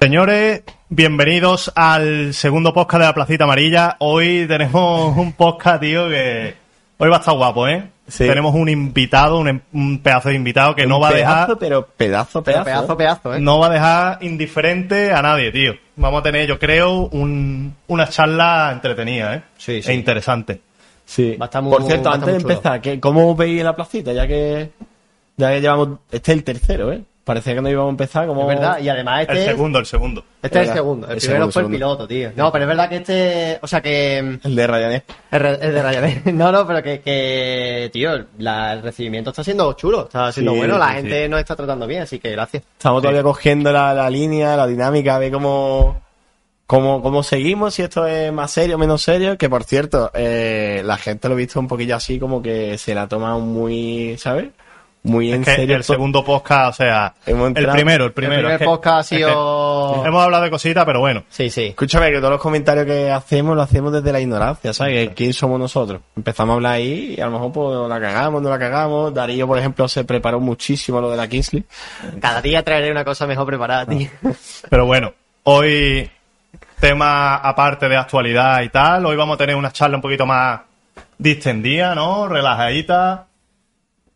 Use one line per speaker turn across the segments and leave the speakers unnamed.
Señores, bienvenidos al segundo podcast de la Placita Amarilla. Hoy tenemos un podcast, tío, que hoy va a estar guapo, ¿eh?
Sí.
Tenemos un invitado, un, un pedazo de invitado que no va a dejar,
pero pedazo,
Pero
pedazo.
pedazo, pedazo, ¿eh?
no va a dejar indiferente a nadie, tío. Vamos a tener, yo creo, un, una charla entretenida, ¿eh?
Sí, sí.
E interesante.
Sí.
Va a estar muy-
Por cierto,
va a
antes de empezar, ¿qué- ¿cómo veis la placita? Ya que, ya que llevamos. Este es el tercero, ¿eh? Parecía que no íbamos a empezar como.
Es verdad, y además este
El
es,
segundo, el segundo.
este es el segundo. El,
El
primero
segundo,
fue
segundo.
el piloto, tío. No, pero es verdad que este. O sea que.
El de Ryanair.
Es de Ryanair. No, no, pero que, que tío, la- el recibimiento está siendo chulo, está siendo
Sí,
bueno, la
sí,
gente
sí.
nos está tratando bien, así que gracias.
Estamos todavía cogiendo la, la línea, la dinámica de cómo, cómo, cómo seguimos, si esto es más serio o menos serio. Que por cierto, eh, la gente lo ha visto un poquillo así, como que se la toma muy, ¿sabes? Muy en
Es que
serio.
el segundo podcast, o sea,
Hemos
el primero, el
El
primero.
primer
es que-
podcast ha
es que
sido.
Hemos hablado de cositas, pero bueno.
Sí, sí.
Escúchame, que todos los comentarios que hacemos lo hacemos desde la ignorancia, ¿sabes? ¿Quién somos nosotros? Empezamos a hablar ahí y a lo mejor pues la cagamos, no la cagamos. Darío, por ejemplo, se preparó muchísimo lo de la Kingsley.
Cada día traeré una cosa mejor preparada, tío.
Pero bueno, hoy tema aparte de actualidad y tal, hoy vamos a tener una charla un poquito más distendida, ¿no? Relajadita.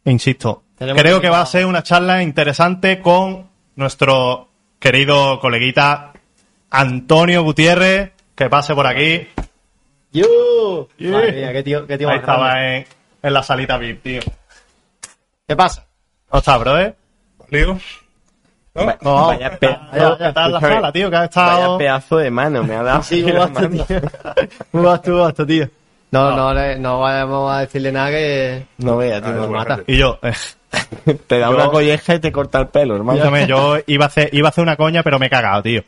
E Insisto,
Tenemos
creo que va a ser una charla interesante con nuestro querido coleguita Antonio Gutiérrez, que pase por aquí.
¡Yo!
Yeah.
Madre mía, qué tío, qué tío
Ahí
más grande.
estaba en, en la salita VIP, tío.
¿Qué pasa?
¿Cómo estás, brother?
Lío. ¿No?
No,
Vaya pe-
vaya,
¿Qué tal la sala, tío? Que ha
Vaya
estado...
pedazo de mano, me ha dado.
Sí, muy
mano.
tío. Muy vasto, muy vasto, tío. No, no, le- no vamos a decirle nada que
No veas, tío.
Ah,
nos mata.
Y yo...
Te da
Yo-
una colleja y te corta el pelo, hermano.
Yo iba a hacer, iba a hacer una coña, pero me he cagado, tío.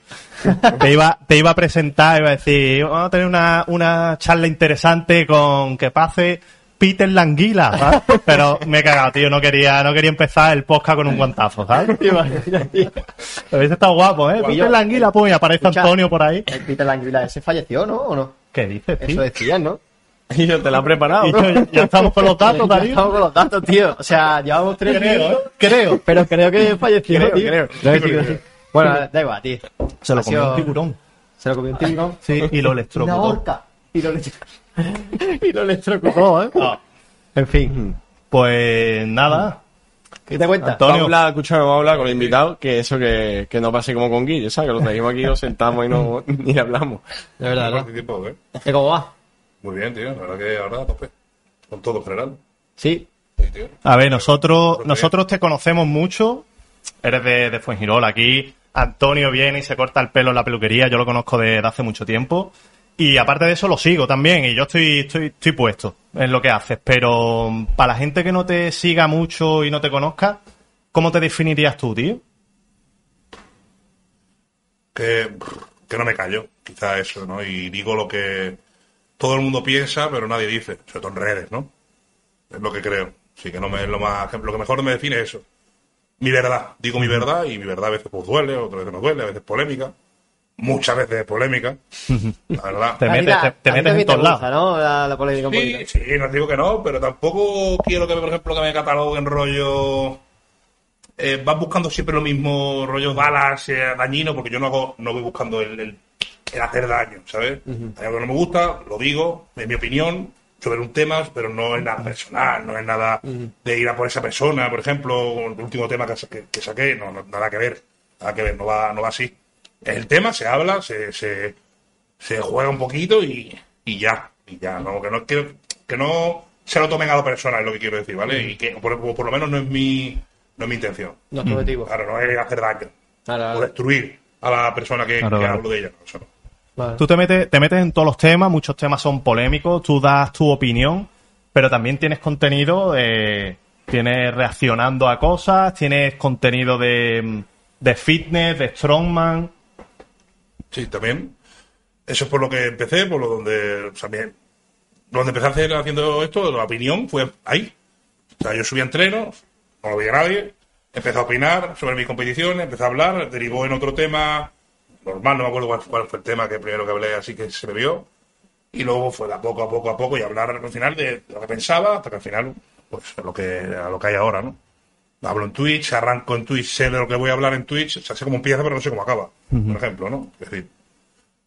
Te iba, te iba a presentar, iba a decir, vamos a tener una, una charla interesante con que pase Peter Languila, ¿sabes? Pero me he cagado, tío, no quería, no quería empezar el podcast con un guantazo, ¿sabes? Habéis estado guapo, ¿eh? Peter Languila, pues, y aparece
Escucha.
Antonio por ahí.
El Peter Languila ese falleció, ¿no? ¿O no?
¿Qué dices,
Eso
tío?
decían, ¿no?
Y yo te la he preparado.
Y yo, ya- estamos con los datos, Darío.
Estamos con los datos, tío. O sea, llevamos tres
Creo,
minutos,
¿eh? Creo.
pero creo que falleció,
Creo,
tío.
creo.
Sí, creo que sí. Bueno, da igual, tío.
Se lo comió
sido-
un tiburón.
Se lo comió un tiburón.
Sí, y lo
Una
electrocutó.
horca. Y lo y lo electrocutó, ¿eh?
Ah,
En fin.
Pues nada.
¿Qué te cuentas?
Antonio.
Vamos a hablar, escúchame, vamos a hablar con el invitado, que eso que, que no pase como con Guille, ¿sabes? Que lo trajimos aquí, lo sentamos y no ni hablamos.
De verdad,
¿Cuánto
¿verdad?
tiempo, eh?
¿Qué cómo va?
Muy bien, tío. La verdad que ahora a tope. Con todo en general.
Sí.
Sí, tío.
A ver, nosotros, nosotros te conocemos mucho. Eres de, de Fuengirola. Aquí Antonio viene y se corta el pelo en la peluquería. Yo lo conozco de, de hace mucho tiempo. Y aparte de eso lo sigo también. Y yo estoy, estoy, estoy puesto en lo que haces. Pero para la gente que no te siga mucho y no te conozca, ¿cómo te definirías tú, tío?
Que, que no me callo. Quizá eso, ¿no? Y digo lo que todo el mundo piensa, pero nadie dice. Sobre todo en redes, ¿no? Es lo que creo. Sí, que no me, es lo más, lo que mejor me define es eso. Mi verdad. Digo mi verdad y mi verdad a veces pues duele, otras veces no duele, a veces polémica. Muchas veces es polémica. La verdad.
Te metes, te, te metes en todos lados.
¿no? La, la polémica
Sí,
poquito.
sí, no digo que no, pero tampoco quiero que, por ejemplo, que me cataloguen rollo. Eh, vas buscando siempre lo mismo, rollo balas, eh, dañino, porque yo no hago, no voy buscando el, el- el hacer daño, ¿sabes? Hay algo que no me gusta, lo digo, es mi opinión sobre un tema, pero no es nada personal, no es nada de ir a por esa persona, por ejemplo, el último tema que, sa- que- que saqué, no, no, nada que ver, nada que ver, no va, no va así. Es el tema, se habla, se, se, se juega un poquito y, y ya, y ya, no, que no quiero, que no se lo tomen a lo personal, es lo que quiero decir, ¿vale? Y que por, por lo menos no es mi, no es mi intención.
No es tu objetivo.
Claro, no es hacer daño o destruir a la persona que, que
claro.
hablo de ella. no, eso no.
Vale.
Tú te metes, te metes en todos los temas, muchos temas son polémicos, tú das tu opinión, pero también tienes contenido, eh, tienes reaccionando a cosas, tienes contenido de, de fitness, de strongman.
Sí, también. Eso es por lo que empecé, por lo donde también donde empecé a hacer haciendo esto, la opinión fue ahí. O sea, yo subía entrenos, no lo veía nadie, empecé a opinar sobre mis competiciones, empecé a hablar, derivó en otro tema normal, no me acuerdo cuál, cuál fue el tema que primero que hablé, así que se me vio. Y luego fue de a poco a poco a poco y hablar al final de lo que pensaba, hasta que al final, pues, a lo que, a lo que hay ahora, ¿no? hablo en Twitch, arranco en Twitch, sé de lo que voy a hablar en Twitch, o sea, sé cómo empieza, pero no sé cómo acaba, por ejemplo, ¿no? Es decir,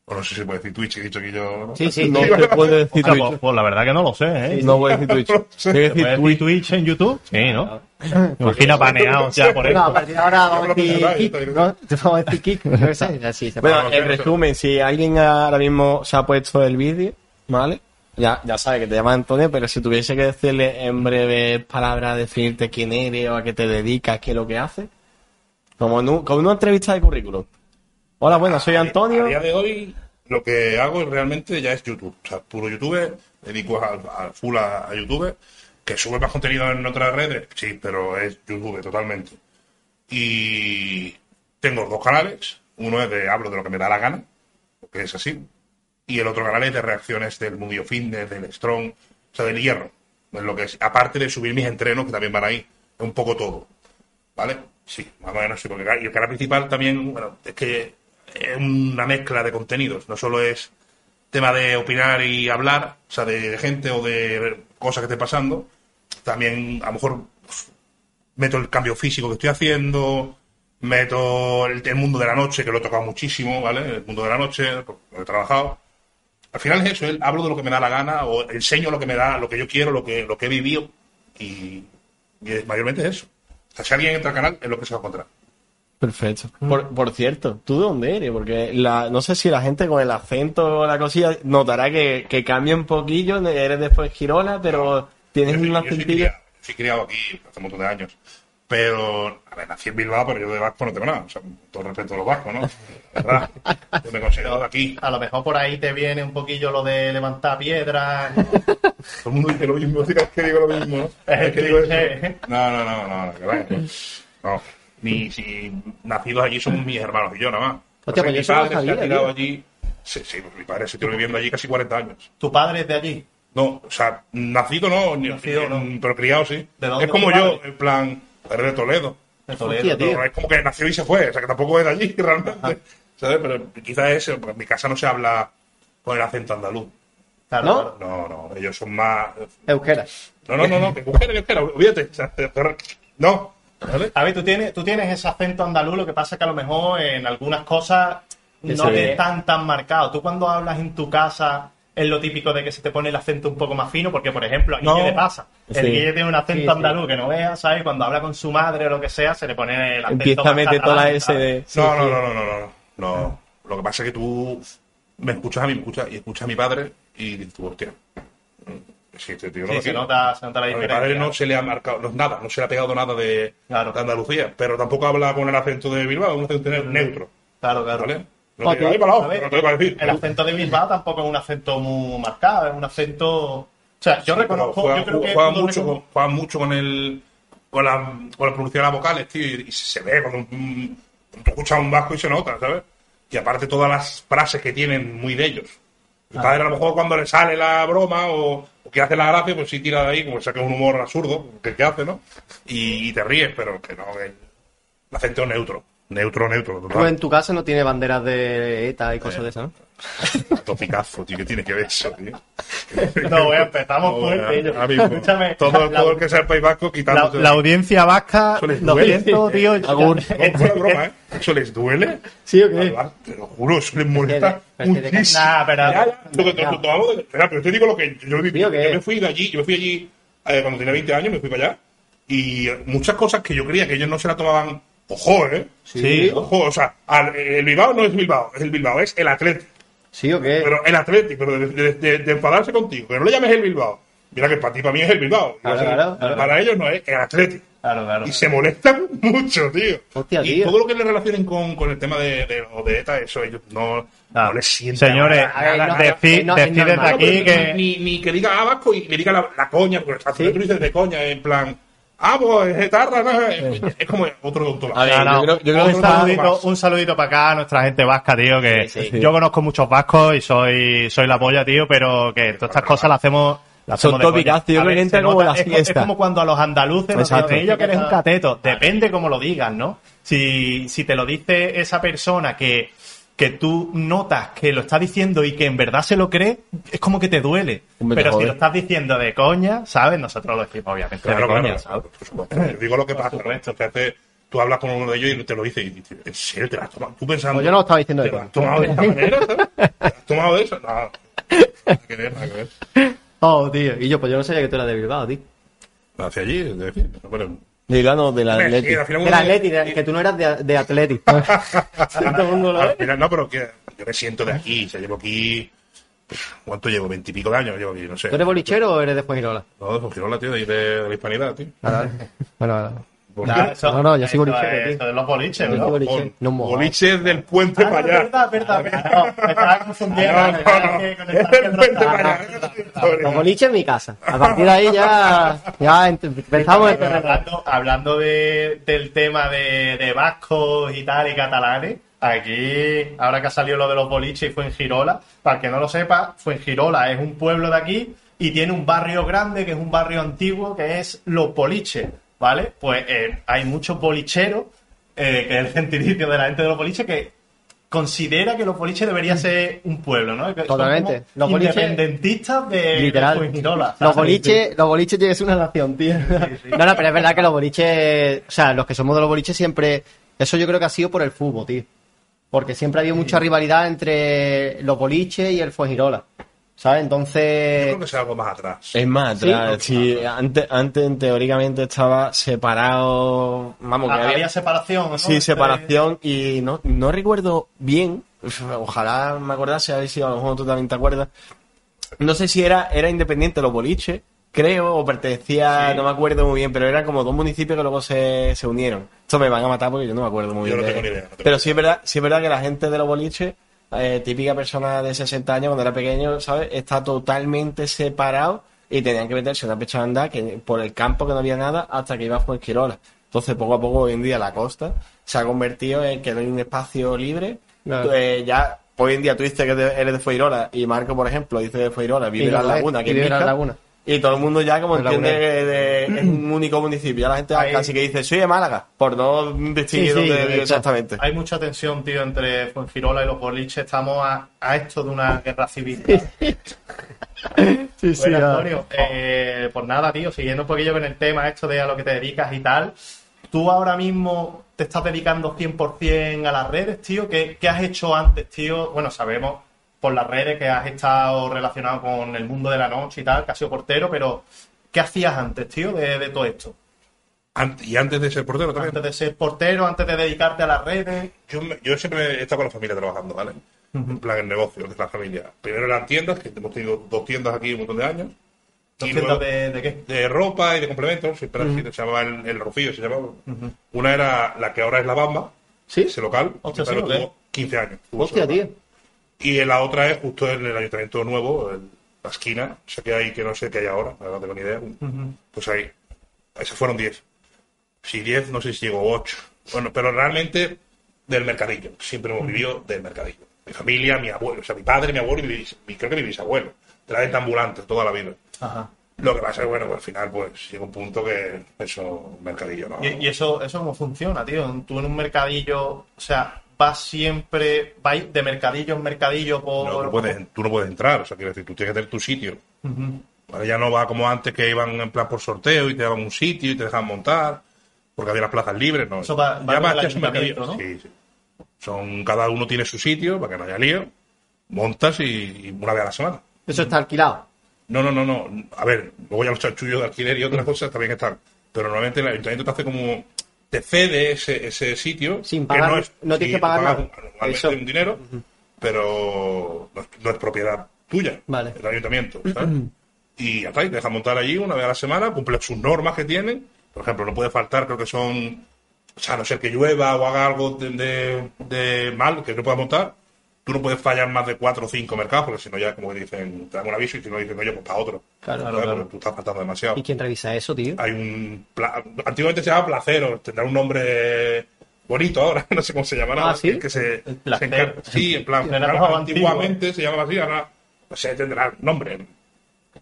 o no sé si se puede decir Twitch, he dicho que yo... ¿no?
Sí, sí.
No te puedo decir
Hostia, pues,
Twitch.
pues la verdad que no lo sé, ¿eh?
No voy a decir Twitch.
¿Se
decir
puede
Twitch.
decir Twitch en YouTube? Sí, ¿no? Imagina baneados ya por
No, a
eso.
partir de ahora vamos a decir kick. ¿no? Vamos a decir kick, no sé, así se
Bueno,
puede.
en resumen, si alguien ahora mismo se ha puesto el vídeo, ¿vale? Ya, ya sabe que te llama Antonio, pero si tuviese que decirle en breves palabras, definirte quién eres o a qué te dedicas, qué es lo que haces, como, en un- como una entrevista de currículum. Hola, bueno, soy
A
Antonio.
día de hoy, lo que hago realmente ya es YouTube. O sea, puro YouTube, dedico a, a full a, a YouTube. Que sube más contenido en otras redes, sí, pero es YouTube totalmente. Y tengo dos canales. Uno es de hablo de lo que me da la gana, porque es así. Y el otro canal es de reacciones del Mundillo Fitness, del Strong, o sea, del hierro. Es lo que es. Aparte de subir mis entrenos, que también van ahí. Es un poco todo. ¿Vale? Sí, más o menos sí. Porque, y el canal principal también, bueno, es que una mezcla de contenidos. No solo es tema de opinar y hablar, o sea, de, gente o de cosas que esté pasando. También, a lo mejor, pues, meto el cambio físico que estoy haciendo, meto el, mundo de la noche, que lo he tocado muchísimo, ¿vale? El mundo de la noche, lo he trabajado. Al final es eso, ¿eh? hablo de lo que me da la gana, o enseño lo que me da, lo que yo quiero, lo que, lo que he vivido, y, y mayormente es eso. O sea, si alguien entra al canal, es lo que se va a encontrar.
Perfecto. Por, por cierto, ¿tú de dónde eres? Porque la, no sé si la gente con el acento o la cosilla notará que, que cambia un poquillo. Eres después Girola, pero tienes
Yo soy-
un
yo soy
acentillo.
criado, aquí hace un montón de años. Pero, a ver, nací en Bilbao, pero yo de vasco no tengo nada. O sea, con todo respeto a los vascos, ¿no? ¿Verdad? Yo me considero de aquí.
A lo mejor por ahí te viene un poquillo lo de levantar piedras.
Todo el mundo dice lo mismo, es que digo lo mismo, ¿no?
Es
que digo eso. No, no, no, no, no, que va. No, ni si nacidos allí somos mis hermanos y yo nada más.
Hostia, pues
mi
yo no
padre se
sabía,
ha tirado
tío.
allí. Sí, sí, pues mi padre se tiró viviendo allí casi 40 años.
¿Tu padre es de allí?
No, o sea, nacido no,
Nacido no.
pero criado sí.
¿De dónde
es como yo, en plan, eres de Toledo.
De Toledo.
Hostia, tío.
Pero es como que nació y se fue, o sea que tampoco es de allí realmente. ¿Sabes? Pero quizás es, porque en mi casa no se habla con el acento andaluz.
Claro,
¿No?
No, no, ellos son más.
Euskera.
No, no, no, no, que mujer, que espera, olvídate. O sea, pero- no, ¿vale?
A ver, tú tienes, tú tienes ese acento andaluz, lo que pasa es que a lo mejor en algunas cosas no te están tan marcado. Tú cuando hablas en tu casa es lo típico de que se te pone el acento un poco más fino, porque por ejemplo, a Guille
No.
le pasa. El
Sí.
Guille tiene un acento
Sí, sí.
andaluz que no veas, ¿sabes? Cuando habla con su madre o lo que sea, se le pone el acento
Empieza a
más
meter toda la S de. sí,
no,
sí.
no, no, no, no, no, no. Lo que pasa es que tú me escuchas a mí, me escuchas, y escuchas a mi padre y dices hostia. Sí, tío no
Sí, se nota, se nota la
A mi
diferencia.
padre no se le ha marcado no, nada, no se le ha pegado nada de,
Claro.
de Andalucía, pero tampoco habla con el acento de Bilbao, un acento neutro.
Claro, claro.
¿Vale? No
Joder,
te,
ver,
no te a decir.
El acento de Bilbao tampoco es un acento muy marcado, es un acento... O sea, yo reconozco,
Juega,
yo creo que...
juega mucho,
reconozco-
con, juega mucho con el con la, con la producción de las vocales, tío, y, y se ve cuando mm, tú escuchas un vasco y se nota, ¿sabes? Y aparte todas las frases que tienen muy de ellos. El padre a lo mejor cuando le sale la broma o, que hace la gracia, pues sí tira de ahí, como saca un humor absurdo, que, hace, ¿no? Y, te ríes, pero que no, que el acento neutro. Neutro, neutro, total.
en tu casa no tienes banderas de ETA y cosas de esas, ¿no?
Topicazo, tío, ¿qué tiene que ver eso, tío?
No, bueno, empezamos
No,
fuerte. Escúchame,
Todo,
la-
todo el que sea el País Vasco,
La,
quitándose.
la audiencia vasca, lo
duele.
siento, tío.
No, fuera de broma, ¿eh? ¿Eso les duele?
¿Sí o qué?
Te lo juro, eso les molesta
Pero que
muchísimo.
Nah, pero-
que- que espera, pero te digo lo que yo,
¿qué?
yo me fui de allí, yo me fui allí eh, cuando tenía 20 años, me fui para allá. Y eh, muchas cosas que yo creía que ellos no se la tomaban, ojo, ¿eh?
Sí.
Ojo, o sea, al- el Bilbao no es Bilbao, es el Bilbao, es el Atlético.
¿Sí o qué?
Pero el Atlético, pero de, de- de- de enfadarse contigo, que no le llames el Bilbao. Mira que para ti, para mí es el Bilbao.
Claro.
Para ellos no es el Atlético.
Claro, claro.
Y se molestan mucho, tío.
Hostia,
y
tío.
todo lo que le relacionen con, con el tema de, de, ETA, eso ellos no, no les sienten.
Señores,
no,
decid,
no, es
decid desde aquí
Ni,
que...
ni, ni que diga a Vasco y le diga la, la coña, porque o sea, tú dices de coña, en plan, ah, pues es etarra, ¿no? Es, es como otro doctor.
A ver,
No, no,
yo creo- yo creo
un, saludito,
más.
un saludito para acá a nuestra gente vasca, tío, que
Sí, sí.
yo conozco muchos vascos y soy, soy la polla, tío, pero que todas estas cosas las hacemos... Las
Son
hacemos de
tópicas, tío,
ver,
entra
se
como
nota-
la
es, es como cuando a los andaluces nos dicen ellos que eres un cateto. Depende cómo lo digan, ¿no? Si, si te lo dice esa persona que que tú notas que lo está diciendo y que en verdad se lo cree, es como que te duele.
Hombre, te
Pero si lo estás diciendo de coña, ¿sabes? Nosotros lo decimos obviamente
Claro,
de coña,
claro,
¿sabes?
por supuesto. Digo lo que pasa. ¿no? Que hace- tú hablas con uno de ellos y te lo dice y dices, ¿en serio te la has tomado? Tú pensando.
Pues yo no lo estaba diciendo de
¿Te lo has
coña.
tomado de esta manera? ¿Te lo has tomado de eso? No. Nada que ver, nada que ver.
Oh, tío. Y yo, pues yo no sabía que tú eras de Bilbao, tío.
Hacia allí, es decir, bueno,
De Gano del Atleti.
Del Atleti, de- que tú no eras de, de Atleti. Todo el mundo lo
Al final no, pero que yo me siento de aquí. O sea, llevo aquí. ¿Cuánto llevo? Veintipico de años llevo aquí, no sé.
¿Tú eres bolichero o eres de Fuengirola?
No, de Fuengirola, tío, de, de la hispanidad, tío.
Bueno,
Por-
Nah, eso-
No, no, yo soy
eso
bolichero,
es- de los boliches, ¿no?
boliche.
Bol-
No.
Boliches del puente
Ah,
para allá.
verdad, verdad, verdad. No, me estaba confundiendo.
No, no,
el
puente para allá.
Los boliches en mi casa. A partir de ahí ya, empezamos terreno.
hablando, hablando de, del tema de, de vascos y tal y catalanes, aquí, ahora que ha salido lo de los boliches y fue en Girola, para el que no lo sepa, fue en Girola, es un pueblo de aquí y tiene un barrio grande que es un barrio antiguo que es Los Boliches, ¿vale? Pues eh, hay muchos bolicheros, eh, que es el gentilicio de la gente de los boliches, que considera que los boliches debería ser un pueblo, ¿no? Que
Totalmente. Los boliches-
independentistas de,
Literal.
de
Los boliches, los boliches es una nación, tío. No, no, pero es verdad que los boliches, o sea, los que somos de los boliches siempre, eso yo creo que ha sido por el fútbol, tío. Porque siempre ha habido mucha rivalidad entre los boliches y el Fuengirola. ¿Sabes?
Yo
Entonces,
creo que sea algo más atrás.
Es más
Sí.
atrás. Sí, antes, antes teóricamente estaba separado. Vamos, que
Ah, había,
había,
separación, ¿no?
Sí,
Entre-
separación y no, no recuerdo bien, ojalá me acordase, a ver si a lo mejor tú también te acuerdas. No sé si era, era independiente los boliches, creo, o pertenecía, no me acuerdo muy bien, pero eran como dos municipios que luego se, se unieron. Esto me van a matar porque yo no me acuerdo muy
Yo
bien.
no tengo ni idea, no tengo
pero
ni
sí es verdad, sí es verdad que la gente de los boliches, eh, típica persona de 60 años cuando era pequeño, ¿sabes? Está totalmente separado y tenían que meterse en una pecha de andar que, por el campo que no había nada hasta que iba a Fuengirola. Entonces, poco a poco, hoy en día, la costa se ha convertido en que no hay un espacio libre.
Claro.
Eh, ya, hoy en día tú dices que eres de Fuengirola y Marco, por ejemplo, dice de Fuengirola, vive en la laguna, que
vive en la laguna.
Y todo el mundo ya como
la
entiende que de- es un único municipio. Ya la gente
Ahí-
casi que dice, soy de Málaga, por no distinguir
Sí, sí,
dónde vive
exacto.
exactamente.
Hay mucha tensión, tío, entre Fuengirola y los boliches. Estamos a, a esto de una guerra civil.
sí,
Bueno, Antonio, eh, pues nada, tío, siguiendo un poquillo con el tema esto de a lo que te dedicas y tal, tú ahora mismo te estás dedicando 100% a las redes, tío. ¿Qué, qué has hecho antes, tío? Bueno, sabemos por las redes que has estado relacionado con el mundo de la noche y tal, que has sido portero, pero ¿qué hacías antes, tío, de, de todo esto?
Y antes de ser portero también.
Antes de ser portero, antes de dedicarte a las redes.
Yo, yo siempre he estado con la familia trabajando, ¿vale? En plan, en negocios de la familia. Primero eran tiendas, que hemos tenido dos tiendas aquí un montón de años.
¿Dos tiendas de, de qué?
de ropa y de complementos, siempre así, se llamaba el, el Rocío, se llamaba. Una era la que ahora es la Bamba,
¿Sí?
ese local,
Hostia, sí,
tuvo 15 años.
Hostia, tío.
Y la otra es justo en el ayuntamiento nuevo, en la esquina, o sea que hay que no sé qué hay ahora, no tengo ni idea. Pues ahí, esas fueron 10. Si 10, no sé si llegó 8. Bueno, pero realmente del mercadillo, siempre hemos vivido del mercadillo. Mi familia, mi abuelo, o sea, mi padre, mi abuelo y mi, mi- creo que mi bisabuelo. De la venta ambulante toda la vida.
Ajá.
Lo que pasa es que, bueno, pues al final, pues llega un punto que eso, mercadillo, ¿no?
Y, y eso, eso cómo funciona, tío. Tú en un mercadillo, o sea, vas siempre, vais de mercadillo en mercadillo por.
No, tú, puedes, tú no puedes entrar, o sea, quiero decir, tú tienes que tener tu sitio. Ahora ya no va como antes que iban en plan por sorteo y te daban un sitio y te dejaban montar, porque había las plazas libres, no.
Eso va- va
ya un
ayuntamiento,
mercadillo. Sí, sí. Son, cada uno tiene su sitio para que no haya lío, montas y, y una vez a la semana.
Eso está alquilado.
No, no, no, no. A ver, luego ya los chanchullos de alquiler y otras cosas también están. Pero normalmente el ayuntamiento te hace como. Te cede ese, ese sitio.
Sin
que
pagar-
no, es,
no tienes que pagar
tú pagas
nada. Eso.
un dinero, pero no es, no es propiedad tuya.
Vale.
El ayuntamiento, ¿sabes? y te dejan montar allí una vez a la semana, cumple sus normas que tienen. Por ejemplo, no puede faltar, creo que son. O sea, a no ser que llueva o haga algo de, de- de mal que no pueda montar. Tú no puedes fallar más de cuatro o cinco mercados, porque si no ya, como que dicen, te dan un aviso y si no dicen, oye, pues para otro.
Claro,
claro.
Porque tú estás faltando demasiado
¿Y quién revisa eso, tío?
hay un pla- antiguamente se llamaba placero tendrá un nombre bonito ahora no sé cómo se llamará
Ah, ¿sí?
Es que se,
El
se sí en plan claro, antiguamente se llamaba así ahora no sé tendrá nombre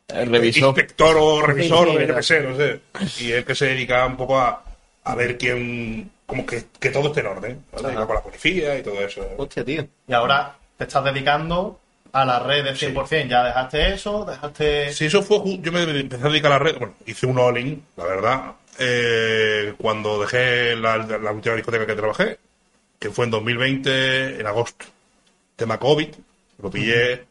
El revisor.
inspector o revisor
Sí, sí,
o yo qué sé no sé y el que se dedica un poco a a ver quién, como que, que todo esté en orden, ¿vale? Iba con la policía y todo eso.
Hostia, tío.
Y ahora te estás dedicando a las redes 100%. Ya dejaste eso, dejaste...
Sí, eso fue, yo me empecé a dedicar a la red, bueno, hice un all-in, la verdad, eh, cuando dejé la, la última discoteca que trabajé, que fue en 2020, en agosto, tema COVID, lo pillé,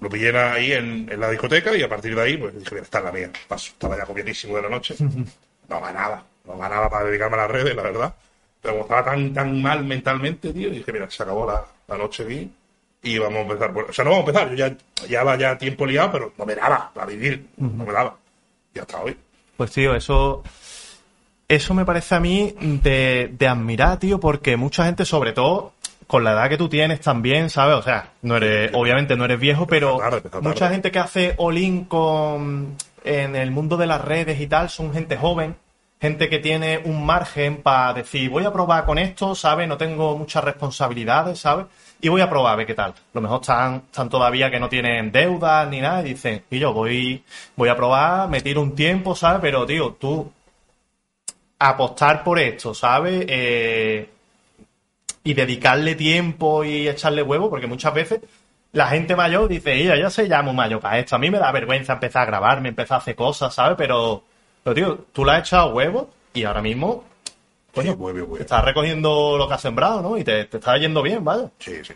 lo pillé ahí en, en la discoteca y a partir de ahí, pues dije, mira, esta es la mía, paso, estaba ya copiadísimo de la noche, no ganaba, no ganaba para dedicarme a las redes, la verdad, pero como estaba tan, tan mal mentalmente, tío, dije, mira, se acabó la, la noche aquí y vamos a empezar. Por... O sea, no vamos a empezar, yo ya llevaba ya tiempo liado, pero no me daba para vivir, no me daba. Y hasta hoy.
Pues tío, eso. Eso me parece a mí de, de admirar, tío, porque mucha gente, sobre todo con la edad que tú tienes también, ¿sabes? O sea, no eres, obviamente no eres viejo, pero mucha gente que hace all-in con en el mundo de las redes y tal son gente joven, gente que tiene un margen para decir, voy a probar con esto, ¿sabes? No tengo muchas responsabilidades, ¿sabes? Y voy a probar a ver qué tal. A lo mejor están, están todavía que no tienen deudas ni nada y dicen, y yo voy, voy a probar, me tiro un tiempo, ¿sabes? Pero, tío, tú apostar por esto, ¿sabes? Eh, y dedicarle tiempo y echarle huevo, porque muchas veces la gente mayor dice, "Ella, ya se llamo mayor para esto. A mí me da vergüenza empezar a grabarme, empezar a hacer cosas, ¿sabes? Pero, pero tío, tú le has echado huevo y ahora mismo
Coño, hueve, hueve.
estás recogiendo lo que has sembrado, ¿no? Y te, te está yendo bien, vaya.
Sí, sí.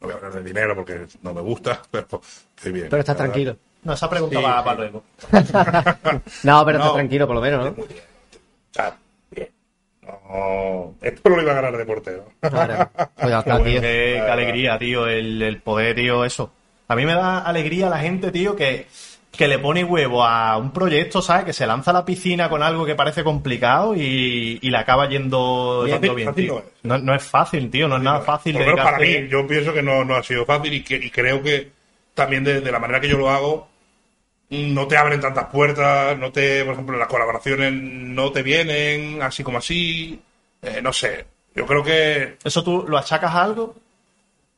No voy a hablar de dinero porque no me gusta, pero estoy bien.
Pero estás tranquilo.
No, esa pregunta
Sí,
va
sí.
para luego.
No, pero
No.
estás tranquilo por lo menos, ¿no?
Muy bien. O sea, bien. No, esto lo iba a ganar de portero.
Claro. Pues está,
Qué,
tío.
qué alegría, tío, el, el poder, tío, eso. A mí me da alegría la gente, tío, que, que le pone huevo a un proyecto, ¿sabes? Que se lanza a la piscina con algo que parece complicado y, y le acaba yendo,
Fácil-
yendo bien,
fácil
tío.
no es.
No, no es fácil, tío, no es nada fácil.
Por menos para mí, yo pienso que no, no ha sido fácil y, que, y creo que también de, de la manera que yo lo hago, no te abren tantas puertas, no te, por ejemplo, las colaboraciones no te vienen así como así, eh, no sé. Yo creo que
¿Eso tú lo achacas a algo?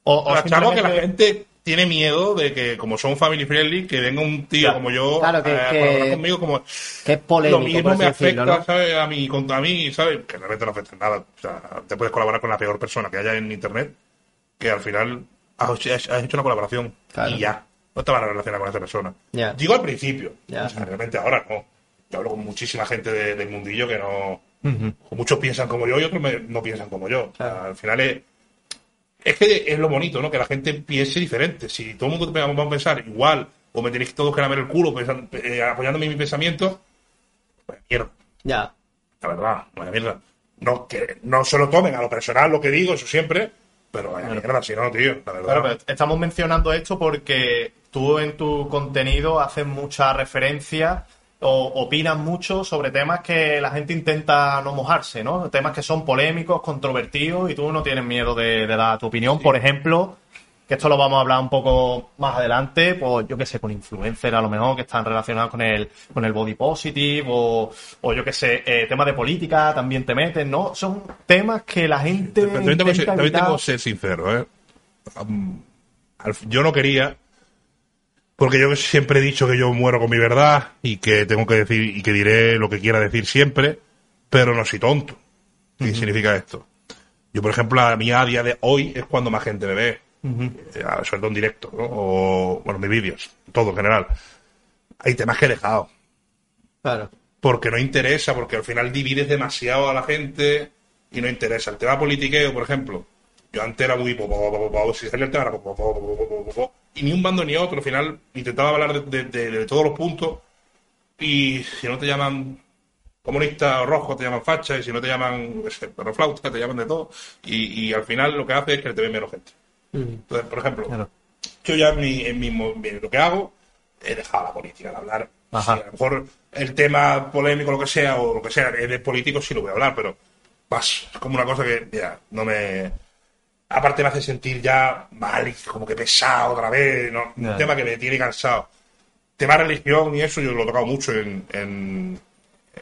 O, o
que la gente tiene miedo de que, como son family friendly, que venga un tío como yo
Claro, que-
a
que-
colaborar conmigo como
Que es polémico,
lo mismo me
decirlo,
afecta,
¿no?
¿sabes? A mí, contra mí, ¿sabes? Que realmente no afecta nada. O sea, te puedes colaborar con la peor persona que haya en internet, que al final has, has- has hecho una colaboración
Claro.
y ya. No te van a relacionar con esa persona.
Ya.
Digo al principio. O sea, realmente ahora no. Yo hablo con muchísima gente de- del mundillo que no. Muchos piensan como yo y otros me- no piensan como yo. O sea, al final es. Es que es lo bonito, ¿no? Que la gente piense diferente. Si todo el mundo vamos a pensar igual, o me tenéis todos que lamer el culo pensando- eh, apoyándome en mis pensamientos, pues mierda.
Ya.
La verdad, vaya mierda. No, que no se lo tomen a lo personal lo que digo, eso siempre, pero vaya mierda, si no, tío, la verdad.
Claro, pero estamos mencionando esto porque tú en tu contenido haces mucha referencia o opinas mucho sobre temas que la gente intenta no mojarse, ¿no? Temas que son polémicos, controvertidos y tú no tienes miedo de, de dar tu opinión. Por ejemplo, que esto lo vamos a hablar un poco más adelante, pues yo qué sé, con influencers a lo mejor que están relacionados con el, con el body positive o, o yo qué sé, eh, temas de política también te meten, ¿no? Son temas que la gente
Pero también tengo, que ser-
intenta
también tengo
evitar.
que ser sincero, ¿eh? Yo no quería, porque yo siempre he dicho que yo muero con mi verdad y que tengo que decir y que diré lo que quiera decir siempre, pero no soy tonto. ¿Qué significa esto? Yo, por ejemplo, a mí a día de hoy es cuando más gente me ve, eh, sobre todo en directo, ¿no? o, bueno, mis vídeos, todo en general. Hay temas que he dejado,
Claro.
porque no interesa, porque al final divides demasiado a la gente y no interesa. El tema politiqueo, por ejemplo, yo antes era muy... si salía el tema era y ni un bando ni otro. Al final intentaba hablar de, de, todos los puntos y si no te llaman comunista o rojo, te llaman facha y si no te llaman perro flauta, te llaman de todo. Y, y, al final lo que hace es que te ve menos gente. Mm. Entonces, por ejemplo, yo ya en, mi, en mi, lo que hago he dejado la política de hablar.
Ajá.
a lo mejor el tema polémico, lo que sea, o lo que sea, de político sí lo voy a hablar, pero vas, es como una cosa que ya no me Aparte me hace sentir ya mal, como que pesado otra vez, ¿no? Un tema que me tiene cansado. Tema religión y eso yo lo he tocado mucho en, en,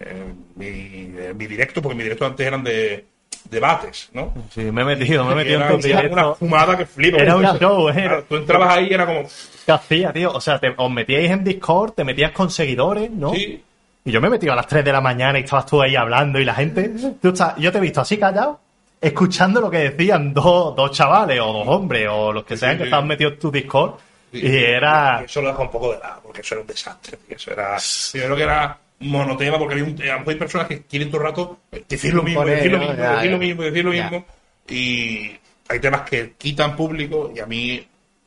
en mi, en mi directo, porque mi directo antes eran de debates, ¿no?
Sí, me he metido, me he metido
Era
en tu
una, fumada que flipa.
Era un show, ¿eh?
Claro, tú entrabas ahí y era como,
¿Qué hacía, tío? O sea, te, os metíais en Discord, te metías con seguidores, ¿no?
sí,
Y yo me he metido a las 3 de la mañana y estabas tú ahí hablando y la gente. Tú estás- yo te he visto así callado, escuchando lo que decían dos, dos chavales o dos hombres o los que sean que
sí.
estaban metidos en tu Discord.
Y-
Y era.
Eso lo deja un poco de lado, porque eso era un desastre. Eso era. Yo creo que era monotema, porque había un- mejor hay personas que quieren todo el rato decir lo mismo, decir lo mismo, decir lo mismo, decir lo
Ya.
mismo. Y hay temas que quitan público y a mí,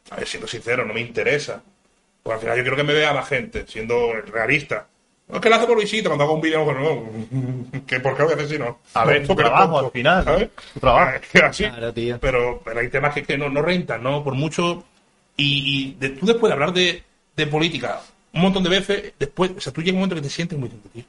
a ver, siendo sincero, no me interesa. Porque al final yo quiero que me vea más gente, siendo realista. No es que lo hace por visita, cuando hago un vídeo, no, que por qué lo voy a hacer si no.
A ver, tu trabajo, al final,
¿sabes?
tu trabajo.
Es que así.
Claro, tío.
Pero, pero hay temas que, que no, no rentan, ¿no? Por mucho. Y, y de- tú después de hablar de, de política un montón de veces, después, o sea, tú llega un momento que te sientes muy tío,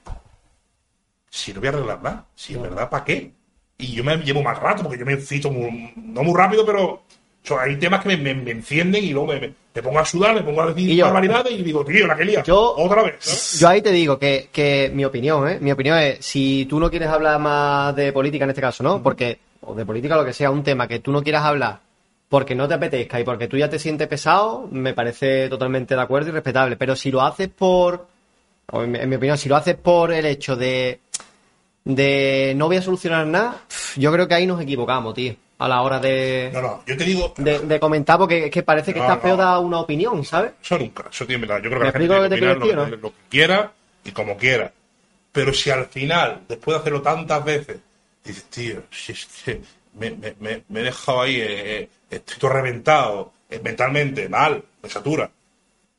si no voy a arreglar nada, si es verdad, ¿para qué? Y yo me llevo más rato, porque yo me cito muy, no muy rápido, pero o sea, hay temas que me, me- me encienden y luego me, me- me pongo a sudar, me pongo a decir
Y yo-
barbaridades y digo, tío, la que lía,
Yo-
otra vez. ¿sabes?
Yo ahí te digo que, que mi opinión, ¿eh? Mi opinión es, si tú no quieres hablar más de política en este caso, ¿no? Porque, o de política, lo que sea, un tema que tú no quieras hablar porque no te apetezca y porque tú ya te sientes pesado, me parece totalmente de acuerdo y respetable. Pero si lo haces por, o en, mi- opinión, si lo haces por el hecho de, de no voy a solucionar nada, yo creo que ahí nos equivocamos, tío, a la hora de,
No, no, yo te digo,
de, de comentar porque es que parece que
No,
está feo
no.
dar una opinión, ¿sabes?
Eso nunca, eso tiene verdad. Yo creo que
¿Me
la gente
que te
opinar
decir,
lo, que- lo que quiera y como quiera. Pero si al final, después de hacerlo tantas veces, dices, tío, si es que me, me- me- me he dejado ahí, eh, eh, estoy todo reventado, eh, mentalmente, mal, me satura.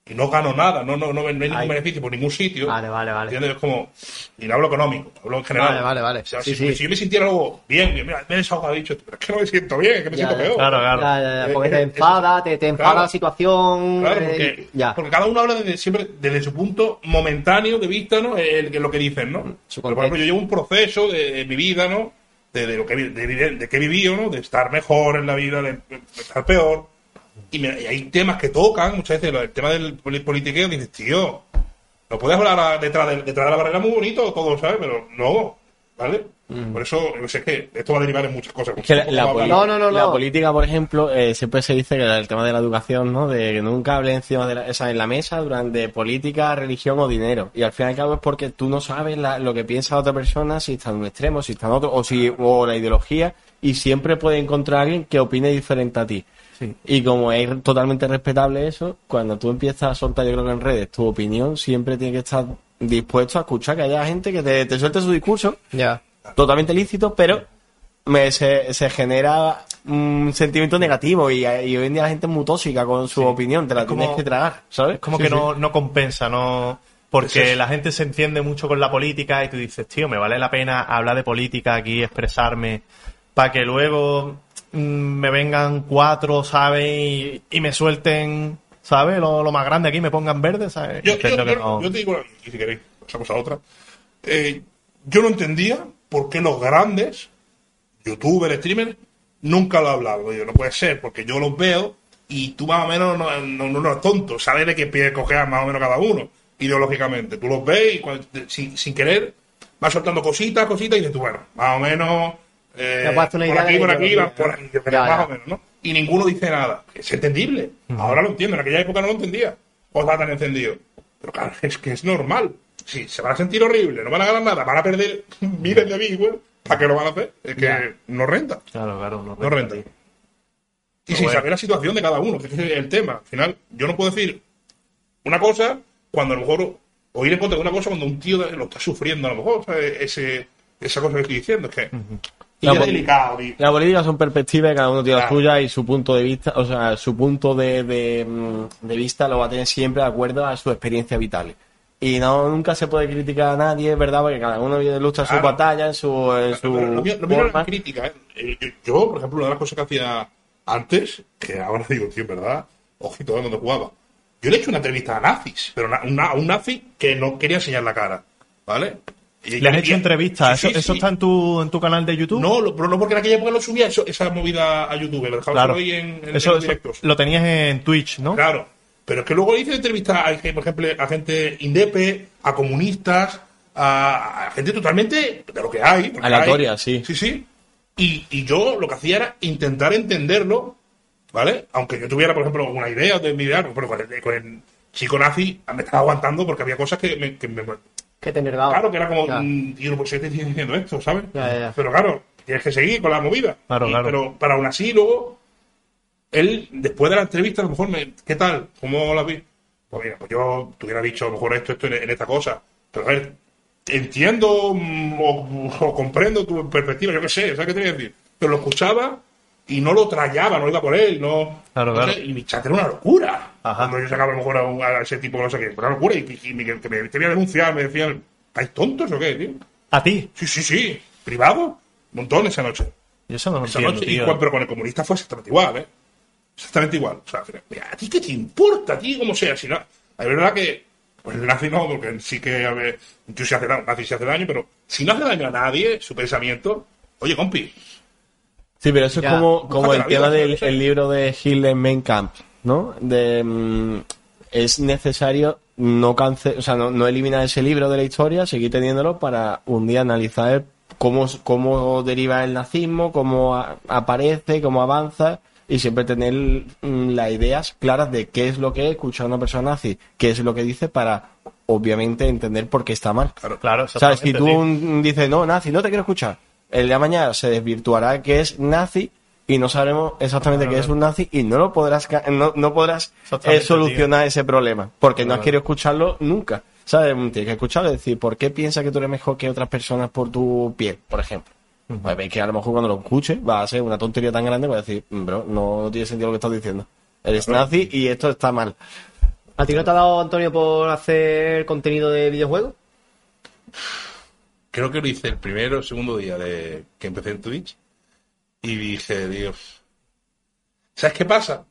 Y no gano nada, no, no, no, no hay ningún
Ay.
beneficio por ningún sitio.
Vale, vale, vale.
¿Entiendes? Es como, y no hablo económico, hablo en general.
Vale, vale, vale.
O sea,
Sí,
si,
sí.
si yo me sintiera algo bien, mira, me he desahogado, dicho, pero es que no me siento bien, es que me
Ya,
siento
ya.
peor.
Claro, claro.
Ya, ya, ya, porque
Eh,
te
eh,
enfada, te, te enfada
claro.
la situación.
Claro,
eh,
porque,
ya.
porque cada uno habla desde siempre desde su punto momentáneo de vista, ¿no? El, que- lo que dicen, ¿no?
Su
Pero, por ejemplo, yo llevo un proceso de, de mi vida, ¿no? De, de lo que de, de- de que he vivido, ¿no? De estar mejor en la vida, de, de estar peor. Y, me- y hay temas que tocan, muchas veces el tema del poli- politiqueo, dices, tío, no puedes hablar a- detrás de, detrás de la barrera muy bonito, todo, ¿sabes? Pero no, ¿vale? Por eso, yo sé que esto va a derivar en muchas cosas.
Es que la,
No, no, no,
la
no.
política, por ejemplo, eh, siempre se dice que el tema de la educación, ¿no? De que nunca hable encima de la, o sea, en la mesa durante política, religión o dinero. Y al fin y al cabo es porque tú no sabes la- lo que piensa la otra persona, si está en un extremo, si está en otro, o si, o la ideología, y siempre puede encontrar a alguien que opine diferente a ti. Y como es totalmente respetable eso, cuando tú empiezas a soltar, yo creo que en redes, tu opinión, siempre tiene que estar dispuesto a escuchar que haya gente que te, te suelte su discurso,
Ya.
totalmente lícito, pero me, se, se genera un sentimiento negativo y, y hoy en día la gente es muy tóxica con su opinión, te la
como-
tienes que tragar, ¿sabes?
Es como
Sí,
que
sí.
no, no compensa, no. Porque
es.
la gente se enciende mucho con la política y tú dices, tío, me vale la pena hablar de política aquí, expresarme, para que luego me vengan cuatro, ¿sabes? Y, y me suelten, ¿sabes? Lo, lo más grande aquí, me pongan verde, ¿sabes?
Yo, yo-
que
yo-
no.
yo te digo, y si queréis, pasamos a otra. Eh, yo no entendía por qué los grandes, youtubers, streamers, nunca lo hablaban. Digo, no puede ser, porque yo los veo y tú más o menos no, no, no eres tonto, sabes de qué pie coger más o menos cada uno, ideológicamente. Tú los ves y cuando- sin, sin querer vas soltando cositas, cositas y dices tú, bueno, más o menos. Eh, por aquí, por aquí, por aquí,
Ya,
más
ya.
o menos, ¿no? Y ninguno dice nada. Es entendible. Ahora lo entiendo, en aquella época no lo entendía. O estaba tan encendido. Pero claro, es que es normal. Sí, se van a sentir horrible, no van a ganar nada, van a perder miles de viewers. ¿Para qué lo van a hacer? Es que no renta.
Claro, claro, no,
No renta. Y sin
bueno.
saber la situación de cada uno, que es el tema. Al final, yo no puedo decir una cosa cuando a lo mejor, o ir en contra de una cosa cuando un tío lo está sufriendo, a lo mejor, ¿sabes? Ese, esa cosa que estoy diciendo. Es que y
La
es delicado.
La política son perspectivas, cada uno tiene la suya y su punto de vista, o sea, su punto de, de, mm, de vista lo va a tener siempre de acuerdo a su experiencia vital. Y no nunca se puede criticar a nadie, es verdad, porque cada uno lucha su
Claro.
batalla, en su, en su
Lo mío, lo mío
forma.
crítica, ¿eh? Eh, Yo, yo, por ejemplo, una de las cosas que hacía antes, que ahora digo, tío, verdad, ojito, ¿eh? donde jugaba. Yo le he hecho una entrevista a nazis, pero a un nazi que no quería enseñar la cara, ¿vale?
¿Le has hecho
y-
entrevistas?
Sí,
¿Eso,
sí,
eso
sí.
está en tu, en tu canal de YouTube?
No, lo- pero no porque en aquella época lo subía eso- esa movida a YouTube, lo dejaba
claro.
en, en-
eso,
en
eso
directos.
lo tenías en Twitch, ¿no?
Claro. Pero es que luego le hice entrevistas, a, por ejemplo, a gente indepe, a comunistas, a, a gente totalmente de lo que hay.
Aleatoria,
hay.
sí.
Sí, sí. Y, y yo lo que hacía era intentar entenderlo, ¿vale? Aunque yo tuviera, por ejemplo, una idea de mi idea, pero con el, con el chico nazi me estaba aguantando porque había cosas que me, que me-
Que te.
Claro, que era como,
Ya.
tío, pues estoy diciendo esto, ¿sabes?
Ya, ya, ya.
Pero claro, tienes que seguir con la movida.
Claro,
Y-
claro.
Pero para aún así, luego, él, después de la entrevista, a lo mejor me, ¿qué tal? ¿Cómo la vi? Pues mira, pues yo te hubiera dicho a lo mejor esto, esto en, en esta cosa. Pero a ver, entiendo mm, o, o comprendo tu perspectiva, yo qué sé, ¿sabes qué te voy a decir? Pero lo escuchaba y no lo trayaba, no iba por él, no.
Claro,
no
claro.
sé, y mi chat era una locura.
Ajá.
Cuando yo sacaba a lo mejor a, un- a ese tipo, no sé qué, una locura, y, y- y me- que me quería denunciar, me decían, ¿estáis tontos o qué, tío?
¿A ti?
Sí, sí, sí. Privado. Un montón esa noche.
Yo eso no lo
Esa
entiendo,
noche. Y
tío.
pero con el comunista fue exactamente igual, ¿eh? Exactamente igual. O sea, mira, ¿a ti qué te importa, a ti como sea? Si no, es verdad que, pues el nazi no, porque sí que, a ver, un tío se hace daño, un nazi se hace daño, pero si no hace daño a nadie, su pensamiento, oye, compi,
Sí, pero eso
Ya.
es como, como el tema del el libro de Hitler Mein Kampf, ¿no? De, mm, es necesario no, cance o sea, no, no eliminar ese libro de la historia, seguir teniéndolo para un día analizar cómo, cómo deriva el nazismo, cómo a- aparece, cómo avanza y siempre tener mm, las ideas claras de qué es lo que es escuchar a una persona nazi, qué es lo que dice para obviamente entender por qué está mal.
claro.
Claro,
¿Sabes? Si tú dices, no, nazi, no te quiero escuchar, el día de mañana se desvirtuará que es nazi y no sabremos exactamente qué es un nazi y no lo podrás, no, no podrás eh, solucionar ese problema porque no has querido escucharlo nunca. ¿Sabes? Tienes que escucharlo y decir, ¿por qué piensas que tú eres mejor que otras personas por tu piel, por ejemplo? Pues ves que a lo mejor cuando lo escuches va a ser una tontería tan grande va a decir, bro, no, no tiene sentido lo que estás diciendo. Eres nazi y esto está mal.
¿A ti no te ha dado, Antonio, por hacer contenido de videojuegos?
Creo que lo hice el primero o segundo día de que empecé en Twitch. Y dije, Dios. ¿Sabes qué pasa?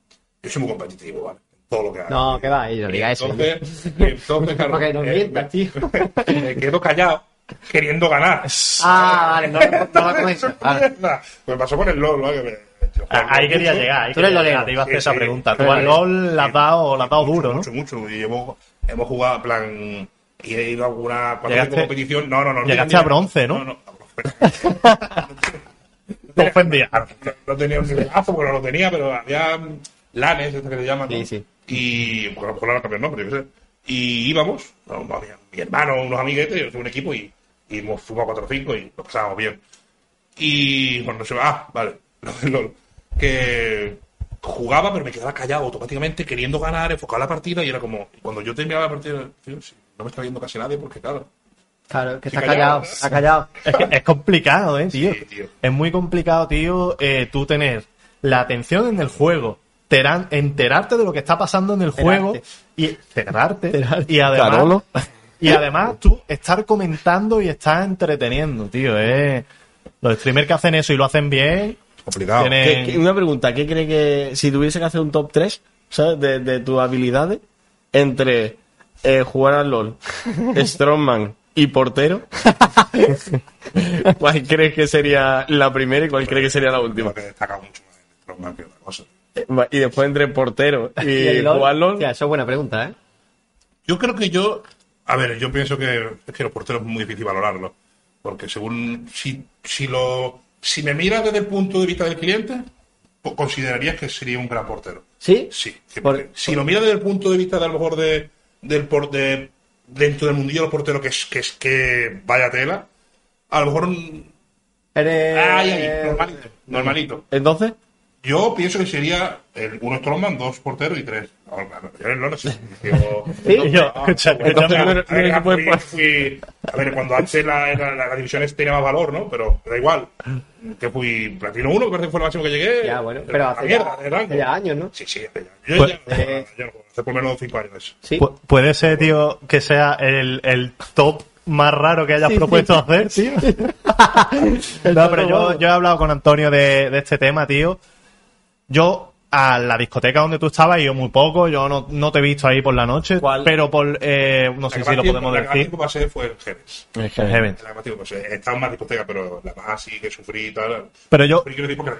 Yo soy muy competitivo, ¿vale? Todo lo que hago.
No, que va, y no diga eso.
Entonces, entonces claro,
que no
eh,
mientas, tío.
me quedo callado queriendo ganar.
Ah, vale, no, no, no lo comento. Vale.
Me pasó con el LOL, ¿no? Que me- yo
Ah, Ahí quería
mucho,
llegar. Ahí
Tú eres lolero.
llegar, Te iba a hacer
Sí,
esa
sí.
pregunta.
Tú
al gol la has dado, la has dado
mucho,
duro, ¿no?
Mucho, mucho. Y hemos, hemos jugado, en plan. Y he ido a alguna cuando
Llegaste-
competición. No, no, no. no
llegaste a bronce, ¿no?
No, no.
Ofendía.
No, no tenía un nivelazo porque no lo tenía, pero había lanes, esto que se llaman. ¿no?
Sí, sí.
Y, bueno, a lo mejor ahora cambió el nombre, yo qué sé. Y íbamos, no, había mi hermano, unos amiguetes, yo tengo un equipo y, y hemos fumado 4 o 5 y lo pasábamos bien. Y cuando se va, ah, vale. Que jugaba, pero me quedaba callado automáticamente, queriendo ganar, enfocado en la partida, y era como, cuando yo terminaba la partida, tío, sí, no me está viendo casi nadie, porque claro,
Claro, que está
callado.
está callado.
Es, que es complicado, ¿eh, tío?
Sí, tío.
Es muy complicado, tío, eh, tú tener la atención en el juego, teran- enterarte de lo que está pasando en el juego y cerrarte. Y además, y además tú estar comentando y estar entreteniendo, tío. Eh. Los streamers que hacen eso y lo hacen bien,
complicado.
tienen...
¿Qué- qué- una pregunta, ¿qué cree que si tuviese que hacer un top 3 ¿sabes? De, de tus habilidades entre eh, jugar al LOL, Strongman y portero? ¿Cuál crees que sería la primera y cuál crees que sería la última?
Creo que destaca mucho más en Strongman que otra cosa.
Y después entre portero y,
LOL. Hostia, eso es buena pregunta, ¿eh?
Yo creo que yo. A ver, yo pienso que es que los porteros es muy difícil valorarlo. Porque según. Si, si lo. Si me miras desde el punto de vista del cliente, pues considerarías que sería un gran portero.
¿Sí?
Sí. 100%.
Por-
si lo miras desde el punto de vista de a lo mejor de. Del por, de, dentro del mundillo de los porteros, que es que es que vaya tela. A lo mejor.
Eres...
Ay, ay, normalito. Normalito.
Entonces,
Yo pienso que sería el, uno Strongman, dos porteros y tres. No, yo el LoL sí. Digo,
Sí, yo, escúchame.
a ver,
no no
cuando antes la, la, la, la división este tenía más valor, ¿no? Pero da igual. Que fui platino uno, me parece que fue lo máximo que llegué.
Ya, bueno, pero hace
mierda,
ya, hace ya años, ¿no?
Sí, sí, hace ya. Yo
Pues-
ya, no,
eh,
yo no hace por lo menos cinco años eso.
Sí.
Pu- Puede ser, tío, que sea el, el top más raro que hayas
Sí,
propuesto
sí.
hacer, tío. no, pero yo, yo he hablado con Antonio de, de este tema, tío. Yo a la discoteca donde tú estabas ido muy poco, yo no, no te he visto ahí por la noche,
¿Cuál?
pero por, eh, no
La
sé si lo podemos
La que más
decir.
tiempo pasé fue el Genes.
El Heaven.
La que más tiempo pasé. Estaba en más discoteca, pero la más así que sufrí y tal.
Pero yo,
la.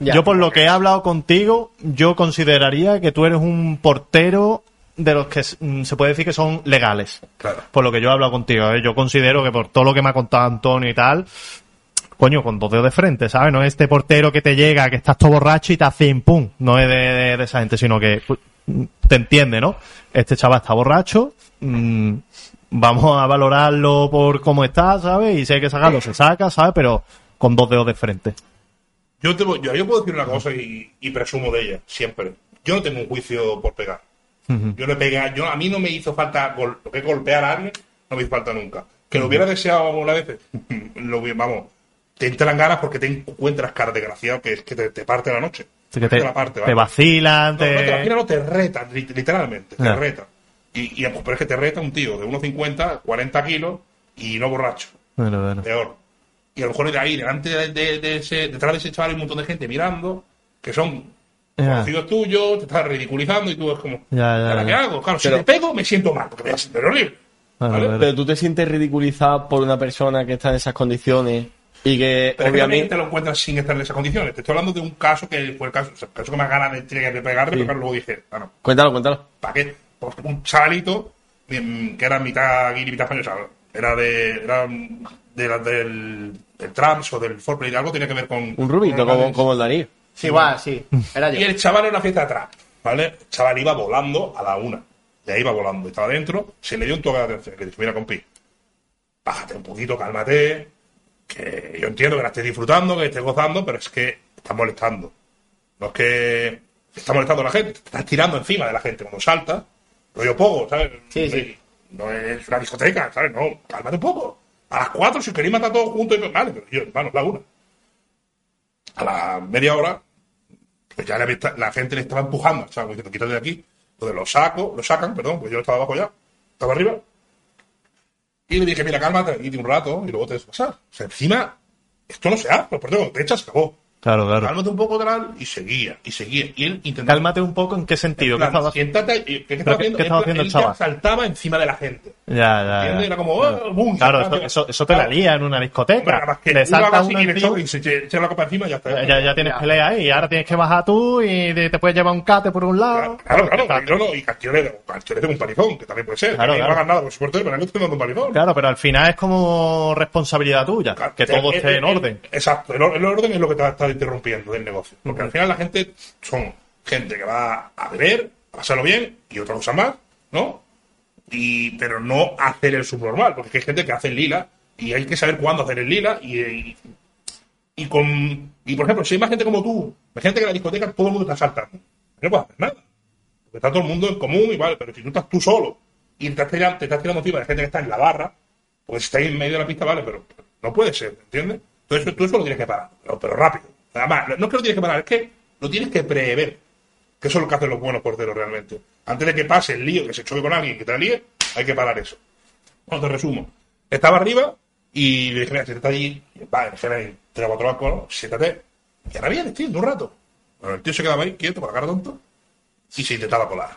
Ya.
yo por lo que he hablado contigo, yo consideraría que tú eres un portero de los que mm, se puede decir que son legales.
Claro.
por lo que yo he hablado contigo. ¿eh? Yo considero que por todo lo que me ha contado Antonio y tal, coño, con dos dedos de frente, ¿sabes? No es este portero que te llega, que estás todo borracho y te hace pum. No es de, de- de esa gente, sino que pues, te entiende, ¿no? Este chaval está borracho, mm, vamos a valorarlo por cómo está, ¿sabes? Y si hay que sacarlo, se saca, ¿sabes? Pero con dos dedos de frente.
Yo, te, yo, yo puedo decir una cosa y, y presumo de ella, siempre. Yo no tengo un juicio por pegar. Yo he pegado, yo, a mí no me hizo falta gol- que golpear a alguien, no me hizo falta nunca. Que lo hubiera deseado alguna vez, lo, hubiera- vamos, te entran ganas porque te encuentras cara desgraciado que es que te, te parte la noche.
Que te,
la parte,
te
¿vale?
vacilan,
No, no, te
te...
vacilan, no, te retan, lit- literalmente, te
Ya.
retan. Y, y pues, pero es que te reta un tío de 1,50, 40 kilos y no borracho
Bueno, bueno.
peor. Y a lo mejor de ahí, delante de, de- de ese, detrás de ese chaval hay un montón de gente mirando, que son
Ya.
conocidos tuyos, te están ridiculizando y tú es como,
Ya, ya,
¿ahora
ya.
qué hago? Claro,
Pero-
si te pego me siento mal, porque me voy a sentir horrible.
Pero tú te sientes ridiculizado por una persona que está en esas condiciones y que
Pero es que también
obviamente...
te lo encuentras sin estar en esas condiciones. Te estoy hablando de un caso que fue el caso, o sea, el caso que me ganas de, de pegarle, pero claro, luego dije, ah, no,
Cuéntalo, cuéntalo.
¿para qué? Pues un chavalito que era mitad guiri, mitad español, o sea, era de, era de la- del, del trans o del foreplay, algo tenía que ver con...
Un rubito
con
como, como el Darío.
Sí, igual, sí. Era yo.
Y el chaval era una fiesta de trap, ¿vale? El chaval iba volando a la una. De ahí iba volando. Estaba dentro, se le dio un toque de atención. Que dice, mira, compi, bájate un poquito, cálmate. Que yo entiendo que la estés disfrutando, que estés gozando, pero es que estás molestando. No es que estás molestando a la gente, te estás tirando encima de la gente cuando salta. Rollo poco, ¿sabes?
Sí, sí.
No es una discoteca, ¿sabes? No, cálmate un poco. A las cuatro, si queréis matar todos juntos, y- vale, pero yo, hermano, la una. A la media hora, pues ya la gente le estaba empujando, como diciendo, quítate de aquí. Entonces lo saco, lo sacan, perdón, pues yo estaba abajo ya, estaba arriba. Y le dije, mira, cálmate, y un rato, y luego te pasar. O sea, encima, esto no se hace, partidos cuando te echas, acabó.
Claro, claro.
Cálmate un poco, tal, y seguía, y seguía. Y él intentaba.
Cálmate un poco, ¿en qué sentido?
en
¿Qué
plan,
estaba-
siéntate, ¿qué, qué
¿Pero
estaba
qué-
haciendo?
qué estaba haciendo el chaval?
saltaba encima de la gente.
Ya, ya,
¿Entiendes?
ya.
Era como, oh, boom,
Claro,
saltaba.
eso, eso, te la lía en una
Hombre,
discoteca.
más que
Le salta uno
y y se eche la copa encima y ya está.
ya, ya, ya tienes pelea ahí y ahora tienes que bajar tú y te, te puedes llevar un cate por un lado.
Claro, claro, claro. Y, no, no, y le tengo un palizón, que también puede ser.
Claro,
que
claro.
no hagan nada por su portero, pero estoy dando un palizón.
Claro, pero al final es como responsabilidad tuya, que todo
Eh,
esté
eh,
en
eh,
orden.
Exacto, el, or- el orden es lo que te estar interrumpiendo del negocio. Porque al final la gente son gente que va a beber, a pasarlo bien y otra cosa más, ¿no? Y, pero no hacer el subnormal, porque hay gente que hace el lila y hay que saber cuándo hacer el lila y, y, y con y por ejemplo, si hay más gente como tú, imagínate que en la discoteca todo el mundo está saltando, no puedes hacer nada. Porque está todo el mundo en común y vale, pero si tú estás tú solo y te estás tirando, te estás tirando encima de gente que está en la barra, pues está ahí en medio de la pista, vale, pero no puede ser, ¿entiendes? Entonces tú eso lo tienes que parar, pero, pero rápido. Además, no es que lo tienes que parar, es que lo tienes que prever. Que eso es lo que hacen los buenos porteros realmente. Antes de que pase el lío, que se choque con alguien, que te líe, hay que parar eso. Bueno, te resumo. Estaba arriba y le dije, mira, siéntate allí. Vale, dejé ahí tres o cuatro bancos, ¿no? siéntate. Y ahora vienes, tío, en un rato. Bueno, el tío se quedaba ahí quieto, la cara tonto, y se intentaba colar.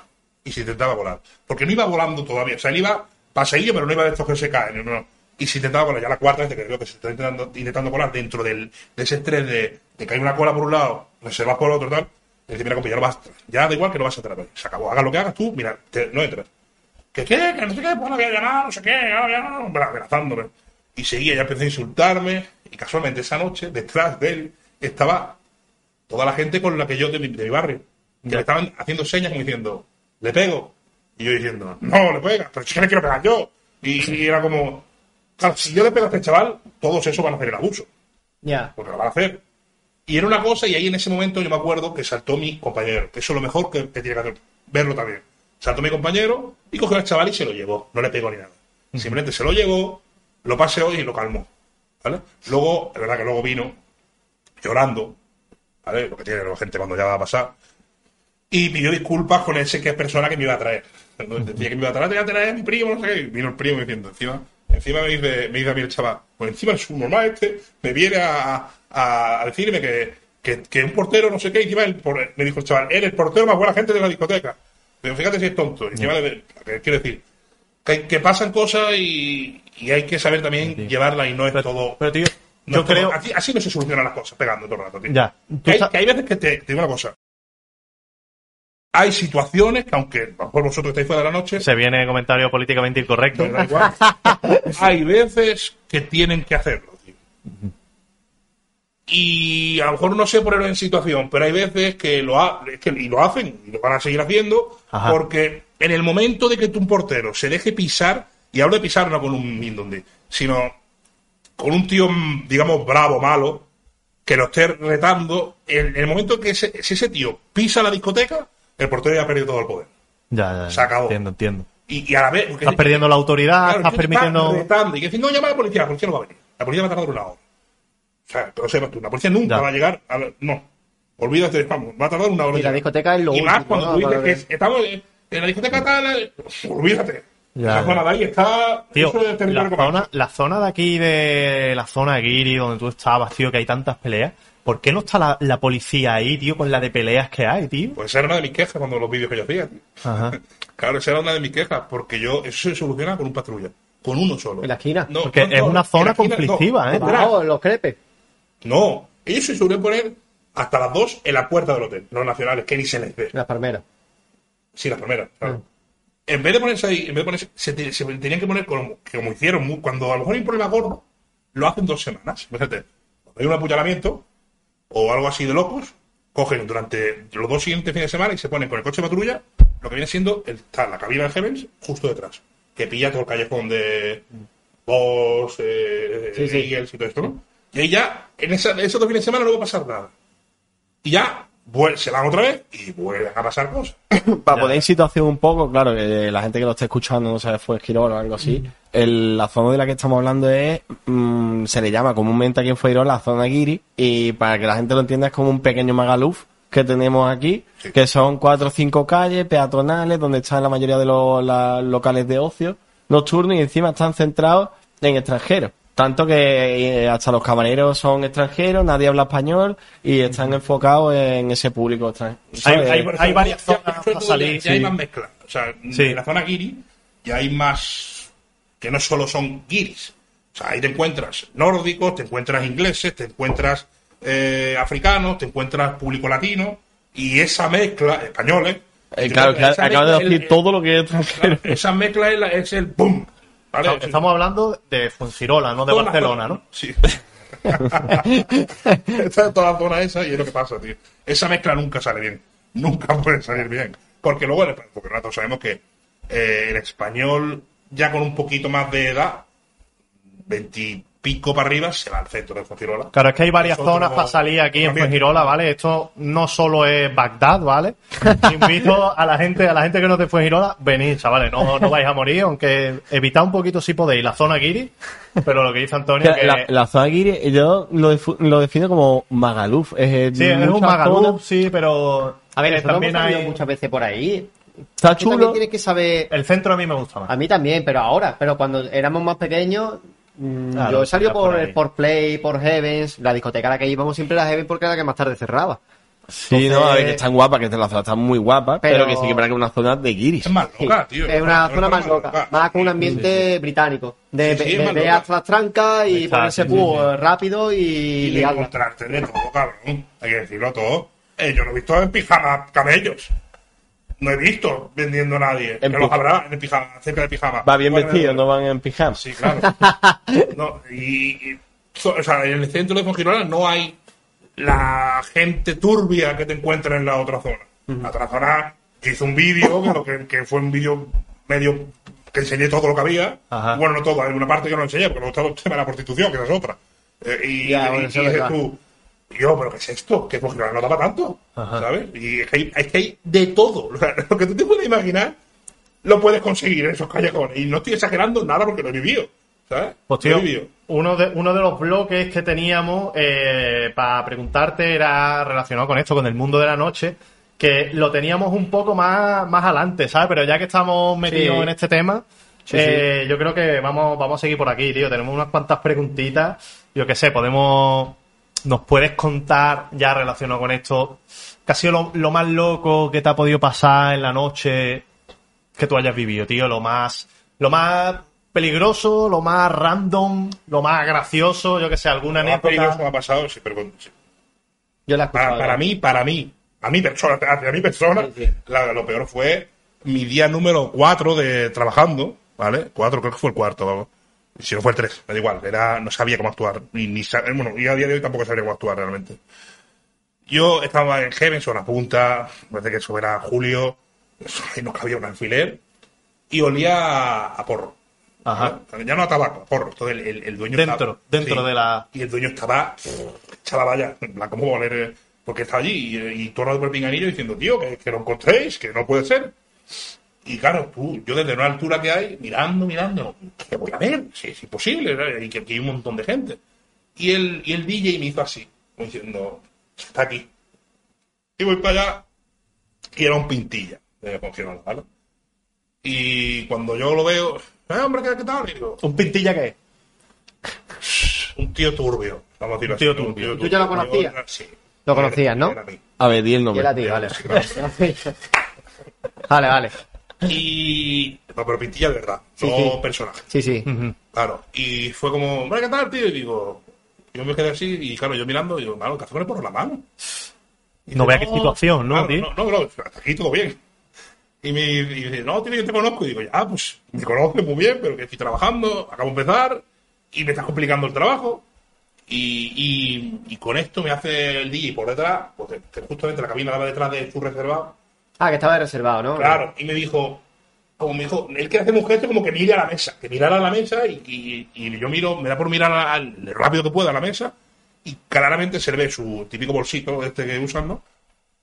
Y se intentaba colar. Porque no iba volando todavía. O sea, él iba paseillo, pero no iba de estos que se caen. No, no. Y se intentaba colar. Ya la cuarta vez que creo que se está intentando, intentando colar dentro del, de ese estrés de, de que hay una cola por un lado, reservas por el otro, tal. Le dice, mira, ya no vas. Ya da igual que no vas a entrar hoy. Se acabó. Hagas lo que hagas tú, mira, te- no entras. ¿Qué qué? Que no sé qué, pues no voy a llamar, no sé qué, ya, ya, amenazándome. Y seguía, ya empecé a insultarme. Y casualmente esa noche, detrás de él, estaba toda la gente con la que yo de mi, de mi barrio. Que le estaban haciendo señas como diciendo, le pego. Y yo diciendo, no, le pegas, pero es que le quiero pegar yo. Y, y era como, claro, si yo le pego a este chaval, todos esos van a hacer el abuso.
Ya.
Porque lo van a hacer. Y era una cosa, y ahí en ese momento yo me acuerdo que saltó mi compañero. Que eso es lo mejor que, que tiene que hacer, verlo también. Saltó mi compañero y cogió al chaval y se lo llevó. No le pegó ni nada. Simplemente se lo llevó, lo paseó y lo calmó. ¿Vale? Luego, es verdad que luego vino llorando, ¿vale? Lo que tiene la gente cuando ya va a pasar. Y pidió disculpas con ese que es persona que me iba a traer. Decía que me iba a traer, te voy a traer a mi primo, no sé qué. Y vino el primo diciendo, encima, encima me dice, me dice a mí el chaval, pues encima el subnormal este me viene a, a, a decirme que, que, que un portero no sé qué, y encima el me dijo el chaval, eres el portero más buena gente de la discoteca. Pero fíjate si es tonto. Y encima le- que quiero decir, que, que pasan cosas y, y hay que saber también
tío.
llevarla y no es
Pero,
todo.
pero, tío,
no
yo
es todo-
creo...
así, así no se solucionan las cosas, pegando todo el rato, tío.
Ya.
Que hay, que hay veces que te, te digo una cosa. Hay situaciones que, aunque a lo mejor vosotros estáis fuera de la noche,
Se viene comentario políticamente incorrecto.
me da igual. hay veces que tienen que hacerlo, tío. Y a lo mejor no sé ponerlo en situación, pero hay veces que lo, ha- que, y lo hacen y lo van a seguir haciendo
Ajá.
porque en el momento de que tu un portero se deje pisar Y hablo de pisar no con un Mindundi, sino con un tío, digamos, bravo, malo, que lo esté retando. En, el momento que ese, si ese tío pisa la discoteca, el portero ya ha perdido todo el poder.
Ya, ya, ya.
Se acabó.
Entiendo, entiendo.
Y, y a la vez.
Estás perdiendo la autoridad,
Claro,
estás permitiendo.
está retando, y que decir, no, llama a la policía, la policía no va a venir. La policía va a tardar una hora. O sea, pero sepas tú, la policía nunca
Ya.
va a llegar a la- No. Olvídate, vamos, va a tardar una hora.
Y la discoteca es lo
Y más cuando
¿no?
tú dices que
ver.
estamos en la discoteca tal, eh, olvídate.
Ya,
la zona de ahí está.
Tío,
eso es territorio
la zona, la zona de aquí, de la zona de Guiri, donde tú estabas, tío, que hay tantas peleas, ¿por qué no está la, la policía ahí, tío, con la de peleas que hay, tío?
Pues esa era una de mis quejas cuando los vídeos que yo hacía. tío.
Ajá.
Claro, esa era una de mis quejas, porque yo, eso se soluciona con un patrulla. Con uno solo.
¿En la esquina?
No,
Porque
no,
es
no,
una
en
zona
no.
conflictiva, ¿eh?
Detrás.
Abajo, los crepes.
No, ellos se suelen poner hasta las dos en la puerta del hotel, los nacionales, que ni se les ve.
Las palmeras.
Sí, las primeras, claro.
Mm.
En vez de ponerse ahí, en vez de ponerse, se, te- se tenían que poner como, que como hicieron, cuando a lo mejor hay un problema gordo, lo hacen dos semanas. Fíjate, cuando hay un apuñalamiento o algo así de locos, cogen durante los dos siguientes fines de semana y se ponen con el coche de patrulla, lo que viene siendo el, está la cabina de Heavens justo detrás, que pilla todo el callejón de Boss, eh,
Sí, sí.
Eagles y todo esto, ¿no? Y ahí ya, en esa- esos dos fines de semana no va a pasar nada. Y ya, se van otra vez y vuelven a pasar cosas.
Para poner en situación un poco, claro, que la gente que lo esté escuchando no sabe fue Esquirol o algo así. el- la zona de la que estamos hablando es, mm, se le llama comúnmente aquí en Fueirol la zona Guiri. Y para que la gente lo entienda, es como un pequeño Magaluf que tenemos aquí,
Sí.
que son cuatro o cinco calles peatonales donde están la mayoría de los la- locales de ocio nocturno y encima están centrados en extranjeros. Tanto que eh, hasta los camareros son extranjeros, nadie habla español y están enfocados en ese público extranjero.
Hay- varias zonas
ya-
para
ya-
salir,
Ya hay más mezcla. O sea,
Sí.
en la zona Giri ya hay más. que no solo son guiris. O sea, ahí te encuentras nórdicos, te encuentras ingleses, te encuentras eh, africanos, te encuentras público latino. Y esa mezcla, españoles.
Eh, claro, acabas de decir
el-
todo lo que es extranjero.
claro, esa mezcla es, la- es el boom. ¿Vale?
Estamos- Estamos hablando de Fuengirola, no de
Toda
Barcelona, ¿no?
Sí. Está en toda la zona esa y es lo que pasa, tío. Esa mezcla nunca sale bien. Nunca puede salir bien. Porque luego, el- porque nosotros sabemos que eh, el español, ya con un poquito más de edad, veintipico para arriba, se va al centro de Fuengirola.
Claro, es que hay varias
Nosotros-
zonas para salir aquí en. Fuengirola, ¿vale? Esto no solo es Bagdad, ¿vale? Invito a la gente, a la gente que no es de Fuengirola, venid, chavales, no, no vais a morir, aunque evitad un poquito si podéis la zona Guiri, pero lo que dice Antonio que
La, la zona Guiri, yo lo, lo defino como Magaluf. Es,
sí, es un Magaluf, sí, pero
A ver,
eh, también hay
muchas veces por ahí.
Está
Es que también
chulo.
tienes que saber.
el centro a mí me gusta más.
A mí también, pero ahora. Pero cuando éramos más pequeños,
Claro,
yo he salido
por
por, Play, por Heavens. La discoteca a la que íbamos siempre era Heaven porque era la que más tarde cerraba.
Sí, no, a ver, que están guapas, que la zona está muy guapa, pero,
Pero-
que sí que para que es una zona de guiris.
Es más loca, tío.
es una zona más loca, más con un
Sí,
ambiente británico. De,
Sí,
de- hasta las trancas y
Está,
ponerse
sí, sí,
púa
sí.
rápido y,
Y de
liarla.
encontrarte de todo, cabrón. Hay que decirlo todo. Eh, yo no he visto en pijama camellos. No he visto vendiendo a nadie.
En
que los habrá en pijama, cerca de pijama.
Va bien vestido, no van en pijama.
Sí, claro. No, y, o sea, en el centro de Fongirola no hay la gente turbia que te encuentras en la otra zona. La otra zona, yo hice un vídeo, que, fue un vídeo medio que enseñé todo lo que había.
Ajá.
Bueno, no todo, hay una parte que no enseñé, porque luego está el tema de la prostitución, que esa es otra. Eh, y
Ya,
y-
bueno,
dices tú, yo, pero ¿qué es esto? Que Fongirola no daba tanto,
Ajá.
¿sabes? Y es que, hay, es que hay de todo. O sea, lo que tú te puedes imaginar lo puedes conseguir en esos callejones. Y no estoy exagerando nada porque lo he vivido. ¿Sabes?
Pues
Lo he
tío,
vivido.
uno de, uno de los bloques que teníamos eh, para preguntarte era relacionado con esto, con el mundo de la noche, que lo teníamos un poco más, más adelante, ¿sabes? Pero ya que estamos metidos
Sí.
en este tema,
Sí,
eh, yo creo que vamos, vamos a seguir por aquí, tío. Tenemos unas cuantas preguntitas. Yo qué sé, podemos... ¿Nos puedes contar ya relacionado con esto? ¿Qué ha sido lo, lo más loco que te ha podido pasar en la noche que tú hayas vivido, tío? Lo más, lo más peligroso, lo más random, lo más gracioso, yo que sé, alguna
Lo más peligroso me
anécdota.
ha pasado, sí, pero con- sí.
Yo la he
para, para mí, para mí, a mi persona, hacia mi persona,
Sí, sí.
la- lo peor fue mi día número 4 de trabajando, ¿vale? 4, creo que fue el cuarto, vamos. Si no fue el 3, me da igual, era, no sabía cómo actuar, ni, ni sa- bueno, y a día de hoy tampoco sabría cómo actuar realmente. Yo estaba en Heaven, en la punta, parece que eso era julio, ahí no cabía un alfiler, y olía a, porro.
Ajá.
Ya no a tabaco, a porro. Entonces el, el- el dueño
Dentro,
estaba-
dentro de la-
Y el dueño estaba echada vaya, en plan, ¿cómo va a oler? Porque está allí y, y todo el rato por el pinganillo diciendo, tío, que, que lo encontréis, que no puede ser. Y claro, tú, yo desde una altura que hay, mirando, mirando, ¿qué voy a ver? Sí, es imposible, ¿no? y que aquí hay un montón de gente. Y el, y el DJ me hizo así, diciendo, está aquí. Y voy para allá, y era un pintilla de confirmarlo, ¿vale? Y cuando yo lo veo, eh, hombre, ¿qué, qué tal? Y digo,
¿Un pintilla qué?
un tío turbio, vamos a decirlo
Un tío
así, ¿no?
turbio.
¿Tú ya lo conocías?
Sí.
Lo conocías, ¿no?
Era a mí.
A ver, di el nombre.
era a ti, vale.
Sí, claro.
vale, vale.
Y. Pero pintilla de verdad,
Sí,
no
sí.
personaje.
Sí, sí.
Claro. Y fue como, ¿qué tal, tío? Y digo, yo me quedé así, y claro, yo mirando, y digo, mano, ¿qué hace con el porro en la mano? Y
No
dice,
vea qué situación, ¿no,
claro,
tío?
No, no, no, hasta aquí todo bien. Y me y dice, no, tío, yo te conozco. Y digo, ya, pues, me conoces muy bien, pero que estoy trabajando, acabo de empezar, y me estás complicando el trabajo. Y, y, y con esto me hace el DJ por detrás, pues que justamente la cabina daba detrás de su reservado.
Ah, que estaba reservado, ¿no?
Claro, y me dijo, como me dijo, él quiere hacer un gesto como que mire a la mesa, que mirara a la mesa y, y- y yo miro, me da por mirar al rápido que pueda a la mesa y claramente se le ve su típico bolsito este que usan, ¿no?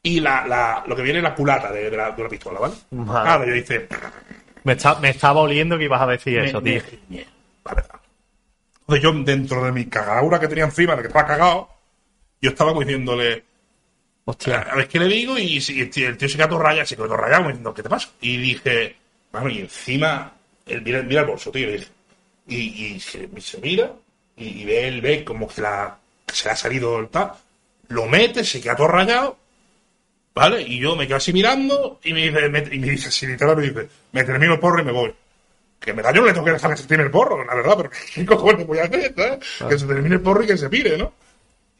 Y la, la, lo que viene es la culata de, de la, de la pistola, ¿vale?
Vale.
Claro, yo dice,
Me, está- me estaba oliendo que ibas a decir eso, tío.
me- la verdad. Entonces yo, dentro de mi cagaura que tenía encima, de que estaba cagado, yo estaba diciéndole,
Hostia.
a ver qué le digo y si el tío, el tío se todo rayado, se quedó rayado, como diciendo, ¿qué te pasa? Y dije, bueno, y encima, él mira, mira el bolso, tío, y dije, y, y se, se mira y, y ve, él ve como que, la, que se le ha salido el tal, lo mete, se queda todo rayado, ¿vale? Y yo me quedo así mirando y me dice, me- y me dice así, literal, me dice, me termino el porro y me voy. Que me da yo no le tengo que dejar que se termine el porro, la verdad, pero ¿qué cojones voy a hacer? ¿sabes? Que se termine el porro y que se pire, ¿no?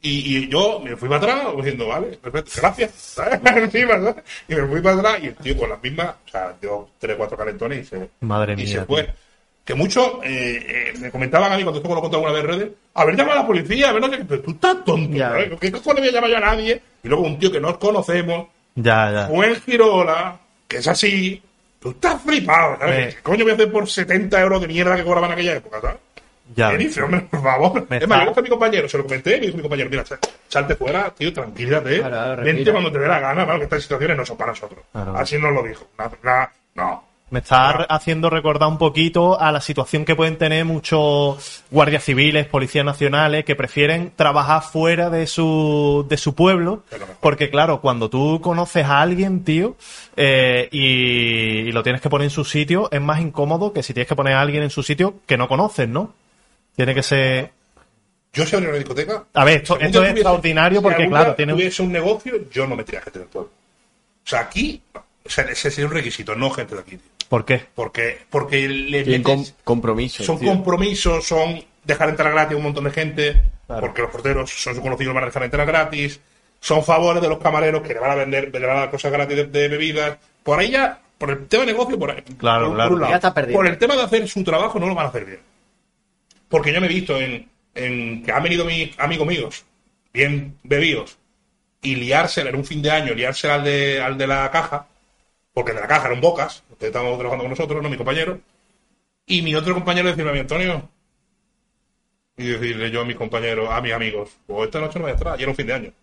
Y, y yo me fui para atrás diciendo, vale, perfecto, gracias. ¿sabes? Y me fui para atrás y el tío con las mismas, o sea, dio tres, cuatro calentones y se,
Madre
y
mía,
se fue. Que muchos eh, eh, me comentaban a mí cuando esto lo conté alguna vez en redes, a ver, llama a la policía, a ver, no sé pero tú estás tonto,
Ya.
¿sabes? ¿Qué cojones voy a llamar yo a nadie? Y luego un tío que no conocemos,
Ya, ya.
fue en Girola, que es así, tú estás flipado, ¿sabes?
Sí.
¿Qué coño voy a hacer por 70 euros de mierda que cobraban en aquella época, ¿sabes?
Ya.
¿Qué dice, hombre, por favor?
Me
es más,
está-
a mi compañero, se lo comenté, y me dijo mi compañero, mira, sal- salte fuera, tío, tranquilízate,
Claro, claro,
vente
respira.
cuando te dé la gana, ¿vale? que estas situaciones no son para nosotros.
Claro.
Así nos lo dijo. Na- na- no.
Me está haciendo recordar un poquito a la situación que pueden tener muchos guardias civiles, policías nacionales, que prefieren trabajar fuera de su, de su pueblo. Porque, claro, cuando tú conoces a alguien, tío, eh, y, y lo tienes que poner en su sitio, es más incómodo que si tienes que poner a alguien en su sitio que no conoces, ¿no? Tiene que ser.
Yo si abriera una discoteca...
A ver, esto,
si
esto es extraordinario
si
porque, claro, tiene.
tuviese un negocio, yo no metería gente del pueblo. O sea, aquí, o sea, ese sería un requisito, no gente de aquí, tío.
¿Por qué?
Porque, porque le
Tienen com-
metes-
compromiso.
son
tío.
compromisos, son dejar entrar gratis a un montón de gente,
Claro.
porque los porteros son sus conocidos, van a dejar entrar gratis, son favores de los camareros que le van a vender, le van a dar cosas gratis de, de bebidas. Por ahí ya, por el tema de negocio, por ahí.
Claro,
por,
claro.
por un lado.
Ya está perdido.
Por el tema de hacer su trabajo, no lo van a hacer bien. Porque yo me he visto en, en que han venido mis amigos míos, bien bebidos, y liársela en un fin de año, liársela al de, al de la caja, porque el de la caja era un bocas, que estamos trabajando con nosotros, no mi compañero, y mi otro compañero decirme a mí, Antonio, y decirle yo a mis compañeros, a mis amigos, pues esta noche no voy a estar, y era un fin de año.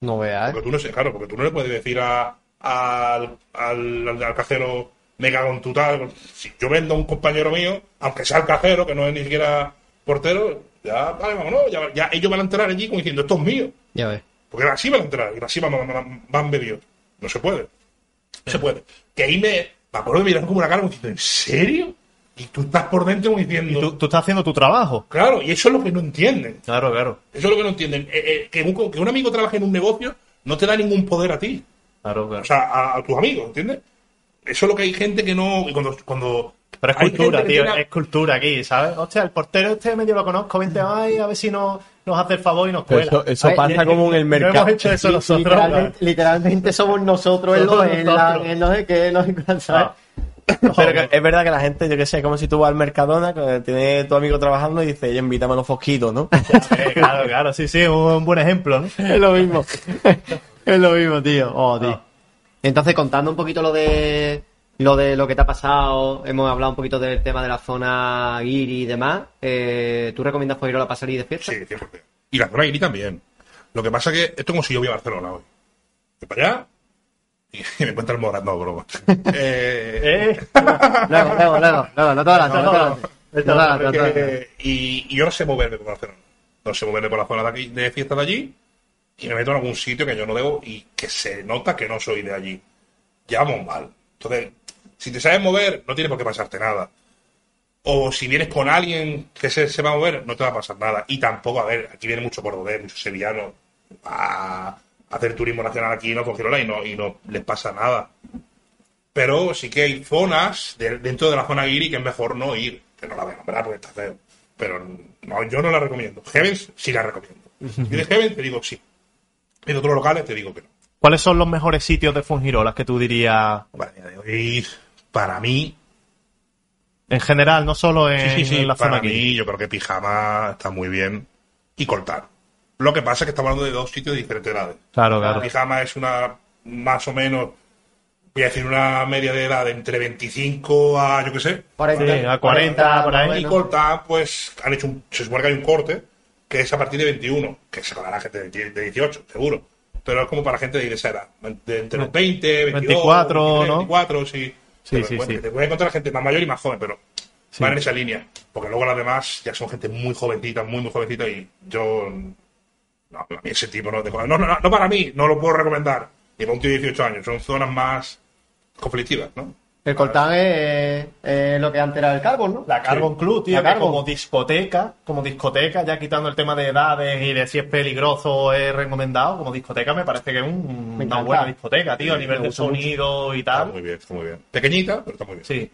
No veas.
Porque tú no sé, claro, porque tú no le puedes decir a, al, al, al- al cajero, me cago en tu tal. Si yo vendo a un compañero mío, aunque sea el cajero, que no es ni siquiera portero, ya, vale, vámonos, ya, ya ellos van a entrar allí como diciendo, esto es mío.
Ya ves.
Porque así van a entrar, y así van, van, van- van bebidos. No se puede. No se puede. Que ahí me, me acuerdo de mirar como una cara como diciendo, ¿en serio? Y tú estás por dentro como diciendo,
Y tú, tú estás haciendo tu trabajo.
claro, y eso es lo que no entienden.
Claro, claro.
Eso es lo que no entienden. Eh, eh, que, un, que un amigo trabaje en un negocio no te da ningún poder a ti.
Claro, claro.
O sea, a, a tus amigos, ¿entiendes? Eso es lo que hay gente que no. y Cuando, cuando
Pero es cultura, tío,
tiene-
es cultura aquí, ¿sabes? Hostia, el portero este medio lo conozco, vente, ay, a ver si no, nos hace el favor y nos cuela.
eso eso
Ay,
pasa como en el
no
mercado.
hemos hecho eso nosotros.
literalmente, literalmente somos nosotros, en, lo,
Somos
en, la, en no sé qué, no sé.
Ah.
Pero que es verdad que la gente, yo qué sé, como si tú vas al Mercadona, que tiene tu amigo trabajando y dice, oye, invítame a los fosquitos, ¿no?
Eh, claro, claro, sí, sí, un buen ejemplo, ¿no?
Es lo mismo. es lo mismo, tío. Oh, tío. Entonces, contando un poquito lo de lo de lo que te ha pasado, hemos hablado un poquito del tema de la zona guiri y demás. Eh, ¿Tú recomiendas Fuengirola para salir de fiesta?
Sí, 100%. Y la zona Guiri también. Lo que pasa que esto es como si yo voy a Barcelona hoy. Voy para allá y, me encuentro el Morat, no, broma. Eh,
¿Eh?
Luego, luego, luego, luego, no te adelantes, no
y yo no sé moverme por Barcelona. No sé moverme por la zona de, aquí, de fiesta de allí y me meto en algún sitio que yo no debo y que se nota que no soy de allí. Ya vamos mal. Entonces, si te sabes mover, no tiene por qué pasarte nada. O si vienes con alguien que se, se va a mover, no te va a pasar nada. Y tampoco, a ver, aquí viene mucho cordobés, mucho sevillano a hacer turismo nacional aquí no Fuengirola y no, y no les pasa nada. Pero sí que hay zonas de- dentro de la zona guiri que es mejor no ir. Que no la voy a nombrar porque está feo. Pero no, yo no la recomiendo. Heavens sí la recomiendo. Si vienes Heavens, te digo sí. En otros locales te digo que no.
¿Cuáles son los mejores sitios de Fungirola que tú dirías
Vale, para mí,
en general, no solo en,
sí, sí, sí,
en la zona
para
aquí?
mí yo creo que pijama está muy bien. Y cortar. Lo que pasa es que estamos hablando de dos sitios de diferentes edades.
Claro, claro.
Pijama es una, más o menos, voy a decir una media de edad de entre 25 a, yo qué sé.
40,
Sí, a 40 por ahí.
Y cortar, pues, han hecho un, se supone que hay un corte, que es a partir de 21, que se la gente de 10 de 18, seguro. Pero es como para gente de esa edad, de entre los 20, 22,
24,
23,
¿no?
24, sí.
Sí,
Te
sí, sí.
Te puedes encontrar gente más mayor y más joven, pero van en esa línea. Porque luego las demás ya son gente muy jovencita, muy, muy jovencita y yo... No, a mí ese tipo no, no, no, no, no para mí, no lo puedo recomendar. Ni para un tío de 18 años, son zonas más conflictivas, ¿no?
El Coltán es, es lo que antes era el Carbon, ¿no?
La Carbon Club, tío, que como discoteca, como discoteca, ya quitando el tema de edades y de si es peligroso o es recomendado, como discoteca me parece que es un- una buena discoteca, tío, a nivel de
mucho.
sonido y
Está
tal.
muy bien, está muy bien. Pequeñita, pero está muy bien.
Sí.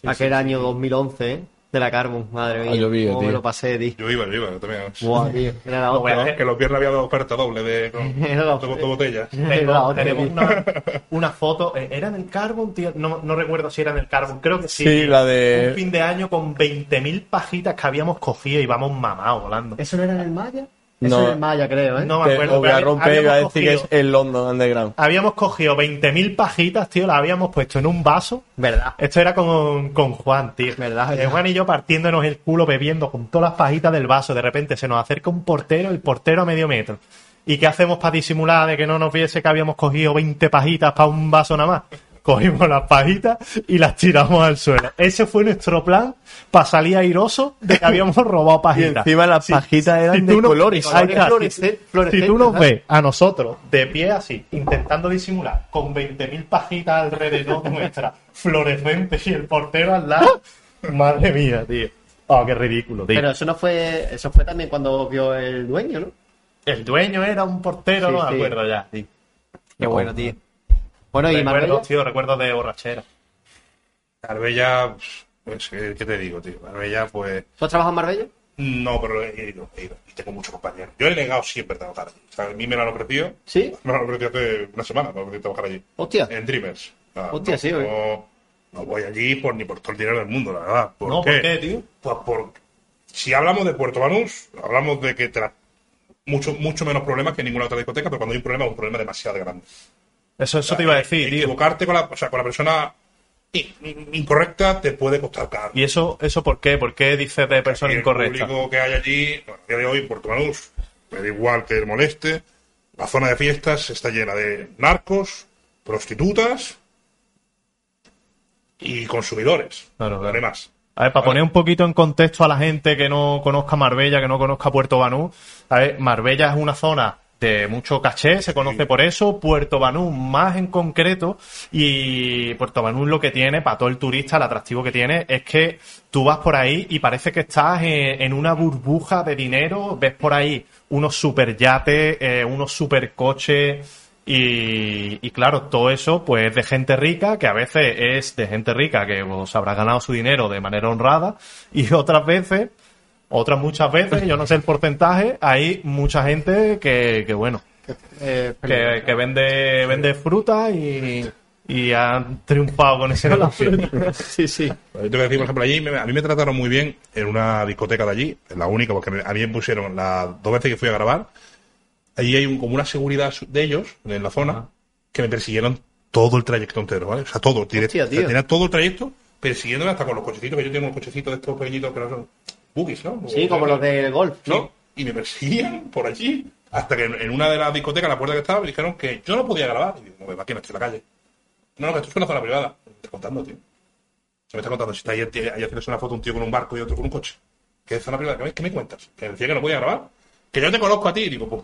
sí,
Aquel
sí,
año 2011, ¿eh? De la Carbon, madre mía.
Ah, yo vi,
Cómo me
tío.
lo pasé, tío.
Yo iba, yo iba, yo también.
Buah, tío. Era la otra. ¿eh?
Que los viernes había dado oferta doble de, con,
Era la
de,
otra.
de botellas.
Era la
Tengo-
otra,
tenemos una, una foto, eh, ¿era en el Carbon, tío? No, no recuerdo si era en el Carbon, creo que sí.
Sí,
tío.
la de-
Un fin de año con 20.000 pajitas que habíamos cogido y vamos mamados volando.
¿Eso no era en el Maya? Eso
No.
el Maya, creo, ¿eh?
No me acuerdo.
decir que es
cogido-
el London Underground.
Habíamos cogido 20.000 pajitas, tío, las habíamos puesto en un vaso.
¿Verdad?
Esto era con, con Juan, tío.
Verdad,
Eh,
verdad.
Juan y yo partiéndonos el culo bebiendo con todas las pajitas del vaso. De repente se nos acerca un portero, el portero a medio metro. ¿Y qué hacemos para disimular de que no nos viese que habíamos cogido 20 pajitas para un vaso nada más? Cogimos las pajitas y las tiramos al suelo. Ese fue nuestro plan para salir airoso de que habíamos robado
Y
pajitas.
encima las pajitas eran
Si
de
tú no-
colores.
Colores
si- tú nos ves a nosotros de pie así, intentando disimular, con 20.000 pajitas alrededor nuestra, fluorescentes y el portero al lado, madre mía, tío. Oh, qué ridículo, tío.
Pero eso no fue, eso fue también cuando vio el dueño, ¿no?
el dueño era un portero,
Sí,
no me
sí.
acuerdo ya. tío.
Qué bueno, tío. Bueno, y Marbella.
Tío, recuerdos de borrachera.
Marbella, pues, ¿qué te digo, tío? Marbella, pues,
¿Tú has trabajado en Marbella?
no, pero he ido, he ido. Y tengo muchos compañeros. Yo he negado siempre trabajar allí. O sea, a mí me lo han ofrecido.
¿Sí?
Me lo han ofrecido hace una semana, me lo han ofrecido trabajar allí.
Hostia.
En Dreamers. O sea,
Hostia,
no,
sí,
no,
oye.
no voy allí por, ni por todo el dinero del mundo, la verdad. ¿Por
No,
qué?
¿por qué, tío?
Pues por... Si hablamos de Puerto Banús, hablamos de que te la- mucho, mucho menos problemas que en ninguna otra discoteca, pero cuando hay un problema es un problema demasiado grande.
Eso, eso te iba a decir, tío.
Equivocarte con la, o sea, con la persona incorrecta te puede costar caro.
¿Y eso, eso por qué? ¿Por qué dices de persona
el
incorrecta?
público que hay allí, a día de hoy, Puerto Banús, me da igual que moleste, la zona de fiestas está llena de narcos, prostitutas y consumidores.
Claro, claro.
Además.
A ver, para poner un poquito en contexto a la gente que no conozca Marbella, que no conozca Puerto Banú, a ver, Marbella es una zona de mucho caché, se conoce por eso, Puerto Banú más en concreto, y Puerto Banú lo que tiene, para todo el turista, el atractivo que tiene, es que tú vas por ahí y parece que estás en, en una burbuja de dinero, ves por ahí unos super yates, eh, unos super coches, y, y claro, todo eso pues es de gente rica, que a veces es de gente rica que pues, habrá ganado su dinero de manera honrada, y otras veces, otras muchas veces, yo no sé el porcentaje, hay mucha gente que, que bueno,
Eh,
que, que vende, vende fruta y, y han triunfado con ese negocio.
sí, sí.
Yo tengo que decir, por ejemplo, allí me- a mí me trataron muy bien en una discoteca de allí, es la única, porque a mí me pusieron las dos veces que fui a grabar. Allí hay un- como una seguridad de ellos en la zona que me persiguieron todo el trayecto entero, ¿vale? O sea, todo, tiene,
Hostia,
o sea,
tío.
tenía todo el trayecto, persiguiéndome hasta con los cochecitos, que yo tengo unos cochecitos de estos pequeñitos que no son buggies, ¿no?
Sí, como los del golf.
¿no? Y me perseguían por allí, hasta que en una de las discotecas, en la puerta que estaba, me dijeron que yo no podía grabar. Y digo, "Hombre, aquí no estoy en la calle. No, no, que esto es una zona privada. Me está contando, tío. Se me está contando, si está ahí, ahí haciéndose una foto un tío con un barco y otro con un coche. ¿Qué es zona privada? ¿Qué me, qué me cuentas? Que decía que no podía grabar. Que yo te conozco a ti. Y digo, pues,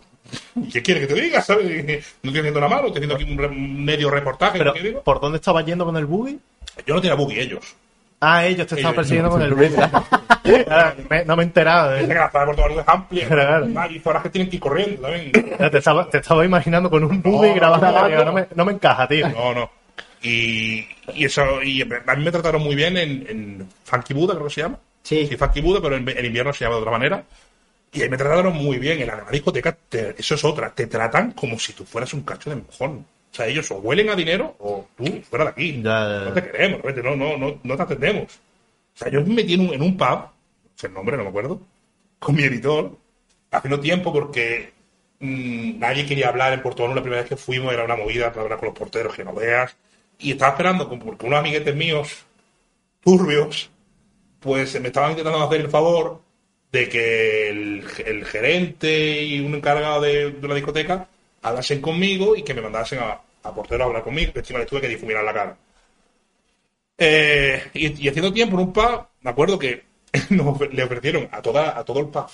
¿y qué quieres que te diga? No estoy haciendo nada malo, estoy haciendo aquí un, re- medio reportaje.
Pero. ¿por dónde estabas yendo con el buggy?
Yo no tenía buggy, ellos.
Ah, ellos te estaban
Ellos-
persiguiendo con el me- no me he enterado.
Dice
eh.
que la zona de Puerto Banús es amplia.
Pero claro.
Ah, Y zonas que tienen que ir corriendo también.
Te estaba, te estaba imaginando con un buggy
No,
grabando.
no,
digo,
no.
no, me, no me encaja, tío.
No, no. Y, y eso, y a mí me trataron muy bien en, en Funky Buda, creo que se llama.
Sí.
Sí, Funky Buda, pero en, en invierno se llama de otra manera. Y ahí me trataron muy bien. En la discoteca, te- eso es otra. Te tratan como si tú fueras un cacho de mojón. O sea, ellos o huelen a dinero o tú, fuera de aquí.
Ya, ya, ya.
No te queremos, vete, no, no, no, no te atendemos. O sea, yo me metí en un, en un pub, no sé el nombre, no me acuerdo, con mi editor, haciendo tiempo porque mm, nadie quería hablar en Banús. La primera vez que fuimos era una movida para hablar con los porteros, que no veas. Y estaba esperando, porque unos amiguetes míos, turbios, pues me estaban intentando hacer el favor de que el, el gerente y un encargado de, de la discoteca hablasen conmigo y que me mandasen a, a portero a hablar conmigo, que encima les tuve que difuminar la cara. Eh, y, y haciendo tiempo en un pub, me acuerdo que nos, le ofrecieron a, toda, a todo el pub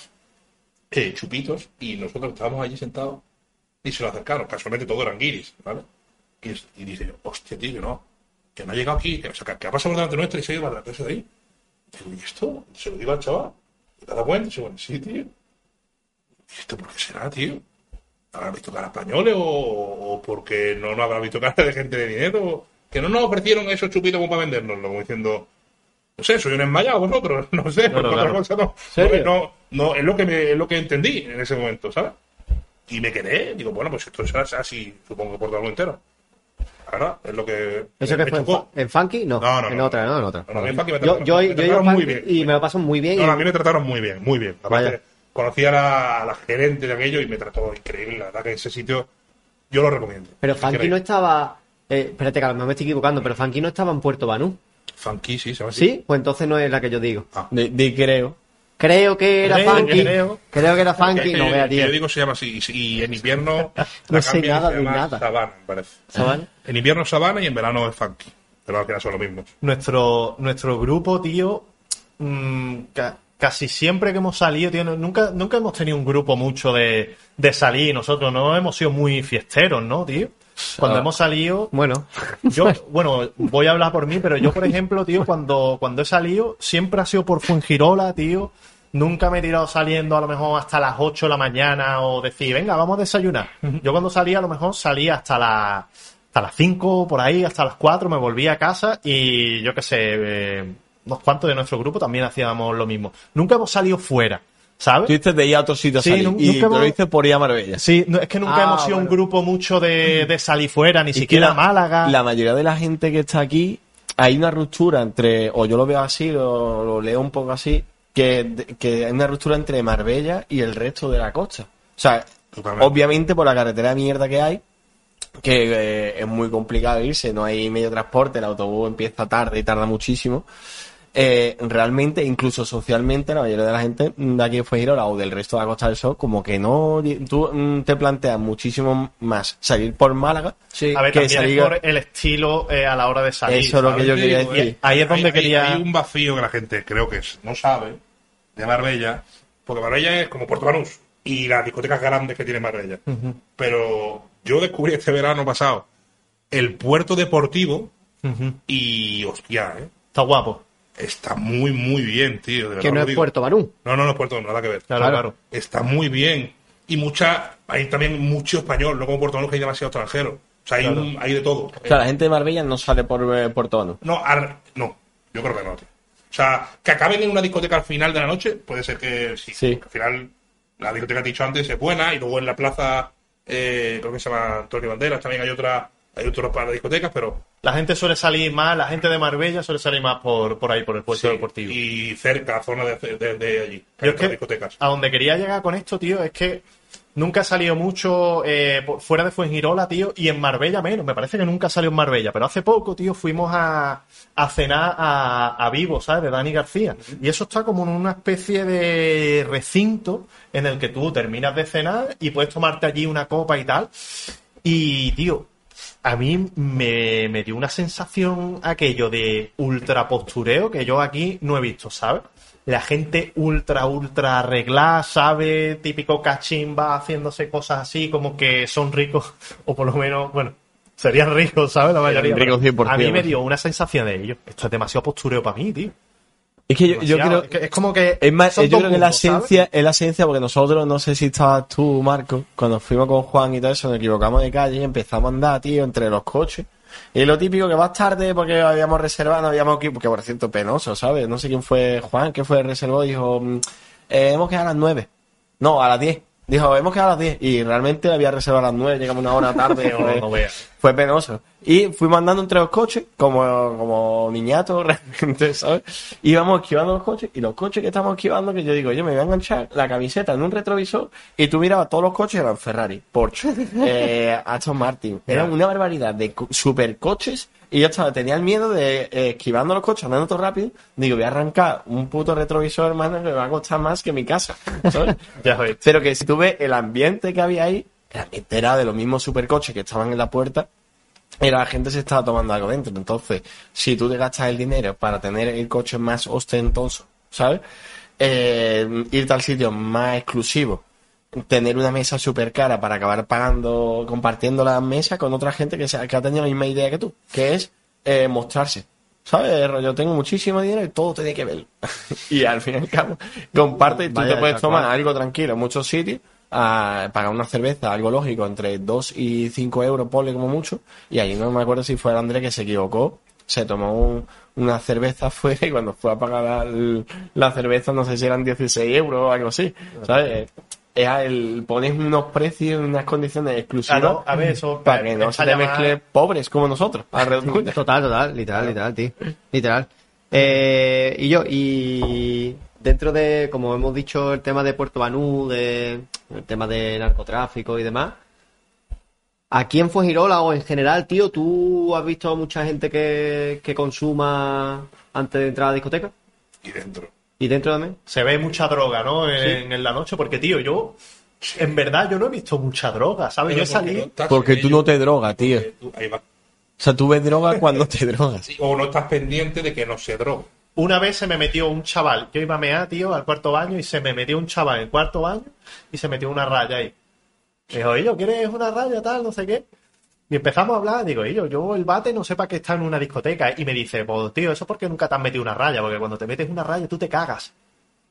eh, chupitos y nosotros estábamos allí sentados y se lo acercaron. Casualmente todo eran guiris, ¿vale? Y, y dice, hostia, tío, que no, que no ha llegado aquí, que, o sea, que, que ha pasado delante nuestra y se ha ido para atrás de ahí. Digo, ¿y esto? Se lo digo al chaval. ¿Y te das cuenta? Dice, bueno, sí, tío. ¿Y esto por qué será, tío? ¿Habrá visto cara españoles o, o porque no nos habrá visto cara de gente de dinero? Que no nos ofrecieron esos chupitos como para vendérnoslo, como diciendo, no sé, soy un enmayado vosotros, no sé,
Claro,
otra
claro.
cosa no. No, no, es lo que me, es lo que entendí en ese momento, ¿sabes? Y me quedé, digo, bueno, pues esto será así, supongo que por todo el mundo entero. Verdad, es lo que
¿Eso que fue en,
chocó.
fa- en Funky? No,
No, no,
en
no.
otra, ¿no? En otra.
No, no, en Funky me
yo,
trataron-
yo,
me
yo
trataron muy
Funky
bien.
y me lo paso muy bien.
No,
y-
a mí me trataron muy bien, muy bien. Aparte. Conocí a la, a la gerente de aquello y me trató increíble. La verdad que ese sitio yo lo recomiendo.
Pero
Si
Funky
queréis.
no estaba... Eh, espérate, que a lo mejor me estoy equivocando, pero Funky no estaba en Puerto Banú.
Funky, sí, se así.
¿Sí? Pues entonces no es la que yo digo.
De, de creo.
Creo que era
Creo,
Funky.
creo.
Creo que era Funky.
Que
No
yo-
vea, tío.
Yo digo se llama así. Y, y en invierno.
No sé nada de nada.
Sabana, me parece.
¿Sabes?
En invierno es Sabana y en verano es Funky. Pero al final son lo mismo.
Nuestro, nuestro grupo, tío, mm, casi siempre que hemos salido, tío, nunca, nunca hemos tenido un grupo mucho de, de salir. Nosotros no hemos sido muy fiesteros, ¿no, tío? Cuando
Ah.
hemos salido,
Bueno,
yo, bueno, voy a hablar por mí, pero yo, por ejemplo, tío, cuando, cuando he salido, siempre ha sido por Fuengirola, tío. Nunca me he tirado saliendo a lo mejor hasta las 8 de la mañana o decir, venga, vamos a desayunar. Yo cuando salía, a lo mejor salía hasta las hasta las 5, por ahí, hasta las 4, me volvía a casa y yo qué sé, eh, unos cuantos de nuestro grupo también hacíamos lo mismo. Nunca hemos salido fuera, ¿sabes?
Tú dices de ir a otro sitio a
Sí,
salir. y lo dices por ir a Marbella.
Sí, no, es que nunca
Ah,
hemos sido un grupo mucho de, de salir fuera, ni siquiera
la-
Málaga.
La mayoría de la gente que está aquí, hay una ruptura entre, o yo lo veo así, o lo leo un poco así, que, que hay una ruptura entre Marbella y el resto de la costa. O sea,
Totalmente.
obviamente por la carretera de mierda que hay, que eh, es muy complicado irse, no hay medio de transporte, el autobús empieza tarde y tarda muchísimo. Eh, realmente, incluso socialmente, la mayoría de la gente de aquí de Fuengirola o del resto de la Costa del Sol, como que no, tú mm, te planteas muchísimo más salir por Málaga
sí.
A ver,
que
también
salir-
es por el estilo eh, a la hora de salir.
Eso es lo que yo quería decir.
eh,
Ahí es donde
hay-
quería-
Hay un vacío que la gente creo que es- no sabe de Marbella, porque Marbella es como Puerto Banús y las discotecas grandes que tiene Marbella. Pero yo descubrí este verano pasado el puerto deportivo y hostia, ¿eh?
Está guapo.
Está muy, muy bien, tío. de
Que no es
digo.
Puerto Banú.
No, no, no es Puerto nada que ver.
Claro, claro.
Está muy bien. Y mucha, hay también mucho español, no como Puerto Banús que hay demasiado extranjero. O sea, hay,
Claro.
un- hay de todo.
O sea, la gente de Marbella no sale por eh, Puerto Banús.
No, ar- no, yo creo que no, tío. O sea, que acaben en una discoteca al final de la noche, puede ser que sí.
Sí.
porque Al final, la discoteca que he dicho antes es buena, y luego en la plaza, eh, creo que se llama Antonio Banderas, también hay otra, hay otros para discotecas, pero
La gente suele salir más, la gente de Marbella suele salir más por, por ahí, por el puerto
sí,
deportivo.
y cerca, zona de, de- de allí,
Yo es que
discotecas.
a donde quería llegar con esto, tío, es que Nunca he salido mucho eh, fuera de Fuengirola, tío, y en Marbella menos. Me parece que nunca salió en Marbella, pero hace poco, tío, fuimos a, a cenar a, a Vivo, ¿sabes? De Dani García. Y eso está como en una especie de recinto en el que tú terminas de cenar y puedes tomarte allí una copa y tal. Y, tío, a mí me, me dio una sensación aquello de ultra postureo que yo aquí no he visto, ¿sabes? La gente ultra, ultra arreglada, ¿sabe? Típico cachimba haciéndose cosas así, como que son ricos, o por lo menos, bueno, serían ricos, ¿sabes? La mayoría.
ricos
pero
100%,
A mí me dio una sensación de ello. Esto es demasiado postureo para mí, tío.
Es que yo, creo.
Es, que es como que.
Es más, yo creo que la
mundos,
esencia es la esencia porque nosotros, no sé si estabas tú, Marco, cuando fuimos con Juan y todo eso, nos equivocamos de calle y empezamos a andar, tío, entre los coches. Y lo típico que vas tarde porque habíamos reservado, no habíamos aquí, porque por cierto, penoso, ¿sabes? No sé quién fue Juan, que fue reservó, dijo, mm, eh, hemos quedado a las nueve. No, a las diez. Dijo, hemos quedado a las 10 y realmente había reservado a las 9, llegamos una hora tarde.
No,
fue, penoso. Y fuimos andando entre los coches, como, como niñatos realmente, ¿sabes? Íbamos esquivando los coches y los coches que estamos esquivando, que yo digo, yo me voy a enganchar la camiseta en un retrovisor y tú mirabas todos los coches, eran Ferrari, Porsche, eh, Aston Martin. Eran una barbaridad de co- supercoches y yo estaba, tenía el miedo de eh, esquivando los coches, andando todo rápido. Digo, voy a arrancar un puto retrovisor, hermano, que me va a costar más que mi casa, ¿sabes?
Ya ves.
Pero que si tú ves el ambiente que había ahí, el ambiente era de los mismos supercoches que estaban en la puerta, y la gente se estaba tomando algo dentro. Entonces, si tú te gastas el dinero para tener el coche más ostentoso, ¿sabes? Eh, irte al sitio más exclusivo, tener una mesa súper cara para acabar pagando, compartiendo la mesa con otra gente que, se- que ha tenido la misma idea que tú, que es eh, mostrarse. ¿Sabes? Yo tengo muchísimo dinero y todo tiene que ver. y al fin y al cabo, comparte y tú
Vaya,
te puedes tomar
cual.
algo tranquilo en muchos sitios, a pagar una cerveza, algo lógico, entre 2 y 5 euros, ponle como mucho. Y ahí no me acuerdo si fue el Andrés que se equivocó, se tomó un- una cerveza afuera y cuando fue a pagar la, la cerveza, no sé si eran 16 euros o algo así. ¿Sabes? Es el, pones unos precios, unas condiciones exclusivas
Claro, a ver, eso.
para que no se te mezcle pobres como nosotros.
Total, total, literal, literal, tío. Literal. Eh, y yo, y dentro de, como hemos dicho, el tema de Puerto Banú, de, el tema de narcotráfico y demás, aquí en Fuengirola o en general, tío, ¿tú has visto mucha gente que, que consuma antes de entrar a la discoteca?
Y dentro.
¿Y dentro también?
se ve mucha droga, ¿no? En, en la noche, porque, tío, yo, en verdad, yo no he visto mucha droga, ¿sabes? yo he
Pero porque no
Porque tú
ello,
no te drogas, tío.
porque tú- ahí va.
O sea, tú ves droga cuando te drogas.
Sí, O no estás pendiente de que no se droga.
Una vez se me metió un chaval, yo iba a mear, tío, al cuarto baño, y se me metió un chaval en el cuarto baño y se metió una raya ahí. Me dijo, yo, ¿quieres una raya tal? No sé qué. Y empezamos a hablar, digo, yo, yo el bate no sé para qué está en una discoteca. Y me dice, pues tío, eso es porque nunca te has metido una raya, porque cuando te metes una raya tú te cagas.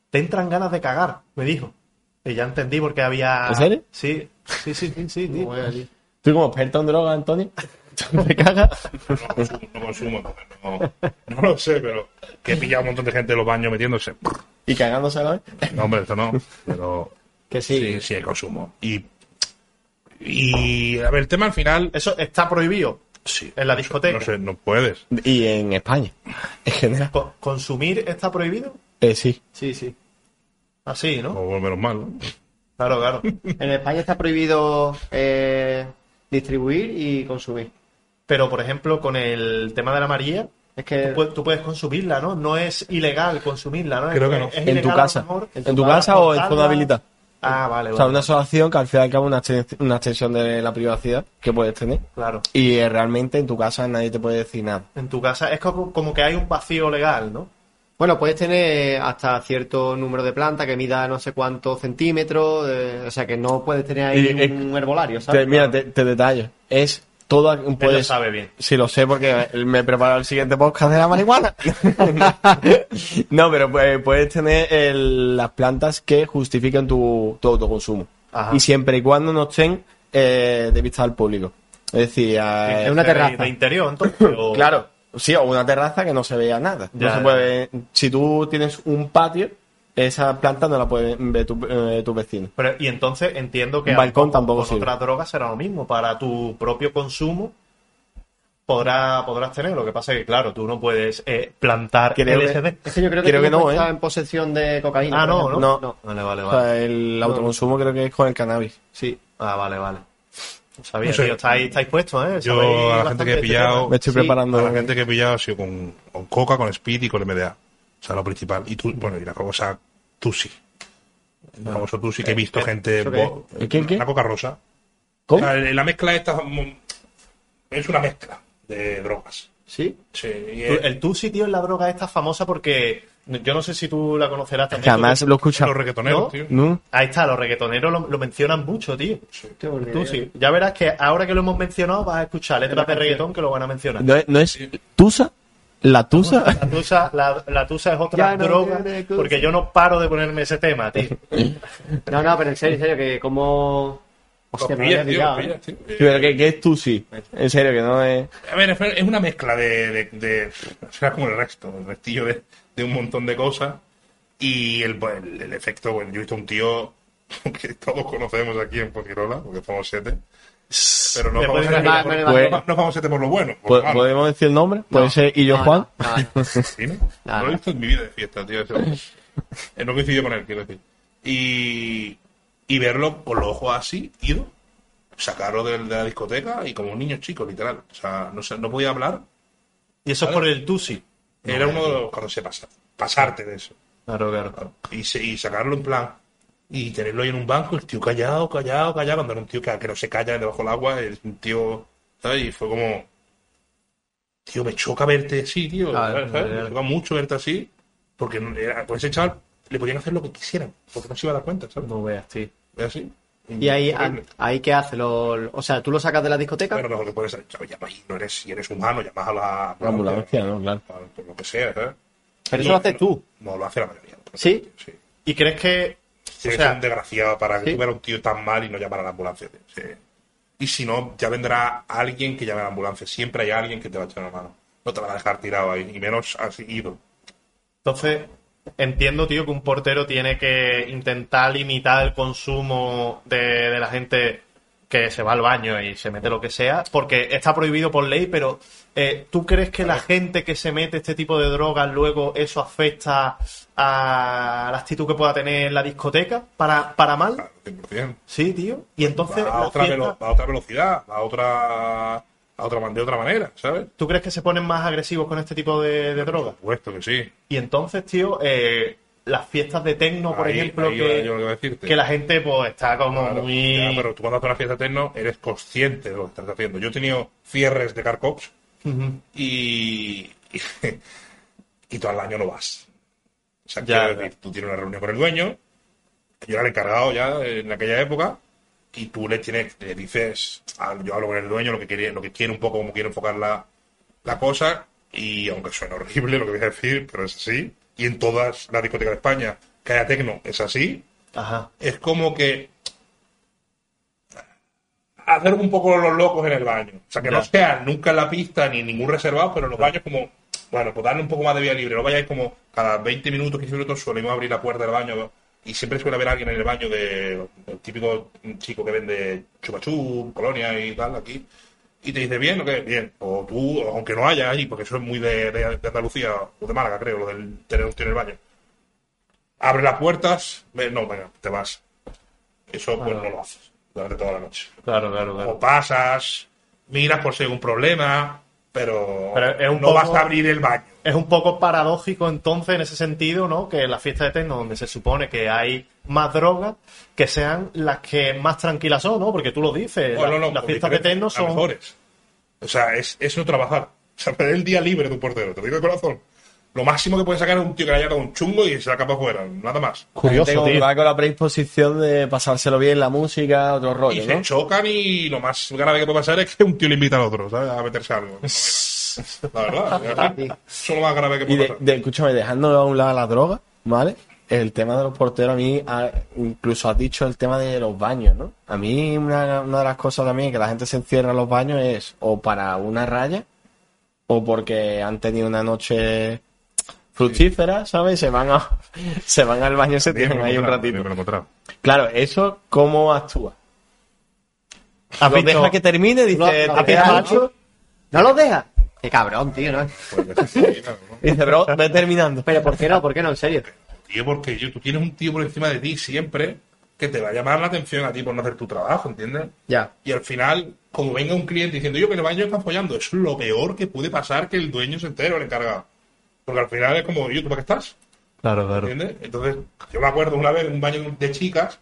Te entran ganas de cagar, me dijo. Y ya entendí porque había...
¿En serio?
Sí, sí, sí, sí, sí, tío.
¿Tú como experto en droga, Antonio? ¿Tú te cagas?
No consumo, no consumo, no, no lo sé, pero que he pillado un montón de gente en los baños metiéndose.
¿Y cagándose a la vez?
No, hombre, esto no. Pero
Que
sí, sí, hay consumo. Y, y a ver, el tema al final.
Eso está prohibido
Sí,
en la discoteca.
no sé, no puedes.
Y en España, en general.
Co- ¿Consumir está prohibido?
Eh, sí.
Sí, sí.
Así, ¿no?
O menos mal. ¿no?
Claro, claro.
En España está prohibido eh, distribuir y consumir.
Pero, por ejemplo, con el tema de la María,
Es que
tú puedes, tú puedes consumirla, ¿no? No es ilegal consumirla, ¿no?
Creo
Es-
que no.
es
En tu casa.
mejor
¿En tu casa o en zona habilitada?
Ah, vale,
O sea,
vale.
una asociación que al fin y al cabo es una, una extensión de la privacidad que puedes tener.
Claro.
Y eh, realmente en tu casa nadie te puede decir nada.
En tu casa es como, como que hay un vacío legal, ¿no?
Bueno, puedes tener hasta cierto número de plantas que mida no sé cuántos centímetros, eh, o sea que no puedes tener ahí
Y, eh,
un herbolario,
Te-
¿sabes?
mira, te, te detallo. Es todo.
Él lo
Puedes,
sabe bien.
Sí, lo sé porque me he preparado el siguiente podcast de la marihuana. no, pero pues, puedes tener el- las plantas que justifiquen tu, tu autoconsumo.
Ajá.
Y siempre y cuando no estén eh, de vista al público. Es decir, eh,
Es una terraza.
De interior, entonces. o-
claro, sí, o una terraza que no se vea nada.
Ya,
no se
ya.
puede, si tú tienes un patio, esa planta no la pueden ver tu, eh, tus vecinos.
Pero, y entonces entiendo que
balcón tampoco
con
sirve.
otras drogas será lo mismo. Para tu propio consumo, podrá, podrás tener. Lo que pasa es que, claro, tú no puedes eh, plantar
Creo que-
LSD.
Es que yo creo que,
Creo
tú
que no,
puedes
¿eh?
en posesión de cocaína.
Ah, no,
ejemplo.
No.
Vale, vale,
O
vale.
sea, el autoconsumo creo que es con el cannabis.
Sí. Ah, vale, vale. No sabía,
No sé.
tío. Estáis, estáis puestos, ¿eh?
Yo a la gente que he
este
pillado,
tema.
Me estoy
Sí,
preparando.
a la gente que he pillado ha sido con, con coca, con speed y con MDA. O sea, lo principal. Y tú, bueno, y la cosa Tusi. El famoso Tusi que he visto gente.
¿Eso qué?
¿Qué, qué?
La coca rosa.
¿Cómo?
O sea, la mezcla esta es una mezcla de drogas.
Sí.
Sí, es-
El Tusi, tío, es la droga esta famosa porque yo no sé si tú la conocerás también.
Que además
porque-
lo escuchado.
los reggaetoneros,
¿No?
tío.
¿No?
Ahí está, los reggaetoneros lo, lo mencionan mucho, tío. El Tusi. Ya verás que ahora que lo hemos mencionado vas a escuchar letras de reggaetón que lo van a mencionar.
¿No es, no es Tusa? ¿La Tusa?
La tusa, la, la tusa es otra
no
droga porque yo no paro de ponerme ese tema, tío.
No, no, pero en serio, en serio, que como...
los
Hostia, me
pillas, tío,
pillado, ¿eh?
pillas, tío.
Pero ¿qué, qué es Tusi? En serio, que no es...
A ver, es- una mezcla de. de, de- o sea, como el resto, el restillo de, de un montón de cosas. Y el, pues, el, el efecto, bueno, yo he visto un tío que todos conocemos aquí en Poquirola, porque somos siete. Pero no vamos, a
decir-
por,
Pues-
no, no vamos a por lo bueno. por
¿Po-
lo malo.
¿Podemos decir el nombre? ¿Puede ser y yo
No,
Juan?
no, no.
Sí, ¿no? No lo he visto en mi vida de fiesta, tío. Eh, no coincidió con él, quiero decir. Y, y verlo con los ojos así, ido, sacarlo de, de la discoteca y como un niño chico, literal. O sea, no, no podía hablar.
Y eso es por el Tusi.
Era uno de los cuando se pasa. Pasarte de eso.
Claro, claro.
claro. Y, y sacarlo en plan. Y tenerlo ahí en un banco, el tío callado, callado, callado. Cuando era un tío que, que no se calla debajo del agua, es un tío. ¿Sabes? Y fue como. Tío, me choca verte así, tío.
Claro,
Me choca mucho verte así. Porque era, pues ese chaval le podían hacer lo que quisieran. Porque no se iba a dar cuenta, ¿sabes?
No veas, tío.
Es así.
Y ahí,
Horrible.
ahí ¿qué hace? Lo, o sea, ¿tú lo sacas de la discoteca?
Bueno, mejor que puedes. ¿sabes? Llama ahí, no eres, si eres humano, llamas a la.
La ambulancia, ¿no? Claro.
Por por lo que sea, ¿sabes?
Pero eso lo haces tú.
No, lo hace la mayoría.
¿Sí?
Sí.
¿Y crees que
Tienes
O sea,
un desgraciado para que
sí.
tú veas a un tío tan mal y no llamar a la ambulancia. Sí. Y si no, ya vendrá alguien que llame a la ambulancia. Siempre hay alguien que te va a echar una mano. No te van a dejar tirado ahí, y menos así ido.
Entonces, entiendo, tío, que un portero tiene que intentar limitar el consumo de, de la gente que se va al baño y se mete lo que sea, porque está prohibido por ley, pero eh, ¿tú crees que la gente que se mete este tipo de drogas luego eso afecta a la actitud que pueda tener en la discoteca para, para mal?
Claro, 100%.
Sí, tío. Y entonces,
Va a, otra
fiesta-
a otra velocidad, a otra, a otra man- de otra manera, ¿sabes?
¿tú crees que se ponen más agresivos con este tipo de, de drogas?
Por supuesto que sí.
Y entonces, tío, eh, las fiestas de tecno, por
Ahí-
ejemplo,
ahí
que,
yo lo que
que la gente pues está como
Claro,
muy...
ya, pero tú cuando haces una fiesta techno eres consciente de lo que estás haciendo. Yo he tenido cierres de Carcops y, y, y tú al año no vas. O sea,
Ya,
decir, tú tienes una reunión con el dueño, yo era el encargado ya en aquella época, y tú le tienes, le dices, al- yo hablo con el dueño lo que quiere, lo que quiere un poco, cómo quiere enfocar la, la cosa, y aunque suene horrible lo que voy a decir, pero es así, y en todas las discotecas de España que haya tecno es así,
Ajá.
es como que hacer un poco los locos en el baño. O sea, que
Ya.
no sean nunca en la pista ni ningún reservado, pero en los baños como, bueno, pues darle un poco más de vía libre. No vayáis como cada 20 minutos, 15 minutos solemos abrir la puerta del baño y siempre suele haber alguien en el baño de el típico chico que vende chupachú, colonia y tal aquí. Y te dice, bien o qué, bien. O tú, aunque no haya ahí, porque eso es muy de, de- de Andalucía o de Málaga, creo, lo del tener un tío en el baño. Abre las puertas, ve- no, venga, te vas. Eso pues no lo haces durante toda la noche.
Claro, claro,
O
claro.
pasas, miras por si hay un problema, pero,
Pero es un
no
poco-
vas a abrir el baño.
Es un poco paradójico entonces en ese sentido, ¿no? Que las fiestas de techno donde se supone que hay más drogas, que sean las que más tranquilas son, ¿no? Porque tú lo dices,
No,
la-
no,
las fiestas de techno son...
mejores. O sea, es, es no trabajar. O sea, perder el día libre de un portero, te digo de corazón. Lo máximo que puede sacar es un tío que le haya dado un chungo y se la capa afuera, nada más.
Curioso,
Gente
tío.
va con la predisposición de pasárselo bien, la música, otro
Y
rollo,
se
¿no?
chocan y lo más grave que puede pasar es que un tío le invita al otro, ¿sabes? A meterse algo. La verdad. Eso es lo más grave que
Y
puede
de,
pasar.
de- escúchame, dejando a un lado la droga, ¿vale? El tema de los porteros, a mí, incluso has dicho el tema de los baños, ¿no? A mí, una, una de las cosas también que la gente se encierra en los baños es o para una raya o porque han tenido una noche fructífera, ¿sabes? Se van, a, se van al baño y se tienen ahí un ratito. Claro, eso, ¿cómo actúa?
¿Has
¿Lo
visto-
deja que termine? Dice,
Lo- lo
¿te queda mucho?
¿No los deja? Qué cabrón, tío, ¿no?
Pues, no,
dice, bro, ve terminando.
Pero ¿por qué no? ¿Por qué no? En serio.
Tío, porque yo- tú tienes un tío por encima de ti siempre que te va a llamar la atención a ti por no hacer tu trabajo, ¿entiendes?
Ya.
Y al final, como venga un cliente diciendo yo que el baño están follando, es lo peor que puede pasar que el dueño se entere o el encargado. Porque al final es como, ¿y tú para qué estás?
Claro, claro.
¿Entiendes? Entonces, yo me acuerdo una vez en un baño de chicas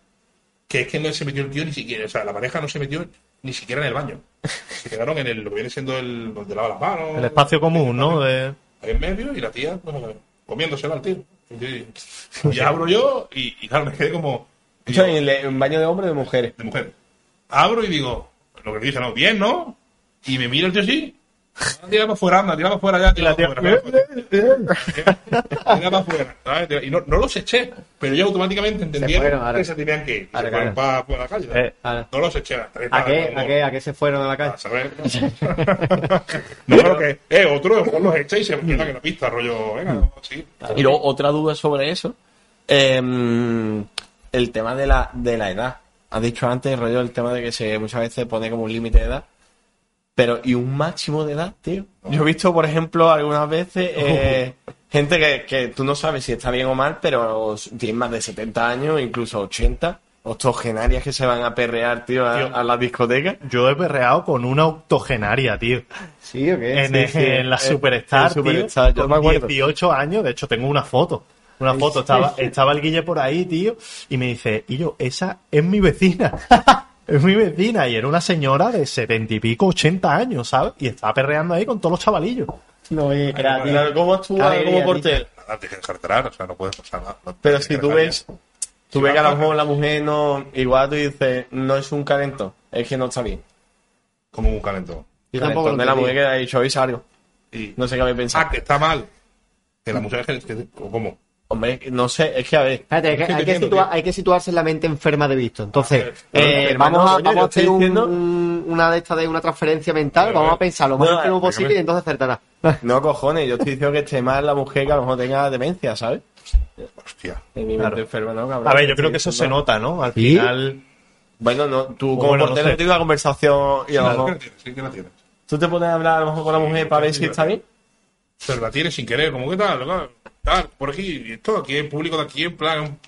que es que no se metió el tío ni siquiera, o sea, la pareja no se metió ni siquiera en el baño. Se quedaron en el, lo que viene siendo el, donde lava las manos.
El espacio común, ¿no? De...
Ahí en medio y la tía, pues, comiéndosela al tío. Y, y abro yo y, y claro, me quedé como. y
Yo,
digo,
en el- en baño de hombres o de mujeres.
de mujer. Abro y digo, lo que dice, no, bien, ¿no? Y me mira el tío así. "Ah, Tira para afuera, anda, tira para afuera ya, tira para afuera. Tira para. Y no, no los eché, pero yo automáticamente entendieron
fueron, ahora.
que se tenían que ir.
Ahora,
se fueron
claro.
para, la calle.
Eh.
No los eché.
¿A qué, ¿A qué? ¿A qué se fueron a la
a
calle?
saber. no, pero que, eh, otro mejor los echa y se queda que la pista, rollo, venga, no, sí.
Y luego otra duda sobre eso. eh, el tema de la, de la edad. Has dicho antes, rollo, el tema de que se muchas veces pone como un límite de edad. Pero, ¿y un máximo de edad, tío? Yo he visto, por ejemplo, algunas veces eh, gente que, que tú no sabes si está bien o mal, pero tienen más de 70 años, incluso 80. Octogenarias que se van a perrear, tío, a,
Tío.
a las discotecas.
Yo he perreado con una octogenaria, tío.
¿Sí o qué?
En,
sí, sí.
en la Superstar, tío,
yo
con
me acuerdo.
18 años, de hecho tengo una foto. Una foto, estaba, estaba el Guille por ahí, tío, y me dice, y yo, esa es mi vecina. es mi vecina. Y era una señora de 70 y pico, 80 años, ¿sabes? Y estaba perreando ahí con todos los chavalillos.
No, oye.
Claro, ¿Cómo actúa
Alegría,
como portero?
Nada, tienes que descartar, o sea, no puedes pasar nada. no
Pero si tú ves, tú ves que a lo mejor la mujer no, igual tú dices, no es un calentón, es que no está bien.
Como un calentón.
Yo tampoco lo
de la mujer que ha dicho, hoy salgo.
Y,
No sé qué habéis pensado.
ah, que está mal. Que la mujer es que, o ¿cómo?
Hombre, no sé, es que a ver.
Espérate, hay que,
Es que
hay,
te
que
entiendo,
situa-
tío.
hay que situarse en la mente enferma de visto. Entonces,
A ver,
eh,
hermano,
vamos a, vamos a hacer un- un- una de estas de una transferencia mental, vamos a pensar lo más
no,
enfermo posible y entonces acertará.
No cojones, yo estoy diciendo que esté mal la mujer que a lo mejor tenga demencia, ¿sabes?
Hostia.
En mi
Claro.
mente enferma, ¿no? cabrón?
A ver, yo creo que eso
Sí,
se
no.
nota, ¿no? Al
¿Sí?
final.
Bueno, no, tú como
Bueno, no
portero
sé.
tienes una conversación y a lo
¿Qué la
mejor.
tienes? Sí, que la tienes.
Tú te pones a hablar a lo mejor con la
Sí,
mujer para ver si está bien.
Pero la tienes sin querer, como, ¿qué tal? Tal, tal, por aquí, y esto, aquí hay público de aquí, en plan,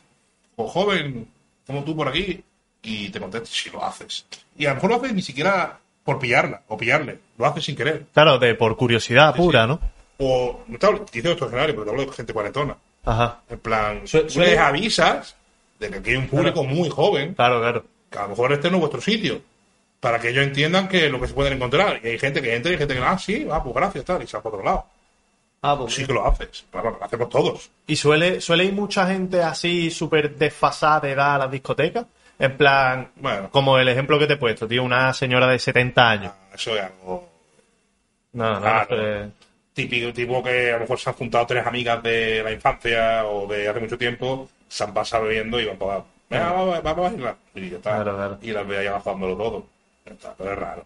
o joven, como tú por aquí, y te contestas si lo haces. Y a lo mejor lo haces ni siquiera por pillarla, o pillarle, lo haces sin querer.
Claro, de por curiosidad
Sí,
pura,
sí.
¿no?
O, no te hablo, dice otro escenario, pero te hablo de gente cuarentona.
Ajá.
En plan,
Su-
tú les avisas de que aquí hay un público muy joven,
Claro, claro.
que a lo mejor este no es vuestro sitio, para que ellos entiendan que lo que se pueden encontrar. Y hay gente que entra y hay gente que, ah, sí, va, pues gracias, tal, y se va por otro lado.
Ah, pues
Sí que lo haces, lo hacemos todos.
Y suele, suele ir mucha gente así súper desfasada de edad a las discotecas. En plan,
Bueno.
como el ejemplo que te he puesto, tío, una señora de 70 años.
Ah, Eso es algo
No, no,
Claro.
eh,
típico, tipo que a lo mejor se han juntado tres amigas de la infancia o de hace mucho tiempo, se han pasado bebiendo y van para Venga, vamos, vamos a bailar. Y ya está.
Claro, claro.
Y las ve ahí avanzándolo todo. Ya está, pero es raro.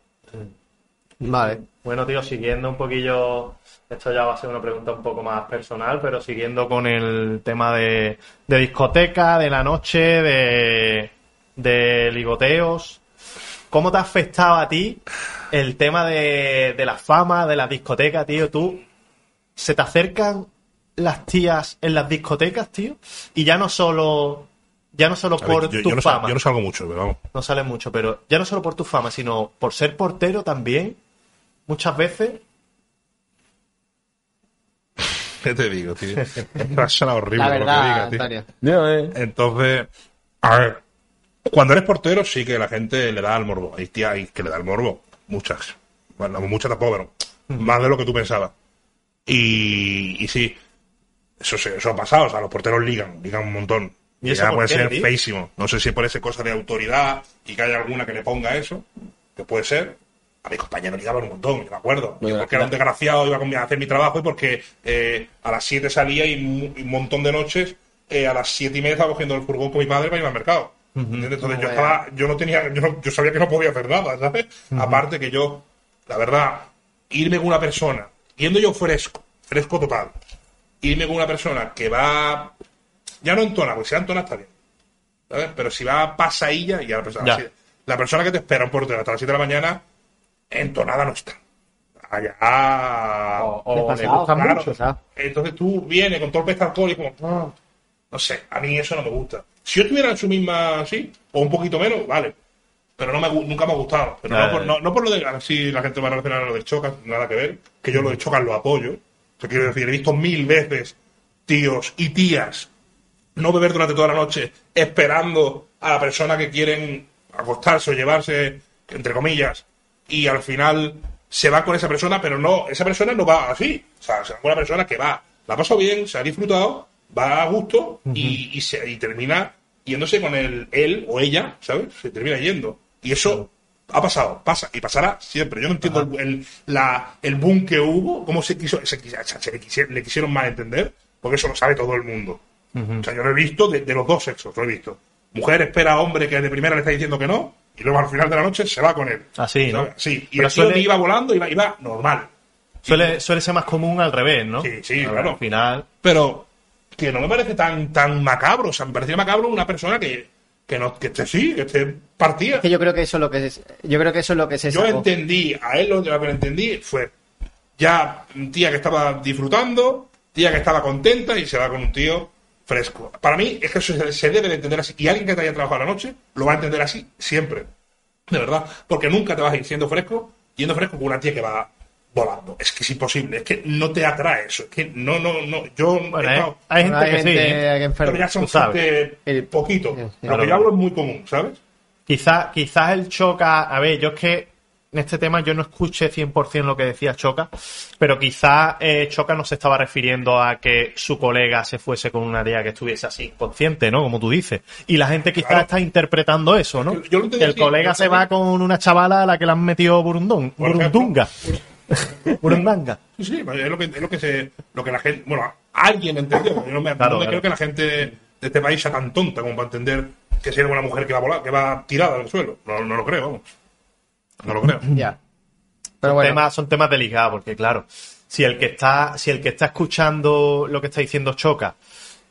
Vale.
Bueno, tío, siguiendo un poquillo, esto ya va a ser una pregunta un poco más personal, pero siguiendo con el tema de, de discoteca, de la noche, de, de ligoteos, ¿cómo te ha afectado a ti el tema de, de la fama, de la discoteca, tío? ¿Tú se te acercan las tías en las discotecas, tío? Y ya no solo, ya no solo
ver,
por
yo,
tu
yo no sal-
fama
yo no salgo mucho, pero vamos.
no sale mucho, pero ya no solo por tu fama, sino por ser portero también, muchas veces.
¿Qué te digo, tío? Ha sonado horrible
La
lo que
verdad,
diga, tío.
Eh,
Entonces, a ver, cuando eres portero sí que la gente le da al morbo. Hay tías ahí que le da el morbo. Muchas. Bueno, muchas tampoco, pero más de lo que tú pensabas. Y, y sí, eso, se- eso ha pasado. O sea, los porteros ligan, ligan un montón.
¿Y
Y
eso
ya puede
qué,
ser
tío?
feísimo. No sé si por esa cosa de autoridad y que haya alguna que le ponga eso, que puede ser. A mis compañeros ligaban un montón, yo me acuerdo.
Bueno,
porque era un desgraciado, iba a hacer mi trabajo y porque eh, a las 7 salía y y un montón de noches eh, a las 7 y media estaba cogiendo el furgón con mi madre para ir al mercado. ¿Entiendes? Entonces yo estaba, yo no tenía, yo, no- yo sabía que no podía hacer nada, ¿sabes? Aparte que yo, la verdad, irme con una persona, yendo yo fresco, fresco total, irme con una persona que va, ya no entona, porque si va entona está bien, ¿sabes? Pero si va pasadilla, ya la persona,
Ya.
la persona que te espera un portero hasta las 7 de la mañana, entonada no está. allá.
O, o le gusta
Claro.
mucho.
¿sabes?
Entonces tú vienes con todo el alcohólico, como, "Ah", no sé, a mí eso no me gusta. Si yo estuviera en su misma así, o un poquito menos, vale. Pero no me, nunca me ha gustado. Pero no, por, no, no por lo de, así la gente va a relacionar a lo de Chocas, nada que ver, que yo lo de Chocas lo apoyo. Te quiero decir, he visto mil veces tíos y tías no beber durante toda la noche esperando a la persona que quieren acostarse o llevarse, entre comillas, y al final se va con esa persona, pero no, esa persona no va así. O sea, es una persona que va, la ha pasado bien, se ha disfrutado, va a gusto y, y se, y termina yéndose con el, él o ella, ¿sabes? Se termina yendo. Y eso ha pasado, pasa y pasará siempre. Yo no entiendo el, el- la, el boom que hubo, cómo se quiso, se, le, quisi- le quisieron malentender, porque eso lo sabe todo el mundo. O sea, yo lo he visto de, de los dos sexos, lo he visto. Mujer espera a hombre que de primera le está diciendo que no, y luego al final de la noche se va con él.
Así, ¿no?
Sí, y
Pero
el tío
suele-
ni iba volando, iba, iba normal.
Suele, suele ser más común al revés, ¿no?
Sí, sí, claro.
Al final.
Pero que no me parece tan, tan macabro. O sea, me parecía macabro una persona que, que, no, que esté sí, que esté partida.
Es que yo creo que eso es lo que es, yo creo que eso es lo que se
Yo
sacó.
entendí, a él lo que entendí fue ya tía que estaba disfrutando, tía que estaba contenta y se va con un tío fresco. Para mí es que eso se, debe de entender así. Y alguien que te haya trabajado a la noche lo va a entender así siempre. De verdad. Porque nunca te vas a ir siendo fresco, yendo fresco con una tía que va volando. Es que es imposible. Es que no te atrae eso. Es que no, no, no. Yo he
Bueno,
estado-
eh, hay gente
Hay
que sí.
gente
¿eh?
que enferma.
pero ya son gente
El-
poquito. Lo que yo hablo es muy común, ¿sabes?
Quizás quizás el Choca, a ver, yo es que en este tema yo no escuché 100% lo que decía Choca, pero quizás eh, Choca no se estaba refiriendo a que su colega se fuese con una tía que estuviese así inconsciente, ¿no? Como tú dices. Y la gente quizás
Claro.
está interpretando eso, ¿no?
Yo- yo
que el colega se va con una chavala a la que le han metido burundón,
Por ejemplo.
burundunga. Burundanga.
Sí, sí, es lo que, es lo que se, lo que la gente, bueno, alguien entendió. Yo no me,
Claro,
no me
claro.
creo que la gente de este país sea tan tonta como para entender que sea una mujer que va a volar, que va tirada al suelo. No, no lo creo, vamos. No lo creo.
Ya. Pero
son,
bueno,
temas, son temas delicados, porque claro, si el que está, si el que está escuchando lo que está diciendo Choca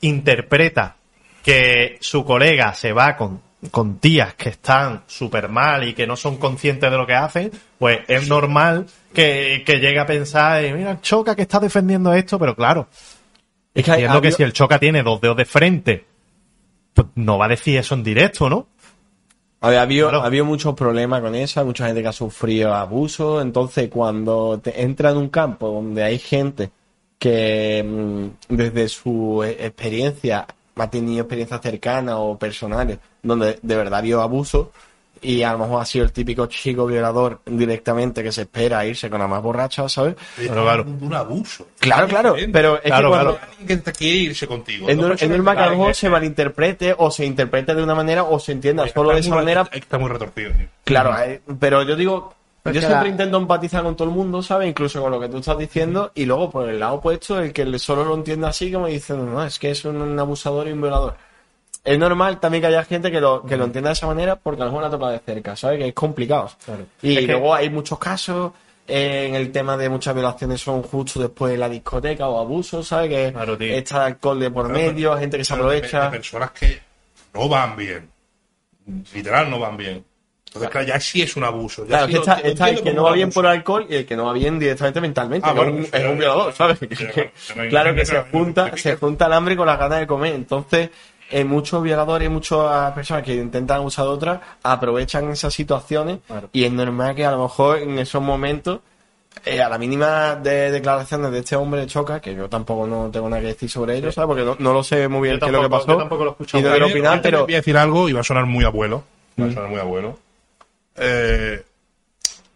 interpreta que su colega se va con, con tías que están súper mal y que no son conscientes de lo que hacen, pues es normal que, que llegue a pensar, mira, Choca que está defendiendo esto, pero claro,
Es que hay-
entiendo que si el Choca tiene dos dedos de frente, pues no va a decir eso en directo, ¿no?
Ver, ha habido,
Claro.
ha habido muchos problemas con eso, hay mucha gente que ha sufrido abuso, entonces cuando te entra en un campo donde hay gente que mm, desde su e- experiencia ha tenido experiencias cercanas o personales donde de verdad vio abuso y a lo mejor ha sido el típico chico violador directamente que se espera a irse con la más borracha, ¿sabes?
Pero claro.
Un, un abuso.
Claro, claro, pero es
Claro,
que cuando,
claro.
Alguien que quiere irse contigo.
que a lo
están-
mejor se malinterprete o se interprete de una manera o se entienda
está
solo de esa manera
Está muy retorcido, tío.
Claro, eh, pero yo digo,
Pues
yo siempre
la-
intento empatizar con todo el mundo, ¿sabes? Incluso con lo que tú estás diciendo, y luego por el lado opuesto, el que solo lo entiende así, como diciendo, no, es que es un, un abusador y un violador. Es normal también que haya gente que lo, que lo entienda de esa manera porque a lo mejor la toca de cerca, ¿sabes? Que es complicado. Y
Es que-
luego hay muchos casos, eh, en el tema de muchas violaciones son justo después de la discoteca o abusos, ¿sabes? Que
Claro,
está alcohol de por medio, gente que se
de-
aprovecha.
de personas que no van bien. Literal, no van bien. Entonces, claro, ya sí es un abuso. Ya
Claro,
sí
está,
lo
está el que no va bien por alcohol y el que no va bien directamente mentalmente.
Ah,
que
bueno,
es un, es un violador, ¿sabes?
claro,
que- claro se junta, se junta el hambre con las ganas de comer. Entonces, eh, muchos violadores, muchas personas que intentan abusar de otras, aprovechan esas situaciones y es normal que a lo mejor en esos momentos, eh, a la mínima de declaraciones de este hombre de Choca, que yo tampoco no tengo nada que decir sobre ello, ¿sabes? Porque no, no lo sé muy bien
Yo
qué es lo que pasó.
yo tampoco lo he escuchado
y no quiero opinar, pero...
voy a decir algo y va a sonar muy abuelo. Va
Mm.
a sonar muy abuelo. Eh,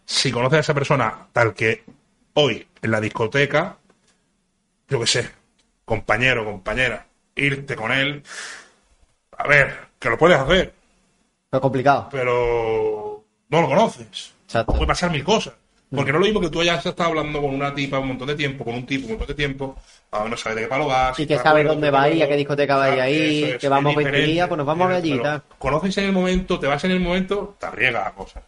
si conoces a esa persona tal que hoy en la discoteca, yo qué sé, compañero, compañera, irte con él, a ver, que lo puedes hacer,
Pero complicado.
pero no lo conoces.
Exacto.
Puede pasar mil cosas. Porque no es lo mismo que tú hayas estado hablando con una tipa un montón de tiempo, con un tipo un montón de tiempo, a no sabes de qué palo vas.
Y que
está
sabe
bueno,
dónde
está
va a qué discoteca va a ir
Claro,
ahí,
es,
que vamos
es
20
diferente,
días, pues nos vamos allí tal.
Conoces en el momento, te vas en el momento, te arriesgas a cosas.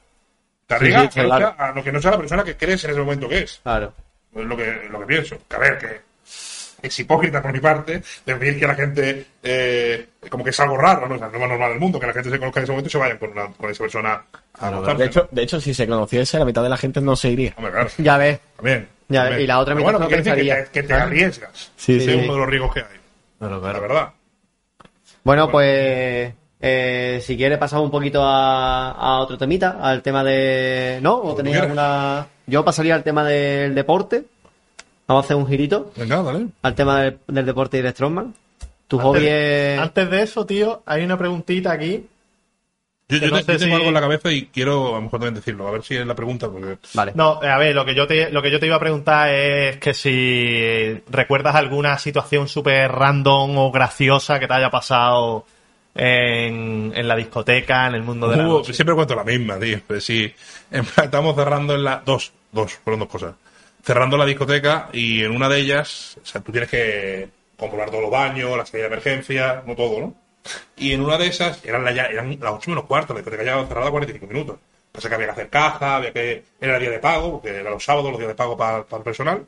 Te arriesgas
sí, claro.
a lo que no sea la persona que crees en ese momento que es.
Claro.
Es lo que, lo que pienso. Que a ver, que es hipócrita por mi parte de pedir que la gente, eh, como que es algo raro, ¿no? O sea, no es lo normal del mundo, que la gente se conozca en ese momento y se vayan con, una- con esa persona a acostarse.
De hecho, de hecho, si se conociese, la mitad de la gente no se iría.
Hombre, claro.
Ya ves.
También.
Ya,
también.
y la otra
Pero
mitad
bueno,
no
decir que,
pensaría.
te, que te arriesgas.
Sí,
es
sí.
uno de los riesgos que hay.
Claro,
La
claro.
verdad.
Bueno, pues eh, si quiere pasamos un poquito a, a otro temita, al tema de... ¿No? ¿O tenéis alguna...? Yo pasaría al tema del deporte. Vamos a hacer un girito
Venga, dale.
al tema del, del deporte y de Strongman. Tu hobby es...
Antes de eso, tío, hay una preguntita aquí.
Yo,
Que
yo
no
te-
sé
yo tengo
si-
algo en la cabeza y quiero a lo mejor también decirlo. A ver si es la pregunta. Porque...
Vale.
No, a ver, lo que yo te, lo que yo te iba a preguntar es que si recuerdas alguna situación súper random o graciosa que te haya pasado en, en la discoteca, en el mundo de la
Hubo-
noche.
siempre cuento la misma, tío. Pero sí, en plan, estamos cerrando en la. Dos, dos, fueron dos cosas. Cerrando la discoteca y en una de ellas, o sea, tú tienes que comprobar todos los baños, la salida de emergencia, no todo, ¿no? Y en una de esas, eran, la, eran las 8 menos cuarto, la discoteca ya cerrada 45 minutos. Pasa que había que hacer caja, había que. Era día de pago, porque eran los sábados, los días de pago para, para el personal.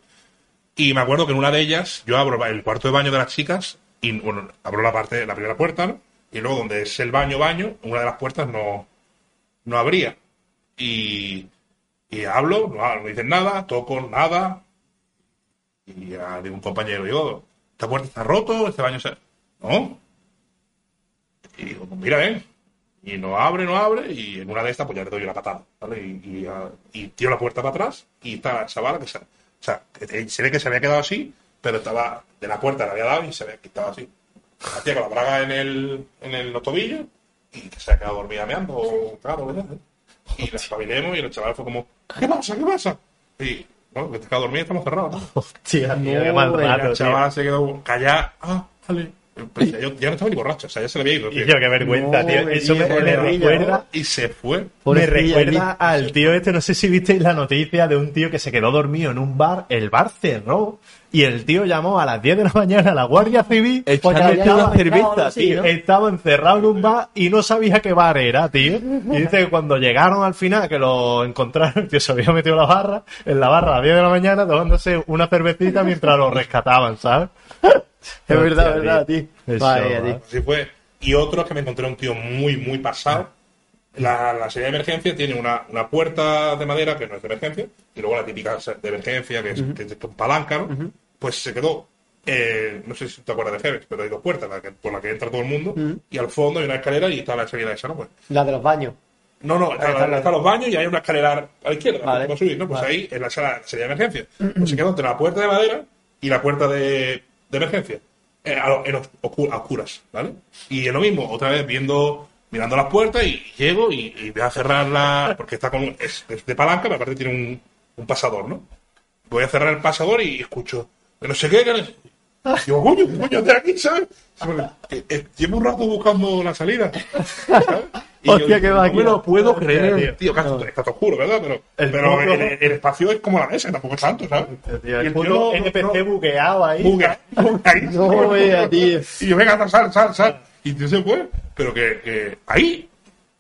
Y me acuerdo que en una de ellas, yo abro el cuarto de baño de las chicas y, bueno, abro la parte, la primera puerta, ¿no? Y luego donde es el baño, baño, una de las puertas no, no abría. Y, y hablo, no, no dicen nada, toco nada. Y ya digo un compañero, digo, ¿esta puerta está roto? ¿Este baño se...? No. Y digo, pues mira, ven. Y no abre, no abre, y en una de estas pues ya le doy una patada, ¿vale? Y, ah, tiro la puerta para atrás y está esa bala que se... O sea, se ve que se había quedado así, pero estaba... De la puerta le había dado y se que estaba así. La tía con la braga en el, en el los tobillos y que se ha quedado dormida meando claro, ¿verdad? Y la espabilemos y el chaval fue como, ¿qué pasa? ¿Qué pasa? Y, bueno, que te quedado dormida y estamos cerrados, ¿no?
Hostia, tío, qué mal rato,
La
tío.
chavala se quedó callada. Ah, vale. Yo- ya no estaba ni borracho, o sea, ya se le había ido.
Y
tío.
yo, qué vergüenza,
No,
tío. Eso me, recuerda,
Y se fue.
me recuerda al tío este, no sé si visteis la noticia de un tío que se quedó dormido en un bar, el bar cerró y el tío llamó a las 10 de la mañana a la Guardia Civil
Porque estado
cerveza, tío.
Estaba encerrado en un bar y no sabía qué bar era, tío. Y dice que cuando llegaron al final, que lo encontraron, el tío se había metido la barra, en la barra a las 10 de la mañana, tomándose una cervecita mientras lo rescataban, ¿sabes?
Es verdad,
Hostia,
verdad, tío.
Eso,
Vaya, tío.
Así fue. Y otro es que me encontré un tío muy, muy pasado. La, la salida de emergencia tiene una, una puerta de madera que no es de emergencia, y luego la típica de emergencia que es, que es con palanca, ¿no? Pues se quedó, eh, no sé si te acuerdas de Febex, pero hay dos puertas la que- por la que entra todo el mundo, y al fondo hay una escalera y está la salida esa, ¿no? Pues,
La de los baños.
no, no, está-
la-
los baños y hay una escalera a la izquierda,
Vale,
para subir, ¿no? Pues
vale.
ahí en la sala de emergencia. Pues se quedó entre la puerta de madera y la puerta de, de emergencia. eh, a en os- a oscuras, ¿vale? Y es lo mismo, otra vez viendo, mirando las puertas y llego y, y voy a cerrarla, porque está con, es, es de palanca, pero aparte tiene un, un pasador, ¿no? Voy a cerrar el pasador y escucho, que no sé qué, que no sé- Digo, coño, ¿qué coño de aquí, ¿sabes? Eh, eh, llevo un rato buscando la salida. ¿sabes? Y
Hostia,
yo,
qué
no
máquina.
me lo puedo creer,
tío.
tío. que está, está todo oscuro, ¿verdad? Pero,
El
pero
puto-
el, el espacio es como la mesa, tampoco es tanto, ¿sabes?
Tío,
Y
el puto
no-
NPC
no-
bugueado ahí.
Buga ahí.
No, vea, tío.
Y yo, venga, sal, sal, sal. Y tío se fue. Pero que, que ahí.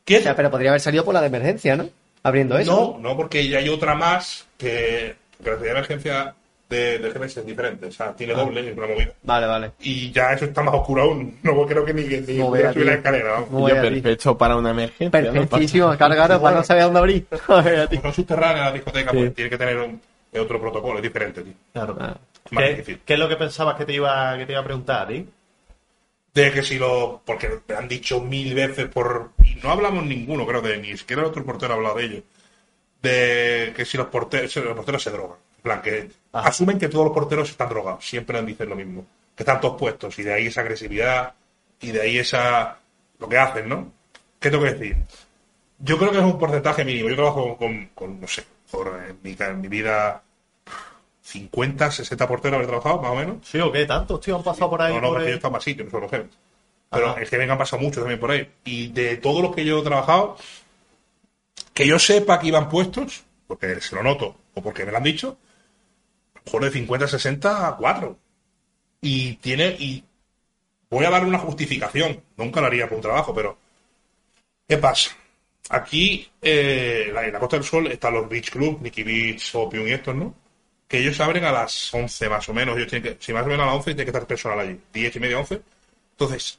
¿Qué
O sea, pero podría haber salido por la de emergencia, ¿no? Abriendo eso.
No, no, porque ya hay otra más que, que la de emergencia de, de GMS es diferente. O sea, tiene doble, es una movida.
Vale, vale.
Y ya eso está más oscuro aún. No creo que ni, ni
No
pudiera
vea,
subir la escalera.
No
perfecto para una emergencia. ¿no?
Perfectísimo, claro, claro, para no saber dónde abrir. Joder, tío.
Como son subterráneas las discotecas, pues tiene que tener un, otro protocolo, es diferente, tío.
Claro.
Ah.
¿Qué, qué es lo que pensabas que te iba, que te iba a preguntar, tío?
De que si lo. Porque me han dicho mil veces por. Y no hablamos ninguno, creo, de ni siquiera el otro portero ha hablado de ello. De que si los porteros, los porteros se drogan. En plan, que
Ajá.
asumen que todos los porteros están drogados. Siempre dicen lo mismo. Que están todos puestos. Y de ahí esa agresividad. Y de ahí esa. Lo que hacen, ¿no? ¿Qué tengo que decir? Yo creo que es un porcentaje mínimo. Yo trabajo con, con, no sé, por, en, mi, en mi vida. 50, 60 porteros habré trabajado, más o menos.
¿Sí o qué? ¿Tantos, tío, han pasado por ahí?
No, no,
por
porque
el-
yo en más sitios, no Gems. Pero
Ajá.
es que me han pasado muchos también por ahí. Y de todos los que yo he trabajado, que yo sepa que iban puestos, porque se lo noto o porque me lo han dicho, a lo mejor de 50 a 60 a 4. Y tiene. Y voy a darle una justificación. Nunca lo haría por un trabajo, pero. ¿Qué pasa? Aquí, eh, la- en la Costa del Sol, están los Beach Club, Nicky Beach, Opium y estos, ¿no? Que ellos abren a las 11 más o menos. Ellos tienen que, si más o menos a las 11 tiene que estar personal allí. 10 y media, 11. Entonces,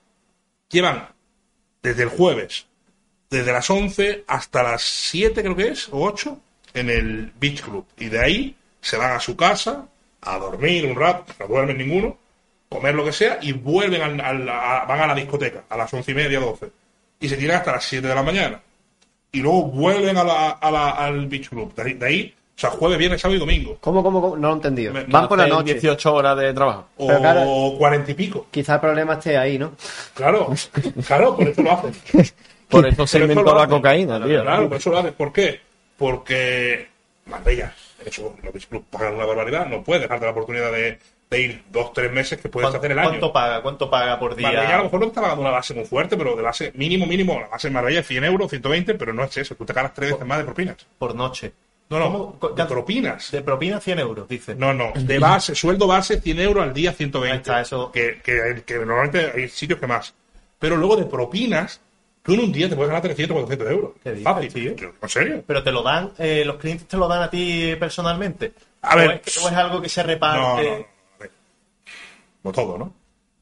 llevan desde el jueves, desde las 11 hasta las 7 creo que es, o 8, en el Beach Club. Y de ahí se van a su casa a dormir un rato, no duermen ninguno, comer lo que sea, y vuelven al, a- van a la discoteca a las 11 y media, 12. Y se tiran hasta las 7 de la mañana. Y luego vuelven a la- a la- al Beach Club. De ahí, o sea, jueves, viernes, sábado y domingo.
¿Cómo, cómo, cómo? No lo he entendido.
Me-
Van por la noche.
18 horas de trabajo.
O
claro-
40 y pico.
Quizá el problema esté ahí, ¿no?
Claro, claro, por eso lo hacen.
Por eso se
eso
inventó
lo
la
hacen.
cocaína, tío.
Claro, por eso lo hacen. ¿Por qué? Porque Marbella, eso, los Beach Club pagan una barbaridad, no puedes dejarte la oportunidad de, de ir dos, tres meses que puedes
¿Cuánto,
hacer el año.
cuánto paga? ¿Cuánto paga por día?
Marbella a lo mejor no te está pagando una base muy fuerte, pero de base mínimo, mínimo, la base en Marbella es 100 euros, 120, pero no es eso, tú te ganas tres veces más de propinas.
Por noche.
No, no,
¿Cómo?
de propinas.
De propina 100 euros, dice.
No, no, de base, sueldo base 100 euros al día 120.
Ahí está, eso.
Que, que, que normalmente hay sitios que más. Pero luego de propinas, tú en un día te puedes ganar 300, 400 euros.
¿Qué dices,
Fácil,
tío?
Yo, ¿En serio?
Pero te lo dan, eh, los clientes te lo dan a ti personalmente.
A ver,
¿O es, o es algo que se reparte?
No, no, no. a ver. Como todo, ¿no?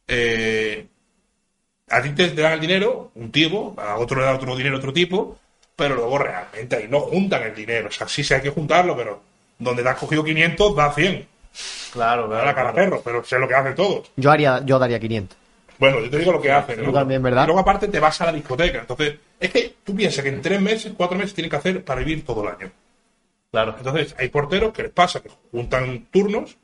Eh, a ti te, te dan el dinero, un tipo, a otro le da otro dinero, otro tipo, pero luego realmente ahí no juntan el dinero. O sea, sí, sí hay que juntarlo, pero donde te has cogido 500, da 100.
Claro,
Da
claro.
la cara a
claro.
perro, pero sé lo que hacen todos.
Yo haría, yo daría 500.
Bueno, yo te digo lo que hacen. ¿no?
también, ¿verdad?
Y luego aparte te vas a la discoteca. Entonces, es que tú piensas que en tres meses, cuatro meses tienen que hacer para vivir todo el año.
Claro.
Entonces, hay porteros que les pasa que juntan turnos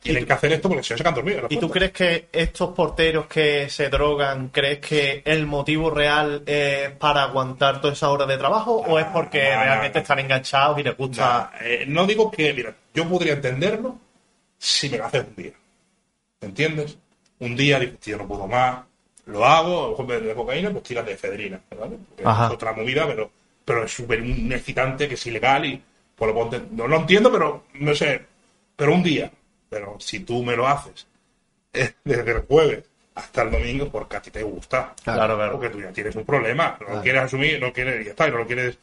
tienen que hacer esto porque si no se quedan dormidos.
¿Y tú crees que estos porteros que se drogan, crees que el motivo real es para aguantar todas esas horas de trabajo o es porque realmente están enganchados y les gusta?
Nah, eh, no digo que, mira, yo podría entenderlo si me lo haces un día. ¿Me entiendes? Un día dices, tío, no puedo más, lo hago, en vez de cocaína, pues tiras de efedrina, ¿vale? Es otra movida, pero, pero es súper un excitante que es ilegal y pues lo no lo entiendo, pero no sé, pero un día. Pero si tú me lo haces eh, desde el jueves hasta el domingo, porque a ti te gusta.
Claro, claro.
Porque tú ya tienes un problema, no lo quieres asumir, no quieres, y ya está, y no lo quieres,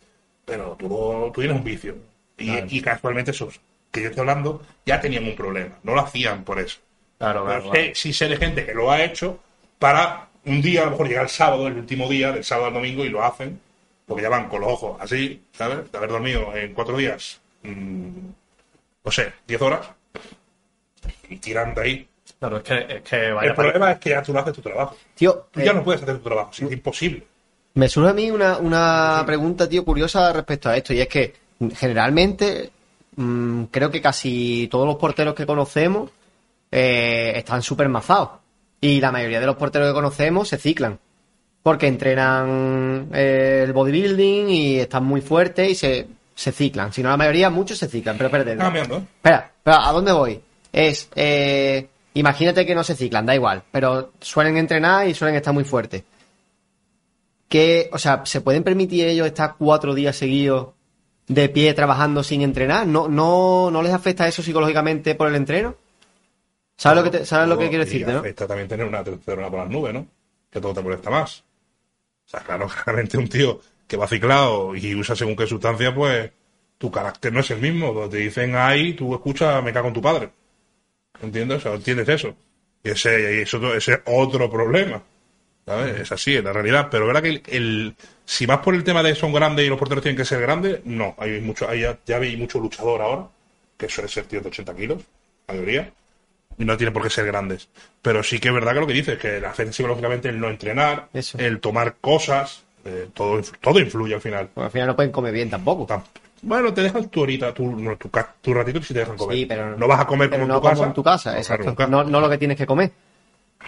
pero tú, tú tienes un vicio. Y, y casualmente esos que yo estoy hablando ya tenían un problema, no lo hacían por eso.
Claro,
Pero
claro, claro.
sé- sí sé de gente que lo ha hecho para un día, a lo mejor llega el sábado, el último día, del sábado al domingo, y lo hacen, porque ya van con los ojos así, ¿sabes? De haber dormido en cuatro días, mm, no sé, diez horas, y tiran de ahí.
Claro, es que, es que vaya
el problema es que ya tú no haces tu trabajo.
Tío,
Tú ya
eh,
no puedes hacer tu trabajo, es imposible.
Me surge a mí una, una pregunta, tío, curiosa respecto a esto, y es que generalmente mm, creo que casi todos los porteros que conocemos eh, están súper mazados. Y la mayoría de los porteros que conocemos se ciclan. Porque entrenan eh, el bodybuilding y están muy fuertes y se, se ciclan. Si no, la mayoría, muchos se ciclan, pero espérate.
Cambiando.
Espera, espera, ¿a dónde voy? Es, eh, imagínate que no se ciclan, da igual, pero suelen entrenar y suelen estar muy fuertes. Que, o sea, ¿se pueden permitir ellos estar cuatro días seguidos de pie trabajando sin entrenar? ¿No, no, no les afecta eso psicológicamente por el entreno? ¿Sabes lo que, te- sabes lo que quiero decirte, no?
también tener una testosterona por las nubes, ¿no? Que todo te molesta más. O sea, claro, claramente un tío que va ciclado y usa según qué sustancia, pues tu carácter no es el mismo. Te dicen ahí, tú escuchas, me cago en tu padre. ¿Entiendes? O sea, ¿entiendes eso? Y ese, y eso, ese es otro problema. ¿Sabes? Es así, es la realidad. Pero verdad que el, el- si vas por el tema de son grandes y los porteros tienen que ser grandes, no. Hay mucho, hay, ya, hay mucho luchador ahora, que suele ser tío de 80 kilos, mayoría y no tiene por qué ser grandes. Pero sí que es verdad que lo que dices, que afecta psicológicamente el no entrenar,
Eso.
el tomar cosas, eh, todo, todo influye al final.
Al final no pueden comer bien tampoco.
Tam- Bueno, te dejan tu horita, tu, no, tu, tu ratito si te dejan comer.
Sí, pero
no vas a comer como,
no
en tu casa.
en tu casa,
No,
exacto.
claro, nunca.
no, no lo que tienes que comer.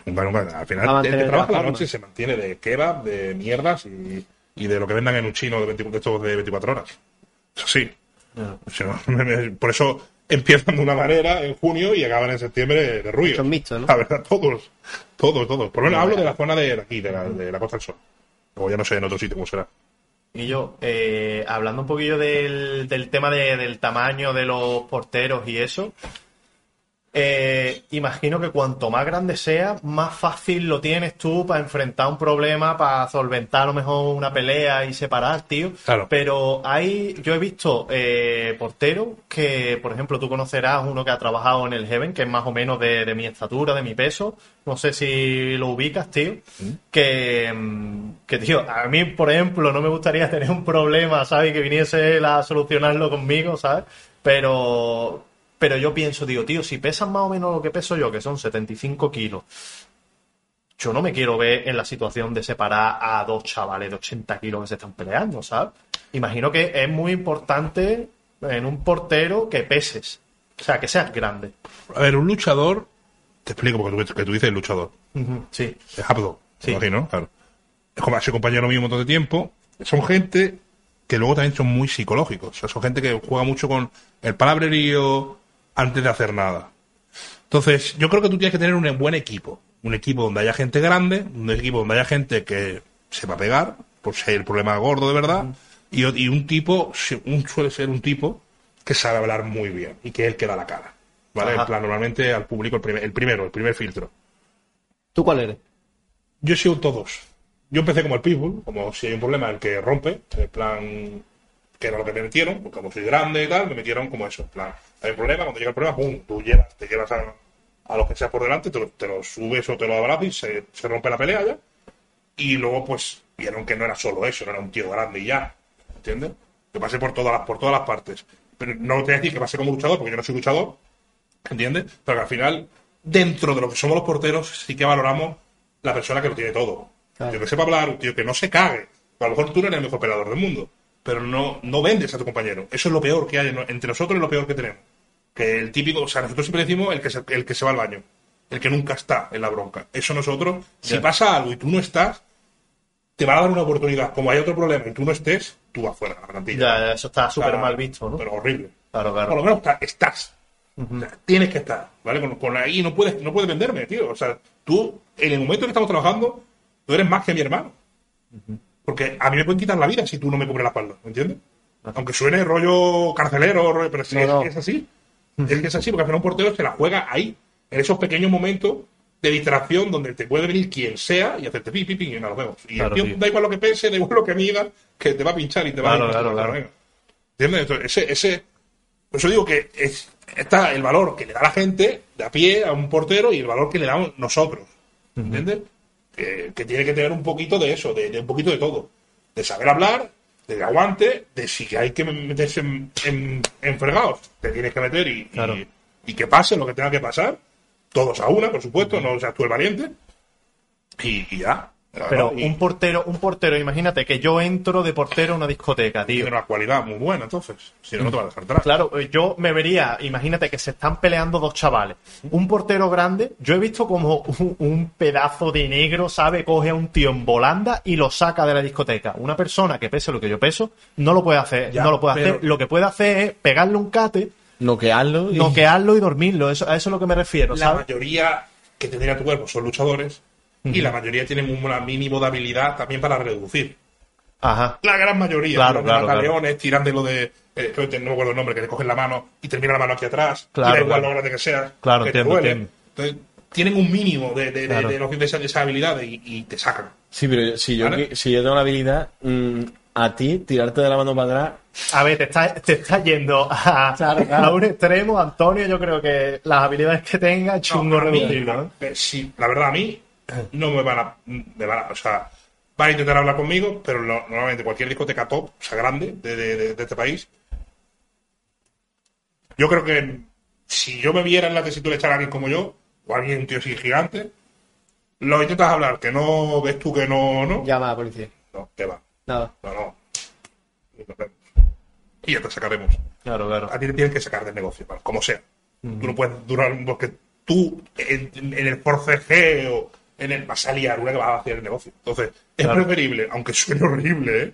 Bueno, bueno, al final, que
la
trabaja la noche se mantiene de kebab, de mierdas y, y de lo que vendan en un chino de, 20 de estos de 24 horas. Eso sí. No, me- por eso empiezan de una manera en junio y acaban en septiembre de ruido.
Muchos mixtos, ¿no?
La verdad, todos. Todos, todos. Por lo menos hablo de la zona de aquí, de la, de la Costa del Sol. Luego ya no sé en otro sitio cómo será.
Y yo, eh, hablando un poquillo del, del tema de- del tamaño de los porteros y eso, eh, imagino que cuanto más grande sea, más fácil lo tienes tú para enfrentar un problema, para solventar a lo mejor una pelea y separar, tío.
Claro.
Pero hay, yo he visto eh, porteros que, por ejemplo, tú conocerás uno que ha trabajado en el Heaven, que es más o menos de, de mi estatura, de mi peso. No sé si lo ubicas, tío. Que, mm, que, tío, a mí, por ejemplo, no me gustaría tener un problema, ¿sabes? Y que viniese él a solucionarlo conmigo, ¿sabes? Pero, pero yo pienso, digo, tío, si pesan más o menos lo que peso yo, que son 75 kilos, yo no me quiero ver en la situación de separar a dos chavales de 80 kilos que se están peleando, ¿sabes? Imagino que es muy importante en un portero que peses. O sea, que seas grande.
A ver, un luchador. Te explico porque tú, que tú dices luchador.
Sí.
Es Abdo.
Sí.
Claro. Es como ese compañero mío un montón de tiempo. Son gente que luego también son muy psicológicos. O sea, son gente que juega mucho con el palabrerío antes de hacer nada. Entonces, yo creo que tú tienes que tener un buen equipo. Un equipo donde haya gente grande, un equipo donde haya gente que sepa pegar, por si hay el problema gordo de verdad, y, y un tipo, un, suele ser un tipo que sabe hablar muy bien y que el que da la cara. ¿Vale? En plan, normalmente al público el, primer- el primero, el primer filtro.
¿Tú cuál eres?
Yo he sido todos. Yo empecé como el pitbull, como si hay un problema el que rompe, en plan que era lo que me metieron, porque como soy grande y tal, me metieron como eso, en plan, hay un problema, cuando llega el problema, pum, tú llevas, te llevas a, a lo que sea por delante, te lo, te lo subes o te lo abrazas y se, se rompe la pelea ya. Y luego pues vieron que no era solo eso, no era un tío grande y ya, ¿entiendes? Que pasé por todas las, por todas las partes. Pero no te voy a decir que pasé como luchador, porque yo no soy luchador, ¿entiendes? Pero que al final, dentro de lo que somos los porteros, sí que valoramos la persona que lo tiene todo. Un tío que sepa hablar, un tío que no se cague. A lo mejor tú no eres el mejor peleador del mundo, pero no, no vendes a tu compañero. Eso es lo peor que hay en- entre nosotros, es lo peor que tenemos. Que el típico, o sea, nosotros siempre decimos el que se, el que se va al baño, el que nunca está en la bronca. Eso nosotros, si pasa algo y tú no estás, te va a dar una oportunidad. Como hay otro problema y tú no estés, tú vas fuera de la plantilla.
Ya, eso está súper mal visto, ¿no?
Pero horrible.
Claro, claro.
Por lo menos está- estás. O sea, tienes que estar, ¿vale? Con, con ahí no puedes, no puedes venderme, tío. O sea, tú, en el momento en que estamos trabajando, tú eres más que mi hermano. Porque a mí me pueden quitar la vida si tú no me cubres la espalda, ¿me entiendes? Aunque suene rollo carcelero, rollo- pero si
No,
es,
no.
es así. Es que es así, porque al final un portero se la juega ahí, en esos pequeños momentos de distracción donde te puede venir quien sea y hacerte pi, pi, pi, y nada, nos vemos. Y
Claro,
el tío,
tío.
da igual lo que pese, da igual lo que mida, que te va a pinchar y te va
Claro,
a
claro, claro.
venga. ¿Entiendes? Entonces, ese, ese, por eso digo que es, está el valor que le da la gente de a pie a un portero y el valor que le damos nosotros. ¿Entiendes? Que, que tiene que tener un poquito de eso, de, de un poquito de todo. De saber hablar, de aguante, de si hay que meterse en, en, en fregados, te tienes que meter y,
Claro.
y, y que pase lo que tenga que pasar. Todos a una, por supuesto, no seas tú el valiente. Y, y ya.
Pero
Y
un portero, un portero, imagínate que yo entro de portero a una discoteca, tío.
tiene una cualidad muy buena, entonces. Si no, no te vas a dejar atrás.
Claro, eh, yo me vería, imagínate que se están peleando dos chavales. Un portero grande, yo he visto como un, un pedazo de negro, ¿sabe? Coge a un tío en volanda y lo saca de la discoteca. Una persona que pese lo que yo peso, no lo puede hacer,
Ya,
no lo puede
pero-
hacer. Lo que puede hacer es pegarle un cate,
Noquearlo y...
noquearlo y dormirlo. Eso, a eso es lo que me refiero,
la
¿sabes?
mayoría que tendría tu cuerpo son luchadores y la mayoría tienen un mínimo de habilidad también para reducir.
Ajá.
La gran mayoría.
Claro,
de
claro, claro.
tiran de lo de. eh, no me acuerdo el nombre, que te cogen la mano y termina la mano aquí atrás.
Claro,
y da igual
claro.
lo grande que seas.
Claro,
que te
entiendo,
duele.
entiendo.
Entonces, tienen un mínimo de, de, de-
Claro.
de, los- de esa, de esa habilidad y, y te sacan.
Sí, pero si yo, si yo tengo la habilidad, mm, a ti, tirarte de la mano para atrás,
A ver, te está, te está yendo a,
Claro, claro.
a un extremo, Antonio. Yo creo que las habilidades que tenga, chungo
No, mí,
eh,
sí, la verdad, a mí no me van a. Me van a o sea, van a intentar hablar conmigo, pero no- normalmente cualquier discoteca top, o sea, grande, de, de- de- de este país, yo creo que si yo me viera en la tesitura de echar a alguien como yo, o alguien, un tío así gigante, lo intentas hablar, que no ves tú que no, no,
Llama a la policía.
no, te va,
Nada.
no, no. Y ya te sacaremos
Claro, claro.
a ti te tienen que sacar del negocio, ¿vale? como sea. Tú no puedes durar, porque tú en, en el forcejeo, en el vas a liar una que vas a hacer el negocio. Entonces, es
Claro.
preferible, aunque suene horrible, ¿eh?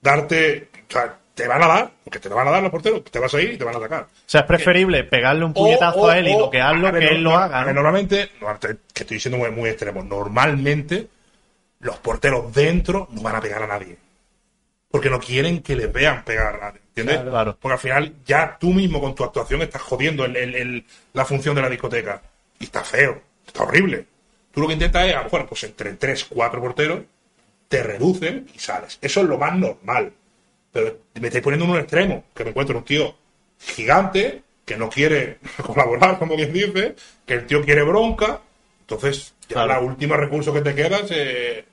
darte, o sea, te van a dar, porque te lo van a dar los porteros, te vas a ir y te van a atacar.
O sea, es preferible pegarle un puñetazo
O- o-
a él y
o-
noquearlo
a ver,
que
no-
él lo
no-
haga,
a ver,
¿no?
Normalmente, no, te- que estoy diciendo muy, muy extremo, normalmente los porteros dentro no van a pegar a nadie. Porque no quieren que les vean pegar a nadie. ¿Entiendes?
Claro, claro.
Porque al final ya tú mismo con tu actuación estás jodiendo el- el- el- la función de la discoteca. Y está feo, está horrible. Tú lo que intentas es, a lo mejor, pues entre tres, cuatro porteros, te reducen y sales. Eso es lo más normal. Pero me estáis poniendo en un extremo, que me encuentro un tío gigante, que no quiere colaborar, como quien dice, que el tío quiere bronca. Entonces, ya
Claro.
la última recurso que te queda es... eh,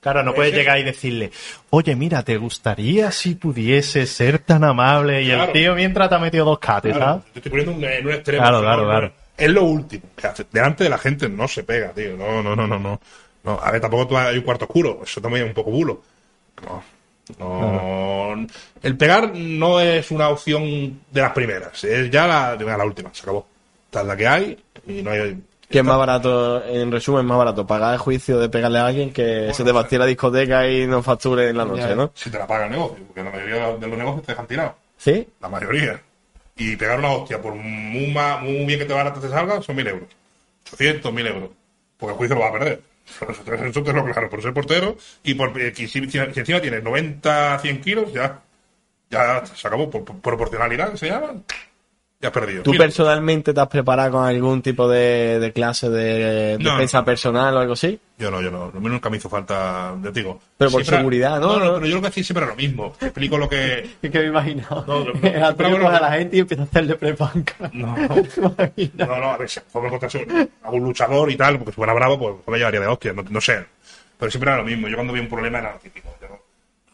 Claro, no puedes
Ese-
llegar y decirle, oye, mira, ¿te gustaría si pudiese ser tan amable? Y el tío mientras te ha metido dos cates,
Claro,
¿sabes?
te estoy poniendo un- en un extremo.
Claro, claro, claro.
Es lo último. que hace. Delante de la gente no se pega, tío. No, no, no, no, no. No, a ver, tampoco tú hay un cuarto oscuro. Eso también es un poco bulo. No. No. El pegar no es una opción de las primeras. Es ya la, la última. Se acabó. Esta es la que hay y no hay.
Que es más barato, en resumen, es más barato pagar el juicio de pegarle a alguien que se te vacíe la discoteca y no facture en la noche, ¿no?
Si te la paga el negocio. Porque la mayoría de los negocios te dejan tirado.
¿Sí?
La mayoría. Y pegar una hostia, por muy, bien que te barato te salga, son mil euros. 800, mil euros. Porque el juicio lo va a perder. Eso te- lo claro, por ser portero y por eh, si, si- encima tienes 90, 100 kilos, ya, ya se acabó. Por, por proporcionalidad, se llama, ya has perdido.
¿Tú
Mira,
personalmente te has preparado con algún tipo de, de clase de
No,
defensa
no.
personal o algo así?
Yo no, yo no. A mí nunca me hizo falta, ya te digo.
Pero por
Siempre-
seguridad, ¿no?
No, no, pero yo lo que hacía siempre era lo mismo. Te explico lo que.
Es que me he imaginado.
No,
a la gente y empieza a hacerle prepanca.
No. No, no, a ver, si encontrarse algún luchador y tal, porque si fuera bravo, pues me llevaría de hostia, no, sé. Pero siempre era lo mismo. Yo cuando vi un problema era lo típico. Yo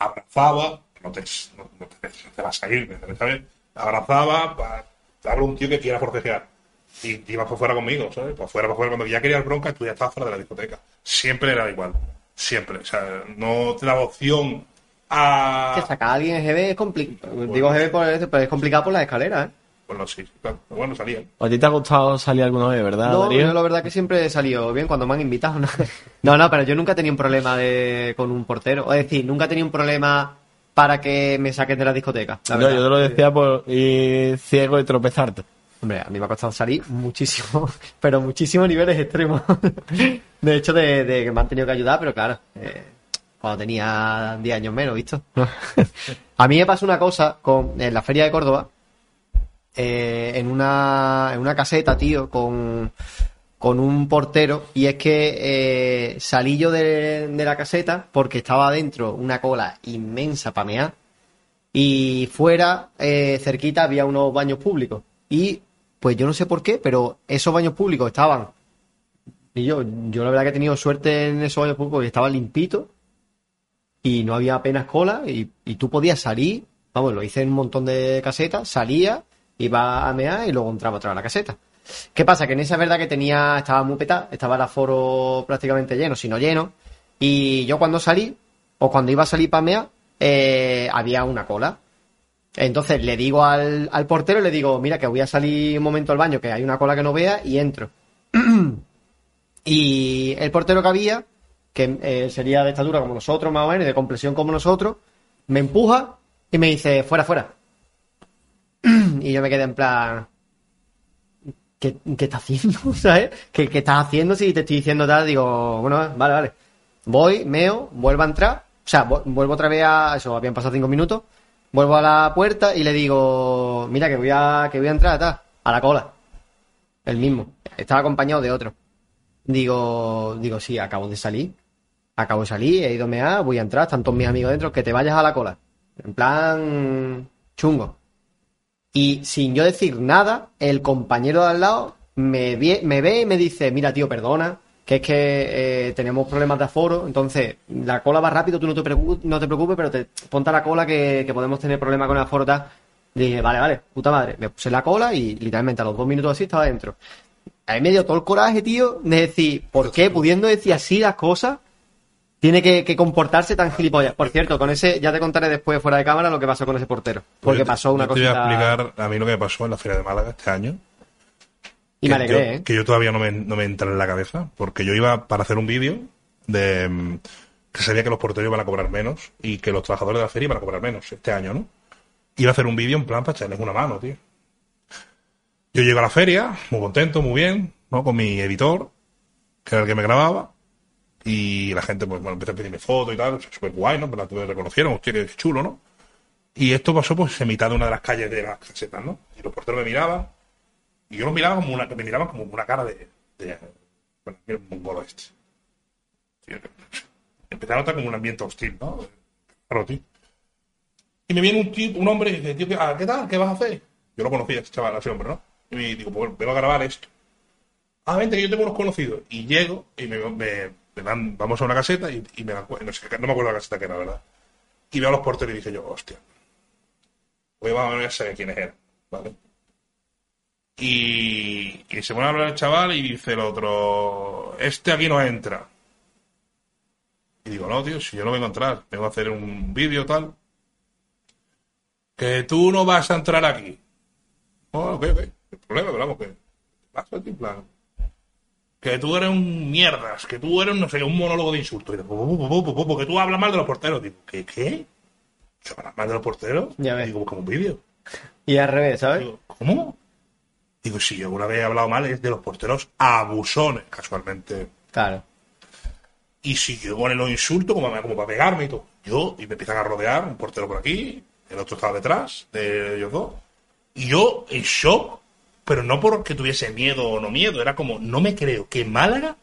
abrazaba, no te, no, te, te vas a ir, ¿sabes? Abrazaba, pa- te hablo un tío que quiera forcejear. Y te ibas por fuera conmigo, ¿sabes? Por fuera, por fuera. Cuando ya querías bronca, tú ya estabas fuera de la discoteca. Siempre era igual. Siempre. O sea, no te daba opción a.
Que sacar a alguien en GB es complicado. Digo GB por eso, pero es complicado por las escaleras, ¿eh?
Bueno, sí, claro. Pero bueno, salían.
¿A ti te ha gustado salir alguna vez, verdad,
No,
Darío?
yo la verdad que siempre he salido bien cuando me han invitado. No, no, no, pero yo nunca he tenido un problema de, con un portero. Es decir, nunca he tenido un problema para que me saquen de la discoteca. la
No, yo te lo decía por ir ciego y tropezarte.
Hombre, a mí me ha costado salir muchísimo, pero muchísimos niveles extremos. De hecho, de, de que me han tenido que ayudar, pero claro, eh, cuando tenía 10 años menos, ¿visto? A mí me pasó una cosa con, en la feria de Córdoba, eh, en, una, en una caseta, tío, con, con un portero, y es que eh, salí yo de, la caseta porque estaba adentro una cola inmensa para mear, y fuera, eh, cerquita, había unos baños públicos. Y pues yo no sé por qué, pero esos baños públicos estaban. Y yo, yo la verdad que he tenido suerte en esos baños públicos que estaban limpitos y no había apenas cola y, y tú podías salir. Vamos, lo hice en un montón de casetas, salía, iba a mear y luego entraba otra vez a la caseta. ¿Qué pasa? Que en esa es verdad que tenía, estaba muy petado, estaba el aforo prácticamente lleno, si no lleno. Y yo cuando salí, o cuando iba a salir para mear, eh, había una cola. Entonces le digo al, portero, le digo, mira que voy a salir un momento al baño, que hay una cola que no vea, y entro. y el portero que había, que eh, sería de estatura como nosotros más o menos, de complexión como nosotros, me empuja y me dice, fuera, fuera. y yo me quedé en plan, ¿qué, qué estás haciendo? ¿Sabes? ¿Qué, ¿Qué estás haciendo si te estoy diciendo tal? Digo, bueno, vale, vale. Voy, meo, vuelvo a entrar, o sea, vu- vuelvo otra vez a, eso, habían pasado cinco minutos, vuelvo a la puerta y le digo, mira que voy a, que voy a entrar tal, a la cola. El mismo. Estaba acompañado de otro. Digo, digo, sí, acabo de salir. Acabo de salir, he ido a voy a entrar, están todos mis amigos dentro, que te vayas a la cola. En plan, chungo. Y sin yo decir nada, el compañero de al lado me, me ve y me dice, mira tío, perdona, que es que eh, tenemos problemas de aforo, entonces la cola va rápido, tú no te, preocu- no te preocupes, pero te ponte a la cola que, que podemos tener problemas con el aforo tal. Dije, vale, vale, puta madre. Me puse la cola y literalmente a los dos minutos así estaba dentro. A mí me dio todo el coraje, tío, de decir, ¿por qué pudiendo decir así las cosas, tiene que, que comportarse tan gilipollas? Por cierto, con ese, ya te contaré después fuera de cámara lo que pasó con ese portero. Porque
te-
pasó una
yo te voy a explicar a mí lo que pasó en la Feria de Málaga este año.
Y me
que
alegré,
yo,
¿eh?
que yo todavía no me, no me entra en la cabeza, porque yo iba para hacer un vídeo de mm, que sabía que los porteros iban a cobrar menos y que los trabajadores de la feria iban a cobrar menos este año, ¿no? Iba a hacer un vídeo en plan para echarles una mano, tío. Yo llego a la feria, muy contento, muy bien, ¿no? Con mi editor, que era el que me grababa, y la gente, pues, bueno, empezó a pedirme fotos y tal, súper guay, ¿no? Pero la reconocieron, hostia, qué chulo, ¿no? Y esto pasó pues en mitad de una de las calles de las casetas, ¿no? Y los porteros me miraban. Y yo los miraba como una, me miraban como una cara de. de bueno, mira el mongolo este. Tío, Empecé a notar como un ambiente hostil, ¿no? Claro, tío. Y me viene un tipo, un hombre y dice, tío, ¿qué, ah, ¿qué tal? ¿Qué vas a hacer? Yo lo conocía, este chaval, ese hombre, ¿no? Y me digo, pues vengo a grabar esto. Ah, vente, que yo tengo unos conocidos. Y llego y me, me, vamos a una caseta y, me dan, no, no me acuerdo la caseta que era, ¿verdad? Y veo a los porteros y dije yo, hostia. Voy a ver saber quiénes eran, ¿vale? Y, y se pone a hablar el chaval y dice el otro, este aquí no entra. Y digo, no, tío, si yo no vengo a entrar, vengo a hacer un vídeo tal. Que tú no vas a entrar aquí. Oh, ok, ok. El problema, pero vamos, que ¿qué pasa, tío? Plan, que tú eres un mierdas, que tú eres, no sé, un monólogo de insultos. Y digo, "Pu, pu, pu, pu, pu, porque tú hablas mal de los porteros. Digo, ¿qué? ¿Qué? ¿Yo hablas mal de los porteros?
Ya ves.
Digo, busca un vídeo.
Y al revés, ¿sabes?
Digo, ¿cómo? Digo, si yo alguna vez he hablado mal es de los porteros abusones, casualmente.
Claro.
Y si yo con los insultos como, como para pegarme y todo. Yo, y me empiezan a rodear, un portero por aquí, el otro estaba detrás de ellos dos. Y yo en shock, pero no porque tuviese miedo o no miedo, era como, no me creo que en Málaga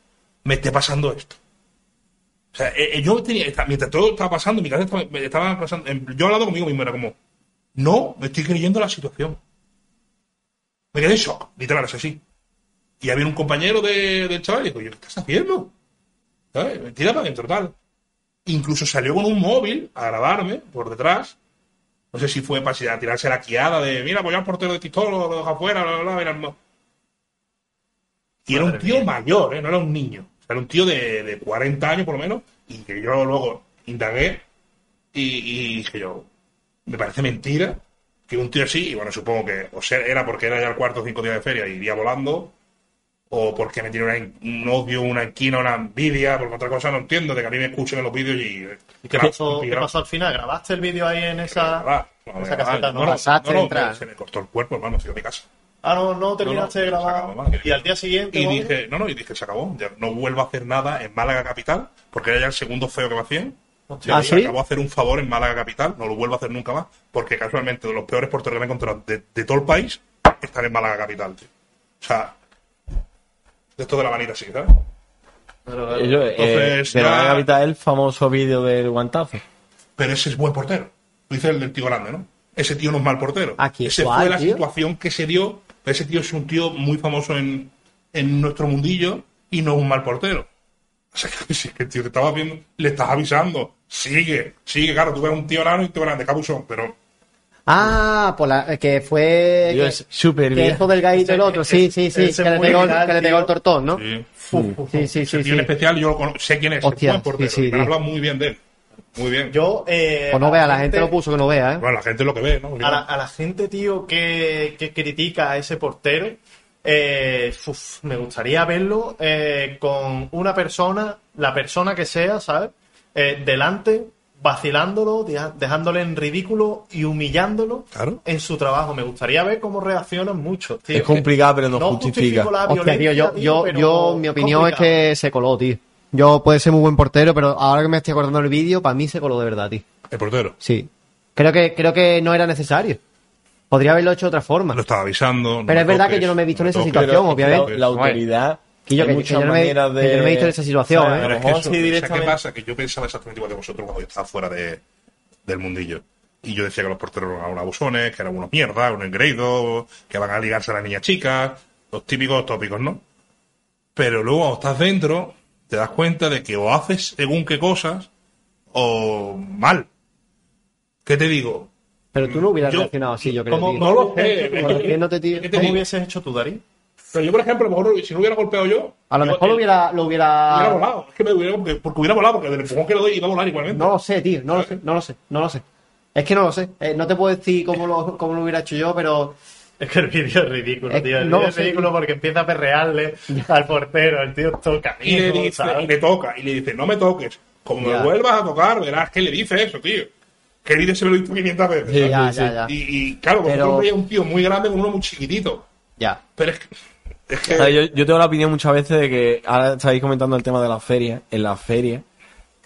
me esté pasando esto. O sea, eh, eh, yo tenía, mientras todo estaba pasando, mi cabeza estaba, estaba pasando, en- yo hablando conmigo mismo, era como, no, me estoy creyendo la situación. Me quedé en shock, literal, así. Y había un compañero de- del chaval y dijo, ¿qué estás haciendo? ¿sabes? Tira para adentro, tal. Incluso salió con un móvil a grabarme por detrás. No sé si fue para tirarse la quiada de, mira, pues ya el portero de Titolo lo deja afuera, bla, bla, bla, mira, no. Y era un tío
mía.
mayor, ¿eh? no era un niño. O sea, era un tío de, de 40 años por lo menos. Y que yo luego indagué y, y dije yo, me parece mentira que un tío así, y bueno, supongo que o sea, era porque era ya el cuarto o cinco días de feria y iría volando, o porque me tiene una- un odio, una esquina, una envidia, porque otra cosa no entiendo, de que a mí me escuchen en los vídeos y...
¿Y qué pasó, qué pasó al final? ¿Grabaste el vídeo ahí en esa...?
No,
esa caseta,
no,
¿no?
no,
Pasaste
no, se me cortó el cuerpo, hermano, me fui a mi casa.
Ah, no, no terminaste
No,
de grabar. y al día siguiente...
Y
¿no?
dije, no, no, y dije, se acabó, ya no vuelvo a hacer nada en Málaga Capital, porque era ya el segundo feo que me hacían.
Hostia,
¿Ah, sí?
acabo de hacer un favor en Málaga Capital, no lo vuelvo a hacer nunca más, porque casualmente de los peores porteros que me he encontrado de, de todo el país están en Málaga Capital, tío. O sea, de esto de la manita así, ¿sabes?
Ellos, eh,
Entonces,
pero
ya-
capital el famoso vídeo del guantazo.
Pero ese es buen portero. Lo dice el del tío grande, ¿no? Ese tío no es mal portero.
¿A quién?
Ese
¿Cuál,
fue la
tío?
situación que se dio. Ese tío es un tío muy famoso en, en nuestro mundillo y no es un mal portero. O sea, que si el tío te estaba viendo, le estás avisando. Sigue, sigue, claro, tú ves un tío grande y un tío grande, cabuzón, pero
Ah, por la, que fue.
Dios,
que,
súper
que
bien.
hizo del gallito el otro. Sí, sí, sí.
ese
Que le pegó, que le pegó el tortón, ¿no?
sí.
Sí, sí, sí. sí.
en especial yo lo sé quién es,
Hostia,
es buen portero.
sí, sí,
me han
tío.
hablado muy bien de él. Muy bien.
Yo, eh,
Pues no
a
vea, la gente lo puso que no vea, ¿eh?
Bueno, la gente es lo que ve, ¿no?
A la, a la gente, tío, que, que critica a ese portero, eh, uf, me gustaría verlo eh, con una persona, la persona que sea, ¿sabes? Eh, delante, vacilándolo, dejándole en ridículo y humillándolo
Claro.
en su trabajo. Me gustaría ver cómo reaccionan muchos, tío.
Es complicado, pero no justifica.
justifico la
Hostia, tío, yo,
tío,
yo,
pero
yo, mi opinión es que se coló, tío. Yo puede ser muy buen portero, pero ahora que me estoy acordando del vídeo, para mí se coló de verdad, tío.
El portero.
Sí. Creo que, creo que no era necesario. Podría haberlo hecho de otra forma.
Lo estaba avisando. no
Pero es verdad
toques,
que yo no me he visto en esa
toques.
situación, obviamente.
La, la autoridad.
Que yo- que- que
muchas
yo no me-
maneras
que yo no me he visto en esa situación,
O sea,
¿eh?
Pero es que eso,
sí
¿sabes qué pasa? Que yo pensaba exactamente igual de vosotros cuando yo estaba fuera de, del mundillo. Y yo decía que los porteros eran unos abusones, que eran unos mierdas, unos engreídos, que van a ligarse a las niñas chicas, los típicos tópicos, ¿no? Pero luego cuando estás dentro, te das cuenta de que o haces según qué cosas, o mal. ¿Qué te digo?
Pero tú no hubieras
Yo-
reaccionado así, yo creo.
¿Cómo-
tío.
No lo sé.
Conociéndote, tío.
¿Qué te
¿Cómo hubieses hecho tú, Darío?
Pero yo, por ejemplo, a lo mejor si no hubiera golpeado yo,
A lo
yo-
mejor lo
eh,
hubiera, lo
hubiera
hubiera...
volado. Es que me hubiera, porque, porque hubiera volado, porque del empujón que le doy iba a volar igualmente.
No lo sé, tío. No lo sé, no lo sé, no lo sé. Es que no lo sé. Eh, no te puedo decir cómo lo, cómo lo hubiera hecho yo, pero...
Es que el vídeo es ridículo,
Es-
tío. El
no
vídeo es ridículo
tío.
porque empieza a perrearle al portero. El tío toca.
y le
mijo,
dice,
¿sabes?
y le toca, y le dice, no me toques. Como
Ya.
me vuelvas a tocar, verás que le dice eso, tío. Que el vídeo se lo he visto 500 veces.
Sí.
Ya, ya, ya.
Y, y claro, vosotros
Pero-
veis un tío muy grande con uno muy chiquitito.
Ya.
Pero es que. Es que
yo, yo tengo la opinión muchas veces de que ahora estáis comentando el tema de las ferias. En las ferias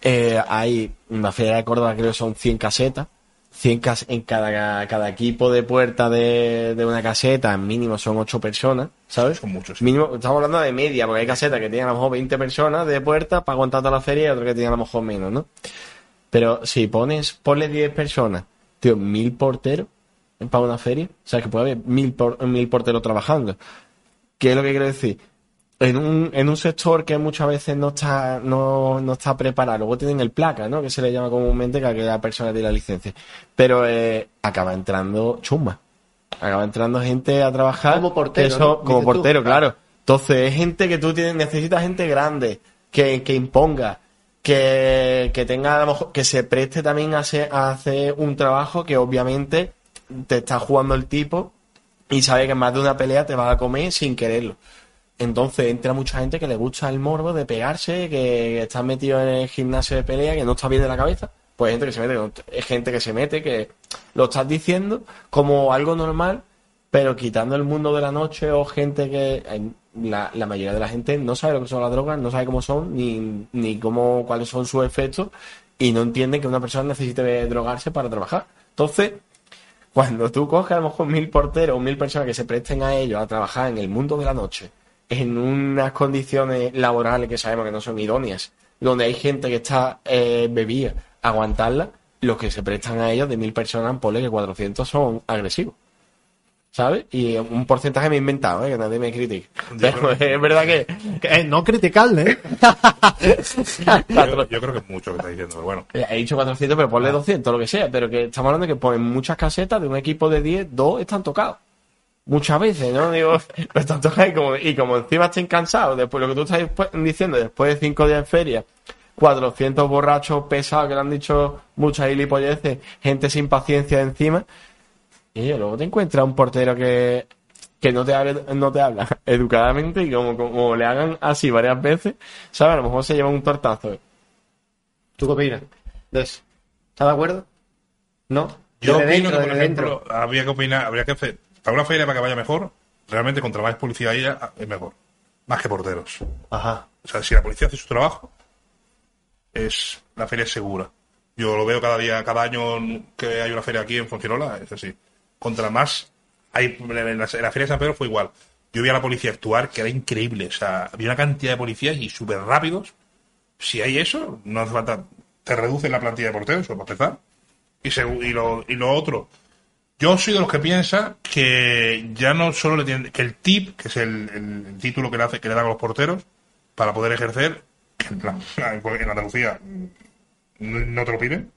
eh, hay una feria de Córdoba, creo que son 100 casetas. 100 cas- en cada, cada equipo de puerta de, de una caseta, mínimo son 8 personas, ¿sabes?
Son muchos, sí.
Mínimo, estamos hablando de media, porque hay casetas que tienen a lo mejor 20 personas de puerta para aguantar toda la feria y otras que tienen a lo mejor menos, ¿no? Pero si pones, ponle 10 personas, tío, mil porteros para una feria, o sea, que puede haber mil, por- mil porteros trabajando. ¿Qué es lo que quiero decir? En un, en un sector que muchas veces no está, no, no está preparado. Luego tienen el placa, ¿no? Que se le llama comúnmente que aquella persona tiene la licencia. Pero eh, acaba entrando chumba. Acaba entrando gente a trabajar.
Como portero,
eso-
¿no?
Como
tú.
portero, claro. Entonces, es gente que tú tienes, necesitas gente grande, que, que imponga, que, que tenga a lo mejor, que se preste también a hacer, a hacer un trabajo que obviamente te está jugando el tipo y sabe que más de una pelea te vas a comer sin quererlo. Entonces entra mucha gente que le gusta el morbo de pegarse, que está metido en el gimnasio de pelea, que no está bien de la cabeza. Pues gente que se mete, es gente que se mete, que lo estás diciendo como algo normal, pero quitando el mundo de la noche o gente que la, la mayoría de la gente no sabe lo que son las drogas, no sabe cómo son, ni, ni cómo, cuáles son sus efectos, y no entiende que una persona necesite drogarse para trabajar. Entonces, cuando tú coges a lo mejor mil porteros o mil personas que se presten a ellos a trabajar en el mundo de la noche, en unas condiciones laborales que sabemos que no son idóneas, donde hay gente que está eh, bebida, aguantarla, los que se prestan a ellos de mil personas, ponle que 400 son agresivos. ¿Sabes? Y un porcentaje me he inventado, ¿eh? que nadie me critique. Pero es verdad que
Que, eh, no criticarle, ¿eh?
Yo, yo creo que es mucho lo que está diciendo, pero bueno.
Eh, He dicho 400, pero ponle 200, lo que sea. Pero que estamos hablando de que pues, en muchas casetas de un equipo de 10, dos están tocados. Muchas veces, ¿no? Digo, lo están tocados y como, y como encima estén cansados, después lo que tú estás diciendo, después de 5 días en feria, 400 borrachos pesados que le han dicho muchas gilipolleces, gente sin paciencia encima. Y luego te encuentras un portero que, que no te hable, no te habla educadamente y como, como le hagan así varias veces, ¿sabes? A lo mejor se lleva un tortazo.
¿Tú qué opinas de eso? ¿Estás de acuerdo? ¿No?
Yo
Desde
opino
dentro,
que, por ejemplo,
dentro.
habría que opinar, habría que hacer, para una feria para que vaya mejor, realmente contra más policía haya, es mejor. Más que porteros.
Ajá.
O sea, si la policía hace su trabajo, es la feria es segura. Yo lo veo cada día, cada año que hay una feria aquí en Fuengirola, es así. Contra más, hay, en la, en la feria de San Pedro fue igual. Yo vi a la policía actuar, que era increíble. O sea, había una cantidad de policías y súper rápidos. Si hay eso, no hace falta, te reducen la plantilla de porteros, para empezar. Y, segu- y, lo, y lo otro, yo soy de los que piensa que ya no solo le tienen, que el tip, que es el, título que le, hace, que le dan a los porteros, para poder ejercer, en, plan, en Andalucía no te lo piden,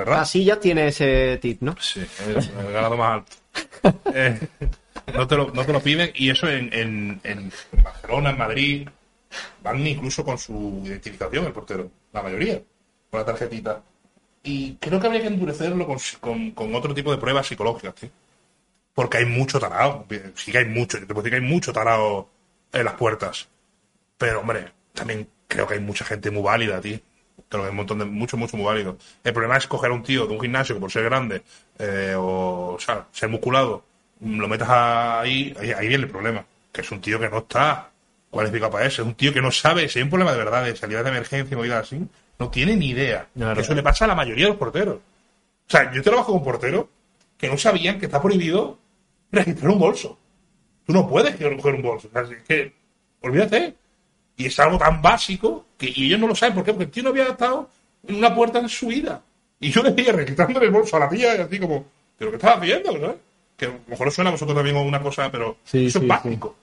¿verdad?
Así ya tiene ese tip, ¿no?
Sí, es el ganado más alto. Eh, no, te lo, no te lo piden y eso en, en, en Barcelona, en Madrid, van incluso con su identificación el portero, la mayoría, con la tarjetita. Y creo que habría que endurecerlo con, con, con otro tipo de pruebas psicológicas, tío. Porque hay mucho tarado. Sí que hay mucho, yo te puedo decir que hay mucho tarado en las puertas. Pero, hombre, también creo que hay mucha gente muy válida, tío. Que hay un montón de, mucho, mucho muy válido. El problema es coger a un tío de un gimnasio que por ser grande, eh, o, o sea, ser musculado, lo metas ahí, ahí, ahí viene el problema. Que es un tío que no está cualificado para eso. Es un tío que no sabe, si hay un problema de verdad de salida de emergencia, movidas así, no tiene ni idea.
Claro.
Que eso le pasa a la mayoría de los porteros. O sea, yo trabajo con porteros que no sabían que está prohibido registrar un bolso. Tú no puedes coger un bolso. O sea, es que, olvídate. Y es algo tan básico que y ellos no lo saben. ¿Por qué? Porque el tío no había estado en una puerta en su vida. Y yo le decía, registrando el bolso a la tía, y así como, ¿pero qué estás haciendo? ¿sabes? Que a lo mejor os suena a vosotros también una cosa, pero
Sí,
eso
sí,
es básico.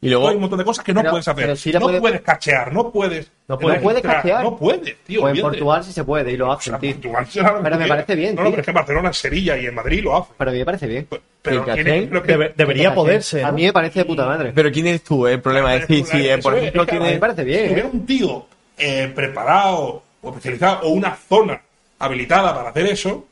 Y luego,
Hay un montón de cosas que no
Pero-
puedes hacer. no
puede-
puedes cachear, no puedes.
No puede- puede
registrar,
cachear.
No puedes, tío.
O en. Portugal sí se puede y lo
O
hacen,
sea,
tío.
Portugal será lo
Pero
que
me parece bien,
No, no, pero es que en Barcelona, en Sevilla y en Madrid lo hacen.
Pero a mí me parece bien.
Pero que-
Debe- debería poderse.
A mí me parece de puta madre.
pero ¿quién eres tú? eh? El problema es decir, si eh, por ejemplo
es que
A mí me
tienes...
parece bien,
Si hubiera
¿eh?
un tío eh, preparado o especializado o una zona habilitada para hacer eso,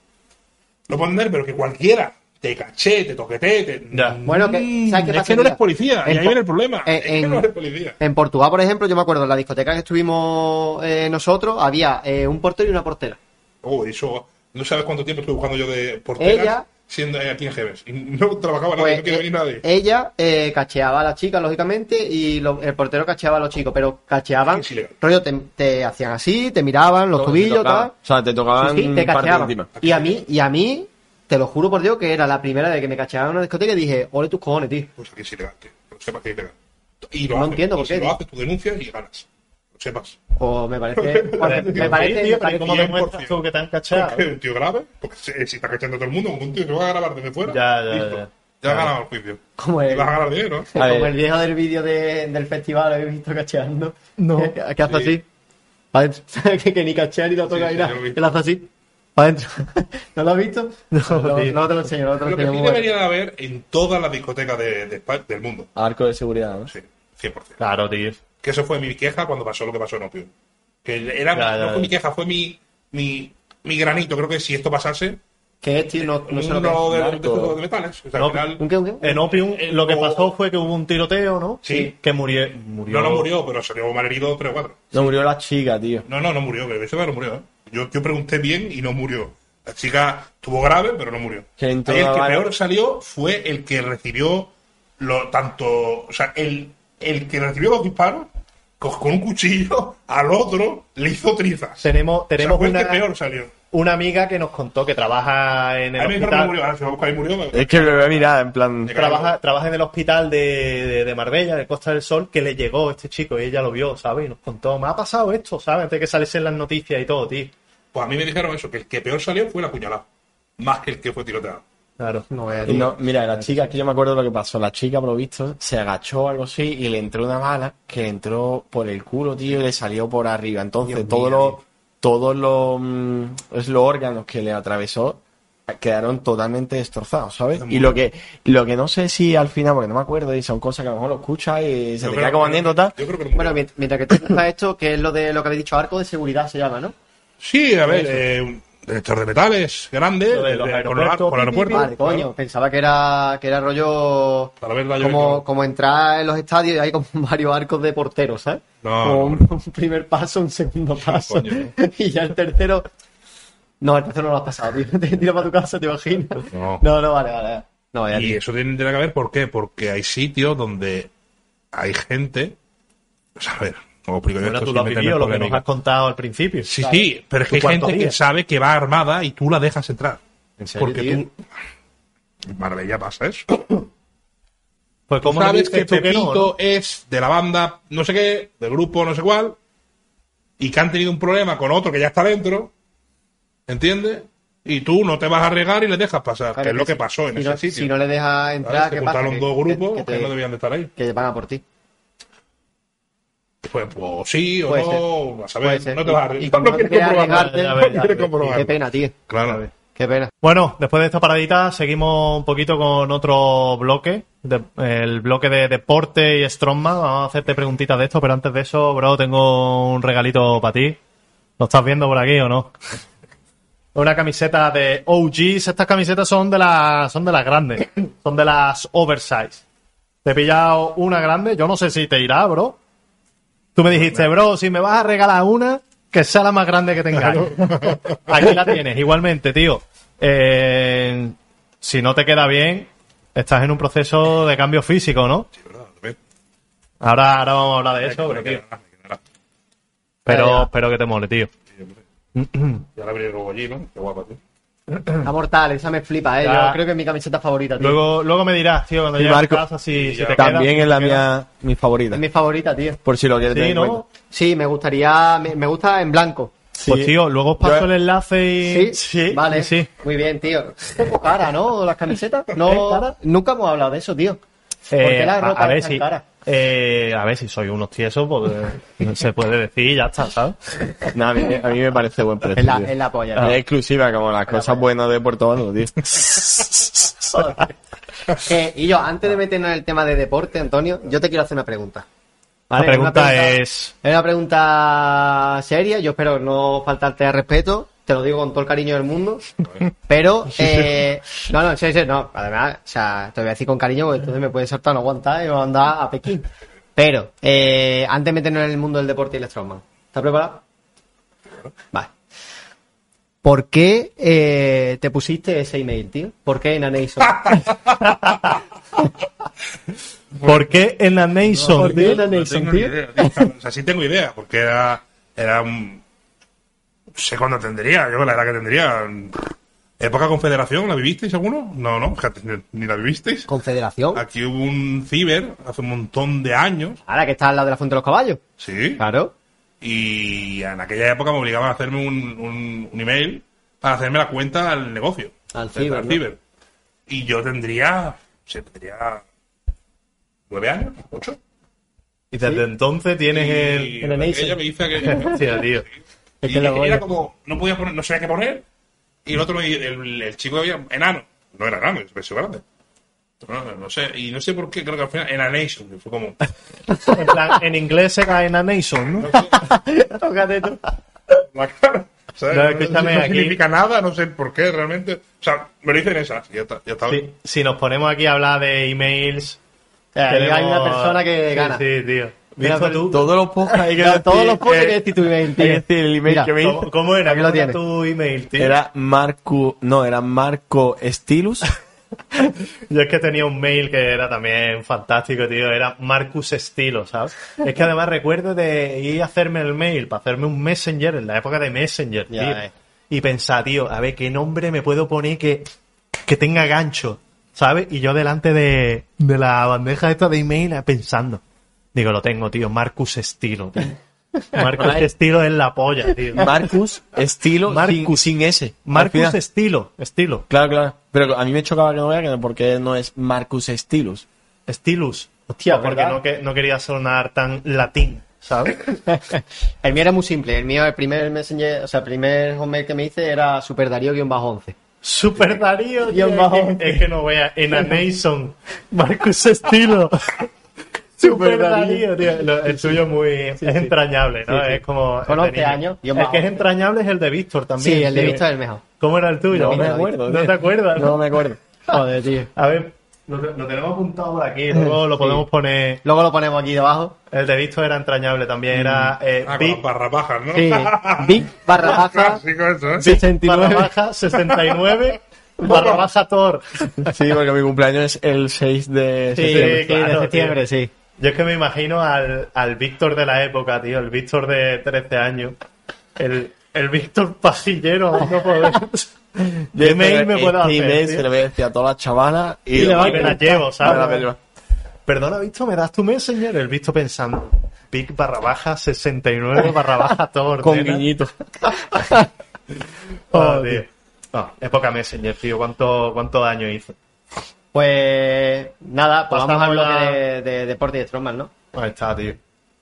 lo pueden entender, pero que cualquiera te caché, te toquetee, te...
Ya.
Bueno, que-
Mm,
¿sabes qué
es que no eres policía, y ahí viene el problema.
en-
es que no eres policía.
En Portugal, por ejemplo, yo me acuerdo, en la discoteca que estuvimos eh, nosotros, había eh, un portero y una portera.
Oh, eso... No sabes cuánto tiempo estoy buscando yo de porteras
Ella
siendo eh, aquí en Jeves. Y no trabajaba nadie,
Pues,
no quiere
eh,
venir nadie.
ella eh, cacheaba a las chicas, lógicamente, y lo- el portero cacheaba a los chicos, pero cacheaban, rollo, te, te hacían así, te miraban los tubillos,
tocaban.
tal.
O sea, te tocaban
Sí, sí, te
parte
cacheaban. Y a mí, y a mí, te lo juro por Dios, que era la primera vez que me cacheaban en una discoteca y dije, ole tus cojones, tío.
Pues aquí es ilegal, tío. Que lo sepas que es ilegal. Y lo
No
haces.
entiendo
Y
por
si
qué,
lo
tío.
haces, tú denuncias y ganas. Lo sepas.
O me parece, me parece,
tío, pero ¿cómo
100%.
demuestras tú que te han cachado?
Porque es un tío grave, porque si, si está cachando a todo el mundo, como un tío se va a grabar desde fuera,
Ya, ya,
listo.
ya.
Ya has ganado el juicio.
como
Y
el,
vas a ganar dinero.
A
como el viejo del vídeo de- del festival, lo he visto cacheando.
No.
Que, que hace
Sí.
así. Que, que ni cachea ni lo toca
Sí,
ni
sí,
nada.
lo.
Que lo hace así. Para adentro. ¿No lo has visto? No,
tío.
no te lo enseño, no te lo
Lo que sí
muy bueno.
debería de haber en todas las discotecas de, de España- del mundo.
Arco de seguridad, ¿no?
Sí, 100%.
Claro, tío.
Que eso fue mi queja cuando pasó lo que pasó en Opio. Que era, no fue mi queja, fue mi, mi, mi granito. Creo que si esto pasase,
¿Qué es, tío? No, no sé lo que
uno
es.
de, de,
Narco.
de metales. O sea,
No,
al final,
¿Un qué, un qué?
En Opium
Eh,
lo que pasó fue que hubo un tiroteo, ¿no?
Sí.
Que murió. murió
no, no murió, pero salió mal herido tres o cuatro.
No murió la chica, tío.
No, no, no murió, que eso no murió. ¿eh? Yo, yo pregunté bien y no murió. La chica tuvo grave, pero no murió. Ahí el que peor salió fue el que recibió lo tanto, o sea, el, el que recibió los disparos co- con un cuchillo al otro le hizo trizas.
Tenemos,
O sea,
tenemos
fue el
una,
que peor salió.
una amiga que nos contó que trabaja en
A
el
me
hospital.
murió, murió. me-
Es que lo voy a mirar, en plan.
Trabaja, trabaja en el hospital de, de, de Marbella, de Costa del Sol, que le llegó este chico y ella lo vio, ¿sabes? Y nos contó, me ha pasado esto, ¿sabes? Antes de que saliesen las noticias y todo, tío.
Pues a mí me dijeron eso, que el que peor salió fue el apuñalado. Más que el que fue tiroteado.
Claro.
No veas,
Y
tío.
no, mira, la chica, es que yo me acuerdo de lo que pasó. La chica, por lo visto, se agachó o algo así y le entró una bala que le entró por el culo, tío, y le salió por arriba. Entonces, todos los, todos los, mm, es los órganos que le atravesó quedaron totalmente destrozados, ¿sabes? Y lo que, lo que no sé si al final, porque no me acuerdo, y son cosas que a lo mejor lo escuchas y se
Yo
te
creo
queda como anécdota.
Yo creo que no murió.
Bueno, mient- mientras que tú estás esto, que es lo de lo que habéis dicho, arco de seguridad se llama, ¿no?
Sí, a ver, eh, un detector de metales grande,
de los
de- con el-
aeropuertos,
con el aeropuerto.
Vale, coño, pensaba que era, que era rollo
Para
como,
yo-
como entrar en los estadios y hay como varios arcos de porteros, ¿sabes?
No,
como un, un primer paso, un segundo paso
coño,
y ya el tercero... No, el tercero no lo has pasado, tío. Te tiro para tu casa, ¿te imaginas?
No.
no, no, vale, vale. No, vaya,
Y
tío.
eso tiene, tiene que ver, ¿por qué? Porque hay sitios donde hay gente. Sea, a ver, ¿cómo explico yo
Bueno,
esto
tú lo has vivido, lo que nos has contado al principio.
Sí, sí, pero es que hay
¿Tú cuántos
gente que sabe que va armada y tú la dejas entrar.
¿En serio,
Porque
tío?
tú. Marbella pasa eso.
Pues como
sabes que
tú que no,
Pepito
¿no?
es de la banda no sé qué, del grupo no sé cuál, y que han tenido un problema con otro que ya está dentro, ¿entiendes? Y tú no te vas a regar y le dejas pasar,
Claro
que es lo que pasó en
si
ese
no,
sitio.
Si no le dejas entrar,
Se
¿qué pasa?
juntaron
Que-
dos grupos que,
que, te-
no debían de estar ahí.
que van a por ti.
Pues, pues sí o
Puede
no, a saber,
Puede
no te vas a
Y-
no quieres No comprobarlo.
Qué pena, tío.
Claro.
Qué pena.
Bueno, después de esta paradita, seguimos un poquito con otro bloque, de- el bloque de deporte y Strongman. Vamos a hacerte preguntitas de esto, pero antes de eso, bro, tengo un regalito para ti. ¿Lo estás viendo por aquí o no? Una camiseta de OGs. Estas camisetas son de las, son de las grandes, son de las oversize. Te he pillado una grande, yo no sé si te irá, bro. Tú me dijiste, bro, si me vas a regalar una, que sea la más grande que tengas. Aquí la tienes, igualmente, tío. Eh, si no te queda bien, estás en un proceso de cambio físico, ¿no?
Sí, verdad, también.
Ahora, ahora vamos a hablar de eso, pero, tío, pero espero que te mole, tío.
Ya la abrí luego allí, ¿no? Qué guapa, tío.
Está mortal, esa me flipa, eh.
Ya.
Yo creo que es mi camiseta favorita, tío.
Luego, luego me dirás, tío, cuando
Y
llegues a casa si, si te.
También es la mía, mi favorita.
Es mi favorita, tío.
Por si lo quieres tener
Sí,
en
¿no?
cuenta.
Sí, me gustaría. Me, me gusta en blanco.
Pues tío, luego os paso
Yo-
el enlace y...
Sí, vale.
sí.
Muy bien, tío. Un poco cara, ¿no? Las camisetas. No,
¿Es cara?
nunca hemos hablado de eso, tío. ¿Por
Eh,
qué la
a-
ropa
a ver
es tan cara?
Eh, a ver si soy unos tiesos, pues eh, se puede decir y ya está, ¿sabes?
No, a, mí, a mí me parece buen precio.
Es la, es la polla,
Es exclusiva, como las cosas buenas de Puerto Banco, tío.
Eh, y yo, antes de meternos en el tema de deporte, Antonio, yo te quiero hacer una pregunta.
La pregunta
Una
es...
Es una pregunta seria, yo espero no faltarte al respeto, te lo digo con todo el cariño del mundo, pero, eh, no, no, sí, sí, no, además, o sea, te voy a decir con cariño porque entonces me puedes saltar, no aguantar y me mandar a Pekín. Pero, eh, antes de meternos en el mundo del deporte y el strongman, ¿estás preparado? Vale. ¿por qué eh, te pusiste ese email, tío? ¿Por qué en Anation?
¿Por qué en la Nation?
¿Por qué en la
No tengo
tío?
idea. tío. O sea, sí tengo idea, porque era, era un... Sé cuándo tendría, yo la edad que tendría. ¿Época confederación? ¿La vivisteis alguno? No, no, fíjate, ni- la vivisteis.
¿Confederación?
Aquí hubo un ciber hace un montón de años,
Ahora que está al lado de la Fuente de los Caballos.
sí,
Claro.
y en aquella época me obligaban a hacerme un, un- un email para hacerme la cuenta al negocio.
Al ciber, ¿no?
Y yo tendría, sí, tendría nueve años, ocho.
Y desde entonces tienes el...
En el
ella me dice que...
Hostia, tío.
Es
Y
que
era como, no podía poner, no sabía qué poner. Y el otro, me- el, el chico había enano. No era enano, es peso grande. No, no sé, y no sé por qué, creo que al final, en Nation, que fue como,
En, plan, en inglés se cae en la Nation, ¿no?
Tócate tú.
la cara. ¿sabes?
No,
No,
escúchame,
no
aquí-
significa nada, no sé por qué realmente. O sea, me lo dicen esas, ya está. Ya está.
Si, si nos ponemos aquí a hablar de emails...
Hay una persona que
Sí,
gana.
Sí, tío.
Mira.
Todos los podcasts hay que
Claro, todos
decir,
los
eh,
hay que decir tu email, tío.
hay que decir el email
Mira,
que me hizo.
¿Cómo, era?
Aquí lo
¿Cómo era
tienes.
tu email, tío?
Era Marco, no, era Marco Stilus.
Yo es que tenía un mail que era también fantástico, tío. Era Marcus Estilo, ¿sabes? Es que además recuerdo de ir a hacerme el mail, para hacerme un Messenger, en la época de Messenger,
Ya,
tío.
eh.
Y pensar, tío, a ver, ¿qué nombre me puedo poner que, que tenga gancho? ¿Sabes? Y yo delante de, de la bandeja esta de email eh, pensando. Digo, lo tengo, tío, Marcus Estilo, tío. Marcus. Estilo es la polla, tío.
Marcus Estilo
Marcus.
sin, sin S.
Marcus
final.
Estilo, Estilo.
Claro, claro. Pero a mí me chocaba que no vea que porque no es Marcus Stilus.
Stilus.
Hostia,
porque no, que, no quería sonar tan latín, ¿sabes?
El mío era muy simple. El mío, el primer messenger, o sea, el primer hotmail que me hice era Super Darío-11.
Super Darío, tío,
Guión
es,
bajo.
que, es que no vea. En a Nation, Marcus Estilo. Super Darío, tío. Lo- el tuyo es muy es entrañable, ¿no?
Sí, sí.
Es como.
Con
el de
11
niño.
años, guion
El que es entrañable es el de Víctor también.
Sí, el de
tío.
Víctor es el mejor.
¿Cómo era el tuyo?
No me
Mira,
acuerdo,
¿No
tío.
te acuerdas?
No me acuerdo.
Joder, tío.
A ver, lo, lo tenemos apuntado por aquí, luego lo
Sí.
podemos poner.
Luego lo ponemos aquí debajo.
El de Víctor era entrañable también, era eh,
Ah,
Big
las barras bajas, ¿no?
Sí. Big barra baja
eso, ¿eh?
69.
barra baja 69 barra baja Thor.
Sí, porque mi cumpleaños es el 6 de
Sí,
septiembre.
sí,
claro,
de septiembre, sí.
Yo es que me imagino al, al Víctor de la época, tío, el Víctor de 13 años. El, el Víctor pajillero, a no poder. ¿Qué mail me puedo
este
hacer?
email
tío?
se le voy a decir a todas las chavalas y,
Y le va- y me la llevo, ¿sabes?
Me la.
Perdona, Víctor, ¿me das tu señor? El Víctor pensando. Big barra baja 69 barra baja Thor.
Con
nena.
guiñitos.
Oh, tío. No, época Messenger, tío. ¿Cuánto, cuánto daño hizo?
Pues nada,
Pasamos
pasamos al
a
bloque
la-
de, de deporte y de Strongman, ¿no?
Ahí está, tío.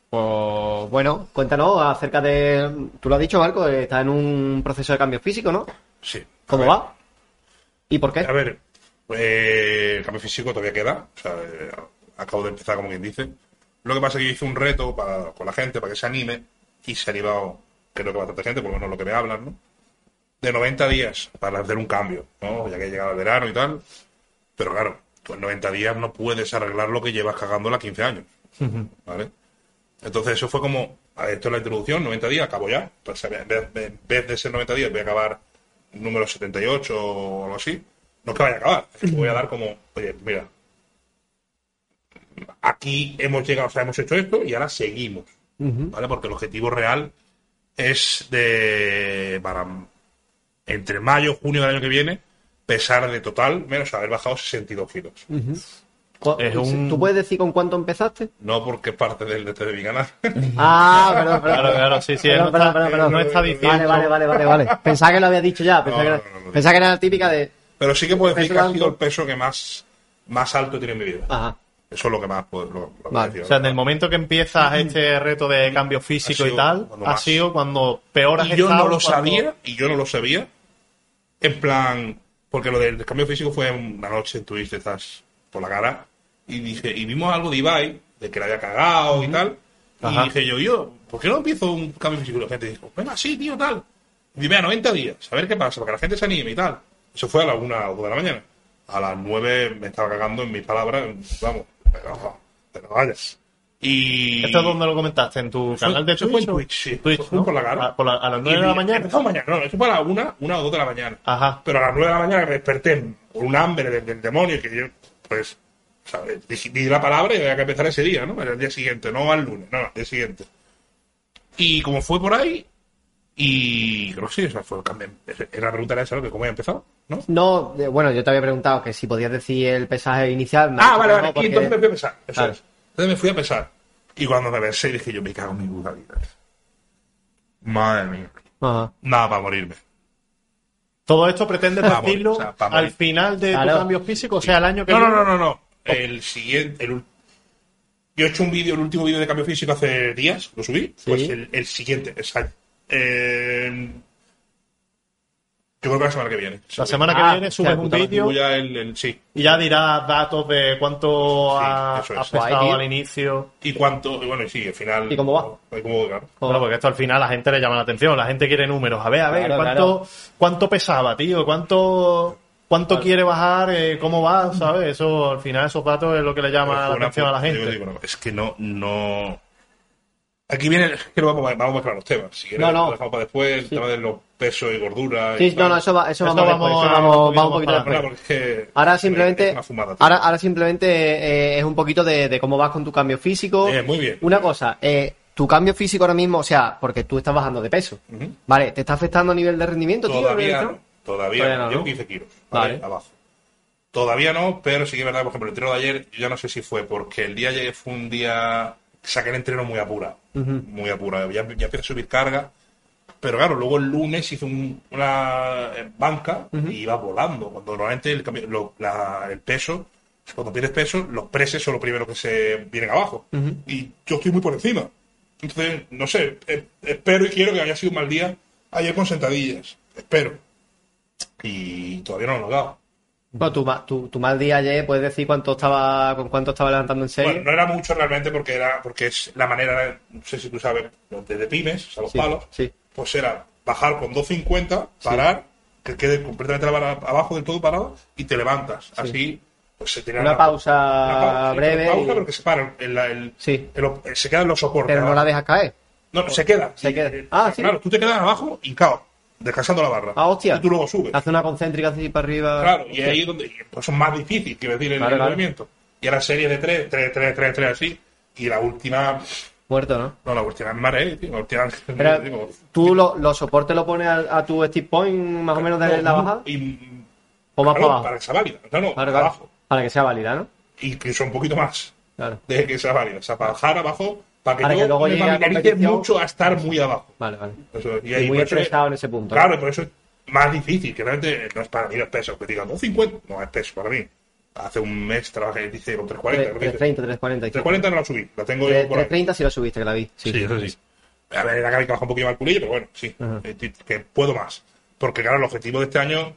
Pues bueno, cuéntanos acerca de. Tú lo has dicho, Marco, eh, está en un proceso de cambio físico, ¿no?
Sí.
¿Cómo va? ¿Y por qué?
A ver, eh, el cambio físico todavía queda. O sea, eh, acabo de empezar, como quien dice. Lo que pasa es que yo hice un reto para, con la gente para que se anime y se ha animado, creo que bastante gente, por lo menos lo que me hablan, ¿no? De 90 días para hacer un cambio, ¿no? Ya que llegaba el verano y tal. Pero claro, tú en 90 días no puedes arreglar lo que llevas cagándola 15 años, ¿vale? Entonces eso fue como, esto es la introducción, 90 días, acabo ya. Pues, en, vez, en vez de ser 90 días voy a acabar número 78 o algo así. No es que vaya a acabar, es que voy a dar como, oye, mira, aquí hemos llegado, o sea, hemos hecho esto y ahora seguimos, ¿vale? Porque el objetivo real es de, para entre mayo, junio del año que viene, pesar de total, menos haber bajado 62 kilos.
Es un-
¿Tú puedes decir con cuánto empezaste?
No porque es parte del de mi canal.
Ah, perdón, perdón.
Claro, claro, sí, sí. él
Perdón,
no
perdón,
está-
perdón, perdón.
no está diciendo.
Vale, vale, vale, vale, vale. Pensaba que lo había dicho ya. Pensaba,
No,
que, era,
no, no.
pensaba que era la típica de.
Pero sí que puedo decir que ha sido el peso que más, más alto tiene en mi vida.
Ajá.
Eso es lo que más puedo. Lo, lo que
Vale.
decir,
O sea, en el momento que empiezas este reto de cambio físico y tal, ha
más.
sido cuando peor has
y yo
estado,
no lo
cuando-
sabía, y yo no lo sabía. En plan, porque lo del cambio físico fue una noche en Twitch, estás por la cara, y dije, y vimos algo de Ibai, de que le había cagado y tal.
Ajá.
Y dije yo, yo, ¿por qué no empiezo un cambio físico? Y la gente dijo, venga, sí, tío, tal. Y dime a 90 días, a ver qué pasa, para que la gente se anime y tal. Eso fue a la una o dos de la mañana. A las 9 me estaba cagando en mis palabras, vamos, pero, pero vayas. Y...
¿Esto es donde lo comentaste? ¿En tu canal de
eso fue
Twitch?
en Twitch, sí.
Twitch,
por la cara.
A, por la- a las
Y
9 de la mañana.
Empezó mañana, no, eso fue a la una, una o dos de la mañana.
Ajá.
Pero a las 9 de la mañana me desperté por un hambre del, del demonio que yo, pues, ¿sabes? Dije- di la palabra y había que empezar ese día, ¿no? Era el día siguiente, no al lunes, no, no, el día siguiente. Y como fue por ahí, y creo que sí, o sea, fue el cambio. Era la pregunta era esa, ¿no? Que cómo había empezado, ¿no?
No, eh, bueno, yo te había preguntado que si podías decir el pesaje inicial.
Ah, vale, vale.
no,
Y entonces me fui a pesar. Eso
Claro.
es. Entonces me fui a pesar. Y cuando me pesé dije yo, me cago en mi puta vida. Madre mía.
Ajá.
Nada para morirme.
Todo esto pretende decirlo
o sea,
al final de
Claro.
tu cambio físico, o sea, el año que
No, no,
viene.
no, no, no. El siguiente. El, yo he hecho un vídeo, el último vídeo de cambio físico hace días, lo subí. Pues el, el siguiente, exacto. Eh, yo creo que la semana que viene.
La semana que
Ah,
viene subes
hostia,
un vídeo
Subo ya el, el- sí.
y ya dirás datos de cuánto
Sí,
ha-
es.
pesado al inicio.
Y cuánto. Y bueno, y sí, al final.
¿Y cómo va?
y cómo, claro.
Bueno, porque esto al final a la gente le llama la atención, la gente quiere números. A ver, a ver,
Claro,
¿cuánto, ¿cuánto pesaba, tío? ¿Cuánto, cuánto quiere bajar? Eh, ¿Cómo va? ¿Sabes? Eso, al final, esos datos es lo que le llama la atención a la gente.
yo digo, no, es que no, no. Aquí viene, es que vamos, a- vamos a mezclar los temas. Si quieres,
No, no.
lo dejamos para después, el tema de los pesos y gordura.
Sí,
y
no, no, eso va, eso vamos,
vamos
después,
a-
eso vamos,
un poquito
vamos un poquito
más
después.
No, porque es que-
Ahora
es
simplemente,
una fumada, tío.
ahora, ahora simplemente eh, es un poquito de, de cómo vas con tu cambio físico.
Eh, muy bien.
Una cosa, eh, tu cambio físico ahora mismo, o sea, porque tú estás bajando de peso. ¿vale? ¿Te está afectando a nivel de rendimiento?
Todavía
¿no?
no. Todavía,
Todavía
no. Llevo
¿no?
15 kilos. Vale.
Vale.
Abajo. Todavía no, pero sí que es verdad, por ejemplo, el entreno de ayer, yo ya no sé si fue porque el día de ayer fue un día saqué el entreno muy apurado. Muy apurado. Ya, ya empecé a subir carga. Pero claro, luego el lunes hice un- una eh, banca y iba volando. Cuando normalmente el, lo- la- el peso, cuando pierdes peso, los preses son los primeros que se vienen abajo. Y yo estoy muy por encima. Entonces, no sé, eh, espero y quiero que haya sido un mal día ayer con sentadillas. Espero. Y todavía no lo he notado.
Bueno, tu, tu, tu mal día ayer, ¿puedes decir cuánto estaba, con cuánto estaba levantando en serie?
Bueno, no era mucho realmente porque era porque es la manera, no sé si tú sabes, de, de pymes, o sea, los
Sí,
palos,
sí.
pues era bajar con 2.50, parar, que quede completamente abajo del todo parado y te levantas. Así, pues se tiene
Una pausa
una pausa, sí,
breve
una pausa,
y-
pero que se para, el, el- el- se quedan los soportes.
Pero no la dejas caer.
No, se queda.
Se
Y,
queda. Ah, sí.
Claro, tú te quedas abajo hincado, descansando la barra.
Ah, hostia.
Y tú luego subes.
Hace una concéntrica así para arriba.
Claro, y
Hostia.
ahí es donde pues, son más difíciles, quiero decir, el,
Claro,
el
claro.
movimiento. Y eran series de 3, 3, 3, 3, 3, así. Y la última,
Muerto, ¿no?
no, la última me mareé, tío. La última,
Pero,
digo,
¿tú lo- los soportes lo pones a, a tu stick point más o menos de
no,
la bajada?
Y,
¿O más
claro,
para abajo?
Para que sea válida. No, no,
claro.
abajo.
Para que sea válida, ¿no?
Incluso un poquito más
Claro.
de que sea válida. O sea, para bajar abajo, para que
Para
yo
que luego
me familiarice mucho a estar muy abajo.
Vale, vale.
Eso,
Y,
ahí
muy
eso es-
estresado en ese punto.
Claro, y por eso es más difícil, que realmente no es para mí, no es peso. Que digan, 250, no es peso para mí. Hace un mes trabajé, dice, con 340. creo que dice.
330, 340.
340 no la subí, la tengo yo por ahí.
330 sí lo subiste, que la vi. Sí,
Sí, eso sí. A ver, la cara que baja un poquito más el culillo, pero bueno, sí.
Ajá.
Que puedo más. Porque, claro, el objetivo de este año.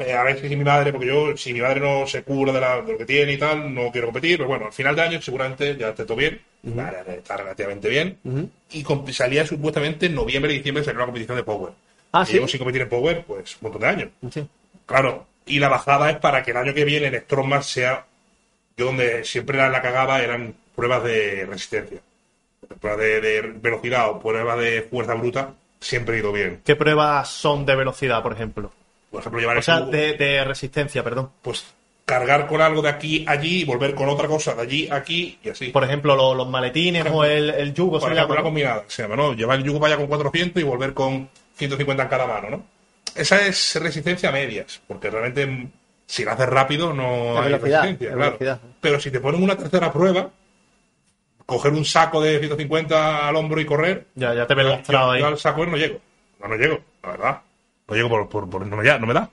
Eh, a ver si mi madre, porque yo, si mi madre no se cura de, la- de lo que tiene y tal, no quiero competir. Pero bueno, al final de año seguramente ya esté todo bien. Vale, está relativamente bien. Y salía supuestamente en noviembre y diciembre salió una competición de Power.
Ah,
Y
¿sí?
Llevo sin competir en Power, pues un montón de años.
Sí.
Claro, y la bajada es para que el año que viene en Strongman sea. Yo donde siempre la, la cagaba eran pruebas de resistencia. Pruebas de, de velocidad o pruebas de fuerza bruta, siempre he ido bien.
¿Qué pruebas son de velocidad, por ejemplo?
Por ejemplo, llevar
O
el
sea, de, de resistencia, perdón.
pues cargar con algo de aquí a allí y volver con otra cosa de allí a aquí y así.
Por ejemplo, lo- los maletines o el, el yugo,
Por
se
ejemplo,
¿no?
combinada, se llama, ¿no? Llevar el yugo para allá con 400 y volver con 150 en cada mano, ¿no? Esa es resistencia a medias, porque realmente mm, si la haces rápido no hay resistencia,
es
claro.
velocidad.
Pero si te ponen una tercera prueba, coger un saco de 150 al hombro y correr,
Ya, ya te ves lastrado ahí.
yo al saco no llego. No, no llego, la verdad. No llego por, por, por- no, me, ya- no me da.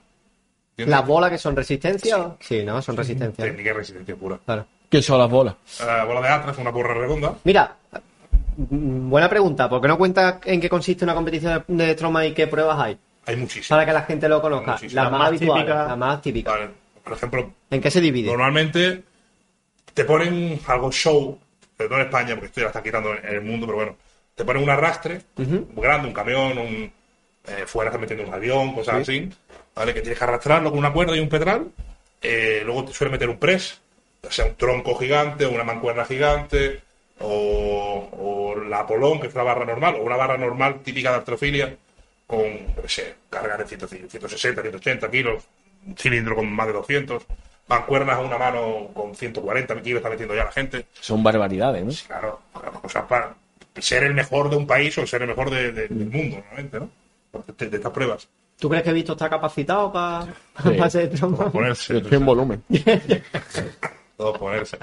¿Entiendes?
¿Las bolas que son resistencia? Sí, ¿no? Son resistencia.
Técnica y resistencia pura.
Claro.
¿Qué son las bolas?
La bola de Atlas, una porra redonda.
Mira, mm, buena pregunta. ¿Por qué no cuentas en qué consiste una competición de Strongman y qué pruebas hay?
Hay muchísimas.
Para que la gente lo conozca. Las
Las
más
más
habituales,
típicas.
las más típicas.
Vale. Por ejemplo,
¿En qué se divide?
Normalmente te ponen algo show, sobre todo en España, porque esto ya la está quitando en el mundo, pero bueno, te ponen un arrastre grande, un camión, un eh, fuera estás metiendo un avión, cosas así, ¿vale? Que tienes que arrastrarlo con una cuerda y un pedal. Eh, luego te suele meter un press, ya sea un tronco gigante, o una mancuerna gigante, o, o la Apolón, que es una barra normal, o una barra normal típica de artrofilia, con, yo qué sé, carga de 100, 160, 180 kilos, un cilindro con más de 200, mancuernas a una mano con 140 kilos está metiendo ya la gente.
Son barbaridades, ¿no?
Sí, claro, claro, o sea, para ser el mejor de un país o ser el mejor de- de- del mundo, normalmente, ¿no? De, de estas pruebas.
¿Tú crees que Visto está capacitado para
Sí.
hacer trompa?
Ponerse.
En volumen.
todo ponerse.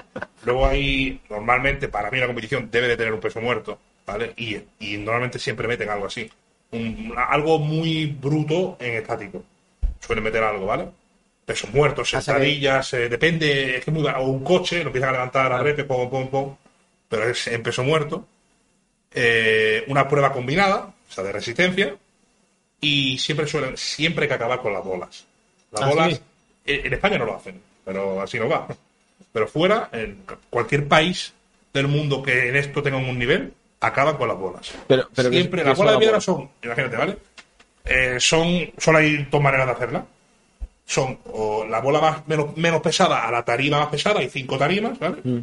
Luego hay, normalmente, para mí la competición debe de tener un peso muerto, ¿vale? Y, y normalmente siempre meten algo así. Un- algo muy bruto en estático. Suelen meter algo, ¿vale? Pesos muertos,
que-
sentadillas, eh, depende, es que es muy O un coche, lo empiezan a levantar a repe, pom, pom, pom, pero es en peso muerto. Eh, una prueba combinada, o sea, de resistencia, y siempre suelen, siempre hay que acabar con las bolas. Las
¿Ah,
bolas,
sí?
en, en España no lo hacen, pero así no va. Pero fuera, en cualquier país del mundo que en esto tenga un nivel, acaban con las bolas.
Pero- pero ¿qué-
siempre,
qué
las bolas de piedra son, imagínate, ¿vale? Eh, son, solo hay dos maneras de hacerla. Son o la bola más, menos, menos pesada a la tarima más pesada, hay cinco tarimas, ¿vale?
Mm.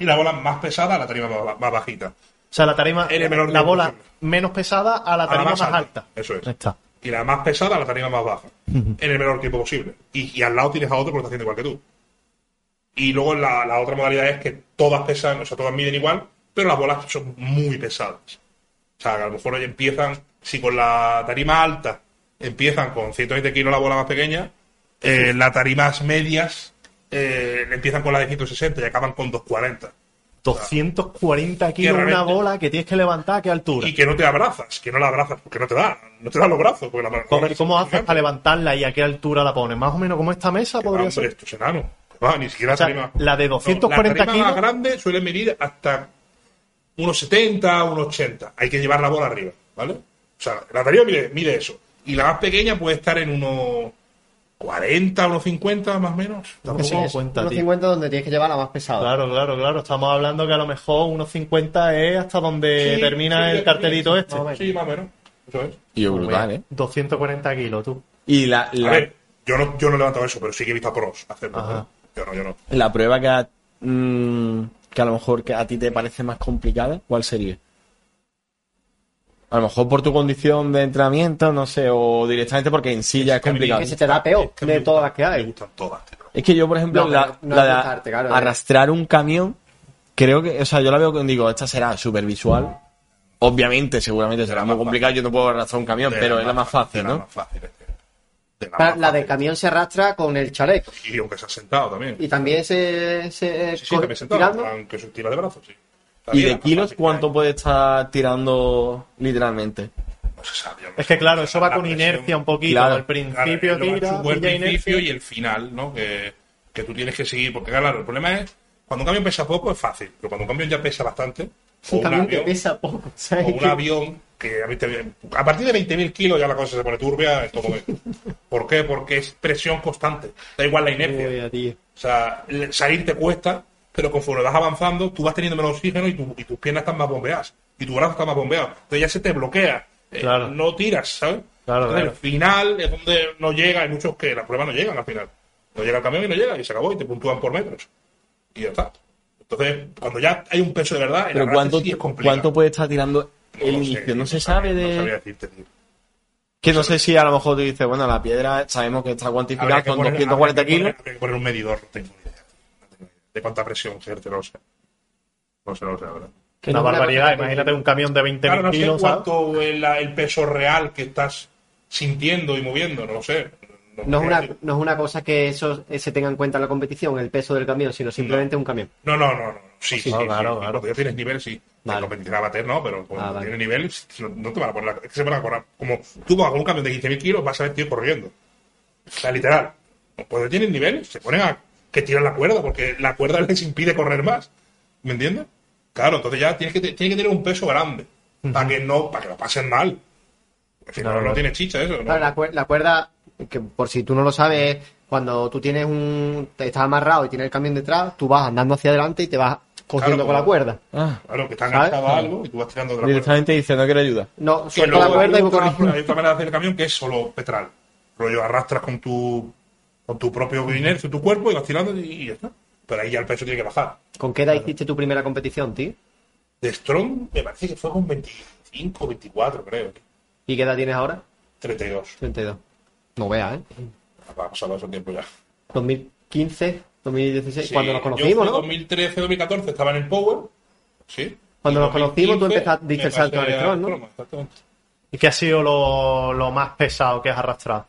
Y la bola más pesada a la tarima más, más bajita.
O sea, la tarima,
En el menor
la bola
posible.
menos pesada a la
A la
tarima
más
más,
alta.
alta.
Eso es.
Está.
y la más pesada a la tarima más baja, en el menor tiempo posible. Y, y al lado tienes a otro que lo está haciendo igual que tú. Y luego la, la otra modalidad es que todas pesan, o sea, todas miden igual, pero las bolas son muy pesadas. O sea, que a lo mejor hoy empiezan, si con la tarima alta empiezan con 120 kilos la bola más pequeña, eh, las tarimas medias eh, empiezan con la de 160 y acaban con 240.
240 kilos una
realmente-
bola que tienes que levantar a qué altura.
Y que no te abrazas, que no la abrazas, porque no te da, no te dan los brazos. Porque la
¿Cómo, cómo haces para levantarla y a qué altura la pones? Más o menos como esta mesa podría
Hombre,
ser.
esto es enano. Va, ni siquiera
O sea,
tarima-
la de 240
la tarima
kilos-
más grande suele medir hasta unos 70, unos 80. Hay que llevar la bola arriba, ¿vale? O sea, la tarima mide, mide eso. Y la más pequeña puede estar en unos 40, unos 50 más o menos. Tampoco-
Sí,
Es
cuenta,
unos
tío.
50 donde tienes que llevar la más pesada.
Claro, claro, claro. Estamos hablando que a lo mejor unos 50 es hasta donde
Sí,
termina
sí,
el cartelito
sí,
este.
más. Sí, más o menos. Eso es.
Y brutal, ¿eh?
240 kilos, tú.
Y la,
A ver, yo no, yo no he levantado eso, pero sí que he visto a pros hacerlo. Yo no, yo no.
la prueba que a, mm, que a lo mejor que a ti te parece más complicada, ¿cuál sería? A lo mejor por tu condición de entrenamiento, no sé, o directamente porque en sí ya es
que a mí-
complicado.
Que se te da peor
Es que me
de todas las que
Me
hay.
gustan todas.
Es que yo, por ejemplo,
No,
la,
pero no
la
es
de
gustarte, claro, eh.
arrastrar un camión, creo que, o sea, yo la veo que digo, esta será súper visual. Obviamente, seguramente será muy complicado, yo no puedo arrastrar un camión,
De
pero es la más fácil,
la
¿no?
más fácil, es que- de
La,
más
la de
fácil.
camión se arrastra con el chaleco.
Y aunque se ha sentado también.
Y también se, se
Sí, sí, también sentado,
tirando.
aunque se tira de brazos, sí.
Y de kilos, ¿cuánto puede estar tirando literalmente?
No se sabe, no
Es que claro, eso va con
presión,
inercia un poquito.
Claro.
Al
claro,
principio
más
tira, pilla
principio
inercia.
y el final, ¿no? Que, que tú tienes que seguir. Porque claro, el problema es, cuando un camión pesa poco es fácil, pero cuando un camión ya pesa bastante, o
Un
un
camión que
avión,
pesa poco.
o un avión que a, partir de 20.000 kilos ya la cosa se pone turbia. es como que- ¿Por qué? Porque es presión constante. Da igual la inercia. O sea, salir te cuesta, pero conforme vas avanzando, tú vas teniendo menos oxígeno y, tu- y tus piernas están más bombeadas. Y tu brazo está más bombeado. Entonces ya se te bloquea. Eh,
Claro.
No tiras, ¿sabes?
Claro,
Entonces
claro.
el final es donde no llega. Hay muchos que las pruebas no llegan al final. No llega el camión y no llega y se acabó y te puntúan por metros. Y ya está. Entonces, cuando ya hay un peso de verdad,
Pero ¿cuánto,
sí es complicado.
¿cuánto puede estar tirando el
No sé,
inicio? No
no
se sabe
No sabría
de...
decirte, tío.
Que no sé si a lo mejor tú dices, bueno, la piedra sabemos que está cuantificada con
poner-
240
habría que
kilos.
poner- habría que poner un medidor, no tengo ni idea. No tengo ni idea. De cuánta presión ejerce, no lo sé. No sé, no lo sé, la verdad.
Que
Una barbaridad. Imagínate un camión de 20
Claro, no sé
kilos,
cuánto es la- el peso real que estás sintiendo y moviendo, no lo sé.
No es, una, no es una cosa que eso eh, se tenga en cuenta en la competición, el peso del camión, sino simplemente un camión.
No, no, no, no. Sí, sí, sí.
claro,
sí.
claro.
Cuando ya tienes nivel, sí.
Vale.
En competición amateur no, pero cuando
Ah, vale.
tienes nivel, no, te van a poner la... Es que se van a correr. Como tú vas con un camión de 15.000 kilos, vas a ver tío corriendo. O sea, literal. Cuando tienen nivel, se ponen a que tiran la cuerda, porque la cuerda les impide correr más. ¿Me entiendes? Claro, entonces ya tienes que, que tener un peso grande. Para que no, para que lo pasen mal. Porque si no,
Claro,
no
claro.
tiene chicha eso. ¿no?
Claro, la, cuer- la cuerda, que por si tú no lo sabes, es cuando tú tienes un. te estás amarrado y tienes el camión detrás, tú vas andando hacia adelante y te vas cogiendo
Claro,
con la cuerda.
Ah,
Claro, que está enganchado a algo y tú vas tirando de la cuerda.
directamente dice, no quiero ayuda.
No, suelta la cuerda
hay
y voy corriendo.
hay otra manera de hacer el camión que es solo petral. Rollo, arrastras con tu, con tu propio inercio, tu cuerpo y vas tirando y ya está. pero ahí ya el peso tiene que bajar.
¿Con qué edad hiciste tu primera competición, tío?
De Strong me parece que fue con 25, 24, creo.
¿Y qué edad tienes ahora?
32.
32. No veas, ¿eh?
Ha pasado ese tiempo ya.
2015, 2016,
Sí,
cuando nos
yo
conocimos,
fui
¿no?
2013, 2014 estaba en el Power. Sí.
Cuando
Y
nos conocimos, tú
2015
empezaste- diste el salto al Strong, ¿no?
Exactamente.
¿Y qué ha sido lo, lo más pesado que has arrastrado?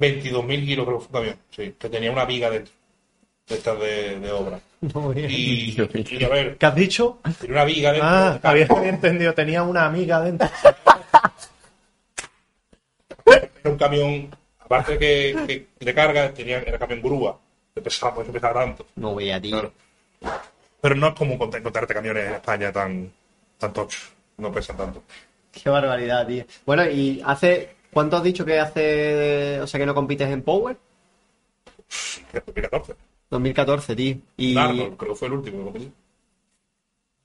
22.000 kilos creo que fue un camión, sí, que tenía una viga dentro, de estas de, de obra.
No, bien.
Y, y, a ver,
¿Qué has dicho?
tenía una viga dentro.
Ah,
de
había entendido, tenía una amiga dentro.
Era un camión, aparte que, que de carga, tenía, era camión grúa, que pesaba, pues, pesaba tanto.
No veas, tío.
Claro. Pero no es como encont- encontrarte camiones en España tan, tan tochos, no pesan tanto.
Qué barbaridad, tío. Bueno, y hace. ¿Cuánto has dicho que hace. O sea, que no compites en Power?
2014.
2014, tío. Y,
Arnold, creo que fue el último que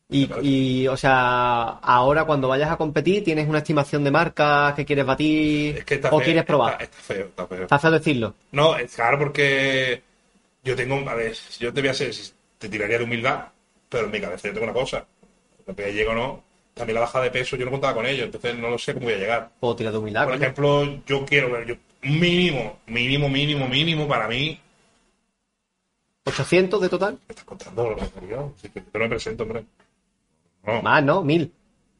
y, y, o sea, ahora cuando vayas a competir, ¿tienes una estimación de marcas que quieres batir
Es que está
o
feo,
quieres probar?
Está, está feo, está feo.
Está feo decirlo.
No, es claro porque yo tengo, a ver, yo te voy a hacer, te tiraría de humildad, pero en mi cabeza yo tengo una cosa. Lo que llego o también la baja de peso yo no contaba con ello, entonces no lo sé cómo voy a llegar.
Puedo tirar de humildad.
Por
coño.
ejemplo, yo quiero ver, yo, mínimo, mínimo, mínimo, mínimo para mí,
800 de total.
me estás contando lo que yo, no me presento, hombre. No,
Más, ¿no? 1000.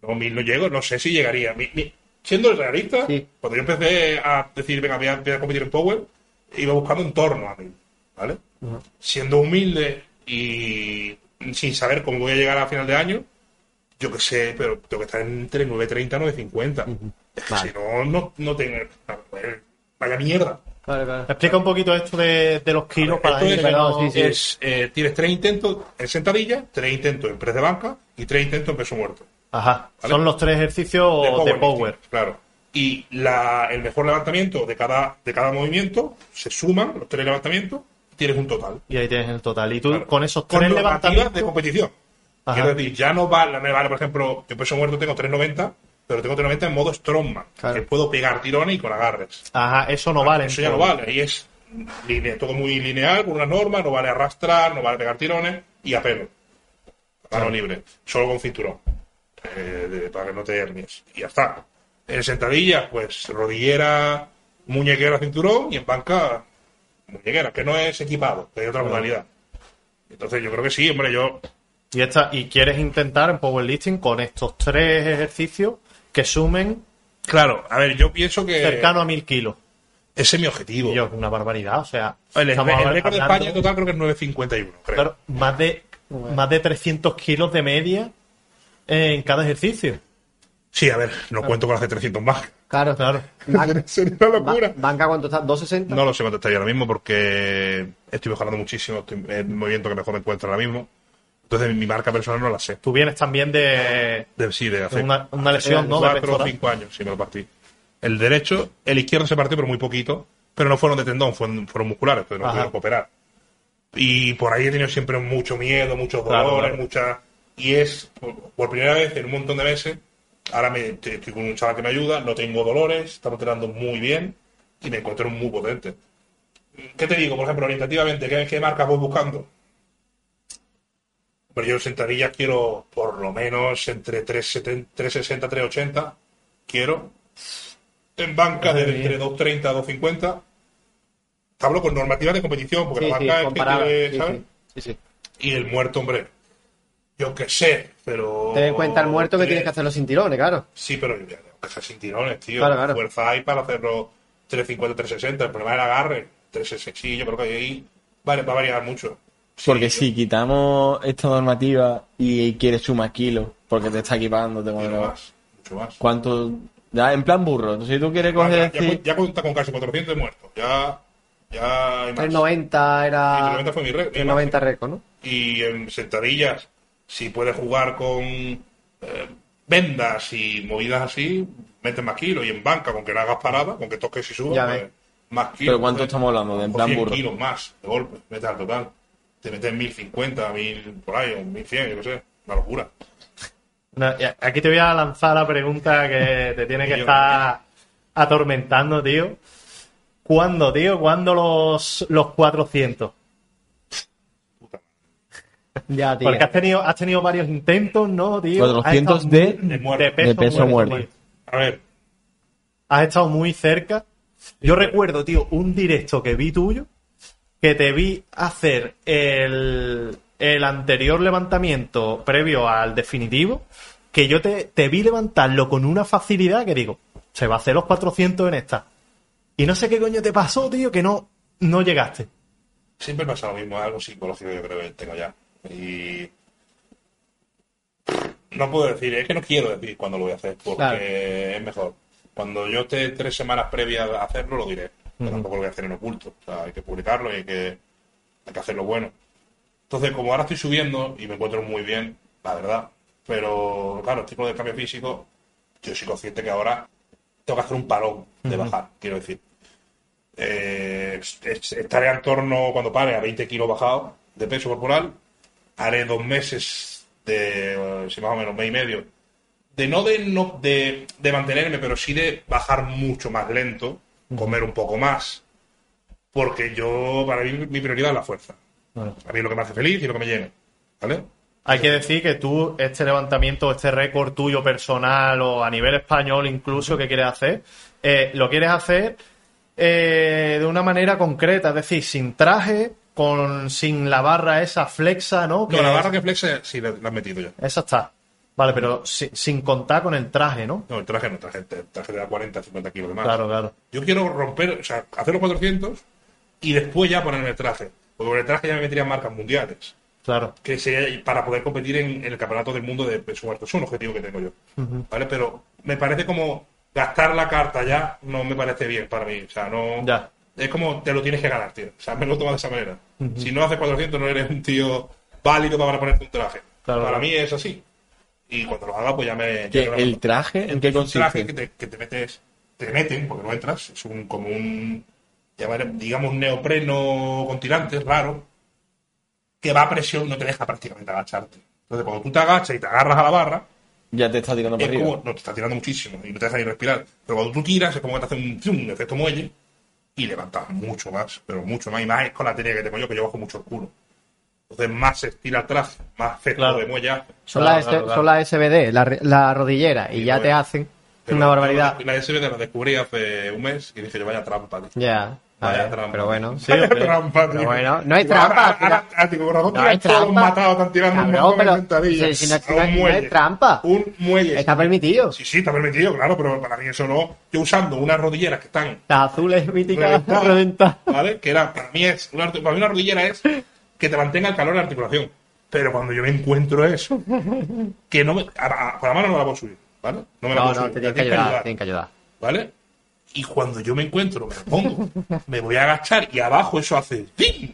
no, mil no llego, no sé si llegaría. Mi- mi- siendo realista,
Sí.
cuando yo empecé a decir, venga, voy a, voy a competir en Power, iba buscando en torno a mil, ¿vale? Siendo humilde y sin saber cómo voy a llegar a final de año, yo qué sé, pero tengo que estar entre 9.30 y 9.50. Es que
Vale.
Si no, no, no tengo... Vaya mierda.
Claro, claro.
Explica un poquito esto de, de los kilos para
Esto
gente
es,
que no-
sí, sí.
es, eh, tienes tres intentos en sentadilla, tres intentos en press de banca y tres intentos en peso muerto.
Ajá.
¿Vale?
Son los tres ejercicios de power.
Claro. Y la, el mejor levantamiento de cada, de cada movimiento se suman los tres levantamientos y tienes un total.
Y ahí tienes el total. Y tú
Claro.
con esos
Con
tres
normativas
levantamientos.
de competición.
Ajá.
Quiero decir, ya no vale, me vale, por ejemplo, yo peso muerto tengo 390, pero tengo 390 en modo strongman,
Claro.
que puedo pegar tirones y con agarres.
Ajá, eso no vale.
Eso ya no vale, ahí es todo muy lineal, con una norma, no vale arrastrar, no vale pegar tirones y a pelo. A mano libre, solo con cinturón, eh, de- para que no te hernies. Y ya está. En sentadillas, pues rodillera, muñequera, cinturón y en banca, muñequera, que no es equipado, que hay otra modalidad. Entonces yo creo que sí, hombre, yo
Y, esta, y quieres intentar en powerlifting con estos tres ejercicios que sumen
Claro, a ver, yo pienso que
cercano a mil kilos.
ese es mi objetivo.
Yo, una barbaridad. O sea,
el, el récord de España total creo que es 9.51, creo.
claro, más de, más de 300 kilos de media en cada ejercicio.
Sí, a ver, no cuento con hacer 300 más.
Claro.
Claro.
Sería una locura.
ba- ¿Banca cuánto está? ¿260?
No lo sé cuánto estaría ahora mismo porque estoy mejorando muchísimo. Estoy en el movimiento que mejor me encuentro ahora mismo. Entonces mi marca personal no la sé.
Tú vienes también de,
De, sí, de
de
hace
una, una lesión, ¿no?
Cuatro o cinco años, sí me lo partí. El derecho, el izquierdo se partió, pero muy poquito. Pero no fueron de tendón, fueron, fueron musculares, pero no
Ajá.
pudieron cooperar. Y por ahí he tenido siempre mucho miedo, muchos dolores,
claro.
mucha Y es, por, por primera vez en un montón de meses, ahora me, estoy con un chaval que me ayuda, no tengo dolores, estamos entrenando muy bien y me encuentro muy potente. ¿Qué te digo? Por ejemplo, orientativamente, ¿qué, qué marcas voy buscando? Pero yo en sentadillas quiero por lo menos entre 370, 360 380. Quiero. En bancas de entre 230 a 250. Hablo con normativas de competición, porque
Sí,
la
sí,
banca es que tiene, ¿sabes?
sí.
Y el muerto, hombre. Yo qué sé, pero.
Ten en cuenta el muerto que tienes que hacerlo sin tirones, claro.
Sí, pero yo tengo que hacer sin tirones, tío.
Claro, claro.
Fuerza hay para hacerlo 350, 360. El problema es el agarre. 360, sí, yo creo que ahí vale, va a variar mucho.
Porque si quitamos esta normativa y quieres sumar kilos, porque te está equipando, te
Mucho
mueve-
más, mucho más.
¿Cuánto? Ya, en plan burro. Entonces, si tú quieres coger.
ya, ya, cuenta con casi 400 muertos. Ya, ya más.
390 era.
390 fue mi récord, mi
390 récord, ¿no?
Y en sentadillas, si puedes jugar con eh, vendas y movidas así, metes más kilos. Y en banca, con que no hagas parada, con que toques y subas,
Ya
pues, más kilos.
¿Pero cuánto
pues,
estamos hablando? De en plan
100
burro.
kilos más de golpe, metes al total. Te metes 1050, 1000 por ahí, o 1100, yo qué sé. Una locura.
No, aquí te voy a lanzar la pregunta que te tiene que estar atormentando, tío. ¿Cuándo, tío? ¿Cuándo los, los 400?
Puta
Ya, tío.
Porque has tenido, has tenido varios intentos, ¿no, tío? Has
400
estado
de-
de muerte.
De peso muerto.
tío.
A ver,
Has estado muy cerca. Yo recuerdo, tío, un directo que vi tuyo, que te vi hacer el, el anterior levantamiento previo al definitivo, que yo te, te vi levantarlo con una facilidad que digo, se va a hacer los 400 en esta. Y no sé qué coño te pasó, tío, que no, no llegaste.
siempre pasa lo mismo, es algo psicológico yo creo que tengo ya. Y no puedo decir, es que no quiero decir cuándo lo voy a hacer, porque
Claro.
es mejor. Cuando yo esté tres semanas previas a hacerlo, lo diré. Pero tampoco lo voy a hacer en oculto. O sea, hay que publicarlo y hay que, hay que hacerlo bueno. Entonces, como ahora estoy subiendo y me encuentro muy bien, la verdad. Pero, claro, estoy con el cambio físico. Yo soy consciente que ahora tengo que hacer un parón de bajar, quiero decir. Eh, es- estaré en torno, cuando pare, a 20 kilos bajados de peso corporal. Haré dos meses de, eh, sí, más o menos, mes y medio, de no de, no de, de mantenerme, pero sí de bajar mucho más lento, comer un poco más, porque yo, para mí, mi prioridad es la fuerza. A mí es lo que me hace feliz y lo que me llena. ¿Vale?
Hay que decir que tú, este levantamiento, este récord tuyo personal o a nivel español incluso que quieres hacer, eh, lo quieres hacer eh, de una manera concreta, es decir, sin traje, con sin la barra esa flexa, ¿no?
No, la barra que flexe sí la, la has metido ya.
Esa está. Vale, pero si- sin contar con el traje, ¿no?
No, el traje no, el traje, el traje de 40, 50 kilos de más.
Claro, claro.
Yo quiero romper, o sea, hacer los 400 y después ya ponerme el traje. Porque con el traje ya me meterían marcas mundiales.
Claro.
Que sería para poder competir en, en el campeonato del mundo de peso muerto. Es un objetivo que tengo yo. ¿Vale? Pero me parece como gastar la carta ya no me parece bien para mí. O sea, no.
Ya.
Es como te lo tienes que ganar, tío. O sea, me lo tomo de esa manera. Si no haces 400, no eres un tío válido para ponerte un traje.
Claro,
para
claro.
mí es así. Y cuando lo haga, pues ya me.
¿Que
ya me lo-
¿El traje en qué
es un traje
consiste?
que te, que te metes, te meten, porque no entras, es un como un, digamos, neopreno con tirantes raro, que va a presión, no te deja prácticamente agacharte. Entonces, cuando tú te agachas y te agarras a la barra,
Ya te está tirando
es
para arriba.
como, no, te está tirando muchísimo y no te deja ni respirar. Pero cuando tú tiras, es como que te hace un, un efecto muelle y levantas mucho más, pero mucho más. Y más es con la teoría que tengo yo, que yo bajo mucho el culo. Entonces, más se estira traje, más efecto
Claro.
de muelle hace.
Son,
Claro,
las,
claro, claro.
son las SBD, la, re- la rodillera, y ya te hacen
Pero
una barbaridad.
La SBD la descubrí hace un mes y dije yo, vaya trampa, tío.
Ya,
Vaya trampa.
pero bueno.
Sí,
Vaya trampa.
Pero bueno, no hay trampa,
ahora- ahora, razón,
No hay
todos
trampa.
matados están tirando un
Cabrón,
montón de
pero
sentadillas
si- si no- si
muelle.
hay trampa.
Un muelle.
Está permitido.
Sí, sí, está permitido, claro, pero para mí eso no. Yo usando unas rodilleras que están
Las azules míticas
reventadas,
reventadas.
¿vale? Que era, para mí es, una, para mí una rodillera es que te mantenga el calor en la articulación. Pero cuando yo me encuentro eso, que no me, a- a- con la mano no la puedo subir, ¿vale? No me la
No,
puedo
no,
subir.
te
la
tienen que
tienes
ayudar, que ayudar.
¿vale? Y cuando yo me encuentro, me lo pongo, me voy a agachar y abajo eso hace ¡pim!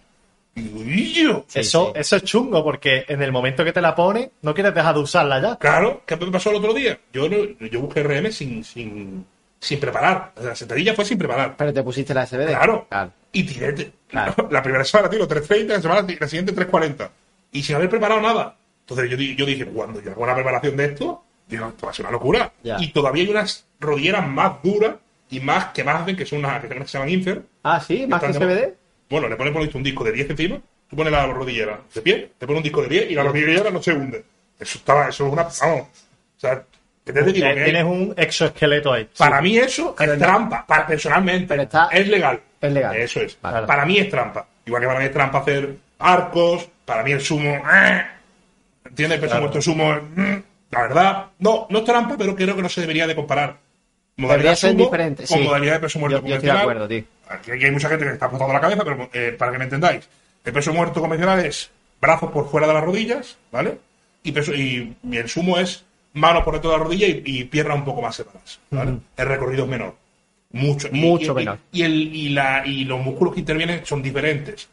Y digo, "Y yo".
eso,
sí.
eso es chungo, porque en el momento que te la pones, no quieres dejar de usarla ya.
Claro, ¿qué me pasó el otro día? Yo, no- yo busqué RM sin, sin, sin preparar. La sentadilla fue sin preparar.
Pero te pusiste la SBD.
Claro.
Claro.
Y tiré.
Claro.
La primera semana tiro 3.30, la, semana, la siguiente 3.40. Y sin haber preparado nada. Entonces yo, yo dije, cuando yo hago una preparación de esto, digo, esto va a ser una locura.
Ya.
Y todavía hay unas rodilleras más duras y más que más hacen, que son unas que se llaman Infer.
Ah, sí, más que SBD.
Bueno, le pones por visto, un disco de 10 encima, tú pones la rodillera de pie, te pones un disco de pie y la rodillera no se hunde. Eso estaba, eso es una. Vamos. O sea, que te digo que
Tienes un exoesqueleto ahí.
para mí eso
Pero
es
no-
trampa, para, personalmente.
Pero está-
es legal.
es legal.
Eso es.
Vale.
Para mí es trampa. Igual que para mí es trampa hacer arcos, para mí el sumo... eh, ¿Entiendes? El peso
Claro.
muerto sumo... mm, la verdad, no, no es trampa, pero creo que no se debería de comparar modalidad
Debería ser
sumo
diferente,
con
sí.
modalidad de peso muerto
Yo- yo estoy de
convencional.
acuerdo, tío.
Aquí, aquí hay mucha gente que está apuntando la cabeza, pero eh, para que me entendáis. El peso muerto convencional es brazos por fuera de las rodillas, ¿vale? Y, peso, y, y el sumo es manos por dentro de la rodilla y, y piernas un poco más separadas, ¿vale? El recorrido es menor. Mucho.
Mucho
y-
menor.
Y, el, y, la, y los músculos que intervienen son diferentes.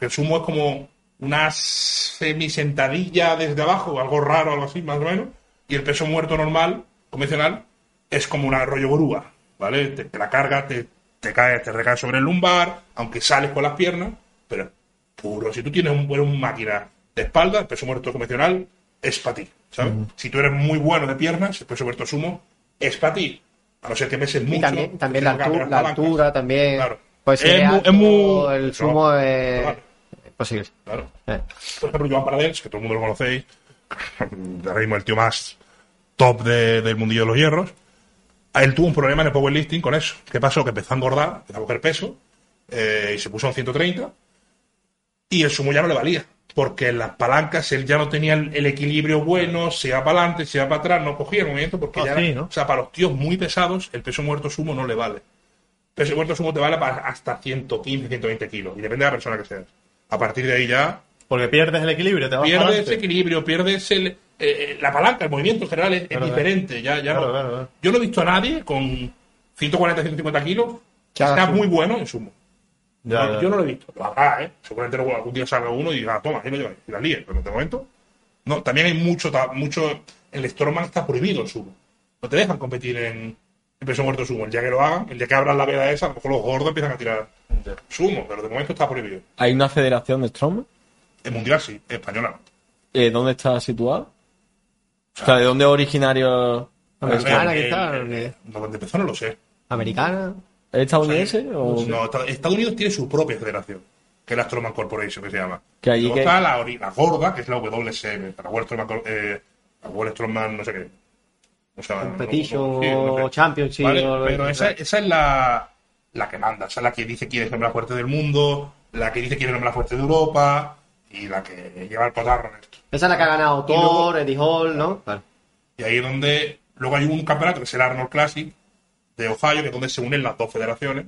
El sumo es como una semisentadilla desde abajo, algo raro, algo así, más o menos. Y el peso muerto normal, convencional, es como un rollo grúa, ¿vale? Te, te la carga, te, te cae, te recae sobre el lumbar, aunque sales con las piernas, pero es puro. Si tú tienes un buen máquina de espalda, el peso muerto convencional es para ti, ¿sabes? Si tú eres muy bueno de piernas, el peso muerto sumo es para ti. A no ser que peses mucho.
Y también, también la, altura, la altura también.
Claro.
Pues
Es muy-
el sumo
no
es-
vale.
sí.
Claro.
Eh.
Por ejemplo, Joan Paradels, que todo el mundo lo conocéis, ahora mismo el tío más top de- del mundillo de los hierros, a él tuvo un problema en el powerlifting con eso. ¿Qué pasó? Que empezó a engordar, empezó a coger peso, eh, y se puso en 130, y el sumo ya no le valía, porque en las palancas él ya no tenía el, el equilibrio bueno, se iba para adelante, se iba para atrás, no cogía el movimiento, porque
Ah,
ya
sí,
era-
¿no?
O sea, para los tíos muy pesados, el peso muerto sumo no le vale. Peso muerto sumo te vale para hasta 115, 120 kilos, y depende de la persona que seas. A partir de ahí ya
Porque pierdes el equilibrio, te vas
pierdes
adelante.
equilibrio, pierdes el, eh, eh, la palanca, el movimiento en general es, diferente. Ya, ya
Claro,
no-
claro, claro.
Yo no he visto a nadie con 140, 150 kilos
Que sumo.
muy bueno en sumo.
Ya,
No,
ya.
Yo no lo he visto. Lo habrá, ¿eh? Seguramente luego algún día salga uno y diga, toma, ahí lo lleváis, y la líe. Pero de momento, no. También hay mucho, mucho. El Strongman está prohibido el sumo. No te dejan competir en, en peso muerto sumo. El día que lo hagan, el día que abran la veda esa, a lo mejor los gordos empiezan a tirar sumo, pero de momento está prohibido.
¿Hay una federación de Strongman?
En mundial sí, española no.
Eh, ¿Dónde está situada? O sea, ¿de dónde es originario?
Americana,
El-
quizás.
el-
eh,
empezó no lo sé.
Americana.
¿Es estadounidense? o...
No, Estados Unidos tiene su propia federación, que es la Strongman Corporation, que se llama.
Que allí
Luego
que-
está la, gorda, que es la WSM, la World Strongman, eh, la World Strongman, no sé qué. O sea,
Competition
no- no- sí, no sé.
o Championship.
Vale, pero esa, esa es la, la que manda, esa es la que dice quién es el hombre más fuerte del mundo, la que dice quién es el hombre más fuerte de Europa y la que lleva el cotarro en esto.
Esa es la que ha ganado Thor, Eddie Hall, ¿no? Claro.
Y ahí es donde. Luego hay un campeonato que es el Arnold Classic de Ohio, que es donde se unen las dos federaciones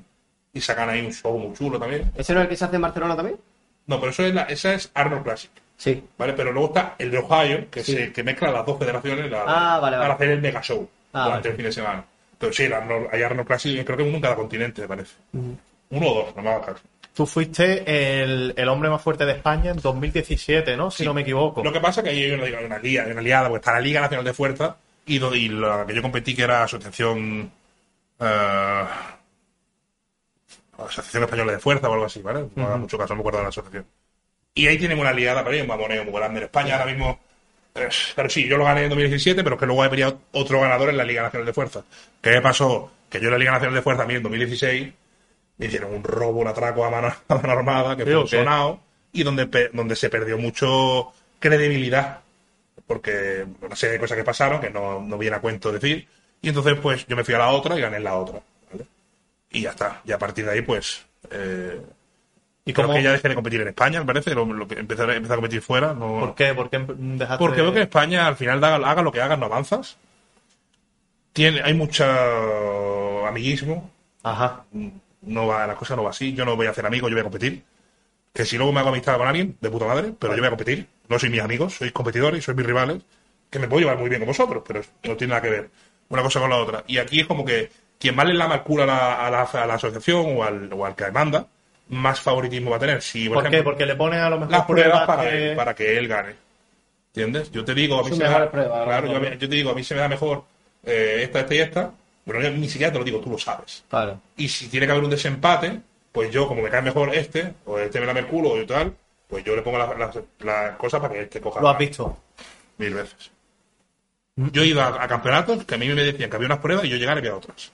y sacan ahí un show muy chulo también.
¿Ese no es el que se hace en Barcelona también?
No, pero eso es la, esa es Arnold Classic.
Sí.
¿Vale? Pero luego está el de Ohio, que,
Sí.
se, que mezcla las dos federaciones la-
Ah, vale,
para
vale.
hacer el mega show
Ah,
durante
vale.
el fin de semana. Pero sí, el Arnold- hay Arnold Classic, creo que uno en cada continente, me parece. Uno o dos, no me hagas.
Tú fuiste el, el hombre más fuerte de España en 2017, ¿no? Si
Sí.
no me equivoco.
Lo que pasa es que ahí hay una, una liga, hay una liada, porque está la Liga Nacional de Fuerza y, y la que yo competí, que era Asociación. Eh, Asociación Española de Fuerza o algo así, ¿vale? No haga mucho caso, no me acuerdo de la asociación. Y ahí tienen una liada para mí, un mamoneo muy grande en España ahora mismo. eh, pero sí, yo lo gané en 2017, pero es que luego habría otro ganador en la Liga Nacional de Fuerza. ¿Qué me pasó? Que yo en la Liga Nacional de Fuerza, a mí en 2016, me hicieron un robo, un atraco a mano, a mano armada, que fue
¿Sí o
un sonado, y donde, donde se perdió mucho credibilidad, porque una serie de cosas que pasaron que no, no viene a cuento decir, y entonces pues yo me fui a la otra y gané en la otra, ¿vale? Y ya está, y a partir de ahí pues... Eh,
¿Y
creo
cómo,
que ya dejé de competir en España, me parece, lo, lo empecé, a- empecé a competir fuera, no...
¿Por qué? ¿Por qué dejaste
Porque veo que en España, al final, haga, haga lo que hagas, no avanzas. Tiene, hay mucho amiguismo.
Ajá.
No va, la cosa no va así. Yo no voy a hacer amigos, yo voy a competir. Que si luego me hago amistad con alguien, de puta madre, pero yo voy a competir. No soy mis amigos, sois competidores, sois mis rivales. Que me puedo llevar muy bien con vosotros, pero no tiene nada que ver una cosa con la otra. Y aquí es como que quien más le lama el culo a la, a la, a la asociación o al, o al que manda, más favoritismo va a tener. Si, por,
¿Por qué? Porque le ponen a lo mejor
las pruebas para,
que-
él, para que él gane. ¿Entiendes? Yo te digo, a mí se me da,
pruebas,
claro, yo, te digo, a mí se me da mejor eh, esta, esta y esta. Bueno, yo ni siquiera te lo digo, tú lo sabes.
Claro.
Y si tiene que haber un desempate, pues yo, como me cae mejor este, o este me da el culo o tal, pues yo le pongo las, cosas para que este coja
Lo has visto.
mil veces. Yo he ido a, campeonatos que a mí me decían que había unas pruebas y yo llegaba y había otras.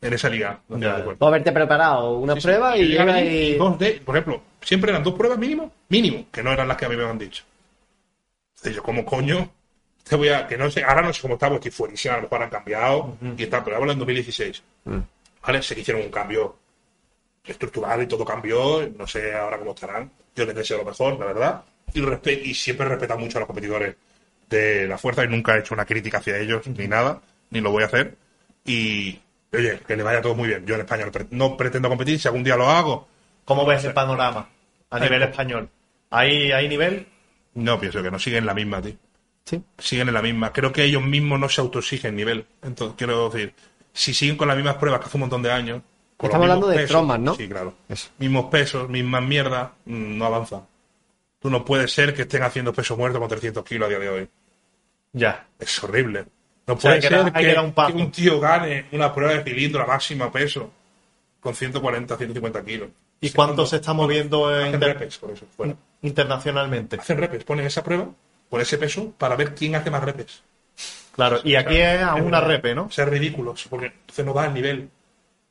En esa liga. no.
Tú haberte preparado una
Sí, sí.
prueba
Yo
y
allí
y...
dos de, por ejemplo, siempre eran dos pruebas mínimo, mínimo, que no eran las que a mí me habían dicho. Entonces yo, como coño, te voy a, que no sé, ahora no sé cómo está, porque fuerísima, a lo mejor han cambiado y está, pero hablo en 2016. ¿Vale? Sé que hicieron un cambio estructural y todo cambió, no sé ahora cómo estarán. Yo les deseo lo mejor, la verdad. Y, siempre respeto mucho a los competidores de la fuerza y nunca he hecho una crítica hacia ellos ni nada, ni lo voy a hacer. Y, oye, que le vaya todo muy bien. Yo en España no, pre- no pretendo competir, si algún día lo hago,
¿Cómo ves el panorama a nivel español? ¿Hay, ¿Hay nivel?
no pienso que no siguen la misma, tío.
Sí.
Siguen en la misma. Creo que ellos mismos no se autoexigen nivel. Entonces, quiero decir, si siguen con las mismas pruebas que hace un montón de años. con
Estamos hablando de Strongman, ¿no?
Sí, claro.
Eso.
Mismos pesos, mismas mierdas, mm, no avanzan. Tú no puedes ser que estén haciendo peso muerto con 300 kilos a día de hoy.
Ya.
Es horrible. No puede
que
ser que,
un
que un tío gane una prueba de cilindro a máxima peso con 140, 150 kilos.
¿Y cuánto se está moviendo en
Hacen
inter-
repes, por eso. fuera.
internacionalmente?
Hacen repes, ponen esa prueba por ese peso para ver quién hace más repes.
Claro, y aquí es a una repe, ¿no?
O sea, es ridículo, porque entonces no da el nivel.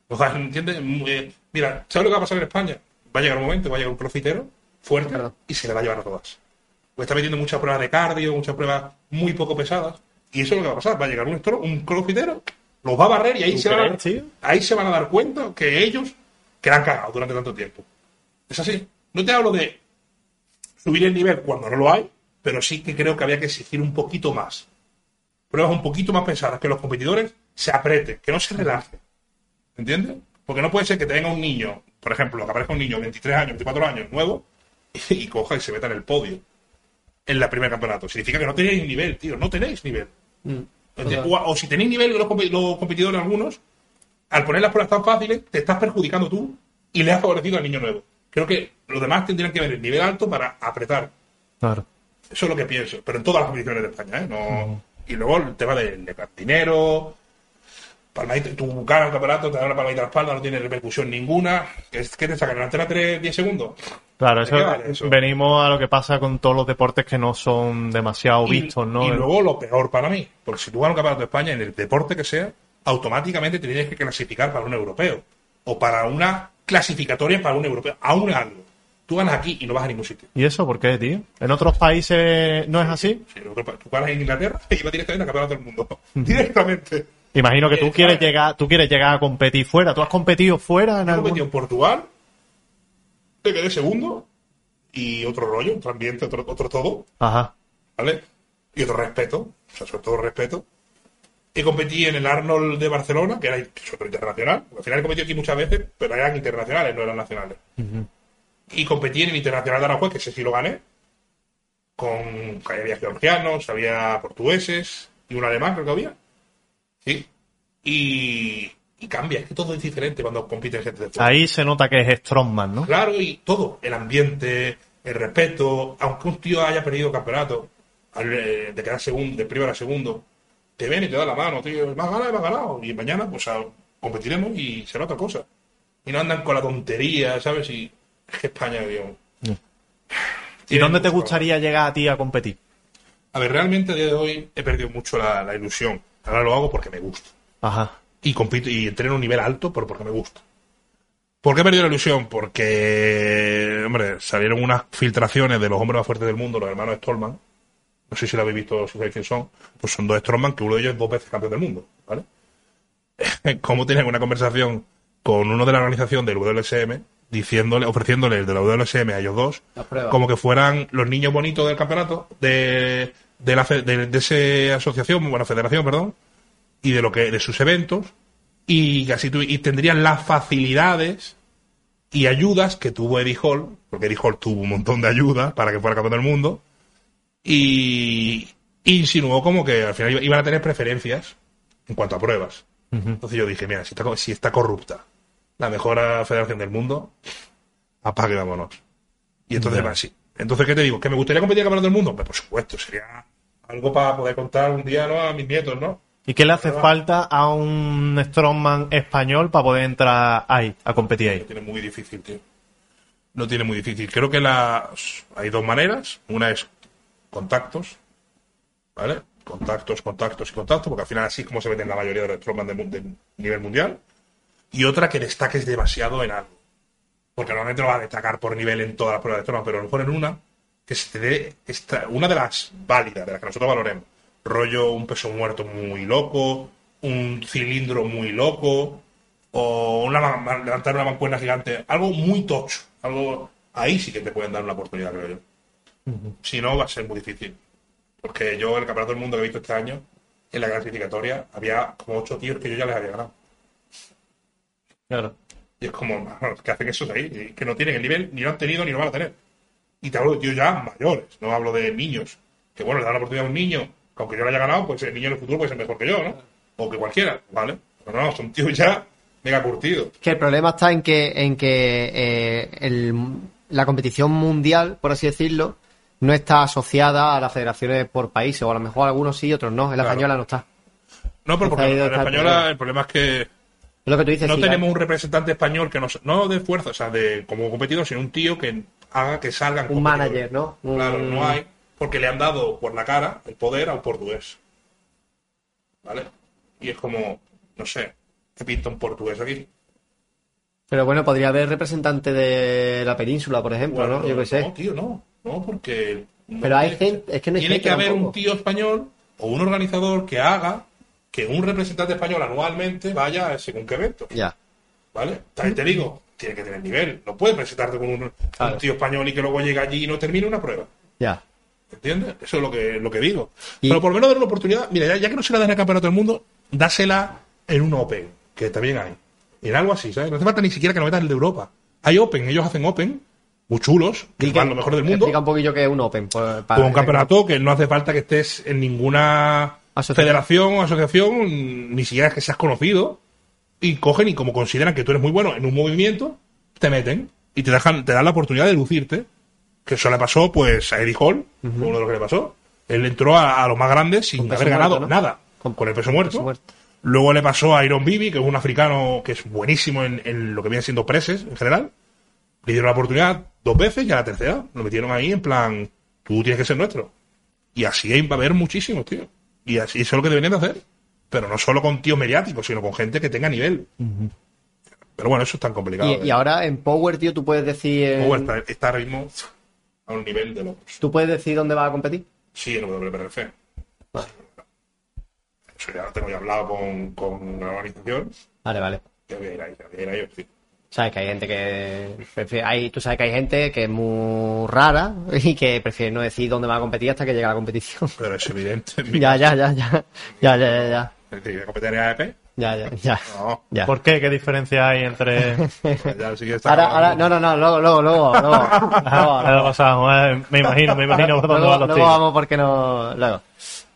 No da, ¿entiendes? Muy- eh, mira, ¿sabes lo que va a pasar en España? va a llegar un momento, va a llegar un crossfitero fuerte
Claro.
y se le va a llevar a todas. Pues está metiendo muchas pruebas de cardio, muchas pruebas muy poco pesadas. Y eso es lo que va a pasar. Va a llegar un, estro- un crossfitero, los va a barrer y ahí
¿Tú
se, van a, ahí se van a dar cuenta que ellos que la han cagado durante tanto tiempo. Es así. No te hablo de subir el nivel cuando no lo hay, pero sí que creo que había que exigir un poquito más. Pruebas un poquito más pesadas, que los competidores se aprieten, que no se relajen. ¿Entiendes? Porque no puede ser que te venga un niño, por ejemplo, que aparezca un niño de 23 años, 24 años, nuevo, y coja y se meta en el podio en la primer campeonato. Significa que no tenéis nivel, tío, no tenéis nivel. ¿Entiendes? O, o si tenéis nivel los, compe- los competidores algunos, al poner las pruebas tan fáciles, te estás perjudicando tú y le has favorecido al niño nuevo. Creo que los demás tendrían que ver el nivel alto para apretar.
Claro.
Eso es lo que pienso, pero en todas las competiciones de España, ¿eh? No... Y luego el tema del de dinero, palmadita, tú ganas un campeonato, te dan una palmadita a la espalda, no tiene repercusión ninguna. ¿Qué, es- qué te sacan? ¿En la antena 3, 10 segundos?
Claro,
¿De qué
eso,
vale eso?
venimos a lo que pasa con todos los deportes que no son demasiado
Y-
vistos, ¿no?
Y luego lo peor para mí, porque si tú ganas un campeonato de España en el deporte que sea, automáticamente tendrías que clasificar para un europeo o para una clasificatoria para un europeo, aún algo. Tú ganas aquí y no vas a ningún sitio.
¿Y eso por qué, tío? ¿En otros países no es así?
Europa- tú ganas en Inglaterra y vas directamente a campeonato del mundo. directamente.
Imagino que tú quieres llegar, tú quieres llegar a competir fuera. ¿Tú has competido fuera en
Yo
algún...
en Portugal, te quedé segundo y otro rollo, otro ambiente, otro, otro todo,
Ajá.
¿vale? Y otro respeto, o sea, sobre todo respeto. Y competí en el Arnold de Barcelona, que era internacional. Al final he competido aquí muchas veces, pero eran internacionales, no eran nacionales. Y competí en el Internacional de Aranjuez, que ese sí lo gané. Con, que había georgianos, había portugueses y un alemán, creo que había. Sí. Y, y cambia, es que todo es diferente cuando compite gente de fuera.
Ahí se nota que es Strongman, ¿no?
Claro, y todo, el ambiente, el respeto, aunque un tío haya perdido campeonato, eh, de quedar segundo, de primero a segundo, te ven y te da la mano, tío, has ganado, has ganado. Y mañana, pues a- competiremos y será otra cosa. Y no andan con la tontería, ¿sabes? Y es que España, digo.
¿Y dónde te gustaría llegar a ti a competir?
A ver, realmente a día de hoy he perdido mucho la, la ilusión. Ahora lo hago porque me gusta.
Ajá.
y compito y entreno a un nivel alto, pero porque me gusta. ¿Por qué he perdido la ilusión? Porque, hombre, salieron unas filtraciones de los hombres más fuertes del mundo, los hermanos Stallman. No sé si lo habéis visto, si sabéis quién son. Pues son dos Stallman, que uno de ellos es dos veces campeón del mundo, ¿vale? Cómo tenían una conversación con uno de la organización del WSM, diciéndole, ofreciéndole el de la WSM a ellos dos, como que fueran los niños bonitos del campeonato, de, de la de, de esa asociación, bueno, federación, perdón, y de lo que de sus eventos y así tu- y tendrían las facilidades y ayudas que tuvo Eddie Hall porque Eddie Hall tuvo un montón de ayudas para que fuera campeón del mundo y insinuó como que al final iba- iban a tener preferencias en cuanto a pruebas. Entonces yo dije mira si está, si está corrupta la mejor federación del mundo apague vámonos y entonces va así entonces qué te digo que me gustaría competir en el campeonato del mundo pues por supuesto sería algo para poder contar un día ¿no? a mis nietos no
¿Y qué le hace falta a un Strongman español para poder entrar ahí, a competir
Lo
ahí?
tiene muy difícil, tío. Lo tiene muy difícil. Creo que las hay dos maneras. Una es contactos, ¿vale? Contactos, contactos y contactos, porque al final así es como se meten la mayoría de los strongman de, de nivel mundial. Y otra que destaques demasiado en algo. Porque normalmente no va a destacar por nivel en todas las pruebas de strongman, pero a lo mejor en una que se te dé esta- una de las válidas, de las que nosotros valoremos. Rollo un peso muerto muy loco, un cilindro muy loco, o una, levantar una mancuerna gigante, algo muy tocho, algo ahí sí que te pueden dar una oportunidad, creo yo. Si no, va a ser muy difícil. Porque yo, el campeonato del mundo que he visto este año, en la clasificatoria, había como ocho tíos que yo ya les había ganado.
Claro.
Y es como, que hacen eso ahí? Que no tienen el nivel, ni lo han tenido, ni lo van a tener. Y te hablo de tíos ya mayores, no hablo de niños. Que bueno, le dan la oportunidad a un niño, que aunque yo lo haya ganado, pues el niño en el futuro puede ser mejor que yo, ¿no? O que cualquiera, ¿vale? Pero no, son tíos ya mega curtidos.
Que el problema está en que, en que eh, el- la competición mundial, por así decirlo, no está asociada a las federaciones por países, o a lo mejor algunos sí y otros no. En la
Claro.
española no está.
No, pero porque en la española el problema es que
lo que tú dices.
no
sí,
tenemos un representante español que nos, no de fuerza, o sea, de como competidor, sino un tío que haga que salgan
un manager, ¿no?
Claro, no hay, porque le han dado por la cara el poder a un portugués. ¿Vale? Y es como, no sé, ¿qué pinta un portugués aquí?
Pero bueno, podría haber representante de la península, por ejemplo,
Bueno,
¿no? Yo qué sé.
No, tío, no. No, porque. no
Pero hay gente- es que no hay
Tiene
gente
que haber
tampoco.
un tío español o un organizador que haga que un representante español anualmente vaya a según qué evento.
Ya.
¿Vale? También te digo, tiene que tener nivel. No puedes presentarte con un,
Claro.
un tío español y que luego llegue allí y no termine una prueba.
Ya.
¿Entiendes? Eso es lo que, lo que digo.
Y-
Pero por lo menos dar una oportunidad. Mira, ya, ya que no se la dan el campeonato del mundo, dásela en un Open, que también hay. En algo así, ¿sabes? No hace falta ni siquiera que lo metas el de Europa. Hay Open, ellos hacen Open, muy chulos, que
Y que-
van lo mejor del mundo.
Explica un poquillo que es un Open. pues, para-
Como un campeonato que no hace falta que estés en ninguna
Asociación.
federación o asociación, ni siquiera que seas conocido, y cogen y como consideran que tú eres muy bueno en un movimiento, te meten y te dejan, te dan la oportunidad de lucirte. Que eso le pasó pues a Eddie Hall, fue uno de los que le pasó. Él entró a, a los más grandes sin haber ganado
muerto, ¿no?
nada,
Con
con, el peso muerto.
peso muerto.
Luego le pasó a Iron Bibi, que es un africano que es buenísimo en, en lo que viene siendo preses en general. Le dieron la oportunidad dos veces y a la tercera lo metieron ahí en plan, tú tienes que ser nuestro. Y así va a haber muchísimos, tío. Y así eso es lo que deberían de hacer. Pero no solo con tíos mediáticos, sino con gente que tenga nivel. Pero bueno, eso es tan complicado.
Y, y ahora en Power, tío, tú puedes decir. en-
Power está, está ahora mismo a un nivel de locos.
¿Tú puedes decir dónde vas a competir?
Sí, en WPRF. Eso ya lo tengo ya hablado con, con la organización.
Vale, vale.
Que voy a ir ahí, voy a ir ahí, sí.
Sabes que hay gente que hay, tú sabes que hay gente que es muy rara y que prefiere no decir dónde va a competir hasta que llega la competición.
Pero es evidente.
ya, ya, ya, ya, ya, ya, ya.
Competir en AEP?
Ya, ya, ya.
No.
ya.
¿Por qué? ¿Qué diferencia hay entre...?
ya, sí
ahora, ahora, no, no, no, luego, luego, luego. luego, luego,
ah, pasamos, eh. me imagino, me imagino por dónde van los.
Luego vamos porque no... Luego.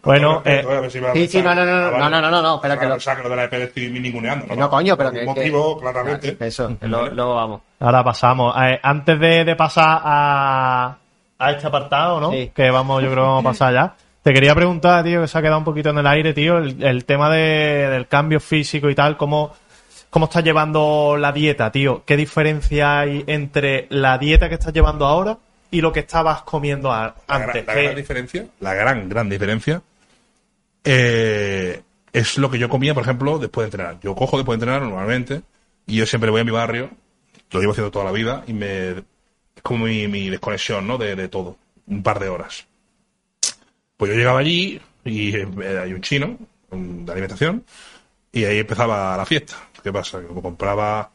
Bueno, eh,
a ver si me va a
sí, sí,
pensar.
no, no, no,
Ah,
no, no, no, no, no, espera
Ah,
que lo-
O sea, que lo de la EP estoy ninguneando.
Que no, coño, pero que,
motivo, claramente.
Eso, que lo- luego vamos.
ahora pasamos. Eh, antes de, de pasar a, a este apartado, ¿no?
Sí.
Que vamos, yo creo que vamos a pasar ya. Te quería preguntar, tío, que se ha quedado un poquito en el aire, tío, el, el tema de- del cambio físico y tal, ¿cómo, ¿cómo estás llevando la dieta, tío? ¿Qué diferencia hay entre la dieta que estás llevando ahora y lo que estabas comiendo a-
La, gran-
antes?
la
¿Qué-
gran diferencia, la gran, gran diferencia, eh, es lo que yo comía, por ejemplo, después de entrenar. Yo cojo después de entrenar normalmente y yo siempre voy a mi barrio, lo llevo haciendo toda la vida y me es como mi, desconexión, ¿no? De, todo, un par de horas. Pues yo llegaba allí y eh, hay un chino de alimentación y ahí empezaba la fiesta. ¿Qué pasa? Compraba,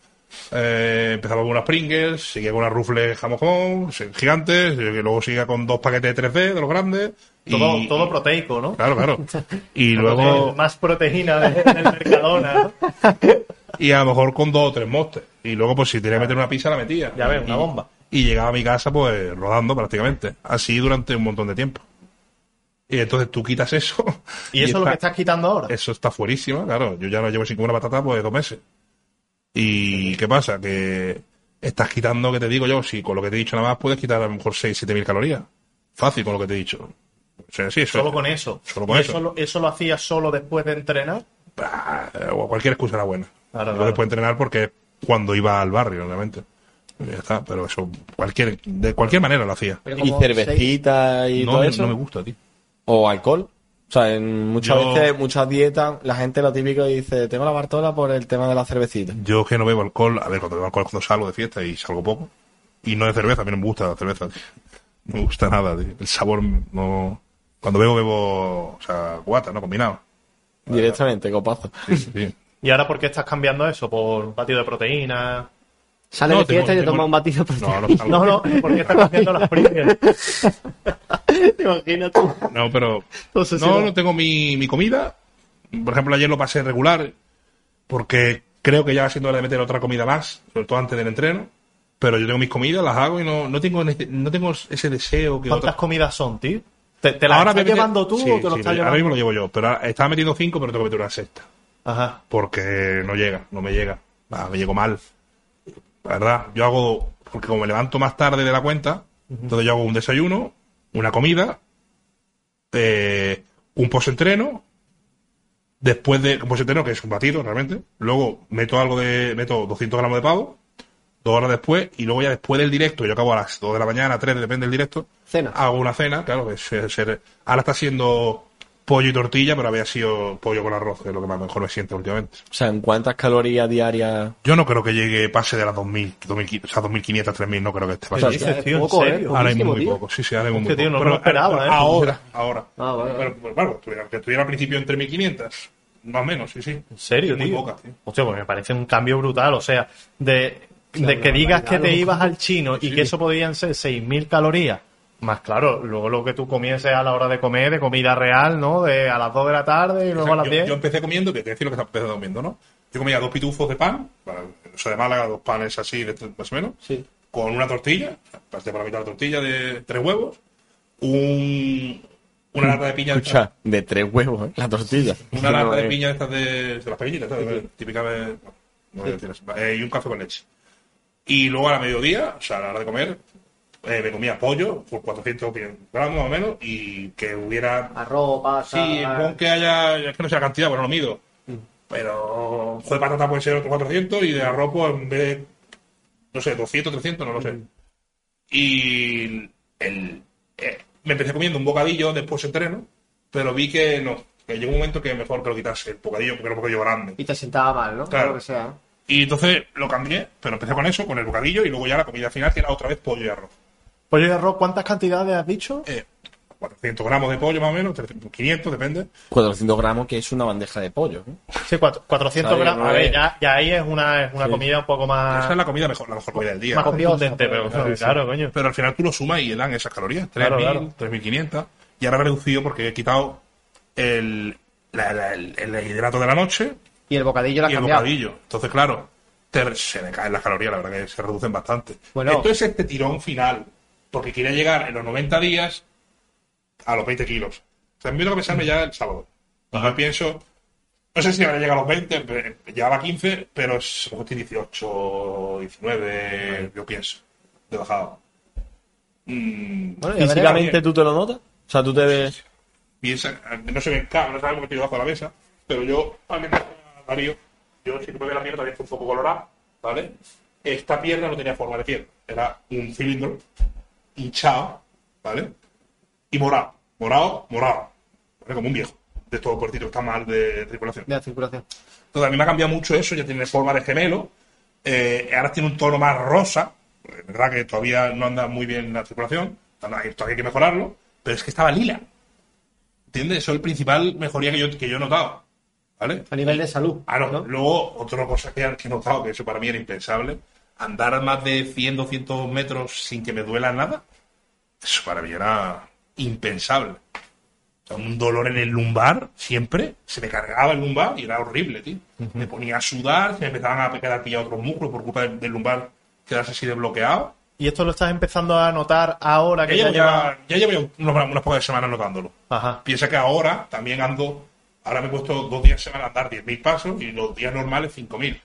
eh, empezaba con unas Pringles, seguía con unas rufles jamón gigantes, y luego seguía con dos paquetes de 3D de los grandes. Y-
todo, todo proteico, ¿no?
Claro, claro. Y luego,
Más proteína de- del Mercadona,
y a lo mejor con dos o tres mostes. Y luego, pues si tenía que meter una pizza, la metía.
Ya ves,
Y-
una bomba.
Y llegaba a mi casa, pues rodando prácticamente. Así durante un montón de tiempo. Y entonces tú quitas eso.
¿Y eso es lo que estás quitando ahora?
Eso está fuerísima, claro. Yo ya no llevo sin comer una patata, pues dos meses. ¿Y qué pasa? Que estás quitando, que te digo yo, si con lo que te he dicho nada más puedes quitar a lo mejor 6, 7 mil calorías. Fácil con lo que te he dicho. O sea, sí, eso
Solo con eso.
Solo con
¿Y
eso.
lo, eso lo hacías solo después de entrenar?
Bah, o cualquier excusa era buena.
Claro,
Yo
claro.
después de entrenar porque es cuando iba al barrio, obviamente. Ya está, pero eso, cualquier, de cualquier manera lo hacía.
Y
seis-
cervecita y
No,
todo eso.
no me gusta, tío.
O alcohol. O sea, en muchas
Yo-
veces, muchas dietas, la gente lo típico dice, tengo la Bartola por el tema de la cervecita.
Yo que no bebo alcohol, a ver, cuando bebo alcohol cuando salgo de fiesta y salgo poco. Y no de cerveza, a mí no me gusta la cerveza, tío. No me gusta nada, tío. El sabor no... Cuando bebo, bebo, o sea, guata, ¿no? Combinado.
Directamente, copazo.
Sí, sí, sí.
¿Y ahora por qué estás cambiando eso? ¿Por un batido de proteína?
Sale
No,
de fiesta
tengo-
y te toma un batido de
No, no salgo.
No, no, ¿por qué estás cambiando las Pringles?
¿Te imaginas tú?
No, pero. No,
no.
no tengo mi, mi comida. Por ejemplo, ayer lo pasé regular porque creo que ya va siendo hora de meter otra comida más, sobre todo antes del entreno. Pero yo tengo mis comidas, las hago y no, no tengo no tengo ese deseo que
¿Cuántas
otra-
comidas son, tío? ¿Te, te las
Ahora
estás llevando tú
Sí,
o te lo
sí,
estás
ahora
llevando?
mismo lo llevo yo, pero ahora estaba metiendo cinco, pero tengo que meter una sexta.
Ajá.
Porque no llega, no me llega. Ah, me llego mal. La verdad, yo hago, porque como me levanto más tarde de la cuenta, entonces yo hago un desayuno, una comida, eh, un post-entreno, después de un post-entreno, que es un batido realmente, luego meto algo de, meto 200 gramos de pavo, dos horas después, y luego ya después del directo, yo acabo a las 2 de la mañana, 3, depende del directo,
Cena.
hago una cena, claro, que es- es- es- ahora está siendo pollo y tortilla, pero había sido pollo con arroz, que es lo que más mejor me siente últimamente.
O sea, ¿en cuántas calorías diarias?
Yo no creo que llegue, pase de las 2.000, 2.000 o sea, 2.500, 3.000, no creo que esté
¿Qué
pasando.
dices,
es
tío? ¿En
poco, ¿eh?
serio?
Ahora mismo muy
tío.
poco, sí, sí, ahora mismo muy
tío,
poco.
no
Pero,
me lo esperaba,
eh,
¿eh?
Ahora, ahora.
Ah, vale.
Pero, pues, bueno, que estuviera- que estuviera al principio entre 1.500, más o menos, sí, sí.
¿En serio,
Muy
tío?
pocas, tío.
Hostia, pues me parece un cambio brutal. O sea, de, de que digas que te ibas al chino y que eso podían ser 6.000 calorías, más claro, luego lo que tú comieses a la hora de comer, de comida real, ¿no? De a las 2 de la tarde y luego a las
yo,
10.
yo empecé comiendo, que te decir lo que empecé comiendo, ¿no? Yo comía dos pitufos de pan, para, eso de Málaga, dos panes así, de, más o menos,
Sí.
con una tortilla, parte por la mitad de la tortilla de tres huevos, un, una lata de piña de
Escucha, de tres huevos, ¿eh? La tortilla.
Una
No
lata de piña de estas de, de las pequeñitas, ¿sabes? Típica de. no voy a decir eso. Eh, y un café con leche. Y luego a la mediodía, o sea, a la hora de comer, eh, me comía pollo por 400 gramos más o menos y que hubiera.
Arroz, pasta.
Sí, pon que haya. Es que no sé la cantidad, bueno, no lo mido. Pero. un juego de patata puede ser otro 400 y de arroz, pues en vez de. No sé, 200, 300, no lo sé. Y. El, eh, me empecé comiendo un bocadillo después entreno, pero vi que no. Que llegó un momento que mejor que lo quitase el bocadillo porque era un bocadillo grande.
Y te sentaba mal, ¿no?
Claro.
Que sea.
Y entonces lo cambié, pero empecé con eso, con el bocadillo, y luego ya la comida final, que era otra vez pollo y arroz.
Pollo y arroz, ¿cuántas cantidades has dicho?
Eh, 400 gramos de pollo más o menos, 300, 500, depende.
400 gramos, que es una bandeja de pollo. ¿eh?
Sí, cuatro- 400
Vale,
gramos.
no
A ver, ya, ya ahí es una, es una
Sí.
comida un poco
Esa es
más,
la comida mejor, la mejor comida del día.
más contundente,
pero-
pero claro, coño.
Pero al final tú lo sumas y dan esas calorías, 3.000,
Claro, claro.
3.500. Y ahora he reducido porque he quitado el, la- la- el, el hidrato de la noche
Y el bocadillo lo has
y el
cambiado.
bocadillo. Entonces, claro, te- se me caen las calorías, la verdad que se reducen bastante.
Bueno.
Esto es este tirón final, porque quería llegar en los 90 días a los 20 kilos. O sea, me tengo que pensarme ya el sábado. Y yo pienso, no sé si habrá llegado a los 20, pero llevaba 15, pero es, a lo mejor estoy 18, 19, yo pienso, de bajado. Mm,
Bueno,
¿Físicamente tú te lo notas? O sea, tú te ves...
piensa, no se ve claro, no sabemos que estoy debajo de la mesa, pero yo, al menos a Darío, yo si tú me ves la pierna todavía está un poco colorada, ¿vale? Esta pierna no tenía forma de piel, era un cilindro hinchado, ¿vale? Y morado, morado, morado, ¿vale? Como un viejo, de todo cortito, que está mal de circulación.
De la circulación.
Entonces a mí me ha cambiado mucho eso, ya tiene forma de gemelo, eh, ahora tiene un tono más rosa, es verdad que todavía no anda muy bien la circulación, todavía hay que mejorarlo, pero es que estaba lila. ¿Entiendes? Eso es el principal mejoría que yo, que yo he notado. ¿Vale?
A nivel de salud.
Ah, no.
¿no?
Luego, otra cosa que he notado, que eso para mí era impensable, andar más de 100, 200 metros sin que me duela nada, eso para mí era impensable. O sea, un dolor en el lumbar, siempre, se me cargaba el lumbar y era horrible, tío. Me ponía a sudar, se me empezaban a quedar pillados otros músculos por culpa del, del lumbar quedarse así desbloqueado.
¿Y esto lo estás empezando a notar ahora
Ya
que ya
llevo,
lleva...
ya, ya llevo unas, unas pocas semanas notándolo.
Ajá.
Piensa que ahora también ando, ahora me he puesto dos días a semana a andar 10.000 pasos y los días normales 5.000.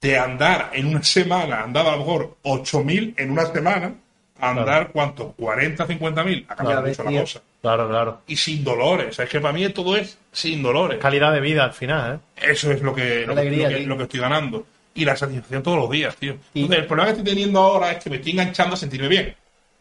De andar en una semana, andaba a lo mejor 8.000 en una semana, a andar cuánto, 40, 50.000, ha cambiado mucho la cosa.
Claro, claro.
Y sin dolores, o sea, es que para mí todo es sin dolores.
Calidad de vida al final, ¿eh?
Eso es lo que, lo, que-
Alegría,
lo que,
tío.
lo que estoy ganando. Y la satisfacción todos los días, tío.
Y-
Entonces, el problema que estoy teniendo ahora es que me estoy enganchando a sentirme bien.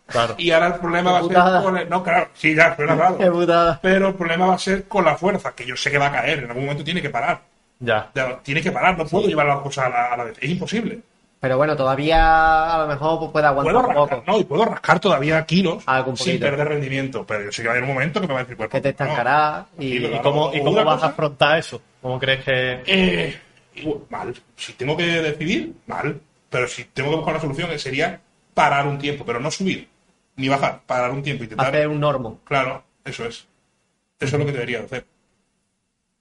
Claro.
Y ahora el problema
Qué
va a ser con el- No, claro, sí, ya,
putada.
Pero el problema va a ser con la fuerza, que yo sé que va a caer, en algún momento tiene que parar.
Ya.
Ya, Tiene que parar, no puedo llevar las cosas a la, a la vez, es imposible.
Pero bueno, todavía a lo mejor pues, puede aguantar
Puedo
un
rascar,
poco.
no, y puedo rascar todavía kilos
Algún
sin perder rendimiento, pero yo sé que va a haber un momento que me va a decir, pues,
Que te
no.
estancará y...
Sí,
¿Y
claro.
cómo, y cómo vas
cosa-
a afrontar eso? ¿Cómo crees que...?
Eh, igual, mal. Si tengo que decidir, mal. Pero si tengo que buscar una solución, eh, sería parar un tiempo, pero no subir ni bajar, parar un tiempo, intentar.
hacer un normo.
Claro, eso es. Eso es lo que debería de hacer.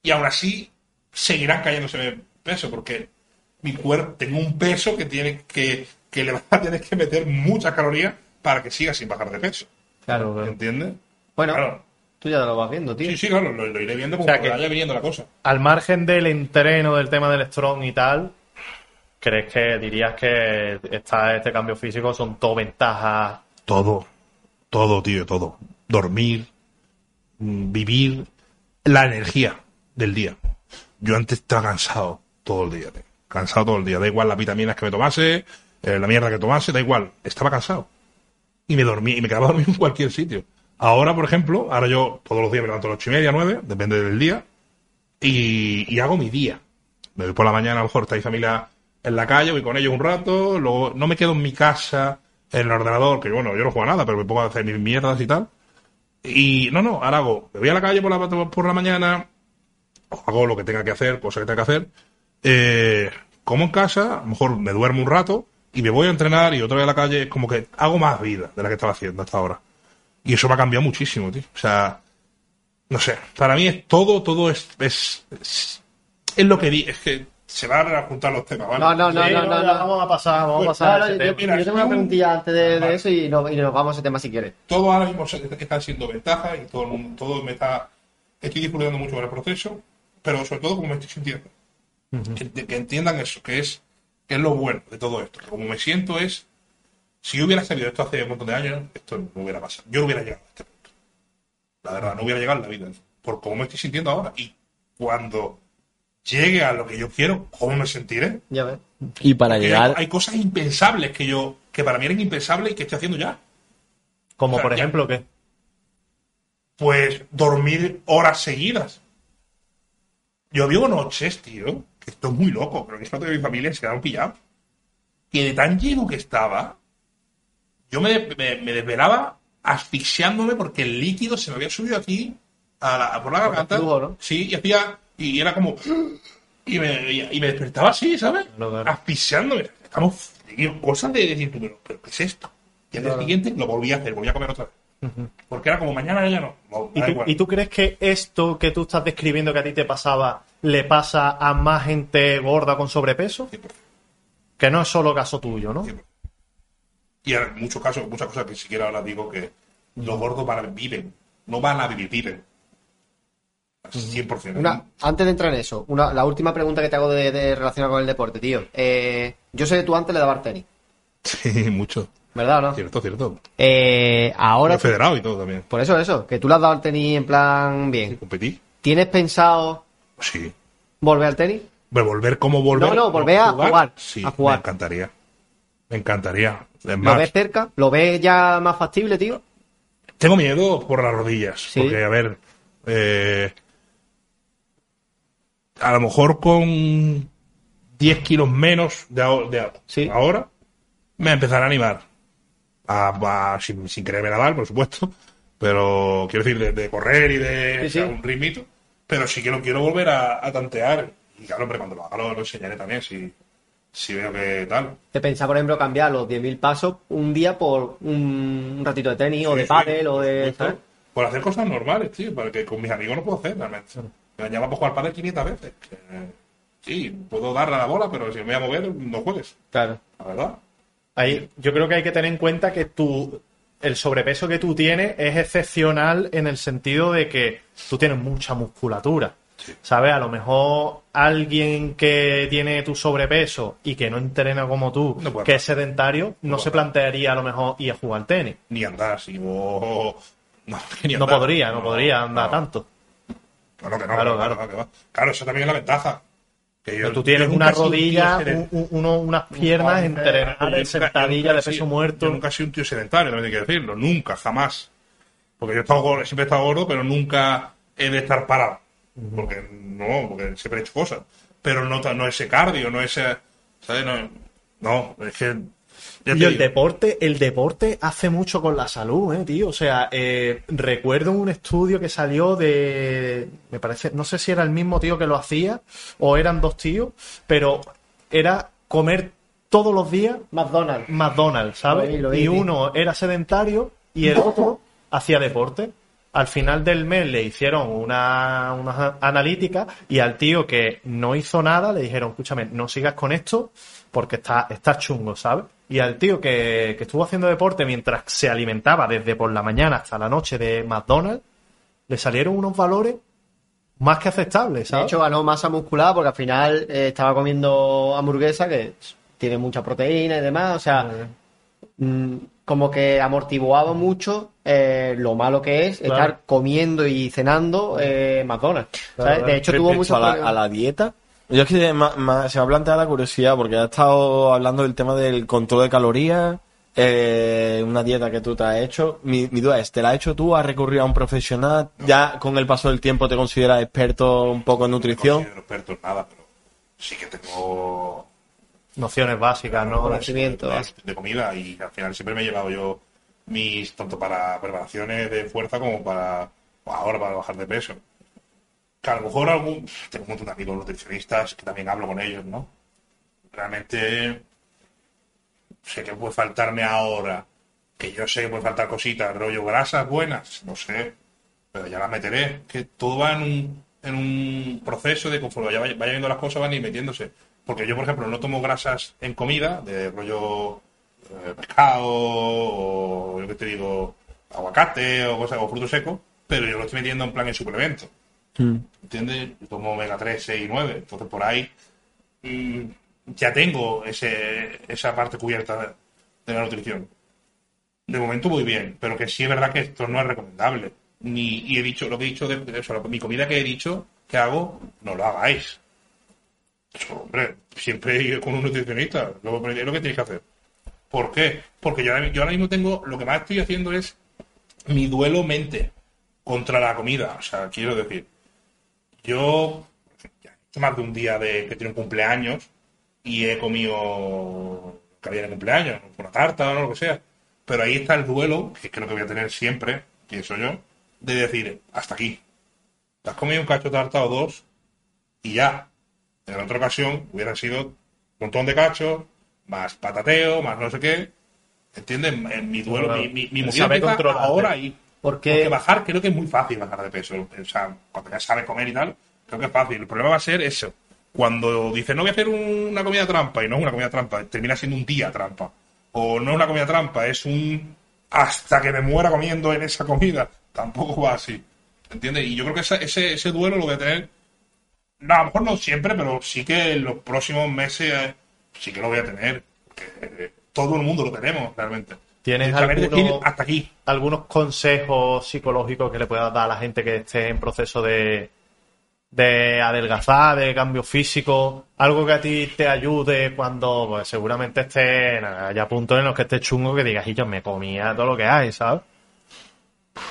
Y aún así, seguirán cayéndose peso, porque mi cuerpo, tengo un peso que tiene que, que le va a tener que meter muchas calorías para que siga sin bajar de peso.
Claro.
¿Entiendes?
Bueno,
Claro.
tú ya lo vas viendo, tío.
Sí, sí, claro, lo, lo iré viendo como
O sea que-
vaya viniendo la cosa.
Al margen del entreno, del tema del strong y tal, ¿crees que dirías que esta, este cambio físico son todo ventajas?
Todo, todo, tío, todo. Dormir, mm, vivir, la energía del día. Yo antes estaba cansado todo el día, tío. Cansado todo el día. Da igual las vitaminas que me tomase, eh, la mierda que tomase, da igual. Estaba cansado. Y me dormía, y me quedaba dormido en cualquier sitio. Ahora, por ejemplo, ahora yo todos los días me levanto a las ocho y media, nueve, depende del día, y, y hago mi día. Me voy por la mañana, a lo mejor está mi familia en la calle, voy con ellos un rato, luego no me quedo en mi casa, en el ordenador, que bueno, yo no juego a nada, pero me pongo a hacer mis mierdas y tal. Y no, no, ahora hago, me voy a la calle por la, por la mañana, hago lo que tenga que hacer, cosa que tenga que hacer, eh, como en casa, a lo mejor me duermo un rato y me voy a entrenar y otra vez a la calle, como que hago más vida de la que estaba haciendo hasta ahora. Y eso me ha cambiado muchísimo, tío. O sea, no sé, para mí es todo, todo es, es, es, es lo que di, es que se van a juntar los temas, ¿vale?
No, no, no,
Sí,
no, no, no.
Vamos a pasar, vamos a
Pues,
pasar.
Claro, yo,
mira,
yo tengo una preguntilla antes de, de eso y, no- y nos vamos a ese tema si quieres.
todo ahora mismo se- están siendo ventajas y todo el mundo, todo me está, estoy disfrutando mucho con el proceso, pero sobre todo como me estoy sintiendo. que, que entiendan eso, que es, que es lo bueno de todo esto. Como me siento es, si yo hubiera sabido esto hace un montón de años, esto no hubiera pasado. Yo no hubiera llegado a este punto. La verdad, no hubiera llegado en la vida. Por cómo me estoy sintiendo ahora. Y cuando llegue a lo que yo quiero, ¿cómo me sentiré?
Ya ves.
Y para
Porque
llegar,
hay, hay cosas impensables que yo, que para mí eran impensables y que estoy haciendo ya.
Como
o sea,
por
ya-
ejemplo, ¿qué?
pues dormir horas seguidas. Yo vivo noches, tío, que esto es muy loco, pero que es parte de mi familia se quedaron pillados. Que de tan lleno que estaba, yo me, me, me desvelaba asfixiándome porque el líquido se me había subido aquí a la- a por la garganta.
flujo, ¿no?
Sí, y hacía, y era como, y me, y me despertaba así, ¿sabes?
Claro, claro.
Asfixiándome. Estamos, cosas de decir, tú, pero, pero ¿qué es esto? Y al día siguiente lo volví a hacer, volví a comer otra vez. Porque era como mañana ya no. no
¿Y tú,
igual.
y tú crees que esto que tú estás describiendo que a ti te pasaba le pasa a más gente gorda con sobrepeso?
100%,
Que no es solo caso tuyo, ¿no?
100%. Y en muchos casos, muchas cosas que siquiera ahora digo que los gordos van a, viven, no van a vivir, viven. 100%.
Una, antes de entrar en eso, una, la última pregunta que te hago de, de relacionada con el deporte, tío. Eh, yo sé que tú antes le dabas tenis,
Sí, mucho.
¿verdad o no?
Cierto, cierto.
Eh, ahora,
federado y todo también.
por eso, eso, que tú le has dado al tenis en plan bien.
Competí.
¿Tienes pensado
Sí.
volver al tenis?
Volver como volver.
No, no, volver a jugar,
Sí,
a jugar.
me encantaría. Me encantaría. Es
¿Lo
más,
ves cerca? ¿Lo ves ya más factible, tío?
Tengo miedo por las rodillas.
Sí.
Porque, a ver, eh, a lo mejor con 10 kilos menos de, de
Sí.
ahora, me empezaré a animar. A, a- sin, sin creerme Nadal, por supuesto. Pero quiero decir, de, de correr y de
Sí,
un ritmito. Pero sí que lo quiero volver a, a tantear. Y claro, hombre, cuando lo haga lo, lo enseñaré también, si, si veo que tal.
Te pensaba, por ejemplo, cambiar los 10.000 pasos un día por un, un ratito de tenis o de pádel o de...
Por hacer cosas normales, tío, para que con mis amigos no puedo hacer, realmente. Me llaman por jugar pádel 500 veces. que, sí, puedo darle a la bola, pero si me voy a mover, no juegues.
Claro.
La verdad.
Ahí, yo creo que hay que tener en cuenta que tú, el sobrepeso que tú tienes es excepcional en el sentido de que tú tienes mucha musculatura. ¿Sabes? A lo mejor alguien que tiene tu sobrepeso y que no entrena como tú,
No
que es sedentario, no, se plantearía a lo mejor ir a jugar tenis.
Ni andar, si vos... No, ni
No podría, no, podría andar
no. que no,
Claro,
claro. Que va. Claro, eso también es la ventaja. Que yo-
tú tienes una
un
rodilla, un- un- uno- unas piernas de
yo
sentadilla, de peso
sido-
muerto.
Yo nunca he sido un tío sedentario, también hay que decirlo. Nunca, jamás. Porque yo he estado gordo, siempre he estado gordo, pero nunca he de estar parado. Porque no, porque siempre he hecho cosas. Pero no, no ese cardio, no ese. ¿Sabes? No, no es que.
Y el deporte, el deporte hace mucho con la salud, eh, tío. O sea, eh, recuerdo un estudio que salió de, me parece, no sé si era el mismo tío que lo hacía o eran dos tíos, pero era comer todos los días
McDonald's.
McDonald's, ¿sabes?
Lo vi, lo vi,
y uno era sedentario y el otro hacía deporte. Al final del mes le hicieron una, una analítica y al tío que no hizo nada le dijeron, escúchame, no sigas con esto porque está, está chungo, ¿sabes? Y al tío que, que estuvo haciendo deporte mientras se alimentaba desde por la mañana hasta la noche de McDonald's, le salieron unos valores más que aceptables,
De hecho, ganó masa muscular porque al final eh, estaba comiendo hamburguesa que tiene mucha proteína y demás. O sea, mm, como que amortiguaba mucho eh, lo malo que es
Claro.
estar comiendo y cenando eh, McDonald's.
Claro,
¿sabes?
claro.
De hecho, tuvo mucho
a la, a la dieta. Yo es que ma- ma- se me ha planteado la curiosidad porque ha estado hablando del tema del control de calorías eh, una dieta que tú te has hecho. Mi, mi duda es, ¿te la has hecho tú? ¿Has recurrido a un profesional? ¿Ya con el paso del tiempo te consideras experto un poco en
No
nutrición?
considero experto en nada, pero sí que tengo
Nociones básicas, ¿no?
Conocimiento.
de, de comida y al final siempre me he llevado yo mis, tanto para preparaciones de fuerza como para ahora para bajar de peso. Que a lo mejor algún, tengo un montón de amigos nutricionistas que también hablo con ellos, ¿no? Realmente sé que puede faltarme ahora, que yo sé que puede faltar cositas, rollo grasas buenas, no sé, pero ya las meteré, que todo va en un, en un proceso de conforme vaya, vaya viendo las cosas van a metiéndose. Porque yo, por ejemplo, no tomo grasas en comida, de rollo eh, pescado o yo que te digo, aguacate o cosas, o frutos secos, pero yo lo estoy metiendo en plan en suplemento. ¿Entiendes? Yo tomo omega 3, 6 y 9, entonces por ahí mm, ya tengo ese, esa parte cubierta de, la nutrición. De momento muy bien, pero que sí es verdad que esto no es recomendable. Ni, y he dicho lo que he dicho, de, de- o sea, mi comida que he dicho que hago, no lo hagáis. Eso, hombre, siempre con un nutricionista, lo, es lo que tienes que hacer. ¿Por qué? Porque yo ahora mismo tengo, lo que más estoy haciendo es mi duelo mente contra la comida. O sea, quiero decir, yo ya he hecho más de un día de que tiene un cumpleaños y he comido que había en el cumpleaños, una tarta o lo que sea. Pero ahí está el duelo, que creo que voy a tener siempre, pienso yo, de decir, hasta aquí. Te has comido un cacho de tarta o dos y ya. En otra ocasión hubiera sido un montón de cachos, más patateo, más no sé qué. ¿Entiendes? En mi duelo,
Claro.
mi, mi, mi movida ahora y
Porque
bajar creo que es muy fácil bajar de peso. O sea, cuando ya sabes comer y tal, creo que es fácil. El problema va a ser eso. Cuando dices, no voy a hacer un- una comida trampa, y no una comida trampa, termina siendo un día trampa. O no es una comida trampa, es un hasta que me muera comiendo en esa comida. Tampoco va así. ¿Entiendes? Y yo creo que ese, ese, ese duelo lo voy a tener. A lo mejor no siempre, pero sí que en los próximos meses eh, sí que lo voy a tener. Eh, todo el mundo lo tenemos, realmente.
¿Tienes
hasta aquí.
algunos consejos psicológicos que le puedas dar a la gente que esté en proceso de, de adelgazar, de cambio físico, algo que a ti te ayude cuando pues, seguramente esté haya puntos en los que estés chungo que digas, y yo me comía todo lo que hay, ¿sabes?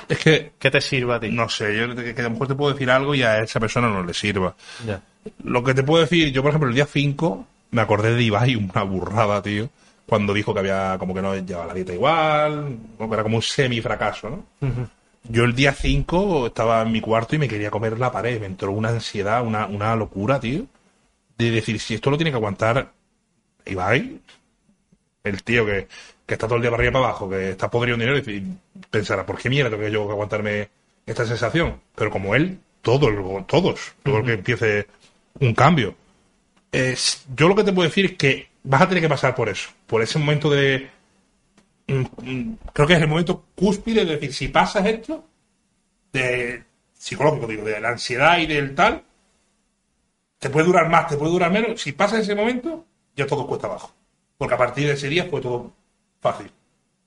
Es que
¿Qué te sirve a ti?
No sé, yo que que a lo mejor te puedo decir algo y a esa persona no le sirva.
Ya.
Lo que te puedo decir, yo por ejemplo el día 5 me acordé de Ibai, una burrada, tío, cuando dijo que había como que no llevaba la dieta igual, era como un semi-fracaso, ¿no? Yo el día 5 estaba en mi cuarto y me quería comer la pared, me entró una ansiedad, una, una locura, tío, de decir, si esto lo tiene que aguantar Ibai, el tío que, que está todo el día para arriba y para abajo, que está podrido en dinero, y pensará, ¿por qué mierda tengo que yo que aguantarme esta sensación? Pero como él, todo todos, todo el que empiece un cambio. Es, yo lo que te puedo decir es que vas a tener que pasar por eso, por ese momento de... mm, mm, Creo que es el momento cúspide de decir, si pasas esto, de psicológico, digo, de la ansiedad y del tal, te puede durar más, te puede durar menos. Si pasa ese momento, ya todo cuesta abajo. Porque a partir de ese día fue todo fácil.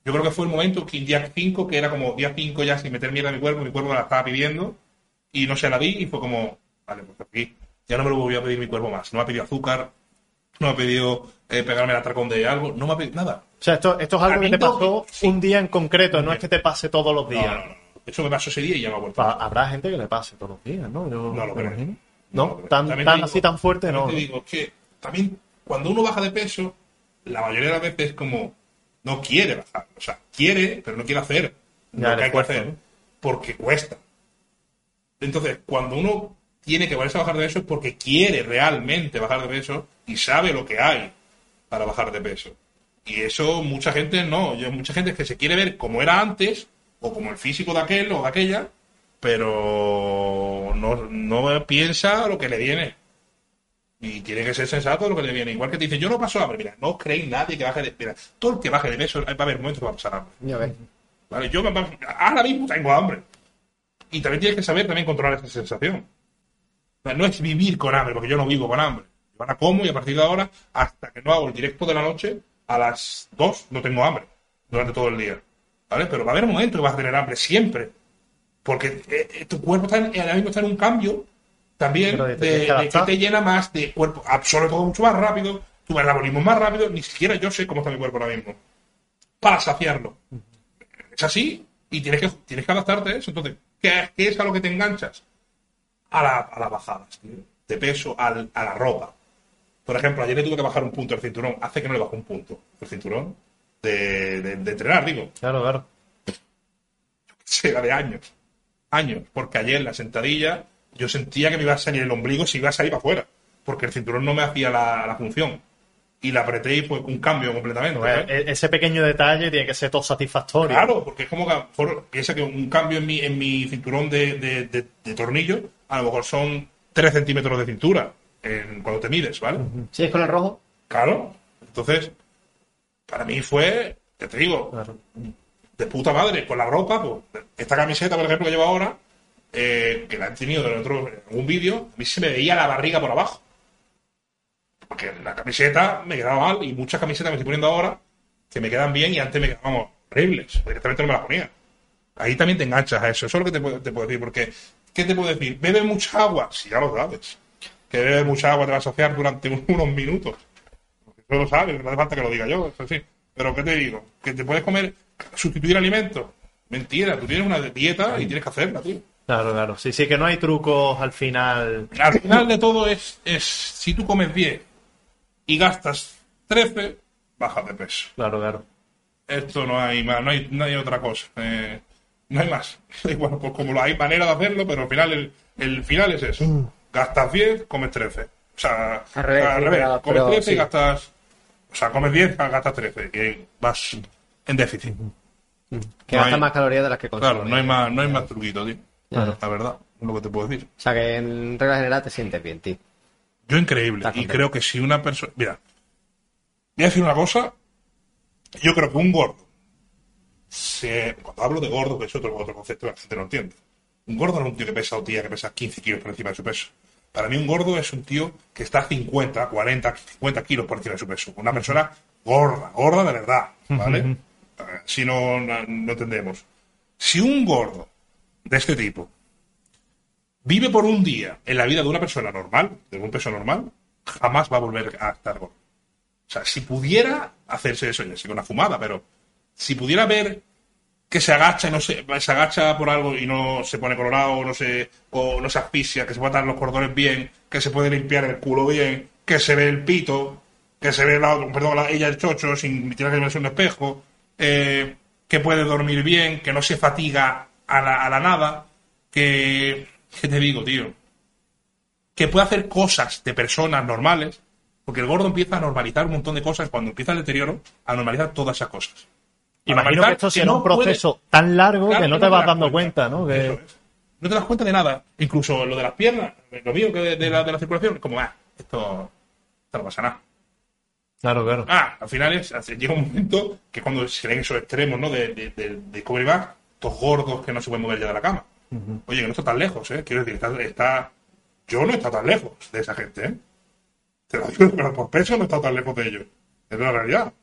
Yo creo que fue el momento que día 5, que era como día 5 ya sin meter mierda en mi cuerpo, mi cuerpo la estaba pidiendo y no se la vi y fue como, vale, pues aquí ya no me lo volvió a pedir mi cuerpo más. No me ha pedido azúcar, no me ha pedido eh, pegarme el atracón de algo, no me ha pedido nada.
O sea, esto, esto es algo que te
no-
pasó
sí.
un día en concreto, no es que te pase todos los
No,
días.
no, no. Eso me pasó ese día y ya me ha vuelto.
Habrá gente que le pase todos los días, ¿no? Yo
No lo creo.
imagino.
No
No,
lo
tan, tan
digo-
así, tan fuerte, no.
Te digo que también cuando uno baja de peso, la mayoría de las veces es como no quiere bajar. O sea, quiere, pero no quiere hacer
Ya,
lo que hay que hacer.
¿no?
Porque cuesta. Entonces, cuando uno tiene que ponerse a bajar de peso es porque quiere realmente bajar de peso y sabe lo que hay para bajar de peso. Y eso mucha gente no. Yo, mucha gente es que se quiere ver como era antes, o como el físico de aquel o de aquella, pero no, no piensa lo que le viene. Y tiene que ser sensato lo que le viene. Igual que te dice, yo no paso hambre. Mira, no creéis nadie que baje de Mira, todo el que baje de peso, va a haber momentos que va a pasar hambre.
Ya ves.
¿Vale? Yo ahora mismo tengo hambre. Y también tienes que saber también controlar esa sensación. No es vivir con hambre, porque yo no vivo con hambre. Ahora como y a partir de ahora, hasta que no hago el directo de la noche, a las 2 no tengo hambre durante todo el día. ¿Vale? Pero va a haber momentos que vas a tener hambre siempre. Porque eh, eh, tu cuerpo está en, ahora mismo está en un cambio también de,
que
de que
adaptar.
te llena más de cuerpo, absorbe todo mucho más rápido, tu metabolismo más rápido, ni siquiera yo sé cómo está mi cuerpo ahora mismo. para saciarlo. Es así y tienes que, tienes que adaptarte a eso. Entonces, ¿qué, qué es a lo que te enganchas? A, la, a las bajadas, tío, de peso, al- a la ropa. Por ejemplo, ayer le tuve que bajar un punto el cinturón. Hace que no le bajo un punto el cinturón de, de, de entrenar, digo.
Claro, claro.
Será de años. Años. Porque ayer la sentadilla yo sentía que me iba a salir el ombligo si iba a salir para afuera. Porque el cinturón no me hacía la, la función. Y la apreté y fue un cambio completamente.
E- ese pequeño detalle tiene que ser todo satisfactorio.
Claro, porque es como que piensa que un cambio en mi, en mi cinturón de, de- de- de tornillo a lo mejor son 3 centímetros de cintura en- cuando te mides, ¿vale?
¿Sí es con el rojo?
Claro. Entonces, para mí fue, ya te digo,
Claro.
de puta madre, con la ropa, pues, esta camiseta, por ejemplo, que llevo ahora, eh, que la he tenido en otro, en algún vídeo, a mí se me veía la barriga por abajo. Porque la camiseta me quedaba mal y muchas camisetas me estoy poniendo ahora que me quedan bien y antes me quedaban horribles. Directamente no me las ponía. Ahí también te enganchas a eso. Eso es lo que te puedo, te puedo decir. Porque, ¿qué te puedo decir? ¿Bebe mucha agua? Si ya lo sabes. Que beber mucha agua te va a asociar durante un- unos minutos. Eso lo sabes, no hace falta que lo diga yo, eso sí. Pero ¿qué te digo? ¿Que te puedes comer, sustituir alimentos? Mentira, tú tienes una dieta y tienes que hacerla, tío.
Claro, claro. Sí, sí, que no hay trucos al final.
Al final de todo es, es si tú comes 10 y gastas 13, bajas de peso.
Claro, claro.
Esto no hay más, no hay, no hay otra cosa. Eh, no hay más. Y bueno, pues como lo hay manera de hacerlo, pero al final el, el final es eso. Gastas 10, comes 13. O sea,
Al revés, pero-
comes
pero
13 y
sí.
gastas... O sea, comes 10, gastas 13. Y vas en déficit.
Que
No
gasta
hay-
más calorías de las que consume.
Claro, no hay más, no hay más truquito, tío.
Claro.
La verdad, es lo que te puedo decir.
O sea que en regla general te sientes bien, tío.
Yo increíble. Y
contento.
creo que si una persona... Mira, voy a decir una cosa. Yo creo que un gordo... Se... Cuando hablo de gordo, que es otro, otro concepto que la gente no entiende. Un gordo no es un tío que pesa o tía que pesa 15 kilos por encima de su peso. Para mí un gordo es un tío que está 50, 40, 50 kilos por encima de su peso. Una persona gorda, gorda de verdad, ¿vale? Eh, Si no, no, no entendemos. Si un gordo de este tipo vive por un día en la vida de una persona normal, de un peso normal, jamás va a volver a estar gordo. O sea, si pudiera hacerse eso, ya sé que una fumada, pero si pudiera ver que se agacha y no se, se agacha por algo y no se pone colorado, no se, o no se asfixia, que se atar los cordones bien, que se puede limpiar el culo bien, que se ve el pito, que se ve la, perdón, la- ella el chocho sin tener que verse un espejo, eh, que puede dormir bien, que no se fatiga a la, a la nada, que, ¿qué te digo, tío? Que puede hacer cosas de personas normales, porque el gordo empieza a normalizar un montón de cosas cuando empieza el deterioro, a normalizar todas esas cosas.
Imagino que esto será
no
un proceso
puede-
tan largo
Claro,
que no te vas dando
cuenta.
cuenta, ¿no? Que-
Eso es. No te das cuenta de nada. Incluso lo de las piernas, lo mío que de, de la, de la circulación, como, ah, esto, esto no pasa nada.
Claro, claro.
Ah, al final es, llega un momento que cuando se ven esos extremos, ¿no? De, de, de, de Cobra Back, estos gordos que no se pueden mover ya de la cama. Oye, que no está tan lejos, ¿eh? Quiero decir, está, está- yo no he estado tan lejos de esa gente, ¿eh? Te lo digo, pero por peso no he estado tan lejos de ellos. Es la realidad.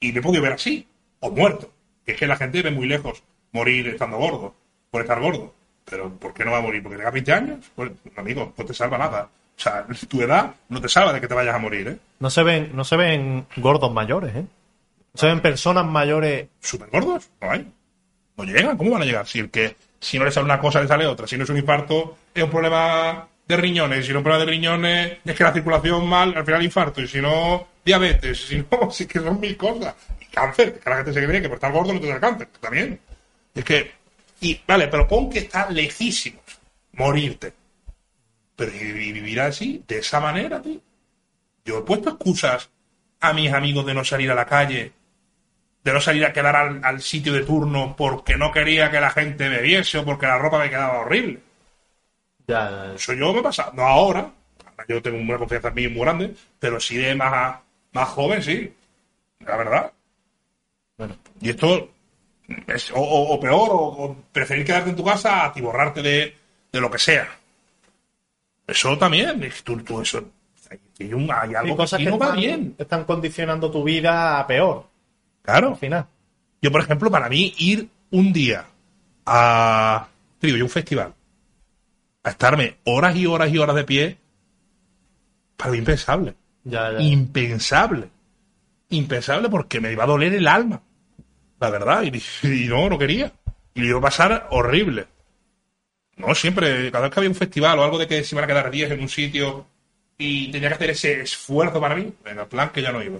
Y me he podido ver así, o muerto. Que es que la gente ve muy lejos morir estando gordo, por estar gordo. Pero ¿por qué no va a morir? ¿Porque tenga 20 años? Pues, amigo, no te salva nada. O sea, tu edad no te salva de que te vayas a morir, ¿eh?
No se ven, no se ven gordos mayores, ¿eh? No se ven personas mayores.
súper gordos, no hay. No llegan, ¿cómo van a llegar? Si el que, si no le sale una cosa, le sale otra. Si no es un infarto, es un problema de riñones. Si no es un problema de riñones, es que la circulación mal, al final infarto. Y si no, diabetes. Si no, sí que son mil cosas. Y cáncer, que la gente se cree que por estar gordo no te da cáncer. También. Es que, y vale, pero pon que está lejísimos. Morirte. Pero y, vivir así, de esa manera, tío. Yo he puesto excusas a mis amigos de no salir a la calle de no salir a quedar al, al sitio de turno porque no quería que la gente me viese o porque la ropa me quedaba horrible.
Ya,
Eso yo me pasa, no ahora, yo tengo una confianza en mí muy grande, pero sí de más, más joven, sí, la verdad.
Bueno.
Y esto es o, o- o peor, o, o preferir quedarte en tu casa a tiborrarte de, de lo que sea. Eso también, es tú, tú eso, hay, un- hay
Hay
algo
cosas
que no va bien.
están condicionando tu vida a peor,
Claro.
al final.
Yo, por ejemplo, para mí, ir un día a. te digo yo, un festival, a estarme horas y horas y horas de pie, para mí impensable.
Ya, ya.
Impensable. impensable porque me iba a doler el alma. La verdad, y, y no, no quería. Y lo iba a pasar horrible. No, siempre, cada vez que había un festival o algo de que se iban a quedar días en un sitio y tenía que hacer ese esfuerzo para mí, en el plan que ya no iba.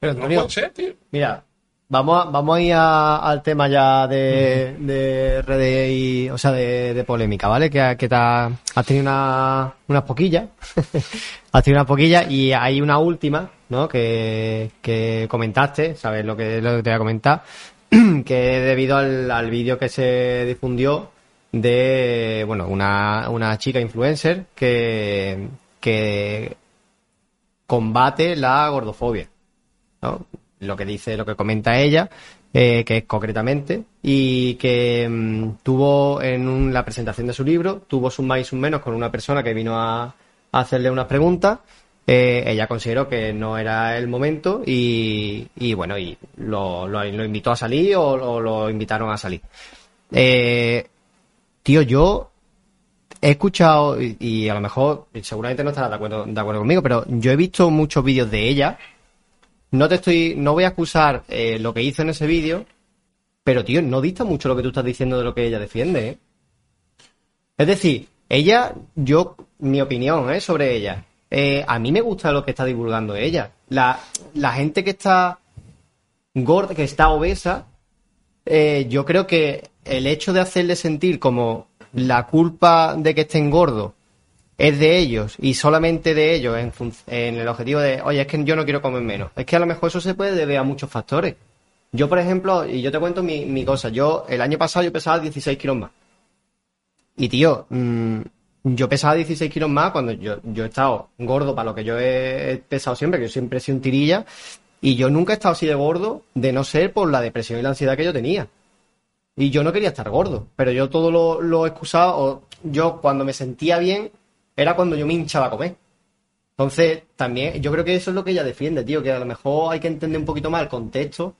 Pero
No puede ser, tío.
mira, vamos a, vamos a ir a- al tema ya de, de redes y, o sea, de, de polémica, ¿vale? Que, que te ha- has tenido una, unas poquillas, has tenido unas poquillas y hay una última, ¿no? Que, que comentaste, ¿sabes lo que, lo que te voy a comentar? que debido al, al vídeo que se difundió de, bueno, una, una chica influencer que, que combate la gordofobia. ¿no? Lo que dice, lo que comenta ella, eh, que es concretamente, y que mm, tuvo en un- la presentación de su libro, tuvo sus más y sus menos con una persona que vino a, a hacerle unas preguntas. Eh, ella consideró que no era el momento y, bueno, y lo, invitó a salir o, lo invitaron a salir. Eh, tío, yo he escuchado, y, a lo mejor seguramente no estarás de acuerdo, de acuerdo conmigo, pero yo he visto muchos vídeos de ella. No te estoy, no voy a excusar eh, lo que hizo en ese vídeo, pero tío, no dista mucho lo que tú estás diciendo de lo que ella defiende, ¿eh? Es decir, ella, yo, mi opinión, ¿eh? sobre ella. eh, a mí me gusta lo que está divulgando ella. La, la gente que está gorda, que está obesa, eh, yo creo que el hecho de hacerle sentir como la culpa de que estén gordos es de ellos y solamente de ellos en, en el objetivo de, oye, es que yo no quiero comer menos. Es que a lo mejor eso se puede deber a muchos factores. Yo, por ejemplo, y yo te cuento mi, mi cosa, yo el año pasado yo pesaba 16 kilos más. Y tío, mm, yo pesaba 16 kilos más cuando yo, yo he estado gordo para lo que yo he, he pesado siempre, que yo siempre he sido un tirilla, y yo nunca he estado así de gordo de no ser por la depresión y la ansiedad que yo tenía. Y yo no quería estar gordo, pero yo todo lo, lo excusaba, o yo cuando me sentía bien era cuando yo me hinchaba a comer. Entonces, también, yo creo que eso es lo que ella defiende, tío, que a lo mejor hay que entender un poquito más el contexto.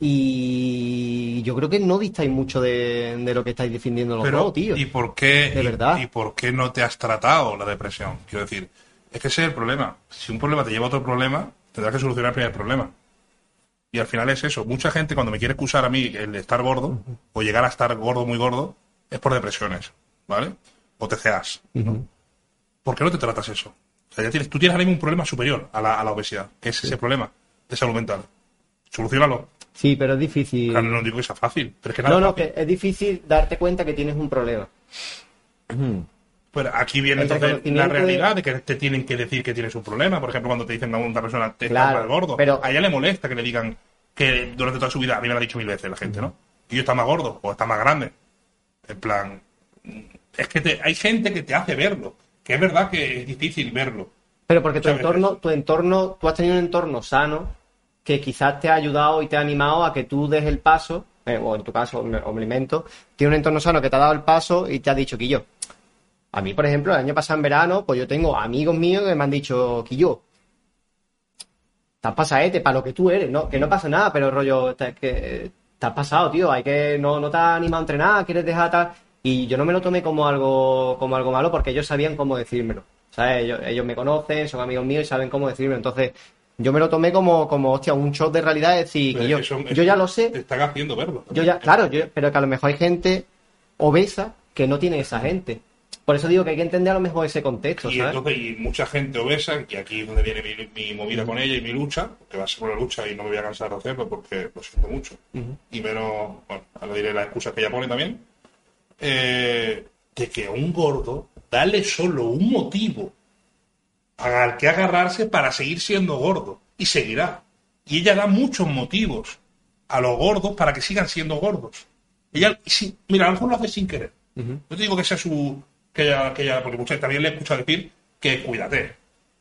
Y yo creo que no distáis mucho de, de lo que estáis defendiendo los
Pero,
dos, tío.
¿y por qué
De
y-
verdad.
y por qué no te has tratado la depresión? Quiero decir, es que ese es el problema. Si un problema te lleva a otro problema, tendrás que solucionar el primer problema. Y al final es eso. Mucha gente cuando me quiere excusar a mí el de estar gordo o llegar a estar gordo muy gordo es por depresiones, ¿vale? O TCAs. ¿Por qué no te tratas eso? O sea, ya tienes, tú tienes ahora mismo un problema superior a la, a la obesidad, que es ese problema de salud mental. Solucionalo.
Sí, pero es difícil.
Claro, no digo que sea fácil, pero es que nada
No, no,
fácil.
que es difícil darte cuenta que tienes un problema.
Pues aquí viene
El
entonces la realidad de... que te tienen que decir que tienes un problema. Por ejemplo, cuando te dicen a una persona te
Claro,
más gordo.
pero-
A ella le molesta que le digan que durante toda su vida, a mí me lo ha dicho mil veces la gente, ¿no? Que yo está más gordo o está más grande. En plan, es que te- hay gente que te hace verlo. Que es verdad que es difícil verlo.
Pero porque tu entorno,
veces.
tu entorno, tú has tenido un entorno sano que quizás te ha ayudado y te ha animado a que tú des el paso, eh, o en tu caso, o me o me alimento, tiene un entorno sano que te ha dado el paso y te ha dicho, Quillo. A mí, por ejemplo, el año pasado en verano, pues yo tengo amigos míos que me han dicho, Quillo, estás pasaete para lo que tú eres, ¿no? Que no pasa nada, pero rollo, te, que, te has pasado, tío, hay que, no, no te has animado a entrenar, quieres dejar tal. Y yo no me lo tomé como algo, como algo malo porque ellos sabían cómo decírmelo. ¿Sabes? Ellos, ellos me conocen, son amigos míos y saben cómo decírmelo. Entonces, yo me lo tomé como, como hostia, un shock de realidad, es decir, que yo, yo ya lo sé,
Te están haciendo verlo.
yo ya, claro, yo, pero que a lo mejor hay gente obesa que no tiene esa gente. Por eso digo que hay que entender a lo mejor ese contexto,
Y
¿sabes?
entonces, y mucha gente obesa, que aquí es donde viene mi, mi movida con ella y mi lucha, que va a ser una lucha y no me voy a cansar de hacerlo porque lo siento mucho. Y menos, bueno, ahora diré las excusas que ella pone también, eh, de que a un gordo, dale solo un motivo al que agarrarse para seguir siendo gordo. Y seguirá. Y ella da muchos motivos a los gordos para que sigan siendo gordos. Ella, sí, mira, a lo mejor lo hace sin querer. No te digo que sea su. Que ella, que ella, porque muchas, también le he escuchado decir que cuídate.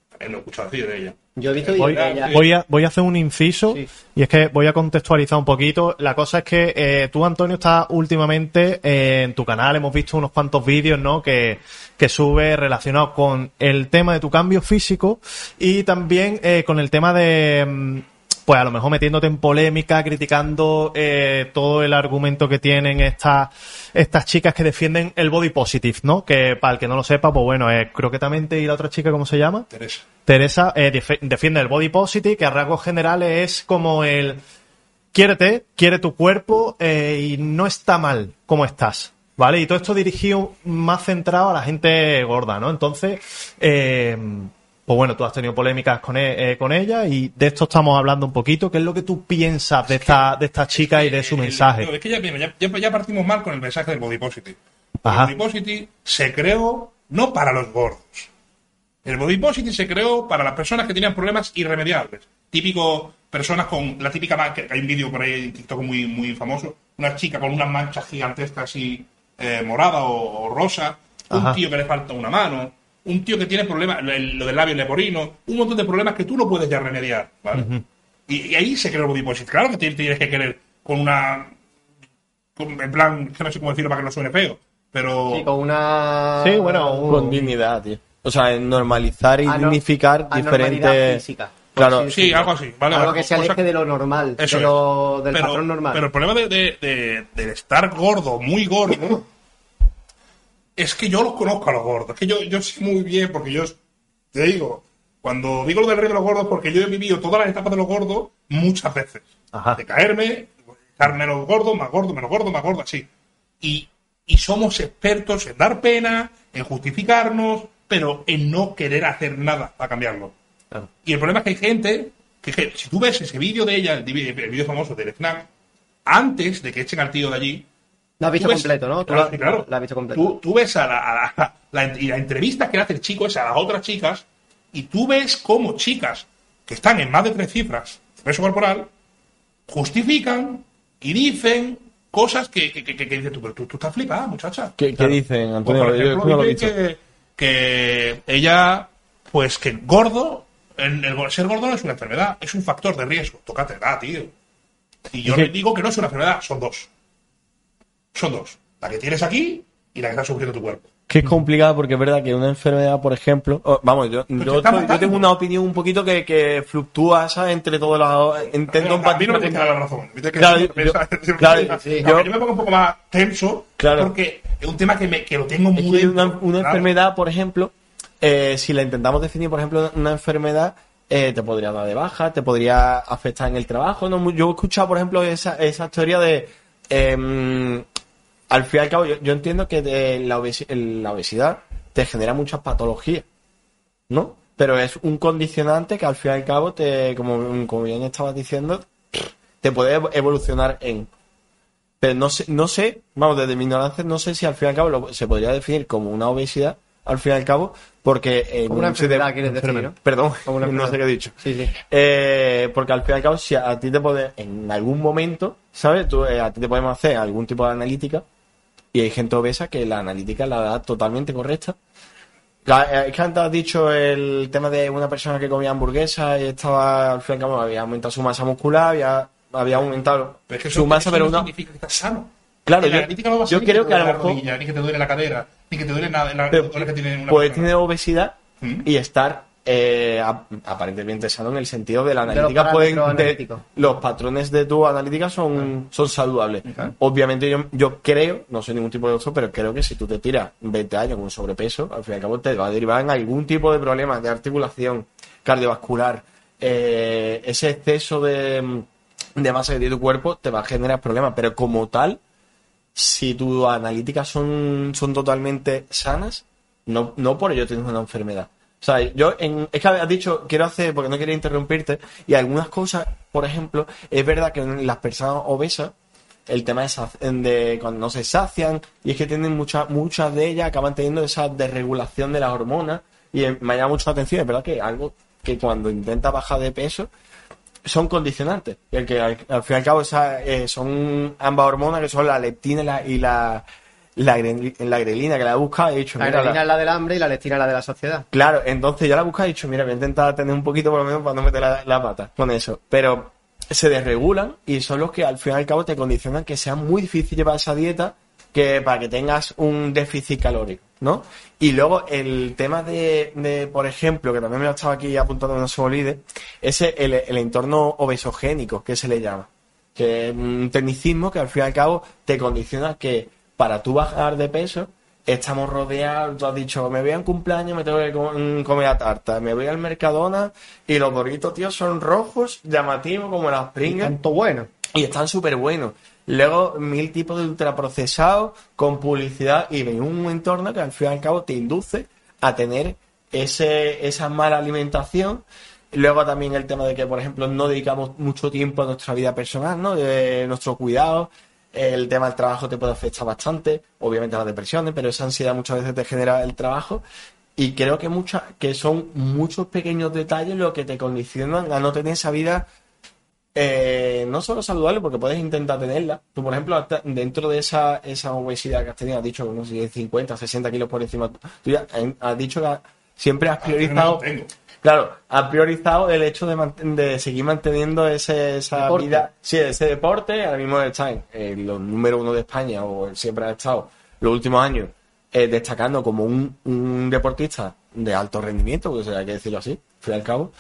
También lo he escuchado decir de ella.
Yo he visto
Voy,
ella-
voy a, voy a hacer un inciso
Sí.
y es que voy a contextualizar un poquito. La cosa es que eh, tú, Antonio, estás últimamente eh, en tu canal, hemos visto unos cuantos vídeos ¿no? que, que sube relacionados con el tema de tu cambio físico y también eh, con el tema de, mm, pues a lo mejor metiéndote en polémica, criticando eh, todo el argumento que tienen estas estas chicas que defienden el body positive, ¿no? Que para el que no lo sepa, pues bueno, es croquetamente y la otra chica, ¿cómo se llama?
Teresa.
Teresa eh, defiende el body positive, que a rasgos generales es como el quiérete, quiere tu cuerpo eh, y no está mal como estás, ¿vale? Y todo esto dirigido más centrado a la gente gorda, ¿no? Entonces, eh, pues bueno, tú has tenido polémicas con, e- eh, con ella y de esto estamos hablando un poquito. ¿Qué es lo que tú piensas de esta, de esta chica y de su
El-
mensaje?
no, es que ya, mira, ya, ya partimos mal con el mensaje del body positive.
Ajá.
El body positive se creó no para los gordos. El body positive se creó para las personas que tenían problemas irremediables. Típico, personas con la típica man- que hay un vídeo por ahí en TikTok muy, muy famoso, una chica con unas manchas gigantescas así eh, morada o, o rosa, un tío que le falta una mano, un tío que tiene problemas, lo del labio leporino, un montón de problemas que tú no puedes ya remediar, ¿vale? y, y ahí se creó el body positive. Claro que tienes, que querer con una con- en plan, no sé cómo decirlo para que no suene feo, pero
Sí, con una.
Sí, bueno, un-
Con dignidad, tío. O sea, normalizar y dignificar diferentes.
física.
Claro,
sí, algo así, ¿vale?
Algo que se
Cosa-
aleje de lo normal,
Eso
de lo, del
pero,
patrón normal.
Pero el problema de, de- de- del estar gordo, muy gordo, es que yo los conozco a los gordos. Es que yo, yo sé muy bien, porque yo te digo, cuando digo lo del rey de los gordos, porque yo he vivido todas las etapas de los gordos muchas veces.
Ajá.
De caerme, estar menos gordo, más gordo, menos gordo, más gordo, así. Y, y somos expertos en dar pena, en justificarnos, pero en no querer hacer nada para cambiarlo.
Claro.
Y el problema es que hay gente que, que si tú ves ese vídeo de ella, el vídeo famoso del FNAC, antes de que echen al tío de allí.
Lo has visto
ves-
completo, ¿no? Tú
Claro,
lo-
claro.
lo has visto completo.
Tú, tú ves a la, a la- la- y la entrevista que le hace el chico es a las otras chicas, y tú ves cómo chicas que están en más de tres cifras de peso corporal justifican y dicen cosas que, que, que, que dices tú, pero tú, tú estás flipada, muchacha.
¿Qué, qué dicen,
Pues,
Antonio?
por
Yo
ejemplo,
no lo he
dice que, que ella, pues que gordo, el, el ser gordo no es una enfermedad, es un factor de riesgo. Tócate, da, tío. Y yo le digo que no es una enfermedad, son dos. Son dos. La que tienes aquí y la que está sufriendo tu cuerpo.
Que es complicado porque es verdad que una enfermedad, por ejemplo, oh, vamos, yo, estoy- tengo una opinión un poquito que, que fluctúa, ¿sabes? Entre todos los... Intento
a mí no me la razón. Viste que
Claro, yo-
piensas-
claro,
Aunque
sí, yo-
yo me pongo un poco más tenso
Claro.
porque es un tema que, me, que lo tengo muy
Es que una, enfermedad, por ejemplo, eh, si la intentamos definir, por ejemplo, una enfermedad, eh, te podría dar de baja, te podría afectar en el trabajo. ¿no? Yo he escuchado, por ejemplo, esa, esa teoría de... em, al fin y al cabo, yo, yo entiendo que de la, la obesidad te genera muchas patologías, ¿no? Pero es un condicionante que al fin y al cabo, te, como, como bien estabas diciendo, te puede ev- evolucionar en... Pero no sé, no sé, vamos, desde mi ignorancia, no sé si al fin y al cabo lo- se podría definir como una obesidad, al fin y al cabo, porque... en
Como una enfermedad, quieres decir, ¿no?
Perdón,
Como una
no sé qué he dicho.
Sí, sí.
Eh, porque al fin y al cabo, si a, a ti te puede, en algún momento, ¿sabes? Tú, eh, a ti te podemos hacer algún tipo de analítica y hay gente obesa que la analítica la da totalmente correcta. La- eh, es que antes has dicho el tema de una persona que comía hamburguesa y estaba, al fin y al cabo, había aumentado su masa muscular, había, había aumentado
Pero es que
su masa, pero
no significa que estás sano.
Claro, yo-
analítica no va a
yo creo
te
que a lo mejor-
rodilla, ni que te duele la cadera, ni que te duele nada. La,
Pero
que tiene una
Puedes
persona.
tener obesidad
¿Mm?
y estar eh, ap- aparentemente sano en el sentido de la
los
analítica. pueden de- los patrones de tu analítica son, son saludables. Obviamente yo, yo creo, no soy ningún tipo de doctor, pero creo que si tú te tiras 20 años con sobrepeso, al fin y al cabo te va a derivar en algún tipo de problema de articulación cardiovascular. Eh, ese exceso de, de masa que tiene tu cuerpo te va a generar problemas, pero como tal, si tus analíticas son, son totalmente sanas, no, no por ello tienes una enfermedad. O sea, yo, en, es que has dicho, quiero hacer, porque no quería interrumpirte, y algunas cosas, por ejemplo, es verdad que en las personas obesas, el tema de, cuando no se sacian, y es que tienen muchas, muchas de ellas acaban teniendo esa desregulación de las hormonas, y eh, me llama mucho la atención, es verdad que algo que cuando intenta bajar de peso, son condicionantes. Y el que al, fin y al cabo eh, son ambas hormonas que son la leptina y la, la, la grelina que la he buscado he dicho,
La
mira,
grelina
la-
es la del hambre y la lectina es la de la sociedad.
Claro, entonces yo la he buscado y he dicho, mira, voy a intentar tener un poquito por lo menos para no meter la, la pata con eso. Pero se desregulan y son los que al fin y al cabo te condicionan que sea muy difícil llevar esa dieta que para que tengas un déficit calórico, ¿no? Y luego el tema de, de, por ejemplo, que también me lo estaba aquí apuntando no se olvide, es el, el entorno obesogénico, que se le llama. Que es un tecnicismo que al fin y al cabo te condiciona que para tú bajar de peso, estamos rodeados, tú has dicho, me voy a un cumpleaños, me tengo que com- comer la tarta, me voy al Mercadona y los burritos, tío, son rojos, llamativos como las pringas
Tanto bueno.
y están súper buenos. Luego, mil tipos de ultraprocesados con publicidad y en un entorno que al fin y al cabo te induce a tener ese, esa mala alimentación. Luego también el tema de que, por ejemplo, no dedicamos mucho tiempo a nuestra vida personal, ¿no? De nuestro cuidado. El tema del trabajo te puede afectar bastante, obviamente las depresiones, pero esa ansiedad muchas veces te genera el trabajo. Y creo que muchas, que son muchos pequeños detalles los que te condicionan a no tener esa vida eh, no solo saludable, porque puedes intentar tenerla. Tú, por ejemplo, hasta dentro de esa, esa obesidad que has tenido, has dicho, no sé, 50, 60 kilos por encima. Tú ya has dicho que siempre has priorizado.
no.
Claro, has priorizado el hecho de, seguir manteniendo ese, esa
Deporte.
vida. Sí, ese deporte. Ahora mismo está en, en los número uno de España, o siempre ha estado los últimos años, eh, destacando como un, un deportista de alto rendimiento, porque hay que decirlo así, al fin y al cabo.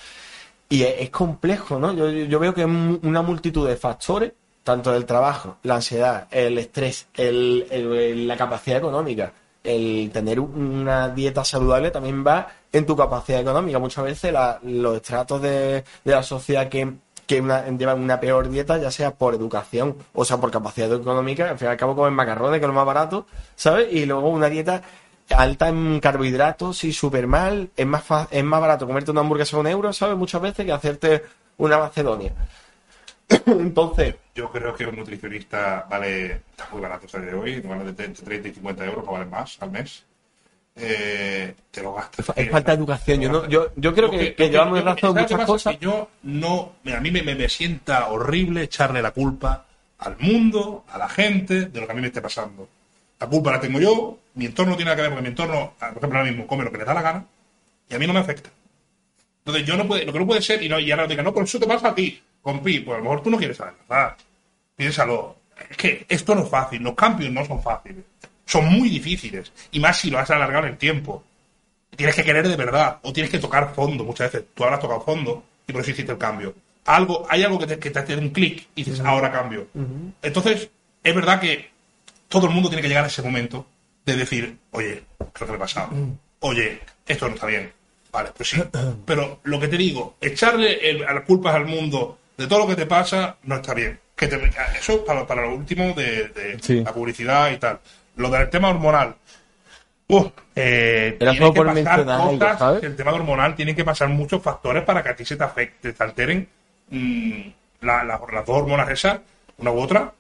Y es, es complejo, ¿no? Yo, yo veo que es una multitud de factores, tanto del trabajo, la ansiedad, el estrés, el, el- la capacidad económica, el tener una dieta saludable también va en tu capacidad económica. Muchas veces los estratos de, la sociedad que, una- llevan una peor dieta, ya sea por educación o sea por capacidad económica, al fin y al cabo comen macarrones, que es lo más barato, ¿sabes? Y luego una dieta alta en carbohidratos y súper mal. Es más, es más barato comerte una hamburguesa a un euro, ¿sabes? Muchas veces que hacerte una Macedonia. Entonces,
Yo creo que un nutricionista vale, está muy barato día de hoy, vale de 30 y 50 euros, no vale más al mes. Eh, te lo gastas.
es falta de educación. Yo, no, yo, yo creo que,
Porque-
que
porque
llevamos
yo-
razón
¿sabes qué
muchas cosas.
Que yo no, a mí me, me, me sienta horrible echarle la culpa al mundo, a la gente, de lo que a mí me esté pasando. La culpa la tengo yo, mi entorno no tiene nada que ver, porque mi entorno, ah, por ejemplo, ahora mismo come lo que le da la gana y a mí no me afecta. Entonces, yo no puede, lo que no puede ser, y, no, y ahora diga, no, por eso te pasa a ti, compi, pues a lo mejor tú no quieres adelgazar. Piénsalo. Es que esto no es fácil, los cambios no son fáciles. Son muy difíciles. Y más si lo has alargado en el tiempo. Tienes que querer de verdad, o tienes que tocar fondo muchas veces. Tú ahora has tocado fondo y por eso hiciste el cambio. Algo, hay algo que te, que te hace un clic y dices, ahora cambio. Entonces, es verdad que todo el mundo tiene que llegar a ese momento de decir, oye, creo que me he pasado. Oye, esto no está bien. Vale, pues sí. Pero lo que te digo, echarle las culpas al mundo de todo lo que te pasa no está bien. Que te- eso para, para lo último de, de
Sí.
la publicidad y tal. Lo del tema hormonal. Uf, eh,
Era solo
que
por
pasar
algo,
cosas,
¿sabes?
El tema hormonal tiene que pasar muchos factores para que a ti se te afecte, te alteren mm, la- la- las dos hormonas esas, una u otra.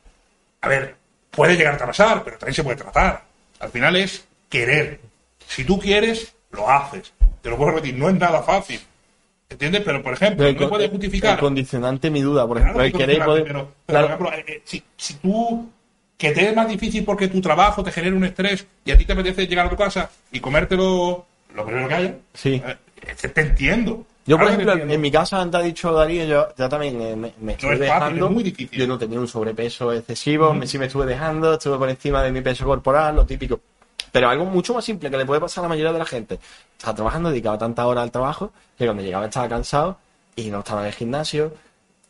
A ver, puede llegarte a pasar, pero también se puede tratar. Al final es querer. Si tú quieres, lo haces. Te lo puedo repetir, no es nada fácil. ¿Entiendes? Pero, por ejemplo,
el,
no me puedes
el
justificar.
condicionante, mi duda, por ejemplo, poder.
pero, pero,
claro,
por ejemplo, eh, eh, si, si tú que te es más difícil porque tu trabajo te genera un estrés y a ti te apetece llegar a tu casa y comértelo lo primero que haya,
Sí.
eh, te, te entiendo.
Yo, por
Claro
ejemplo, en mi caso, antes ha dicho Darío, yo, yo también eh, me, me estuve
es fácil,
dejando.
es muy difícil.
Yo no tenía un sobrepeso excesivo, me, sí me estuve dejando, estuve por encima de mi peso corporal, lo típico. Pero algo mucho más simple que le puede pasar a la mayoría de la gente. Estaba trabajando, dedicaba tantas horas al trabajo, que cuando llegaba estaba cansado y no estaba en el gimnasio.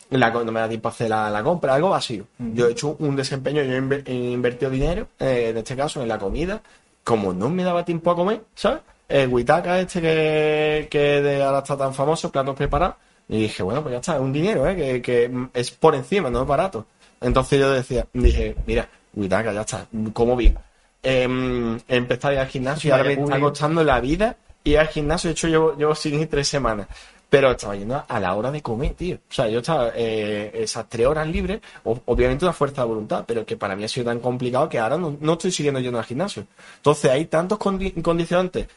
la no me da tiempo a hacer la, la compra, algo vacío. Yo he hecho un desempeño, yo he invertido dinero, eh, en este caso en la comida, como no me daba tiempo a comer, ¿sabes? El Huitaca este que, que de ahora está tan famoso, platos preparados, y dije, bueno, pues ya está, es un dinero, ¿eh? Que, que es por encima, no es barato. Entonces yo decía, dije, mira, Huitaca, ya está, como bien. Em, he empezado a ir al gimnasio y ahora me está costando la vida ir al gimnasio. De hecho, llevo, llevo sin ir tres semanas. Pero estaba yendo a la hora de comer, tío. O sea, yo estaba eh, esas tres horas libres, obviamente una fuerza de voluntad, pero que para mí ha sido tan complicado que ahora no, no estoy siguiendo yendo al gimnasio. Entonces hay tantos condi- condicionantes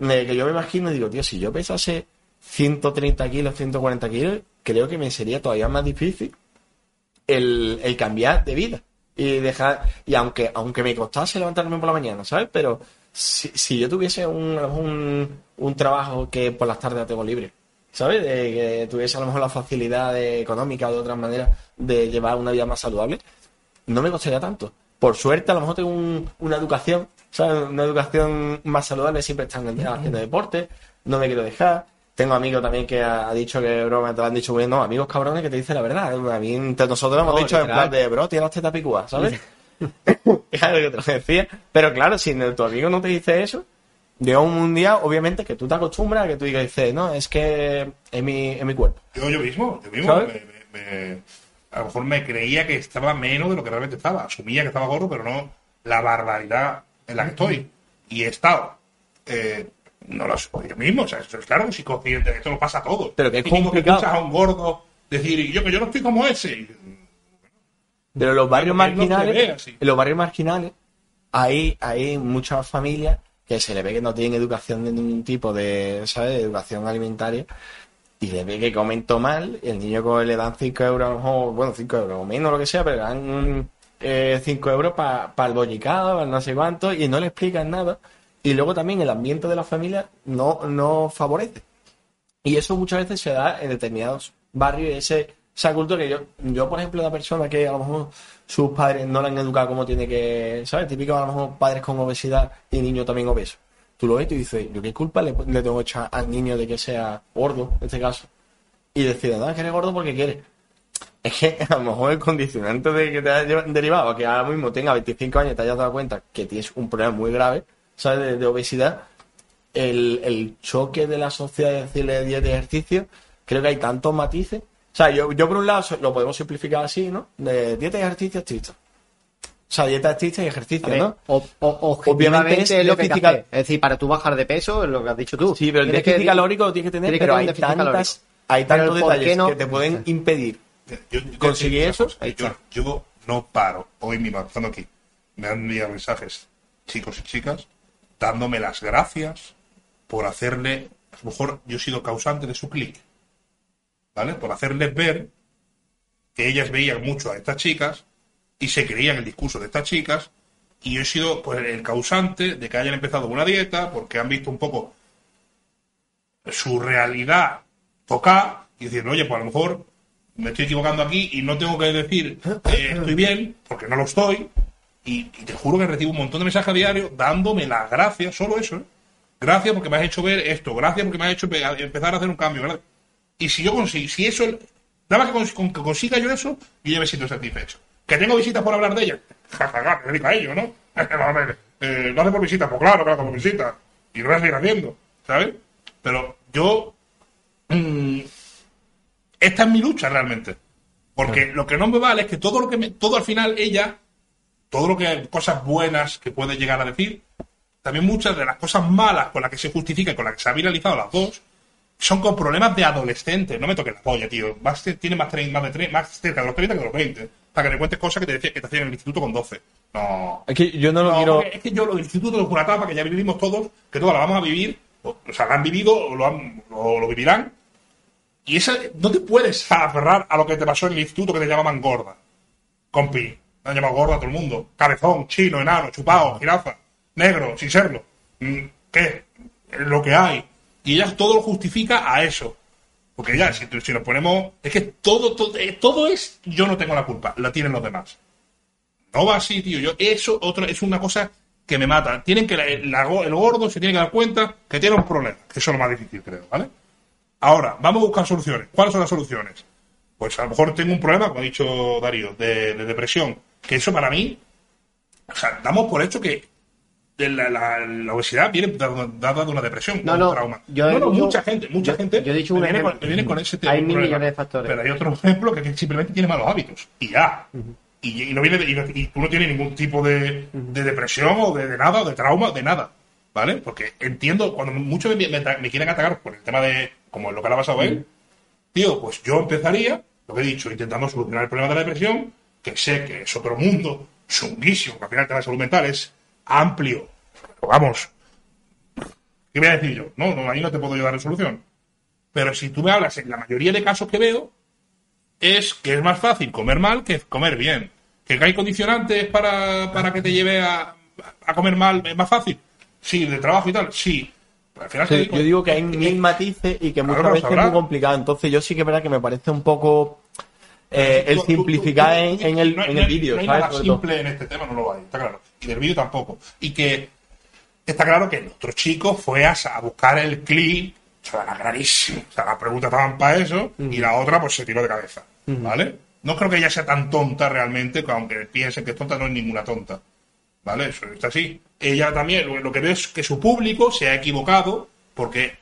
eh, que yo me imagino y digo, tío, si yo pesase 130 kilos, 140 kilos, creo que me sería todavía más difícil el, el cambiar de vida y dejar y aunque aunque me costase levantarme por la mañana sabes pero si, si yo tuviese un, un, un trabajo que por las tardes tengo libre sabes de que tuviese a lo mejor la facilidad económica o de otras maneras de llevar una vida más saludable no me costaría tanto por suerte, a lo mejor tengo un- una educación, ¿sabes? Una educación más saludable, siempre están haciendo deporte, no me quiero dejar. Tengo amigos también que ha, ha dicho que broma, te lo han dicho, bueno, no, amigos cabrones que te dicen la verdad. A mí, entre nosotros hemos
No,
dicho en plan de, bro, tienes las tetas picudas, ¿sabes? claro que te lo decía. Pero claro, si tu amigo no te dice eso, llega un día, obviamente, que tú te acostumbras a que tú digas, dices, no, es que es mi, es mi cuerpo.
Yo, yo mismo, yo mismo,
¿Sabes?
me- me- me- a lo mejor me creía que estaba menos de lo que realmente estaba. Asumía que estaba gordo, pero no la barbaridad en la que estoy. Y he estado. Eh, no lo soy yo mismo, o sea, eso es claro que soy consciente, esto lo pasa a todos.
Pero que es
escuchas a un gordo decir, y yo que yo no estoy como ese.
Pero en los barrios
Porque
marginales, en los barrios marginales, hay, hay muchas familias que se le ve que no tienen educación de ningún tipo de, ¿sabes? De educación alimentaria. Y le ve que comen todo mal, el niño co- le dan 5 euros, a lo mejor, bueno, 5 euros o menos, lo que sea, pero le dan 5 euros para el bollicado, para no sé cuánto, y no le explican nada. Y luego también el ambiente de la familia no, no favorece. Y eso muchas veces se da en determinados barrios, ese, esa cultura que yo, yo, por ejemplo, una persona que a lo mejor sus padres no la han educado como tiene que, ¿sabes? Típico a lo mejor padres con obesidad y niños también obesos. Tú lo ves y dices, ¿yo qué culpa le, le tengo que echar al niño de que sea gordo, en este caso? Y decide, no, es que eres gordo porque quieres. Es que a lo mejor el condicionante de que te haya derivado, que ahora mismo tenga 25 años y te hayas dado cuenta que tienes un problema muy grave, ¿sabes? De, de obesidad, el, el choque de la sociedad de decirle dieta y ejercicio, creo que hay tantos matices. O sea, yo, yo por un lado lo podemos simplificar así, ¿no? De dieta y ejercicio estricto. O sea, dieta estricta y ejercicio,
ver,
¿no?
o- o- objetivamente
Obviamente
es,
es
lo que hay que hacer. Es decir, para tú bajar de peso, es lo que has dicho tú.
Sí, pero el déficit
que-
calórico lo tienes que tener,
que
pero
tener
hay tantas, hay tantos detalles
no-
que te pueden impedir.
yo, yo-
¿Consigue
yo-
eso?
Yo, yo no paro, hoy mismo, estando aquí, me han enviado mensajes, chicos y chicas, dándome las gracias por hacerle, a lo mejor yo he sido causante de su clic, ¿vale? Por hacerles ver que ellas veían mucho a estas chicas y se creían el discurso de estas chicas y yo he sido pues el causante de que hayan empezado una dieta porque han visto un poco su realidad tocar y decir, oye, pues a lo mejor me estoy equivocando aquí y no tengo que decir eh, estoy bien, porque no lo estoy. Y, y te juro que recibo un montón de mensajes a diario dándome las gracias, solo eso. ¿eh? Gracias porque me has hecho ver esto, gracias porque me has hecho empe- empezar a hacer un cambio. ¿verdad? Y si yo consigo, si eso, nada más que, cons- con que consiga yo eso, yo ya me siento satisfecho. Que tengo visitas por hablar de ellas, jajaja, me dedico a ello, ¿no? Eh, lo hace por visitas, pues claro, claro, por visitas. Y lo voy a seguir haciendo, ¿sabes? Pero yo mm, esta es mi lucha realmente. Porque lo que no me vale es que todo lo que me, todo al final ella, todo lo que cosas buenas que puede llegar a decir, también muchas de las cosas malas con las que se justifica y con las que se ha viralizado las dos, son con problemas de adolescentes. No me toques la polla, tío. Más, tiene más, más, de tre- más cerca de los 30 que de los 20. Para que me cuentes cosas que te, decía, que te hacían en el instituto con 12. No.
Es que yo no lo
No,
quiero.
es que yo, lo- el instituto de una etapa que ya vivimos todos, que todos la vamos a vivir, o, o sea, la han vivido, o lo, han- o lo vivirán, y esa, no te puedes aferrar a lo que te pasó en el instituto que te llamaban gorda. Compi, han llamado gorda a todo el mundo. Cabezón, chino, enano, chupado, jirafa, negro, sin serlo. Mm, ¿Qué? Lo que hay. Y ella todo lo justifica a eso. Porque ya, si, nos ponemos. Es que todo, todo, eh, todo es. Yo no tengo la culpa, la tienen los demás. No va así, tío. Yo, eso otro, es una cosa que me mata. Tienen que, la- la- el gordo se tiene que dar cuenta que tiene un problema. Que eso es lo más difícil, creo, ¿vale? Ahora, vamos a buscar soluciones. ¿Cuáles son las soluciones? Pues a lo mejor tengo un problema, como ha dicho Darío, de depresión. Que eso para mí, o sea, damos por hecho que la, la- la obesidad viene dada de una depresión,
No,
o un
no,
trauma.
yo
no, no,
dicho-
mucha gente, mucha
yo-
gente.
yo he dicho un
viene, con,
ejemplo.
viene con ese tema.
Hay mil millones de factores.
Pero hay otro ejemplo que, simplemente tiene malos hábitos. Y ya. y, y no viene de- y, no- y tú no tienes ningún tipo de, de depresión o de, de nada, o de trauma, de nada. ¿Vale? Porque entiendo, cuando muchos me, me- me quieren atacar por el tema de, como lo que le ha pasado a él, tío, pues yo empezaría, lo que he dicho, intentando solucionar el problema de la depresión, sé que es otro mundo, chunguísimo, que al final el tema de salud mental es amplio. Pero vamos, ¿qué voy a decir yo? No, no, ahí no te puedo yo dar resolución. Pero si tú me hablas, en la mayoría de casos que veo, es que es más fácil comer mal que comer bien. Que hay condicionantes para, para que te lleve a, a comer mal, es más fácil. Sí, de trabajo y tal, sí. Pero al final
Sí, yo digo que hay mil matices y que muchas veces es muy complicado. Entonces yo sí que es verdad que me parece un poco eh, el simplificar en, el,
no
en el vídeo,
No hay
¿sabes?
nada simple en este tema, no lo hay, está claro. Y del vídeo tampoco. Y que está claro que nuestro chico fue a, buscar el clip, o sea, era clarísimo. O sea, las preguntas estaban para eso y la otra pues se tiró de cabeza. ¿Vale? No creo que ella sea tan tonta realmente, que aunque piensen que es tonta, no es ninguna tonta. ¿Vale? Eso está así. Ella también, lo, lo que veo es que su público se ha equivocado porque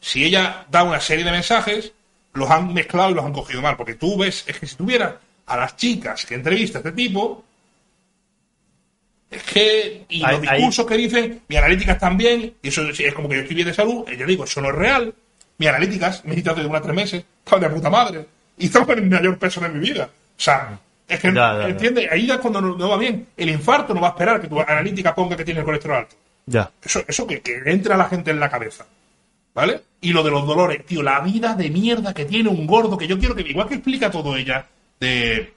si ella da una serie de mensajes, los han mezclado y los han cogido mal. Porque tú ves, es que si tuviera a las chicas que entrevista a este tipo, es que, y
Ahí-
los discursos que dicen, mi analíticas también, y eso es, es como que yo estoy bien de salud, y yo digo, eso no es real. Mi analíticas, me he de una a tres meses, estaba de puta madre, y estamos en el mayor peso de mi vida. O sea, es que,
Ya, ya, ya.
¿entiendes? Ahí ya cuando no, no va bien. El infarto no va a esperar que tu analítica ponga que tiene el colesterol alto.
Ya.
Eso, eso que, que entra a la gente en la cabeza. ¿Vale? Y lo de los dolores, tío, la vida de mierda que tiene un gordo, que yo quiero que, igual que explica todo ella, de,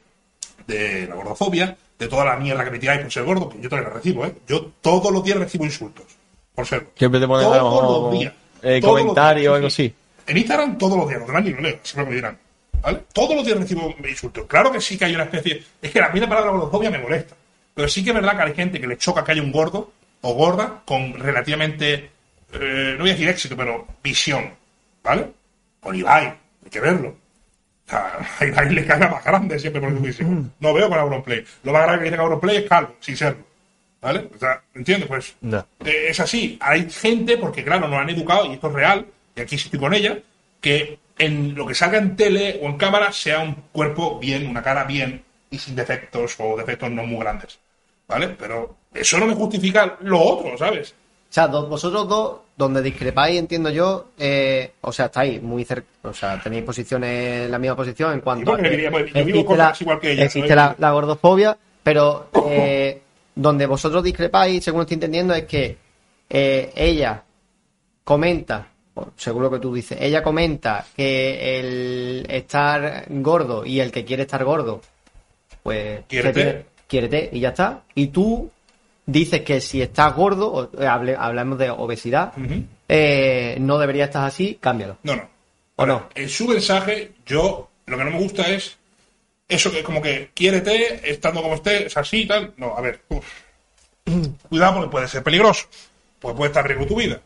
de la gordofobia, de toda la mierda que me tiráis por ser gordo, que yo también la recibo, ¿eh? Yo todos los días recibo insultos por ser gordo.
Siempre te ponen
todos los días.
eh,
Todos
comentario o algo
sí, sí.
así.
En Instagram todos los días, los demás ni lo leo, siempre me dirán. ¿Vale? Todos los días recibo insultos. Claro que sí que hay una especie. Es que la palabra gordofobia me molesta. Pero sí que es verdad que hay gente que le choca que haya un gordo o gorda con relativamente. Eh, no voy a decir éxito, pero visión. ¿Vale? Con Ibai, hay que verlo. O sea, a Ibai le cae la más grande siempre por su visión. No veo con Auronplay. Lo más grande que tiene Auronplay es calvo, sin serlo. ¿Vale? O sea, ¿entiendes? Pues
Ya.
eh, es así. Hay gente, porque claro, nos han educado, y esto es real, y aquí estoy con ella, que en lo que salga en tele o en cámara sea un cuerpo bien, una cara bien y sin defectos o defectos no muy grandes. ¿Vale? Pero eso no me justifica lo otro, ¿sabes?
O sea, vosotros dos, donde discrepáis, entiendo yo, eh, o sea, estáis muy cerca, o sea, tenéis posiciones, la misma posición en cuanto a
que pues, yo vivo
existe,
cosas
la,
igual que ella,
existe la, la gordofobia, pero eh, donde vosotros discrepáis, según estoy entendiendo, es que eh, ella comenta, seguro que tú dices, ella comenta que el estar gordo y el que quiere estar gordo, pues
Quiérete.
quiérete y ya está. Y tú dices que si estás gordo, eh, hable- hablamos de obesidad, eh, no debería estar así, cámbialo.
No, no.
¿O no?
En su mensaje, yo lo que no me gusta es eso que como que quiérete, estando como estés, así y tal. No, a ver, uf. cuidado porque puede ser peligroso. Pues puede estar en riesgo tu vida.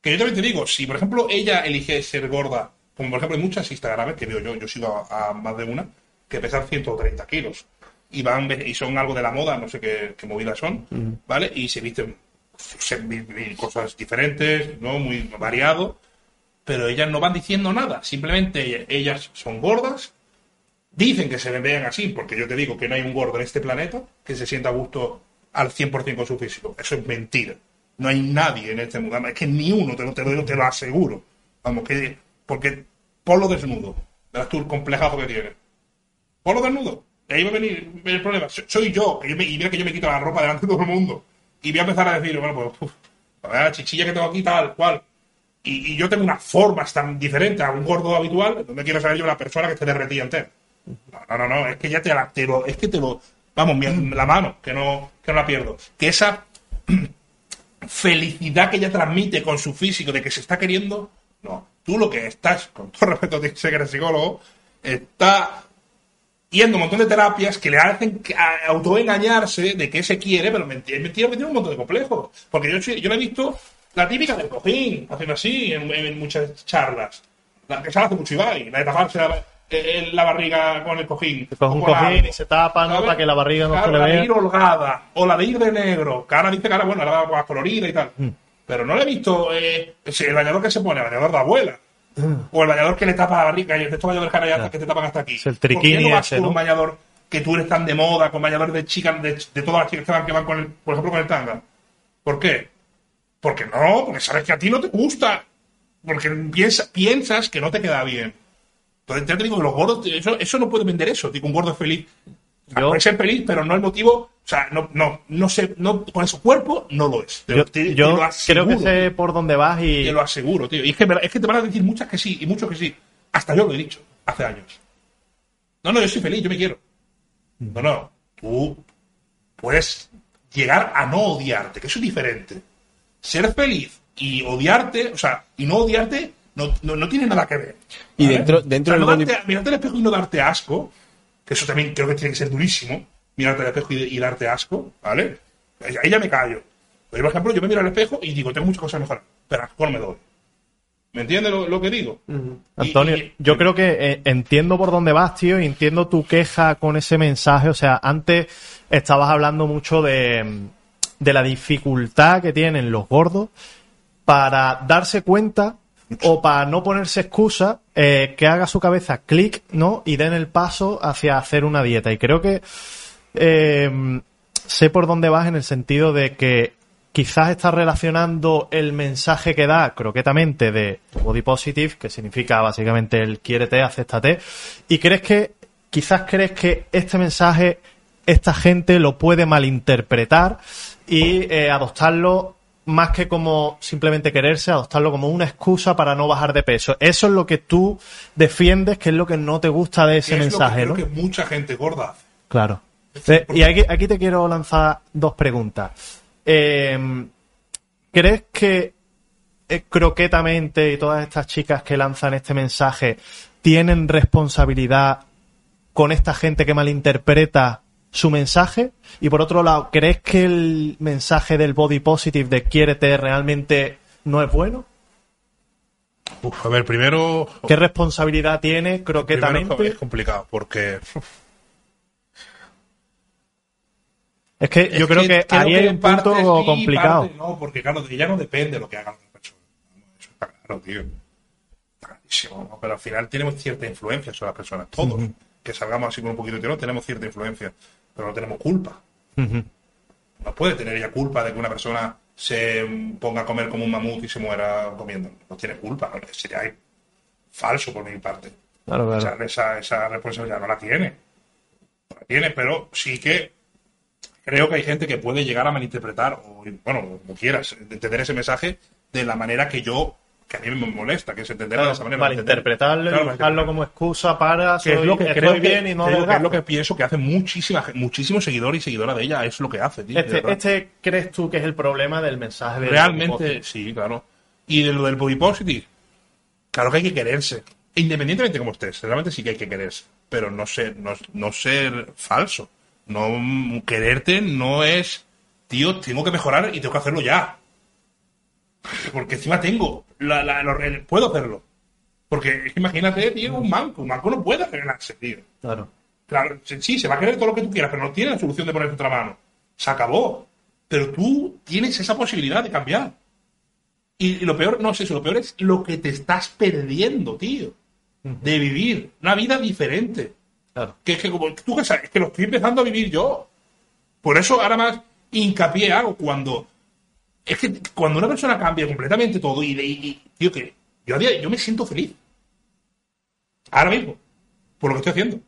Que yo también te digo, si por ejemplo ella elige ser gorda, como por ejemplo hay muchas Instagrames que veo yo, yo sigo a, a más de una, que pesan 130 kilos y van y son algo de la moda, no sé qué, qué movidas son, ¿vale? Y se visten se- cosas diferentes, ¿no? Muy variado pero ellas no van diciendo nada. Simplemente ellas son gordas, dicen que se vean así, porque yo te digo que no hay un gordo en este planeta que se sienta a gusto al 100% con su físico. Eso es mentira. No hay nadie en este mundo. Es que ni uno, te lo, te lo, te lo aseguro. Vamos, que. Porque ponlo desnudo. Verás tú el complejazo que tiene. Ponlo desnudo. Y ahí va a venir el problema. So- Soy yo, y mira que yo me quito la ropa delante de todo el mundo. Y voy a empezar a decir, bueno, pues, uf, la chichilla que tengo aquí, tal, cual. Y, yo tengo unas formas tan diferentes a un gordo habitual, me quiero saber yo la persona que esté derretida entera. No, no, no, es que ya te, la, te lo, es que te lo, vamos, la mano, que no, que no la pierdo. Que esa felicidad que ella transmite con su físico de que se está queriendo, no. Tú lo que estás, con todo respeto, sé que eres psicólogo, está yendo un montón de terapias que le hacen a- autoengañarse de que se quiere, pero mentira, mentira que tiene un montón de complejos. Porque yo, yo la he visto la típica del cojín, haciendo así en, en muchas charlas. La que se hace mucho Ibai, la de taparse la, eh, la barriga con el cojín. O
un
con
cojín
algo.
y se tapa, ¿no? Para que la barriga no se le
la de
vea.
ir holgada, o la de ir de negro, que ahora dice que ahora, bueno, ahora va más colorida y tal.
Mm.
Pero no le he visto eh, el bañador que se pone, el bañador de abuela. O el bañador que le tapa la barriga, y de estos bañadores ya que te tapan hasta aquí.
Es el
¿Por qué
triquini
no vas
ese,
con
¿no?
un bañador que tú eres tan de moda, con bañadores de chicas, de, de todas las chicas que van, que van con el, por ejemplo, con el tanga? ¿Por qué? Porque no, porque sabes que a ti no te gusta. Porque piensa- piensas que no te queda bien. Entonces ya te digo que los gordos, eso, eso no puede vender eso. Digo, un gordo feliz.
Yo-
Puede ser feliz, pero no el motivo. O sea, no, no, no sé, no, con su cuerpo no lo es. Te,
Yo,
te- te
yo
lo
creo
aseguro,
que sé por dónde vas y
Te lo aseguro, tío. Y es que, me- es que te van a decir muchas que sí y muchos que sí. Hasta yo lo he dicho hace años. No, no, yo soy feliz, yo me quiero. No, no. Tú puedes llegar a no odiarte, que eso es diferente. Ser feliz y odiarte, o sea, y no odiarte, no, no, no tiene nada que ver.
Y dentro- dentro
O sea,
del
no
bondi-
darte- mirarte al espejo y no darte asco, que eso también creo que tiene que ser durísimo, mirarte al espejo y, y darte asco, ¿vale? Ahí ya me callo. Pero, por ejemplo, yo me miro al espejo y digo, tengo muchas cosas que mejorar, pero asco me doy. ¿Me entiendes lo, lo que digo? Y-
Antonio,
y-
yo creo que eh, entiendo por dónde vas, tío, y entiendo tu queja con ese mensaje. O sea, antes estabas hablando mucho de, de la dificultad que tienen los gordos para darse cuenta o para no ponerse excusa, eh, que haga su cabeza clic, ¿no? Y den el paso hacia hacer una dieta. Y creo que eh, sé por dónde vas en el sentido de que quizás estás relacionando el mensaje que da croquetamente de body positive, que significa básicamente el quiérete, acéptate, y crees que, quizás crees que este mensaje, esta gente lo puede malinterpretar y eh, adoptarlo más que como simplemente quererse, adoptarlo como una excusa para no bajar de peso. Eso es lo que tú defiendes, que es lo que no te gusta de ese
es
mensaje,
lo que
¿no?
creo que mucha gente gorda hace.
Claro. Eh, Y aquí, aquí te quiero lanzar dos preguntas. Eh, ¿Crees que eh, croquetamente y todas estas chicas que lanzan este mensaje tienen responsabilidad con esta gente que malinterpreta su mensaje? Y por otro lado, ¿crees que el mensaje del body positive de quiérete realmente no es bueno?
Uf, a ver, primero.
¿Qué responsabilidad tiene
primero
croquetamente?
es complicado, porque.
Es que yo
Es
creo que, ahí hay
en
un punto
sí,
complicado.
parte no, porque claro, de ella no depende lo que hagan las personas. Eso está claro, tío. Está clarísimo, ¿no? Pero al final tenemos cierta influencia sobre las personas. Todos, que salgamos así con un poquito de tirón, tenemos cierta influencia. Pero no tenemos culpa. No puede tener ella culpa de que una persona se ponga a comer como un mamut y se muera comiendo. No tiene culpa. ¿no? Sería falso por mi parte.
Claro, claro.
Esa, esa, esa responsabilidad no la tiene. No la tiene, pero sí que creo que hay gente que puede llegar a malinterpretar, o bueno, como quieras, entender ese mensaje de la manera que yo, que a mí me molesta, que es entenderlo de esa manera.
malinterpretarlo y
Claro,
usarlo como excusa para
que es lo que
estoy
creo que,
bien y no
digo que es lo que pienso que hace muchísima, muchísimos seguidores y seguidoras de ella, es lo que hace, tío,
este, este crees tú que es el problema del mensaje de
Realmente, sí, claro. Y de lo del body positive, claro que hay que quererse. Independientemente de cómo estés, realmente sí que hay que quererse. Pero no ser, no, no ser falso. No mm, quererte no es, tío, tengo que mejorar y tengo que hacerlo ya. Porque encima tengo, la, la- puedo hacerlo. Porque es que imagínate, tío, un manco. Un manco no puede arreglarse, tío.
Claro.
Claro, sí, se va a querer todo lo que tú quieras, pero no tiene la solución de ponerte otra mano. Se acabó. Pero tú tienes esa posibilidad de cambiar. Y, y lo peor, no es eso, lo peor es lo que te estás perdiendo, tío. De vivir una vida diferente.
Claro.
Que es que como tú que sabes, es que lo estoy empezando a vivir yo. Por eso ahora más hincapié hago cuando. Es que cuando una persona cambia completamente todo y, y- que yo, me siento feliz. Ahora mismo. Por lo que estoy haciendo.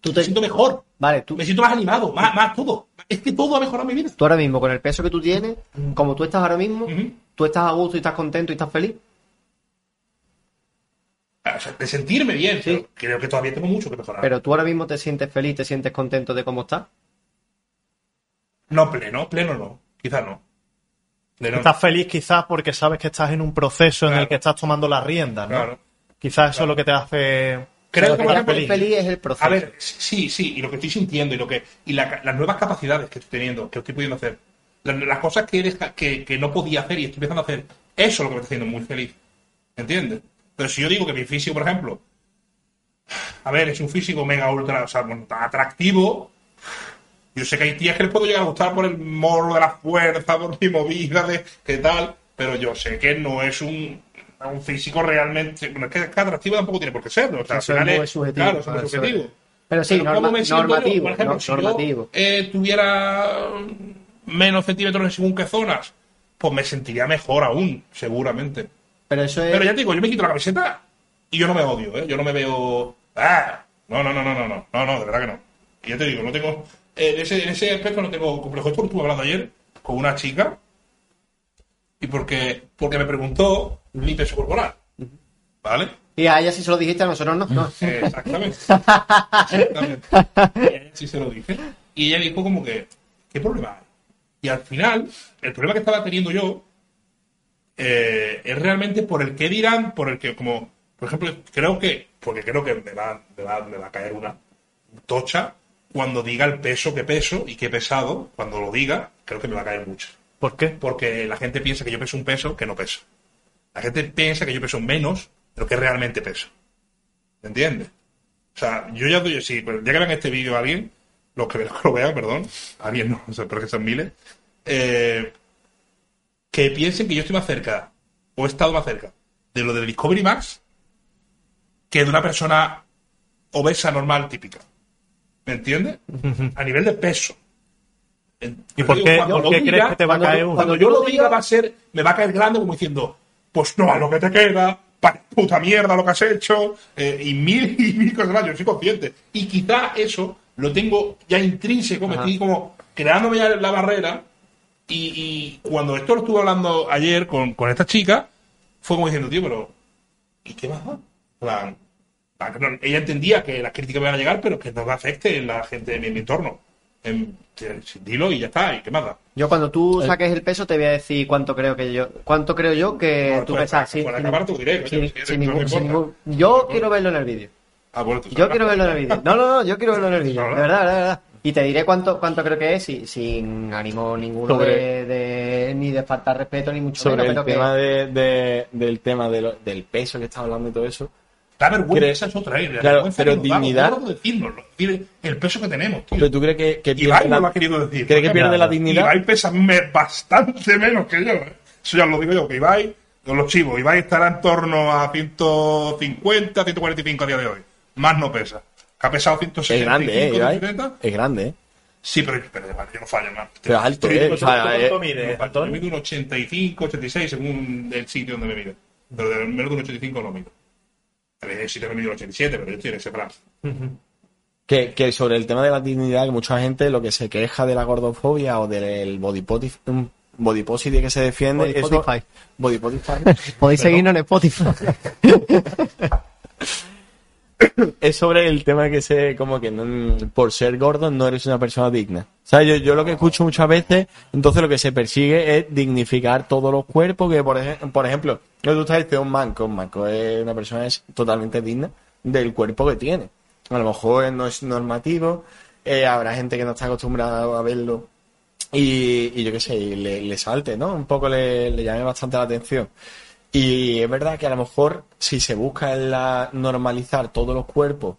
Tú,
Me siento mejor.
vale, tú,
Me siento más animado, más, más todo. Es que todo ha mejorado mi vida.
tú ahora mismo, con el peso que tú tienes, como tú estás ahora mismo, tú estás a gusto y estás contento y estás feliz.
O sea, de sentirme bien.
Sí.
pero Creo que todavía tengo mucho que mejorar.
Pero tú ahora mismo te sientes feliz, te sientes contento de cómo estás.
No pleno, pleno no. Quizás no.
Estás feliz quizás porque sabes que estás en un proceso en el que estás tomando las riendas, ¿no?
Claro.
Quizás eso es lo que te hace...
Creo
Lo
que,
que
por
te
ejemplo,
hace feliz es el proceso.
A ver, sí, sí, y lo que estoy sintiendo y lo que y la- las nuevas capacidades que estoy teniendo, que estoy pudiendo hacer, la- las, cosas que, deja- que, que no podía hacer y estoy empezando a hacer, eso es lo que me está haciendo muy feliz. ¿Entiendes? Pero si yo digo que mi físico, por ejemplo, a ver, es un físico mega ultra, o sea, bueno, tan atractivo, yo sé que hay tías que les puedo llegar a gustar por el morro de la fuerza, por mi movida, de qué tal, pero yo sé que no es un, un físico realmente. Bueno, es que, atractivo tampoco tiene por qué serlo. O sea,
Eso
al final
es subjetivo,
Claro, es muy subjetivo.
es. Pero sí, norma-
¿cómo me siento yo?
normativo,
Por ejemplo,
no-
si
normativo.
yo eh, tuviera menos centímetros en según qué zonas, pues me sentiría mejor aún, seguramente.
Pero eso es.
Pero ya te digo, yo me quito la camiseta y yo no me odio, ¿eh? Yo no me veo. ¡Ah! No, no, no, no, no, no, no, no, de verdad que no. Y ya te digo, no tengo. En, ese, en ese aspecto no tengo complejo. Esto lo estuve hablando ayer con una chica y porque, porque me preguntó mi peso corporal. ¿Vale?
Y a ella sí se lo dijiste, a nosotros no. no.
Exactamente. Exactamente. Y a ella sí se lo dije. Y ella dijo como que, ¿qué problema hay? Y al final, el problema que estaba teniendo yo eh, es realmente por el que dirán, por el que, como, por ejemplo, creo que, porque creo que me va, me va, me va a caer una tocha cuando diga el peso que peso y he pesado. Cuando lo diga, creo que me va a caer mucho.
¿Por qué?
Porque la gente piensa que yo peso un peso que no peso. La gente piensa que yo peso menos de lo que realmente peso. ¿Me entiendes? O sea, yo ya doy, sí, pero ya que vean este vídeo a alguien, los que, lo vean, perdón, alguien no, o sea, pero que son miles, eh, que piensen que yo estoy más cerca, o he estado más cerca, de lo de Discovery Max, que de una persona obesa normal típica. ¿Me entiendes? A nivel de peso.
¿Y por qué- por crees que te va a caer uno?
Cuando yo lo diga va a ser, me va a caer grande como diciendo, pues no, a lo que te queda, puta mierda lo que has hecho, eh, y mil y mil cosas más, yo soy consciente. Y quizá eso lo tengo ya intrínseco, me estoy como creándome ya la barrera, y, y cuando esto lo estuve hablando ayer con, con esta chica, fue como diciendo, tío, pero ¿y qué más da? Plan, ella entendía que las críticas me van a llegar, pero que no me afecte en la gente de mi, mi entorno. Em, te- dilo y ya está, ¿y qué más da?
Yo cuando tú saques el peso te voy a decir cuánto creo que yo, cuánto creo yo que
No,
tú
importa.
ningún- Yo quiero verlo en el vídeo.
Ah, bueno, tú
Yo quiero verlo en el vídeo. No, no, no, yo quiero verlo en el vídeo. De verdad, de verdad. Y te diré cuánto, cuánto creo que es y, sin ánimo ninguno
Sobre-
de, de- ni de faltar respeto ni mucho
Sobre
menos.
el
pero que-
tema de, de- del tema de lo- del peso que estás hablando y todo eso.
Da vergüenza,
¿Crees-
esa es otra, ¿eh? La
Claro,
vergüenza
pero dignidad-
no puedo decirnoslo, decir el peso que tenemos, tío.
Pero tú crees que, que
Ibai
pierde
no
la-
lo ha querido decir.
¿Crees que pierde la dignidad?
Ibai pesa bastante menos que yo. ¿eh? Eso ya lo digo yo, que Ibai, con los chivos, Ibai estará en torno a 150, 145 a día de hoy. Más no pesa. Que ha pesado 165,
Es grande, ¿eh? Ibai?
170.
Es grande, ¿eh?
Sí, pero, pero vale, yo no fallo más.
Pero alto, ¿eh? O sea, eh,
¿Cuánto mide,
Yo mido un 85, 86 según el sitio donde me mide. Pero de menos de un 85 no mido. Sí que me mido un 87, pero yo estoy en ese plan.
que, que sobre el tema de la dignidad, que mucha gente lo que se queja de la gordofobia o del body, un body positive que se defiende.
Body
eso-
Spotify.
Body positive.
Podéis seguirnos en Spotify.
es sobre el tema que se, como que no- por ser gordo no eres una persona digna. O sea, yo, yo lo que escucho muchas veces, entonces lo que se persigue es dignificar todos los cuerpos, que por, ej- por ejemplo, tú estás diciendo, un manco, un manco es una persona es totalmente digna del cuerpo que tiene. A lo mejor no es normativo, eh, habrá gente que no está acostumbrada a verlo y, y yo qué sé, y le, le salte, ¿no? Un poco le, le llame bastante la atención. Y es verdad que a lo mejor si se busca en la normalizar todos los cuerpos,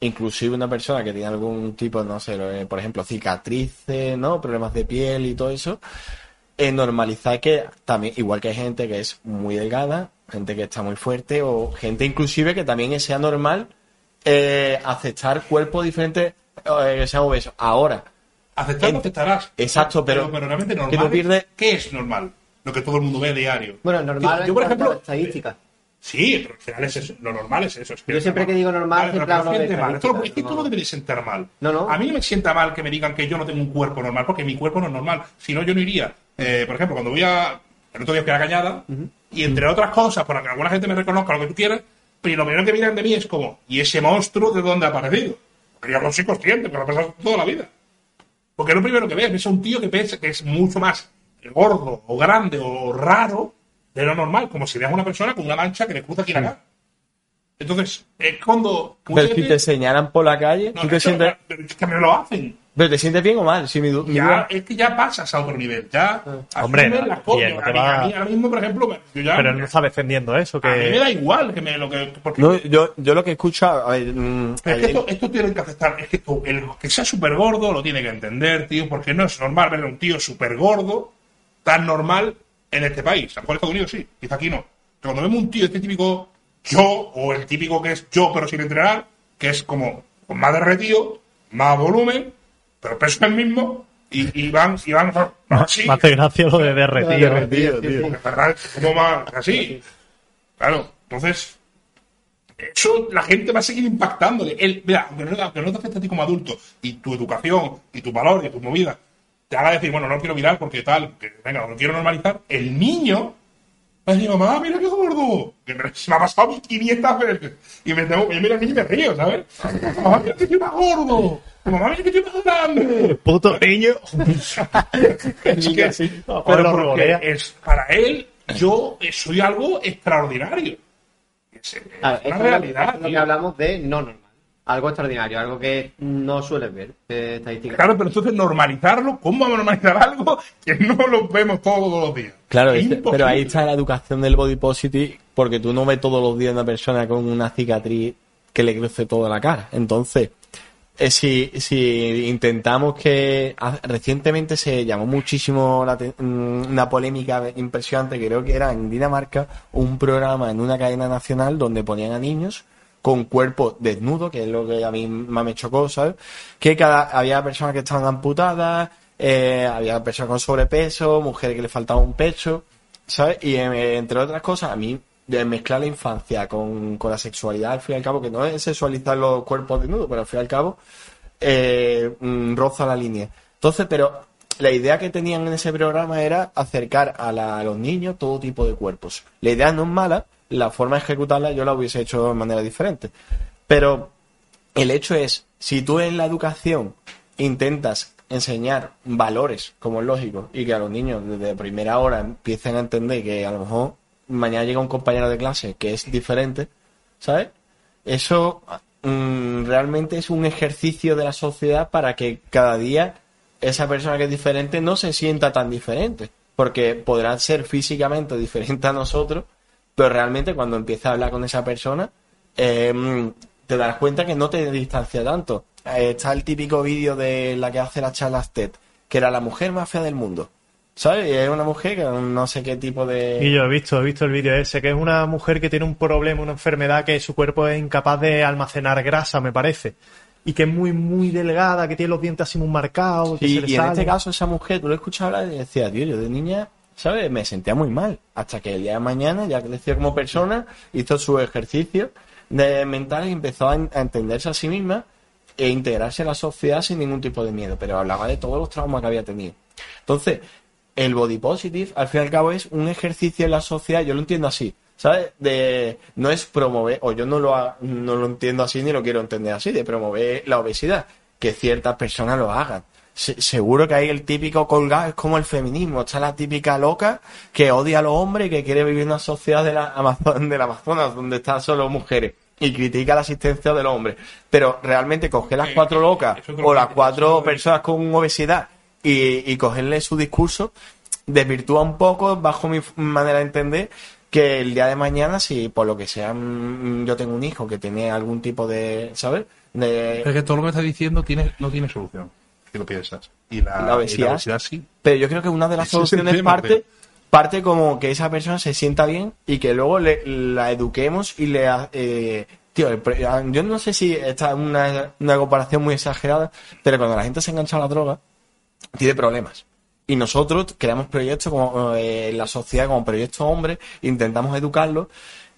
inclusive una persona que tiene algún tipo, no sé, eh, por ejemplo, cicatrices, ¿no? Problemas de piel y todo eso, eh, normalizar que también, igual que hay gente que es muy delgada, gente que está muy fuerte, o gente inclusive que también sea normal eh, aceptar cuerpos diferentes eh, que sean obesos. Ahora,
Aceptar aceptarás.
Exacto, pero-
realmente
que
normal.
no pierde-
¿Qué es normal? Lo que todo el mundo ve a diario.
Bueno, normal
Yo, por ejemplo,
estadística.
Sí, pero al final es eso. Lo normal es eso. es
Yo siempre que digo normal,
Vale, que no siente mal. Esto, es que esto
no.
no debería sentar mal.
No, no.
A mí no me sienta mal que me digan que yo no tengo un cuerpo normal, porque mi cuerpo no es normal. Si no, yo no iría. Eh, por ejemplo, cuando voy a. El otro día fui a la cañada, y entre otras cosas, para que alguna gente me reconozca lo que tú quieras, pero lo primero que miran de mí es como, ¿y ese monstruo de dónde ha aparecido? Porque yo no soy consciente, pero lo he pensado toda la vida. Porque lo primero que ves es un tío que piensa que es mucho más gordo o grande o raro de lo normal, como si veas una persona con una mancha que le cruza aquí la cara. Entonces, es cuando.
pero si te señalan por la calle,
no,
tú te
eso-
sientes,
pero es que me lo hacen.
pero te sientes bien o mal. Si mi, mi
Ya,
duda-
es que ya pasas a otro nivel. Ya
Hombre,
asumes las cosas.
bien, no te
a, mí,
va-
a mí ahora mismo, por ejemplo, me- yo ya.
Pero él no está defendiendo eso,
a mí me
que...
da igual que me lo que. Porque
no, yo, yo lo que he escuchado, a ver, mm,
es que esto, esto tiene que aceptar, es que esto, el que sea súper gordo lo tiene que entender, tío, porque no es normal ver a un tío súper gordo tan normal en este país. A lo mejor en Estados Unidos sí, quizá aquí no. Pero cuando vemos un tío, este típico yo, o el típico que es yo pero sin entrenar, que es como con más derretido, más volumen, pero el peso es el mismo, y, y van, y van así.
Me hace gracia lo de
más así. Claro, entonces, eso la gente va a seguir impactándole. El, mira, aunque no, aunque no te afecte a ti como adulto, y tu educación, y tu valor, y tu movida, te haga decir, bueno, no quiero mirar porque tal, que venga, lo quiero normalizar, el niño va a decir, mamá, mira qué gordo. Que me, se me ha pasado 500 veces. Y me tengo, yo miro al niño y me río, ¿sabes? Mamá, mira que estoy más gordo. Mamá, mira que estoy más grande.
Puto niño.
Es que,
sí.
pero porque es, para él, yo soy algo extraordinario. Es, una
es lo-
realidad.
lo que
tío.
hablamos de no normal. Algo extraordinario, algo que no sueles ver estadística.
Claro, pero entonces normalizarlo, ¿cómo vamos a normalizar algo que no lo vemos todos los días?
Claro,
Es
es-
imposible.
pero ahí está la educación del body positive, porque tú no ves todos los días una persona con una cicatriz que le crece toda la cara. Entonces, eh, si, si intentamos que ha- recientemente se llamó muchísimo la mm, una polémica impresionante, creo que era en Dinamarca, un programa en una cadena nacional donde ponían a niños con cuerpo desnudo, que es lo que a mí más me chocó, ¿sabes? Que cada, había personas que estaban amputadas, eh, había personas con sobrepeso, mujeres que le faltaba un pecho, ¿sabes? Y eh, entre otras cosas, a mí mezclar la infancia con, con la sexualidad, al fin y al cabo, que no es sexualizar los cuerpos desnudos, pero al fin y al cabo, eh, mm, roza la línea. Entonces, pero la idea que tenían en ese programa era acercar a, la- a los niños todo tipo de cuerpos. La idea no es mala, la forma de ejecutarla yo la hubiese hecho de manera diferente. Pero el hecho es, si tú en la educación intentas enseñar valores, como es lógico, y que a los niños desde primera hora empiecen a entender que a lo mejor mañana llega un compañero de clase que es diferente, ¿sabes? Eso mm, realmente es un ejercicio de la sociedad para que cada día esa persona que es diferente no se sienta tan diferente, porque podrá ser físicamente diferente a nosotros, pero realmente cuando empiezas a hablar con esa persona, eh, te das cuenta que no te distancia tanto. Eh, está el típico vídeo de la que hace la charlas TED, que era la mujer más fea del mundo. ¿Sabes? Y es una mujer que no sé qué tipo de...
Y yo he visto, he visto el vídeo ese, que es una mujer que tiene un problema, una enfermedad, que su cuerpo es incapaz de almacenar grasa, me parece. Y que es muy, muy delgada, que tiene los dientes así muy marcados. que
Sí,
se le
y en
sale.
este caso esa mujer, tú lo escuchabas hablar y decía, tío, yo de niña, ¿sabes? Me sentía muy mal. Hasta que el día de mañana ya creció como persona, hizo su ejercicio de mental y empezó a, en- a entenderse a sí misma e integrarse en la sociedad sin ningún tipo de miedo. Pero hablaba de todos los traumas que había tenido. Entonces, el body positive, al fin y al cabo, es un ejercicio en la sociedad, yo lo entiendo así. ¿Sabes? De, no es promover, o yo no lo, ha- no lo entiendo así ni lo quiero entender así, de promover la obesidad, que ciertas personas lo hagan. Se- seguro que hay el típico colgado, es como el feminismo, está la típica loca que odia a los hombres y que quiere vivir en una sociedad de la Amazon, del Amazonas donde están solo mujeres y critica la asistencia del hombre. Pero realmente coger las cuatro locas o las cuatro personas con obesidad y, y cogerle su discurso desvirtúa un poco, bajo mi manera de entender, que el día de mañana, si por lo que sea mm, yo tengo un hijo que tiene algún tipo de, ¿sabes? De,
Es que todo lo que me estás diciendo tiene, no tiene solución, si lo piensas. Y la,
La obesidad.
y la obesidad sí.
Pero yo creo que una de las
Ese
soluciones
tema,
parte,
pero-
parte como que esa persona se sienta bien y que luego le, la eduquemos y le... Eh, tío, yo no sé si esta es una, una comparación muy exagerada, pero cuando la gente se engancha a la droga, tiene problemas. Y nosotros creamos proyectos como eh, en la sociedad, como proyectos hombres, intentamos educarlos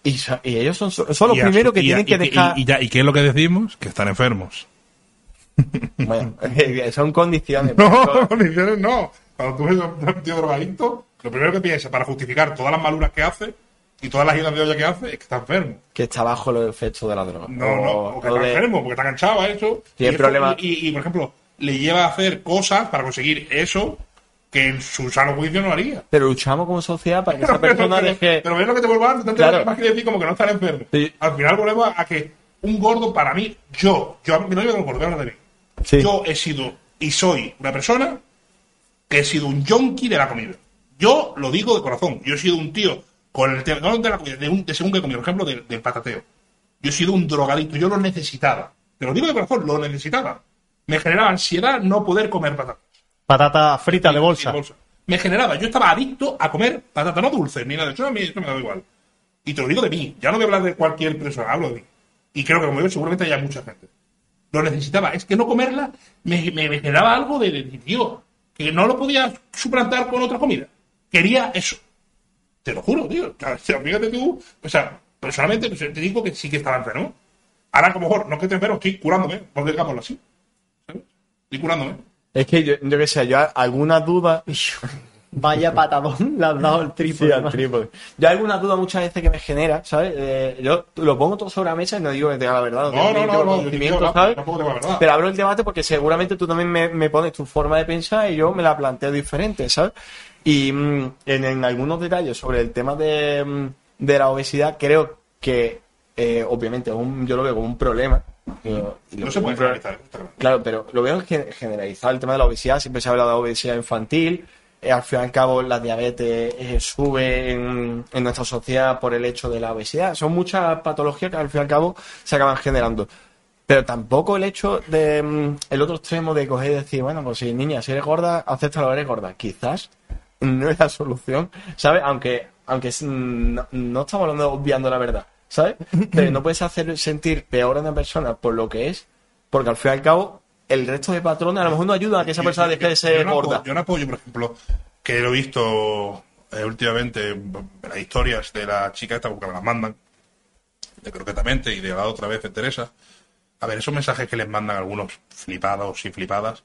y, y ellos son, son los
Y
primeros que
y a-
tienen
y
que dejar...
Y, ya- ¿y qué es lo que decimos? Que están enfermos.
Bueno, son condiciones.
No, condiciones no. Cuando tú ves a un tío drogadicto, lo primero que piensas para justificar todas las maluras que hace y todas las idas de olla que hace es que está enfermo.
que está bajo los efectos de la droga.
No, no,
O-
porque
o
está
de-
enfermo, porque está enganchado a eso.
Tiene
y, eso-
problema-
y, y, por ejemplo, le lleva a hacer cosas para conseguir eso que en su sano juicio no haría.
Pero luchamos como sociedad para que esa persona
pero,
deje...
pero ves lo que te vuelvo a decir,
Claro.
más que decir como que no están enfermos.
Sí.
Al final volvemos a que un gordo para mí, yo, yo no digo de los gordos, de mí.
Sí.
Yo he sido y soy una persona que he sido un yonki de la comida. Yo lo digo de corazón. Yo he sido un tío con el tema, no de la comida, de, un, de según qué comida, por ejemplo, del, del patateo. Yo he sido un drogadicto, yo lo necesitaba. Te lo digo de corazón, lo necesitaba. Me generaba ansiedad no poder comer patatas.
Patata frita de bolsa.
Me generaba, yo estaba adicto a comer patatas no dulces ni nada de eso, a mí eso me da igual. Y te lo digo de mí, ya no voy a hablar de cualquier persona, hablo de mí. Y creo que como yo seguramente haya mucha gente. Lo necesitaba, es que no comerla me, me, me generaba algo de, de, tío, que no lo podía suplantar con otra comida. Quería eso. Te lo juro, tío. O sea, fíjate tú, o sea, personalmente pues, te digo que sí que estaba enfermo. Ahora, a lo mejor, no es que esté enfermo, estoy curándome, por digámoslo así. ¿Sabes? Estoy curándome.
Es que yo, yo qué sé, yo alguna duda...
Vaya patadón, le has dado el
Sí,
trípode.
al trípode. Yo alguna duda muchas veces que me genera, ¿sabes? Eh, yo lo pongo todo sobre la mesa y no digo que tenga la verdad.
No,
tengo
no, no, no,
¿sabes?
tampoco tengo la verdad.
Pero abro el debate porque seguramente tú también me, me pones tu forma de pensar y yo me la planteo diferente, ¿sabes? Y mm, en, en algunos detalles sobre el tema de, mm, de la obesidad, creo que eh, obviamente es un- yo lo veo como un problema Yo-
No se puede generalizar. claro.
Pero lo veo gen- generalizado el tema de la obesidad. Siempre se ha hablado de obesidad infantil. Eh, al fin y al cabo, la diabetes eh, sube en, nuestra sociedad por el hecho de la obesidad. Son muchas patologías que al fin y al cabo se acaban generando. Pero tampoco el hecho de mm, el otro extremo de coger y decir, bueno, pues si niña, si eres gorda, acéptalo, eres gorda. Quizás no es la solución, ¿sabes? Aunque, aunque es- no, no estamos hablando obviando la verdad, ¿sabes? Pero no puedes hacer sentir peor a una persona por lo que es, porque al fin y al cabo, el resto de patrones a lo mejor no ayudan a que esa persona deje de ser gorda.
yo no apoyo, por ejemplo, que lo he visto eh, últimamente en las historias de la chica esta, porque me las mandan, de croquetamente, y de la otra vez de Teresa. A ver, esos mensajes que les mandan algunos flipados y flipadas,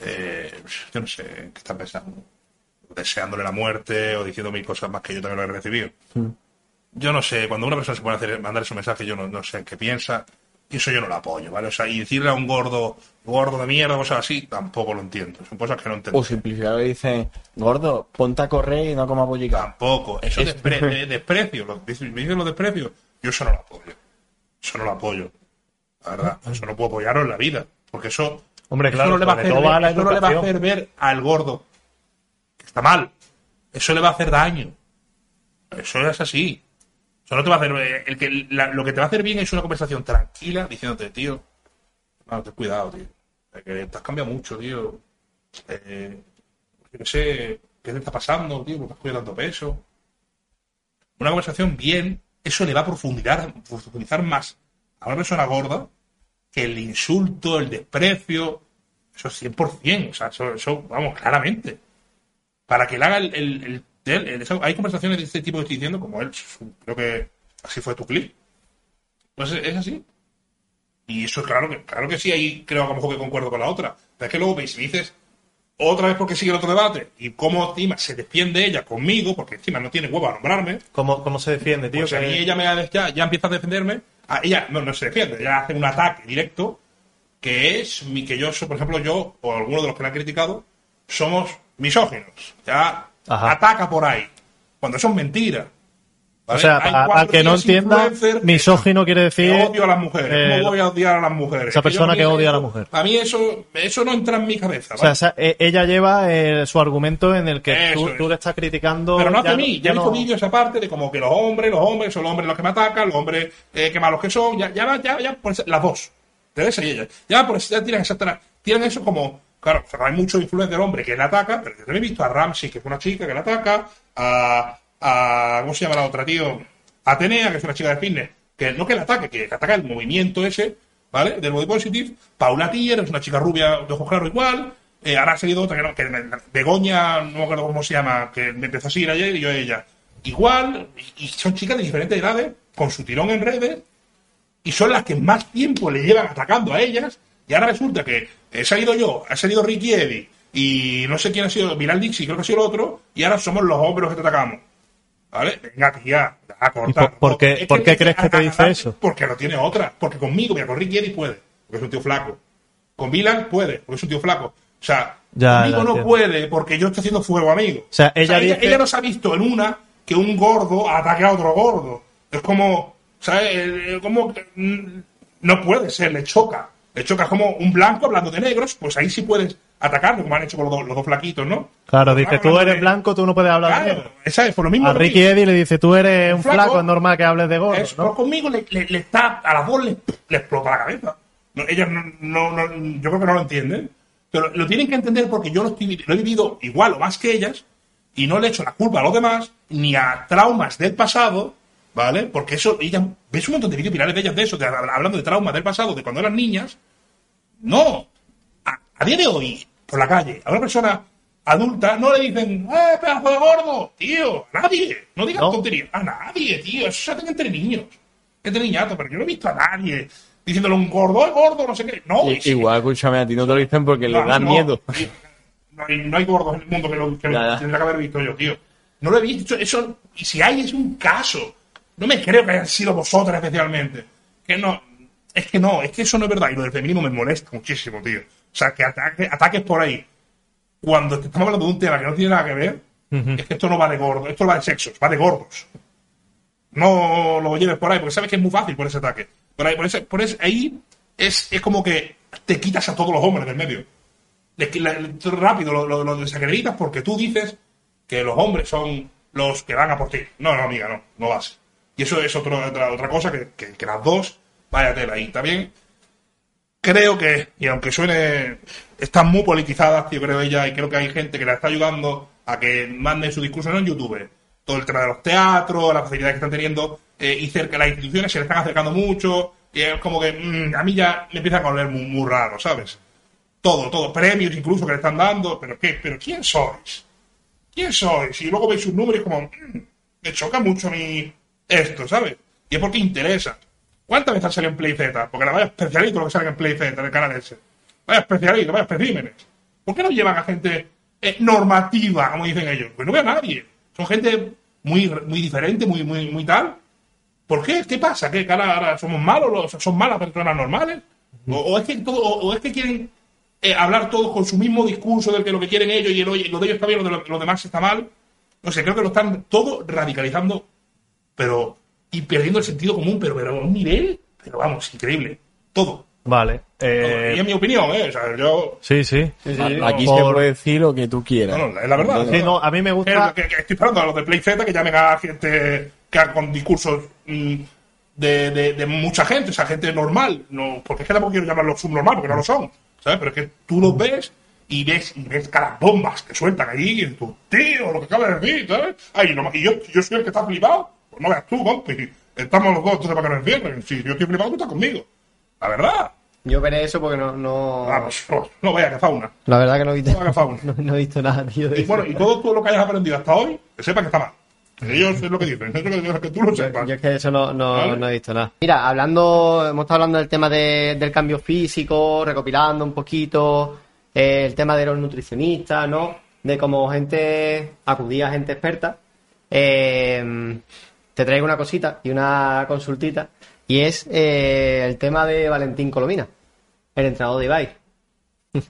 eh, yo no sé qué están pensando. Deseándole la muerte o diciendo mil cosas más que yo también lo he recibido. Yo no sé, cuando una persona se pone a hacer, mandar esos mensajes, yo no, no sé en qué piensa. Y eso yo no lo apoyo, ¿vale? O sea, y decirle a un gordo, gordo de mierda, cosas así, tampoco lo entiendo. Son cosas que no entiendo.
O simplificado y dicen, gordo, ponte a correr y no comas bollica.
Tampoco. Eso
Es-
despre- de- desprecio. Lo, me dicen los desprecios. Yo eso no lo apoyo. Eso no lo apoyo. La verdad. Eso no puedo apoyarlo en la vida. Porque eso.
Hombre,
eso
claro,
no le va a hacer, ver,
a la
eso no le va a hacer ver al gordo que está mal. Eso le va a hacer daño. Eso es así. Te va a hacer. eh, El que, lo que te va a hacer bien es una conversación tranquila diciéndote, tío. No, ten cuidado, tío. Que te has cambiado mucho, tío. Eh, no sé qué te está pasando, tío, porque has cogido tanto peso. Una conversación bien, eso le va a profundizar, profundizar más a una persona gorda que el insulto, el desprecio, eso 100%, o sea, eso, vamos, claramente. Para que le haga el- eso- hay conversaciones de este tipo que estoy diciendo, como él, creo que así fue tu clip. Pues es, así. Y eso, claro que, claro que sí, ahí creo a lo mejor que concuerdo con la otra. Pero es que luego veis, si dices otra vez porque sigue el otro debate y cómo encima se defiende ella conmigo, porque encima no tiene huevo a nombrarme,
¿Cómo, cómo se defiende, tío?
pues a mí
Que-
ella me ha- ya, ya empieza a defenderme. Ah, ella no, no se defiende, ella hace un ataque directo que es mi que yo, soy, por ejemplo, yo o alguno de los que la han criticado somos misóginos. Ya
Ajá.
ataca por ahí. Cuando eso es mentira.
O sea,
Hay
al que no entienda, misógino quiere decir...
que odio a las mujeres.
eh,
¿Cómo voy a odiar a las mujeres?
esa
Es
persona que odia a la mujer.
A mí eso, eso no entra en mi cabeza.
O sea,
¿vale?
esa- e- ella lleva eh, su argumento en el que tú, tú le estás criticando...
Pero no hace a mí. Ya he
no-
visto vídeos aparte de como que los hombres, los hombres son los hombres los que me atacan, los hombres eh, que malos que son. Ya, ya, ya, ya por las dos. Teresa y ella. Ya por ya tiran, tiran eso como. Claro, hay mucho influencia del hombre que la ataca, pero yo también he visto a Ramsey, que es una chica que la ataca, a, a. ¿Cómo se llama la otra, tío? Atenea, que es una chica de fitness, que no que la ataque, que ataca el movimiento ese, ¿vale? Del body positive. Paula Tier, es una chica rubia de ojos claros igual. Eh, salido otra que no, que Begoña, no me acuerdo cómo se llama, que me empezó a seguir ayer y yo a ella. Igual, y, y son chicas de diferentes edades, con su tirón en redes, y son las que más tiempo le llevan atacando a ellas. Y ahora resulta que he salido yo, ha salido Ricky Eddy, y no sé quién ha sido, Milán Dixie, creo que ha sido el otro, y ahora somos los hombres los que te atacamos. ¿Vale? Venga, tía, a cortar.
¿Y por- qué-
Es que
por qué
te-
crees que te
a-
dice
a-
eso?
Porque no tiene otra. Porque conmigo, mira, con Ricky Eddy puede, porque es un tío flaco. Con Milan puede, porque es un tío flaco. O sea,
Ya,
conmigo no puede, porque yo estoy haciendo fuego, amigo.
O sea, ella dice-
ella no se ha visto en una que un gordo ataque a otro gordo. Es como, ¿sabes? Eh, eh, Como mm, no puede ser, le choca. Le choca como un blanco hablando de negros, pues ahí sí puedes atacarlo, como han hecho con los dos, los dos flaquitos, ¿no?
Claro, dice, tú eres
de-
blanco, tú no puedes hablar de negro.
esa es por lo mismo.
A Ricky Eddy le dice, tú eres un
Flaco.
flaco, es normal que hables de gordo,
es,
¿no?
pues conmigo le, le- le está, a las dos le, le explota la cabeza. No, ellas no, no- no- yo creo que no lo entienden. Pero lo tienen que entender porque yo lo, estoy, lo he vivido igual o más que ellas y no le echo la culpa a los demás ni a traumas del pasado, ¿vale? Porque eso, ellas, ves un montón de vídeos virales de ellas de eso, de- hablando de traumas del pasado, de cuando eran niñas. No. A, a día de hoy, por la calle, a una persona adulta no le dicen, ¡eh, pedazo de gordo! Tío, a nadie. No digas
No.
tonterías. A nadie, tío. Eso se hace entre niños. Entre niñatos, pero yo no he visto a nadie diciéndole un gordo, ¡eh, gordo! No sé qué. No, y.
Igual, escúchame, a ti no te lo dicen porque le dan
no,
miedo.
No hay, no hay gordos en el mundo que lo que tendría que haber visto yo, tío. No lo he visto. Eso, y si hay, es un caso. No me creo que hayan sido vosotras especialmente. Que no. Es que no, es que eso no es verdad. Y lo del feminismo me molesta muchísimo, tío. O sea, que ataque- ataques por ahí. Cuando estamos hablando de un tema que no tiene nada que ver, es que esto no va de gordos, esto va de sexos, va de gordos. No lo lleves por ahí, porque sabes que es muy fácil por ese ataque. Por ahí, por ese, por ese- ahí es, es como que te quitas a todos los hombres del medio. Rápido lo, lo, lo desacreditas porque tú dices que los hombres son los que van a por ti. No, no, amiga, no, no vas. Y eso es otro- otra, otra cosa que, que, que las dos, vaya tela. Y también creo que, y aunque suene, están muy politizadas, yo creo ella, y creo que hay gente que la está ayudando a que manden su discurso no en YouTube. Todo el tema de los teatros, las facilidades que están teniendo, eh, y cerca las instituciones se le están acercando mucho, y es como que mm, a mí ya me empieza a oler muy, raro, ¿sabes? Todo, todo, premios incluso que le están dando, pero ¿qué? ¿Pero quién sois? ¿Quién sois? Y luego veis sus números como, mm, me choca mucho a mí esto, ¿sabes? Y es porque interesa. ¿Cuántas veces salido en Play Z? Porque la vaya especialito lo que sale en Play Z, en el canal ese. Vaya especialito, vaya especímenes. ¿Por qué no llevan a gente eh, normativa, como dicen ellos? Pues no veo a nadie. Son gente muy, muy diferente, muy, muy, muy tal. ¿Por qué? ¿Qué pasa? ¿Qué cara ahora somos malos? los- ¿Son malas personas normales? ¿O, o es, que todo, o, o es que quieren eh, hablar todos con su mismo discurso del que lo que quieren ellos y lo, lo de ellos está bien, lo de lo- lo demás está mal? No sé, creo que lo están todo radicalizando, pero. Y perdiendo el sentido común, pero, pero a un nivel, pero vamos, increíble. Todo.
Vale.
Todo.
eh,
y es mi opinión, ¿eh? O sea, yo.
sí, sí.
Aquí
Por-
se puede decir lo que tú quieras.
No, no, es la verdad.
Sí, no, a mí me gusta.
Que- que- que estoy esperando a los de Play Z que llamen a gente que haga con discursos mm, de, de- de mucha gente, o sea, gente normal. No, porque es que tampoco quiero llamarlos subnormal, porque no lo son. ¿Sabes? Pero es que tú los ves y ves, y ves cada bombas que sueltan allí, y tú, tío, lo que acabas de decir, ¿sabes? Ay, no- y yo, yo soy el que está flipado. Pues no veas tú, compi. Estamos los dos, entonces para que nos encierren. Si yo estoy flipado, tú estás conmigo. La verdad.
Yo veré eso porque no. no...
Ah, pues, oh, no vaya que fauna.
La verdad que no he visto,
No fauna.
no, no he visto nada, tío. de
Y
eso.
bueno, y todo, todo lo que hayas aprendido hasta hoy, que sepa que está mal. Ellos es lo que dicen, es lo que, tú lo sepas.
Yo es que eso no, no,
Vale.
no he visto nada. Mira, hablando, hemos estado hablando del tema de- del cambio físico, recopilando un poquito, eh, el tema de los nutricionistas, ¿no? De cómo gente acudía a gente experta. Eh, te traigo una cosita y una consultita, y es eh, el tema de Valentín Colomina, el entrenador de Ibai.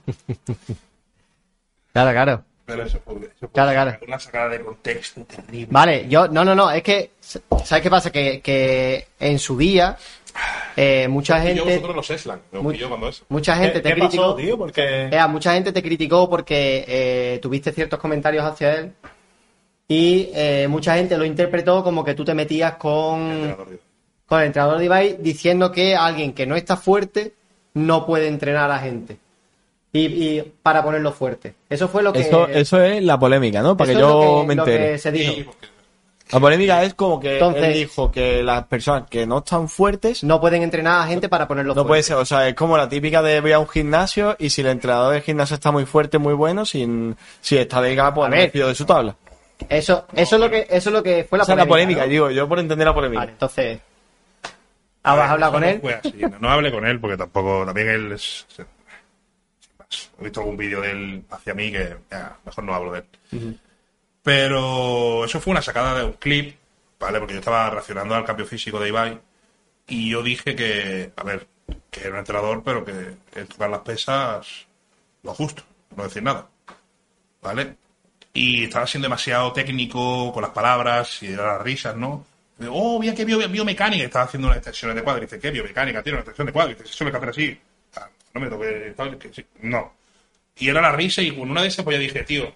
claro, claro.
Pero eso fue
Claro, claro.
una sacada de contexto terrible.
Vale, yo, no, no, no, es que, ¿sabes qué pasa? Que, que en su día, eh, mucha
Y yo
gente,
vosotros los Eslan, me
Mu-
cuando eso.
mucha gente
¿Qué,
te
qué
criticó.
pasó, tío? Porque.
Ea, mucha gente te criticó porque eh, tuviste ciertos comentarios hacia él y eh, mucha gente lo interpretó como que tú te metías con,
Entrenador, digo.
con el entrenador de Ibai diciendo que alguien que no está fuerte no puede entrenar a la gente. Y, y para ponerlo fuerte. Eso fue lo que...
Eso, eso es la polémica, ¿no? Para que yo
lo que-
me
lo que
entere.
se dijo.
Sí, porque-
La polémica es como que
Entonces-
él dijo que las personas que no están fuertes
No pueden entrenar a gente para ponerlo
no
fuerte.
puede ser, o sea, es como la típica de voy a un gimnasio y si el entrenador del gimnasio está muy fuerte, muy bueno, sin, si está delgado, pues
A
no
ver.
me de su tabla.
Eso, eso es lo que, eso es lo que fue la
Esa es la
polémica.
polémica,
¿no?
digo, yo por entender la polémica.
Vale, entonces. ¿Has hablado con
no
él?
fue así, no, no hablé con él porque tampoco, también él es. sin más. He visto algún vídeo de él hacia mí que ya, mejor no hablo de él. Pero eso fue una sacada de un clip, ¿vale? Porque yo estaba reaccionando al cambio físico de Ibai y yo dije que, a ver, que era un entrenador, pero que el tocar las pesas, lo justo, no decir nada, ¿vale? Y estaba siendo demasiado técnico con las palabras y las risas, ¿no? Oh, mira qué bio- biomecánica. Estaba haciendo unas extensiones de cuádriceps. ¿Qué biomecánica? Tiene una extensión de cuádriceps. Eso lo que hacer así. No me toque. No. Y era la risa y con una de esas pues ya dije, tío,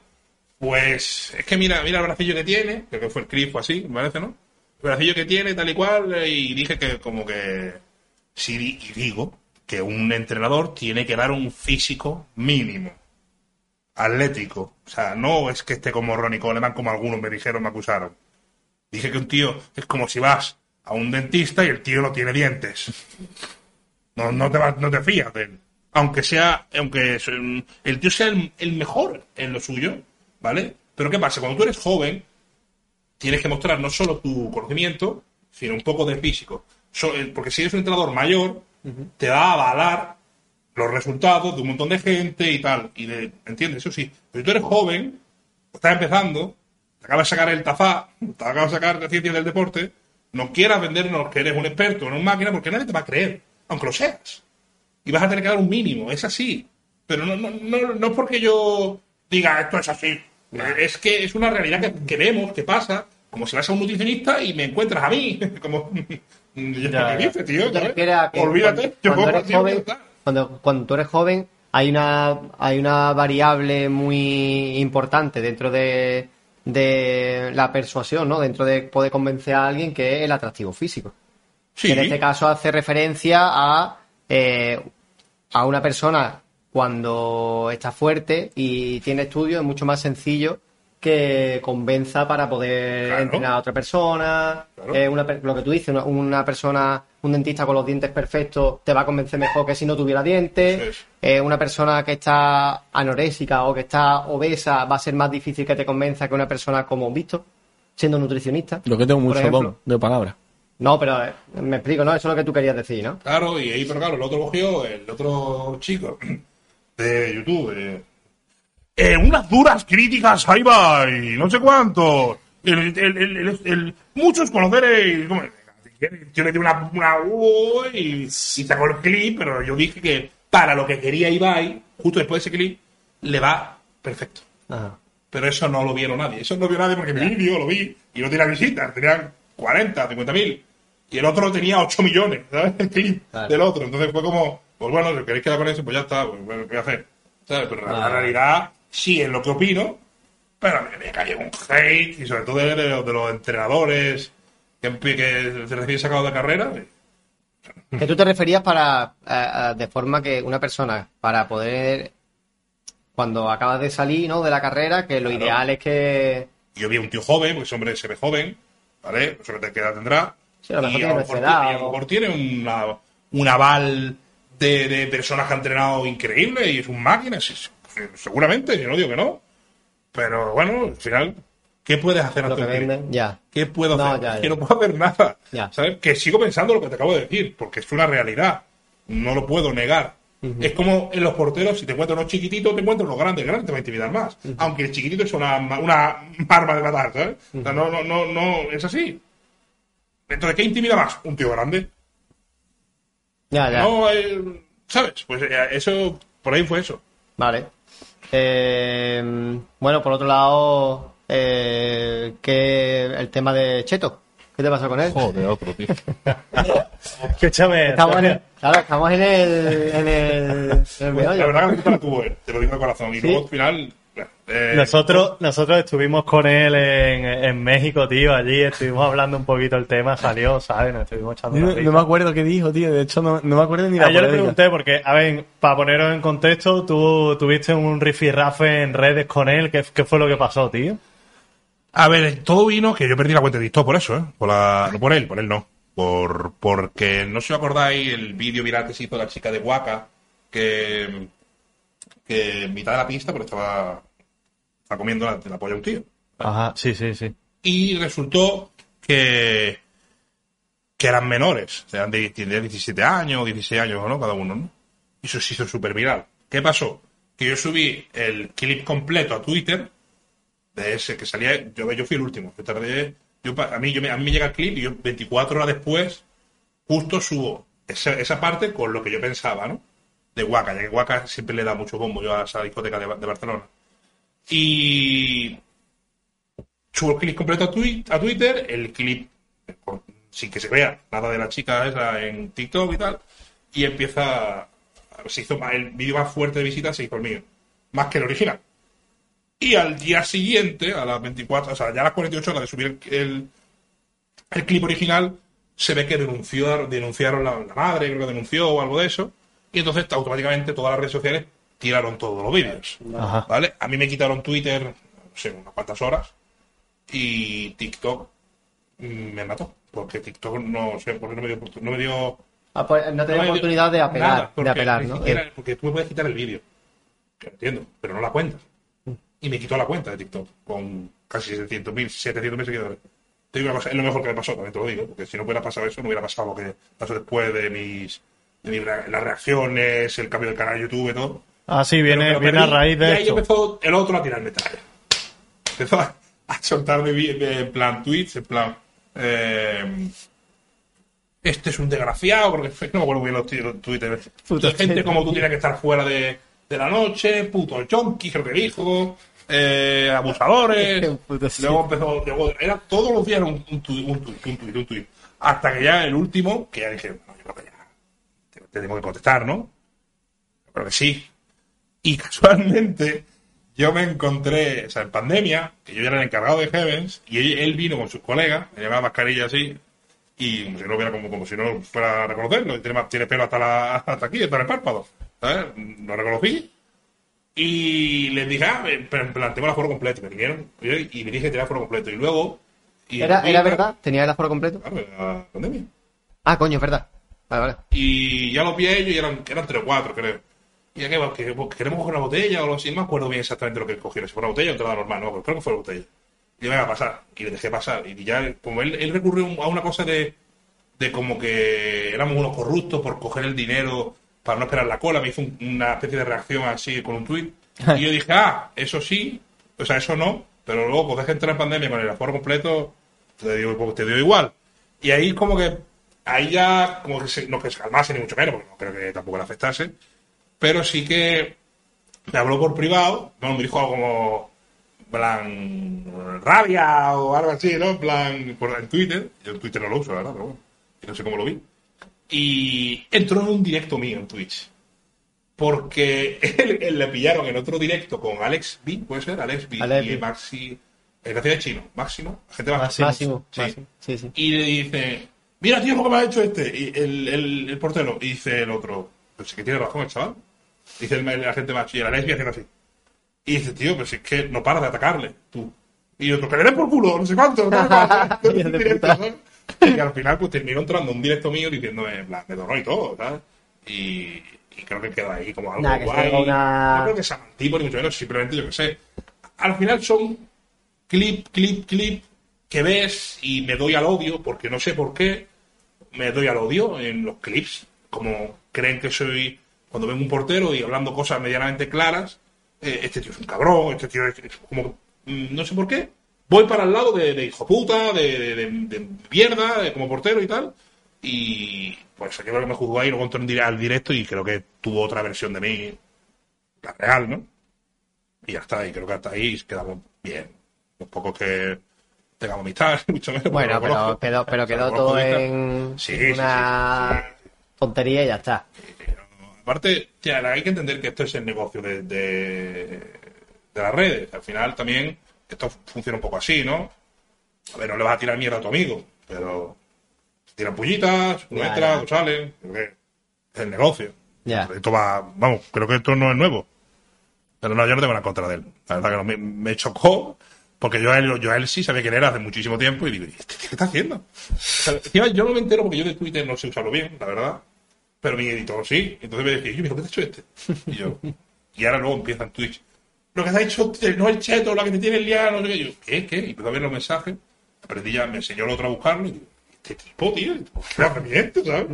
pues es que mira, mira el bracillo que tiene, creo que fue el clip o así, me parece, ¿no? El bracillo que tiene, tal y cual, eh, y dije que como que sí, y digo que un entrenador tiene que dar un físico mínimo, atlético. O sea, no es que esté como Ronnie Coleman, como algunos me dijeron, me acusaron. Dije que un tío es como si vas a un dentista y el tío no tiene dientes. No, no, te, vas- no te fías de él. Aunque sea, aunque el tío sea el, el mejor en lo suyo, ¿vale? Pero ¿qué pasa? Cuando tú eres joven, tienes que mostrar no solo tu conocimiento, sino un poco de físico. Porque si eres un entrenador mayor, te va a avalar los resultados de un montón de gente y tal. Y de, ¿Entiendes? Eso sí. Pero si tú eres joven, estás empezando, te acabas de sacar el tafá, te acabas de sacar de ciencias del deporte, no quieras vendernos que eres un experto en una máquina porque nadie te va a creer, aunque lo seas. Y vas a tener que dar un mínimo, es así. Pero no, no, no, no es porque yo diga esto es así. Es que es una realidad que, que vemos, que pasa, como si vas a un nutricionista y me encuentras a mí. Como, Ya, ¿Qué dices, tío?
¿Tú te
¿sabes?
refieres a que
Olvídate.
cuando,
yo
cuando eres joven. Cuando, cuando tú eres joven hay una hay una variable muy importante dentro de, de la persuasión, ¿no? Dentro de poder convencer a alguien que es el atractivo físico.
Sí.
En este caso hace referencia a, eh, a una persona cuando está fuerte y tiene estudios, es mucho más sencillo que convenza para poder
Claro.
entrenar a otra persona.
Claro.
Eh, una lo que tú dices, una, una persona, un dentista con los dientes perfectos te va a convencer mejor que si no tuviera dientes. Eh, una persona que está anorésica o que está obesa va a ser más difícil que te convenza que una persona como visto, siendo nutricionista.
Lo que tengo mucho
ejemplo.
don de palabra.
No, pero eh, me explico, ¿no? Eso es lo que tú querías decir, ¿no?
Claro, y ahí, pero claro, el otro cogió, el otro chico de YouTube. Eh, unas duras críticas, ahí va, y no sé cuánto. El, el- el- el- el- muchos conoceréis. Yo le di una, una U y, y sacó el clip, pero yo dije que para lo que quería Ibai, justo después de ese clip, le va perfecto.
Ajá.
Pero eso no lo vieron nadie. Eso no lo vio nadie porque mi vídeo lo vi y no tenía visitas. Tenían 40, 50 mil. Y el otro tenía 8 millones, ¿sabes? El clip del otro. Entonces fue como, pues bueno, si queréis quedar con eso, pues ya está. Pues bueno, ¿qué voy a hacer? ¿Sabes? Pero la, la
Ah.
realidad sí es lo que opino. Pero me, cayó un hate y sobre todo de, de los- de los entrenadores que, que se recién sacados de carrera.
Que tú te referías para, eh, eh, de forma que una persona, para poder, cuando acabas de salir, ¿no? De la carrera, que lo
Claro.
ideal es que,
Yo vi a un tío joven, porque ese hombre se ve joven, ¿vale? Sé qué edad tendrá.
Sí, a lo mejor
y
tiene
mejor,
nuestra edad,
y a lo mejor tiene una, un aval de, de personas que han entrenado increíble y es un máquina, sí, seguramente, yo no digo que no. Pero bueno, al final, ¿qué puedes hacer
lo
ante
que ya.
¿Qué puedo
No,
hacer?
ya,
Es que no puedo hacer nada.
Ya.
¿Sabes? Que sigo pensando lo que te acabo de decir, porque es una realidad. No lo puedo negar. Es como en los porteros, si te encuentras unos chiquititos, te encuentras unos grandes, grandes te va a intimidar más. Aunque el chiquitito es una, una arma de matar, ¿sabes? O sea, no, no, no, no, es así. Entonces, ¿qué intimida más? Un tío grande.
Ya, ya.
No, eh, ¿sabes? Pues eh, eso, por ahí fue eso.
Vale. Eh, bueno, por otro lado, eh, que el tema de Cheto. ¿Qué te pasó con él?
Joder, otro, tío. Escúchame.
Estamos en el, claro, estamos en el, en el, en el meollo.
La verdad que la culpa la tuvo él, te lo digo de corazón. Y
¿Sí?
luego al final. Eh,
Nosotros, nosotros estuvimos con él en, en México, tío, allí estuvimos hablando un poquito el tema, salió, ¿sabes? Nos estuvimos echando
No, me acuerdo qué dijo, tío. De hecho, no, no me acuerdo ni la
Ah, yo le pregunté porque, a ver, para poneros en contexto, tú tuviste un rifirrafe en redes con él, ¿qué, qué fue lo que pasó, tío?
A ver, todo vino que yo perdí la cuenta de TikTok por eso, ¿eh? Por la- no por él, por él no. Por, porque no sé si os acordáis el vídeo viral que se hizo la chica de Waka, que, que en mitad de la pista pues estaba, estaba comiendo la, la polla un tío.
Ajá, sí, sí, sí.
Y resultó que, que eran menores, sea, de, de 17 años, 16 años, ¿no? Cada uno, ¿no? Y eso se hizo súper viral. ¿Qué pasó? Que yo subí el clip completo a Twitter de ese que salía, yo, yo fui el último, yo tardé, yo, a, mí, yo a mí me llega el clip y yo 24 horas después justo subo esa, esa parte con lo que yo pensaba, ¿no? De Waka, ya que Waka siempre le da mucho bombo yo a esa discoteca de, de Barcelona. Y subo el clip completo a, twi- a Twitter, el clip sin que se vea nada de la chica esa en TikTok y tal, y empieza, se hizo el vídeo más fuerte de visitas se hizo el mío, más que el original. Y al día siguiente, a las 24, o sea, ya a las 48 horas de subir el, el, el clip original, se ve que denunció, denunciaron la, la madre, creo que denunció o algo de eso, y entonces automáticamente todas las redes sociales tiraron todos los vídeos.
Ajá.
¿Vale? A mí me quitaron Twitter, no sé, unas cuantas horas, y TikTok mm, me mató, porque TikTok no sé, porque no me dio, no me dio
Ah, pues no tenés
no dio
oportunidad de apelar,
nada,
de apelar, ¿no?
siquiera- porque tú me puedes quitar el vídeo. Que entiendo, pero no la cuenta. Y me quitó la cuenta de TikTok con casi 700.000, 700.000 seguidores. Te digo una cosa, es lo mejor que me pasó, también te lo digo, porque si no hubiera pasado eso, no hubiera pasado lo que pasó después de mis, de mis las reacciones, el cambio del canal de YouTube y todo.
Ah, sí,
Pero
viene, viene a raíz
y
de
ahí
esto.
empezó el otro a tirarme talla. Empezó a, a soltarme de- en plan tweets, en plan. eh, este es un desgraciado, porque no me acuerdo bien los, los tweets.
Puto
gente como tú tienes que estar fuera de, de la noche, puto junkie, creo que dijo. eh, abusadores. Luego empezó, luego, era todos los días un, un tuit, un tuit, un tuit, un tuit. Hasta que ya el último, que ya dije, no, yo creo que ya te, te tengo que contestar, ¿no? Yo creo que sí. Y casualmente, yo me encontré, o sea, en pandemia, que yo ya era el encargado de Heavens, y él, vino con sus colegas, me llevaba mascarilla así, y como si no hubiera como, como si no fuera a reconocerlo, y tiene, tiene pelo hasta, la, hasta aquí, hasta el párpado, ¿sabes? Lo reconocí, y les dije, ah, eh, pero en plan, tengo el aforo completo, me vinieron, y me dije que tenía aforo completo, y luego... Y
¿Era, ¿Era verdad? ¿Tenía el aforo completo?
Claro, era pandemia.
Ah, coño, es verdad. Vale, vale.
Y ya lo vi a ellos y eran, eran tres o cuatro, creo. Ya que, que- que queremos coger una botella o algo así, no me acuerdo bien exactamente lo que cogieron, si fue una botella o entrada normal, no, creo que fue la botella. Y yo, venga, a pasar. Y le dejé pasar. Y ya, como él, él recurrió a una cosa de, de como que éramos unos corruptos por coger el dinero para no esperar la cola, me hizo un- una especie de reacción así con un tuit. Y yo dije, ah, eso sí, o sea, eso no, pero luego pues deja entrar en pandemia con el aforo completo, te dio, te dio igual. Y ahí como que, ahí ya, como que se, no que se calmase ni mucho menos, porque no creo que tampoco le afectase, pero sí que me habló por privado, no, me dijo algo como, plan, rabia o algo así, ¿no? En plan, por, en Twitter, yo en Twitter no lo uso, la verdad, pero bueno, no sé cómo lo vi. Y entró en un directo mío en Twitch. Porque él, él le pillaron en otro directo con Alex B, puede ser, Alex B
Alex
y
B.
Maxi, el hacía de chino, Máximo, gente más
Máximo.
Sí.
Máximo. Sí, sí.
Y le dice, mira tío, lo que me ha hecho este, y el, el, el portero, y dice el otro, pues sí que tiene razón el chaval. Dice el, el agente macho y la lesbia haciendo así. Y dice, tío, pero si es que no paras de atacarle, tú. Y otro, que le den por culo, no sé cuánto.
de
directo. Y al final, pues terminó entrando un directo mío diciéndome, en plan, me donó y todo, ¿sabes? Y, y creo que queda ahí como algo
Nah,
guay.
una-
No creo que sea tipo ni mucho menos, simplemente yo que sé. Al final son clip, clip, clip que ves y me doy al odio, porque no sé por qué me doy al odio en los clips. Como creen que soy, cuando ven un portero y hablando cosas medianamente claras, eh, este tío es un cabrón, este tío es como, mm, no sé por qué, voy para el lado de, de hijo puta, de, de, de- mierda, de como portero y tal. Y pues yo creo que me juzgó ahí, en dire- al directo y creo que tuvo otra versión de mí, la real, ¿no? Y ya está, y creo que hasta ahí quedamos bien. Los pocos que tengamos amistad, mucho menos.
Bueno,
lo
pero pero
O sea,
quedó
lo
todo en
sí,
una
sí, sí.
Tontería y ya está.
Aparte, tía, hay que entender que esto es el negocio de, de, de las redes. Al final también esto funciona un poco así, ¿no? A ver, no le vas a tirar mierda a tu amigo, pero tiran pullitas, uno entra, otro sale. Es el negocio.
Ya.
Esto va, vamos, creo que esto no es nuevo. Pero no, yo no tengo nada en contra de él. La verdad que no, me, me chocó, porque yo a, él, yo a él sí sabía quién era hace muchísimo tiempo y digo, ¿y este qué está haciendo? Yo no me entero porque yo de Twitter no sé usarlo bien, la verdad. Pero mi editor sí. Entonces me decía, yo, mira, ¿qué te ha hecho este? Y yo, y ahora luego empieza en Twitch. Lo que te ha hecho no el cheto, la que te tiene el liado, no sé qué. Y yo, ¿qué? ¿Qué? Y empezó a ver los mensajes. Aprendí ya, me enseñó el otro a buscarlo. Y digo, este tipo, tío, ¿qué atrevimiento, ¿sabes?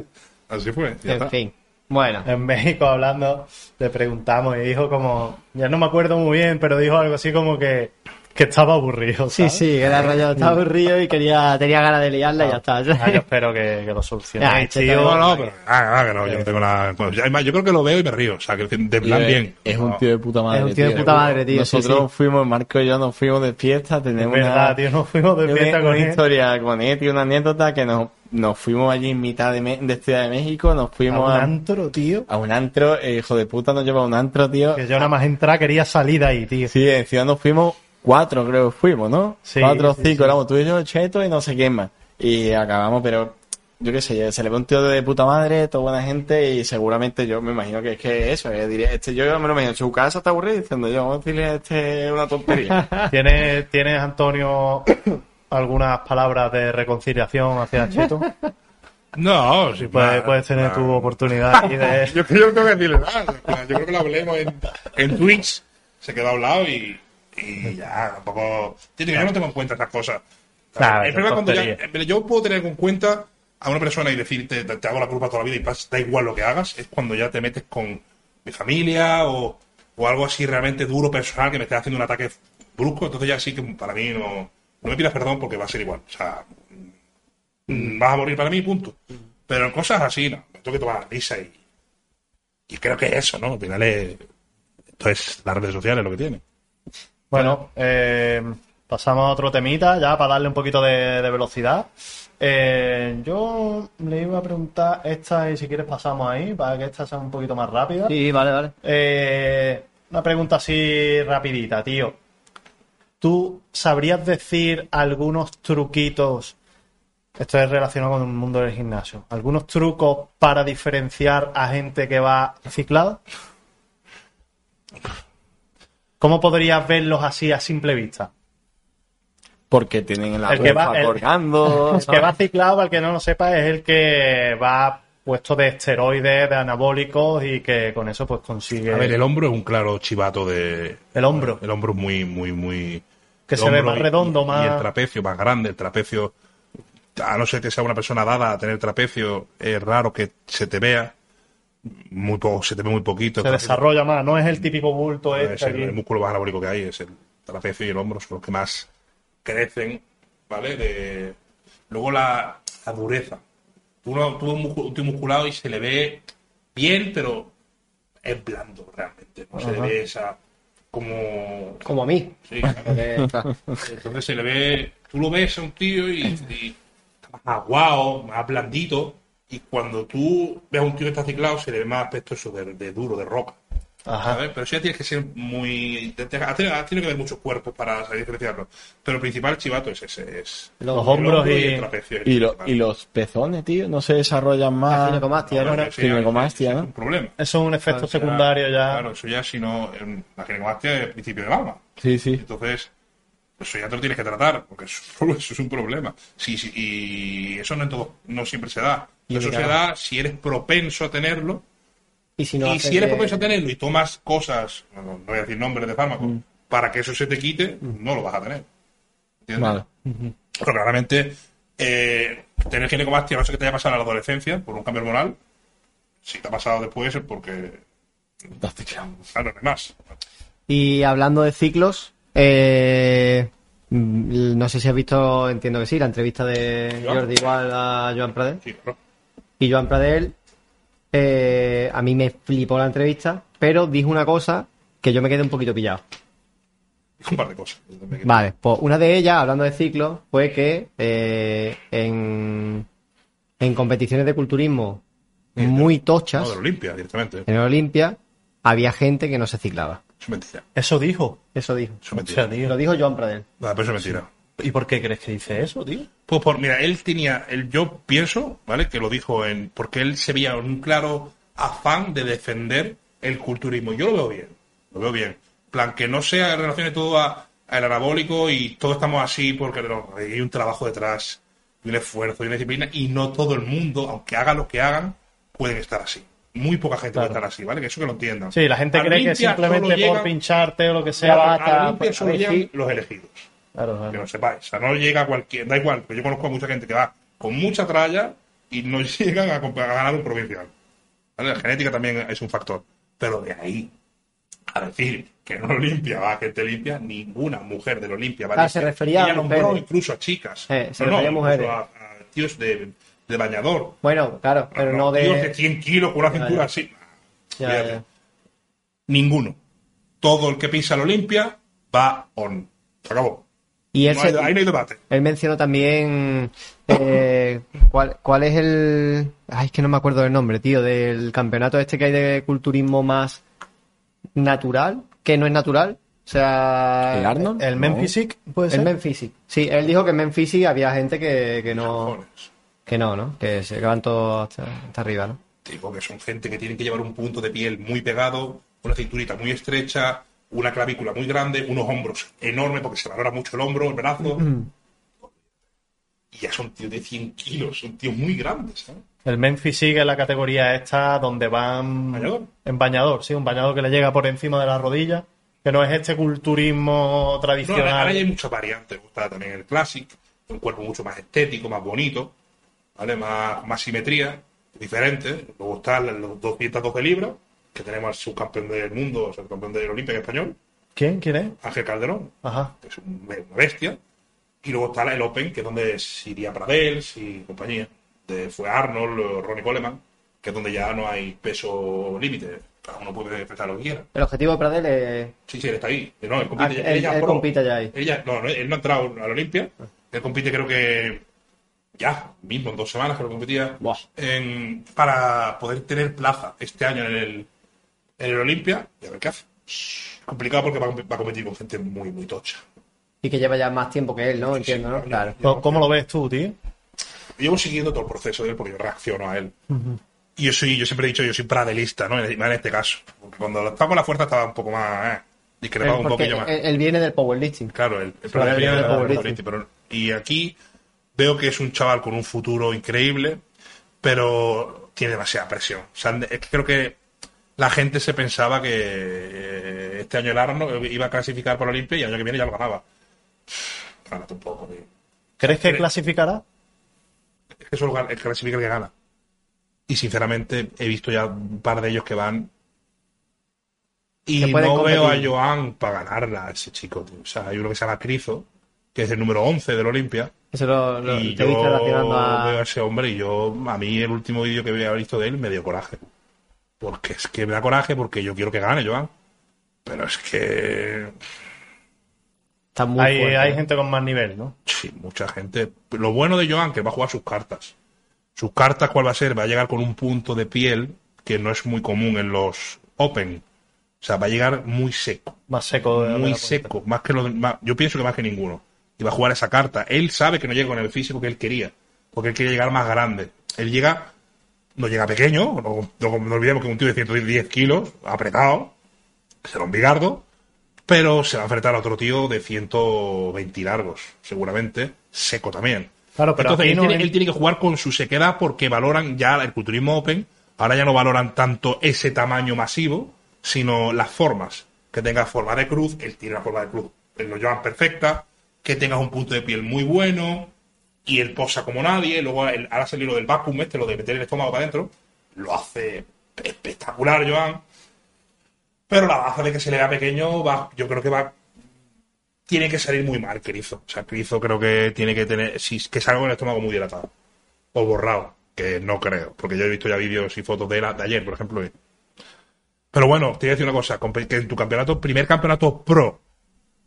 Así fue. ya
En
está.
fin. Bueno.
En México hablando, le preguntamos y dijo como, ya no me acuerdo muy bien, pero dijo algo así como que, que estaba aburrido.
Sí,
¿sabes?
sí, era rayado, estaba aburrido y quería, tenía ganas de liarla y ya está.
Ah, yo espero que, que lo solucionéis,
Ya,
tío.
No, no, pero. Ah, ah, que no, yo no tengo yo- además, yo creo que lo veo y me río. O sea, que de plan bien.
Es un tío de puta madre.
Es un tío de puta madre, tío,
Nosotros
sí.
fuimos, Marco y yo nos fuimos de fiesta.
Es
Tenemos
verdad,
una,
tío, nos fuimos de
una-
fiesta
una
con él.
historia con él, tío, una anécdota que nos, nos fuimos allí en mitad de, Me- de Ciudad de México. Nos
A
fuimos
un
a,
antro, tío.
a un antro. eh, hijo de puta nos lleva a un antro, tío.
Que yo nada más entrar quería salir de ahí, tío.
Sí, encima nos fuimos cuatro, creo que fuimos, ¿no?
Sí,
cuatro o
sí,
cinco,
sí.
éramos tú y yo, Cheto y no sé quién más. Y acabamos, pero yo qué sé, se le ve un tío de puta madre, toda buena gente y seguramente yo me imagino que es que eso, eh, diré, este, yo me lo imagino en su casa está aburrido diciendo yo, vamos a decirle a este una tontería.
¿Tienes, ¿Tienes, Antonio, algunas palabras de reconciliación hacia Cheto?
No, sí,
Puedes, tener tu oportunidad y de...
Yo, yo no tengo que decirle nada. Yo creo que lo hablemos en, en Twitch. Se quedó a un lado y, y ya, tampoco. Yo, digo, yo no tengo en cuenta estas cosas.
Claro,
es verdad cuando ya, pero yo puedo tener en cuenta a una persona y decirte, te, te hago la culpa toda la vida y pas- da igual lo que hagas, es cuando ya te metes con mi familia o, o algo así realmente duro, personal, que me esté haciendo un ataque brusco, entonces ya sí que para mí no, no me pidas perdón porque va a ser igual. O sea, mm, vas a morir para mí, punto. Pero en cosas así, no, me tengo que tomar la risa y, y creo que eso, ¿no? Al final es, esto es las redes sociales lo que tiene.
Bueno, eh, pasamos a otro temita ya para darle un poquito de, de velocidad. Eh, yo le iba a preguntar esta y si quieres pasamos ahí para que esta sea un poquito más rápida.
Sí, vale, vale.
Eh, una pregunta así rapidita, tío. ¿Tú sabrías decir algunos truquitos? Esto es relacionado con el mundo del gimnasio. ¿Algunos trucos para diferenciar a gente que va ciclada? ¿Cómo podrías verlos así a simple vista?
Porque tienen la
El que va- el-
colgando.
El que va ciclado, para el que no lo sepa, es el que va puesto de esteroides, de anabólicos y que con eso pues consigue
A ver, el hombro es un claro chivato de.
El hombro.
El hombro es muy, muy, muy.
Que
el
se ve más
y-
redondo,
y,
más-
Y el trapecio más grande. El trapecio. A no ser que sea una persona dada a tener trapecio, es raro que se te vea. Muy poco, se te ve muy poquito.
se desarrolla más, no es el típico bulto
es
este
el,
aquí.
el músculo más anabólico que hay, es el trapecio y el hombro, son los que más crecen, ¿vale? De... Luego la, la dureza. Tú, no, tú un, un tío musculado y se le ve bien, pero es blando realmente. No se le ve esa como...
Como a mí.
Sí. Entonces se le ve, tú lo ves a un tío y, y está más aguado, más blandito, y cuando tú ves a un tío que está ciclado se le ve más aspecto eso de, de duro, de roca.
Ajá.
¿sabes? Pero sí ya tienes que ser muy... te- te- ha tenido ha tenido que haber muchos cuerpos para saber diferenciarlo. Pero el principal chivato es ese, es
Los
hombros
hombro
y...
el trapecio. el
Y, lo- y los pezones, tío, no se desarrollan
La
más.
ginecomastia, ¿no?
Ginecomastia,
eso
¿no?
Es un problema.
Eso es un efecto
Claro,
secundario ya.
Claro, eso ya si no... La ginecomastia es el principio del alma.
Sí, sí.
Entonces, eso ya te lo tienes que tratar, porque eso, eso es un problema. Sí, sí, y eso no, en todo, no siempre se da.
Y
Eso se da si eres propenso a tenerlo.
Y si no
y si eres
de-
propenso a tenerlo y tomas cosas, no, no voy a decir nombres de fármacos,
Mm.
para que eso se te quite, no lo vas a tener. ¿Entiendes?
Vale.
Pero claramente, eh, tener ginecomastia, no sé que te haya pasado en la adolescencia por un cambio hormonal, si te ha pasado después es porque. Claro, no hay más.
Y hablando de ciclos, eh, mm, no sé si has visto, entiendo que sí, la entrevista de. Jordi Igual a Joan Pradel.
Sí, claro.
Y Joan Pradel, eh, a mí me flipó la entrevista, pero dijo una cosa que yo me quedé un poquito pillado.
Un par de cosas.
Vale, pues una de ellas, hablando de ciclos, fue que eh, en, en competiciones de culturismo muy tochas,
No, de Olimpia, directamente.
en el Olimpia, había gente que no se ciclaba.
Eso es mentira.
Eso dijo.
Eso dijo.
Eso es mentira.
Lo dijo Joan Pradel.
No, pero eso es mentira.
¿Y por qué crees que dice eso, tío?
Pues por, mira, él tenía, él, yo pienso, ¿vale? Que lo dijo en, porque él se veía en un claro afán de defender el culturismo. Yo lo veo bien, lo veo bien. En plan, que no sea en relación todo a- al anabólico y todos estamos así porque no, hay un trabajo detrás, y un esfuerzo y una disciplina y no todo el mundo, aunque hagan lo que hagan, pueden estar así. Muy poca gente
Claro.
puede estar así, ¿vale? Que eso que lo entiendan.
Sí, la gente
Al
cree que simplemente por pincharte o lo que sea
Claro,
va
al
a
Olimpia
estar...
solo
ver,
llegan
sí.
los elegidos.
Claro,
Que no sepáis. O sea, no llega cualquier. Da igual, pero yo conozco a mucha gente que va con mucha tralla y no llegan a, a ganar un provincial. ¿Vale? La genética también es un factor. Pero de ahí a decir que no Olimpia va a gente limpia, ninguna mujer del Olimpia va
Ah,
limpia.
se refería
Ella
a
nombró incluso a chicas.
Eh, se
No, no,
refería a mujeres.
A, a tíos de, de bañador.
Bueno, claro, pero no
Tíos de
de...
100 kilos con una cintura
ya.
así.
Ya.
Ninguno. Todo el que pisa el Olimpia va on. Se acabó.
Y él,
No hay-
se-
ahí no hay debate.
él mencionó también eh, ¿cuál, cuál es el... Ay, es que no me acuerdo del nombre, tío, del campeonato este que hay de culturismo más natural, que no es natural. O sea...
¿El Arnold?
¿El Men
No.
Physique puede
El
ser?
Men Physique. Sí, él dijo que en Men Physique había gente que, que no... Que no, ¿no? Que se van todos hasta, hasta arriba, ¿no?
Digo que son gente que tienen que llevar un punto de piel muy pegado, una cinturita muy estrecha, una clavícula muy grande, unos hombros enormes porque se valora mucho el hombro, el brazo. y ya son tíos de 100 kilos, son tíos muy grandes.
El Memphis sigue la categoría esta donde van
¿Bañador?
en bañador, sí, un bañador que le llega por encima de la rodilla, que no es este culturismo
No, ahora,
tradicional.
hay muchas variantes. Está también el Classic, un cuerpo mucho más estético, más bonito, ¿vale? Más, más simetría, diferente. Luego están los 212 libras, que tenemos al subcampeón del mundo, o sea, el campeón del Olimpia en español,
¿Quién? ¿Quién es?
Ángel Calderón.
Ajá.
que es un- una bestia. Y luego está el Open, que es donde iría Pradels y compañía. De, fue Arnold, Ronnie Coleman, que es donde ya no hay peso límite. Cada uno puede pensar lo que quiera.
El objetivo de Pradel es.
Sí, sí, él está ahí. No, él
Ah,
compite,
él,
ya
él
pro.
compite ya ahí.
Él ya- no, no, él no ha entrado a la Olimpia. Él compite creo que ya, mismo, en dos semanas que competía.
Buah.
en- para poder tener plaza este año en el, en el Olimpia. Y a ver qué hace. Complicado porque va a, comp- va a competir con gente muy, muy tocha.
Y que lleva ya más tiempo que él, ¿no? Entiendo, ¿no? Claro.
¿Cómo, cómo lo ves tú, tío?
Llevo siguiendo todo el proceso de él porque yo reacciono a él. Y yo soy, yo siempre he dicho, yo soy pradelista, ¿no? En en este caso. Porque cuando estaba con la fuerza estaba un poco más, eh, discrepaba un poquillo más.
él, él viene del powerlifting.
Claro, el, el
viene del
del
powerlifting.
pero- y aquí veo que es un chaval con un futuro increíble, pero tiene demasiada presión. O sea, creo que la gente se pensaba que eh, este año el Arno iba a clasificar la Olimpia y el año que viene ya lo ganaba. Gánate un poco, tío.
¿Crees que clasificará?
Es que solo el que clasifica el que gana. Y sinceramente he visto ya un par de ellos que van. Y no veo a. Joan para ganarla, a ese chico. tío. O sea, hay uno que se llama Crizo, que es el número 11 del Olimpia.
Eso lo, lo
y
te
yo
a.
veo a ese hombre y yo, a mí el último vídeo que había visto de él me dio coraje. Porque es que me da coraje porque yo quiero que gane Joan. Pero es que
Está muy
Hay,
fuerte.
hay gente con más nivel, ¿no?
Sí, mucha gente. Lo bueno de Joan que va a jugar sus cartas. Sus cartas, ¿cuál va a ser? Va a llegar con un punto de piel que no es muy común en los Open. O sea, va a llegar muy seco.
Más seco. de-
Muy seco. Más que lo de- más- yo pienso que más que ninguno. Y va a jugar esa carta. Él sabe que no llega con el físico que él quería. Porque él quiere llegar más grande. Él llega. No llega pequeño. No, no- no olvidemos que un tío de 110 kilos, apretado. Será un bigardo pero se va a enfrentar a otro tío de 120 largos, seguramente, seco también.
Claro, pero
Entonces él,
no
tiene,
en-
él tiene que jugar con su sequedad porque valoran ya el culturismo open, ahora ya no valoran tanto ese tamaño masivo, sino las formas. Que tenga forma de cruz, él tiene la forma de cruz, él lo llevan perfecta, que tengas un punto de piel muy bueno, y él posa como nadie, luego él- ahora salió lo del vacuum este, lo de meter el estómago para adentro, lo hace espectacular, Joan. Pero la baza de que se le vea pequeño, va, yo creo que va. Tiene que salir muy mal, Crizo. O sea, Crizo creo que tiene que tener. Si, que salga con el estómago muy dilatado. O borrado. Que no creo. Porque yo he visto ya vídeos y fotos de, él, de ayer, por ejemplo. Pero bueno, te voy a decir una cosa. Que en tu campeonato, primer campeonato pro,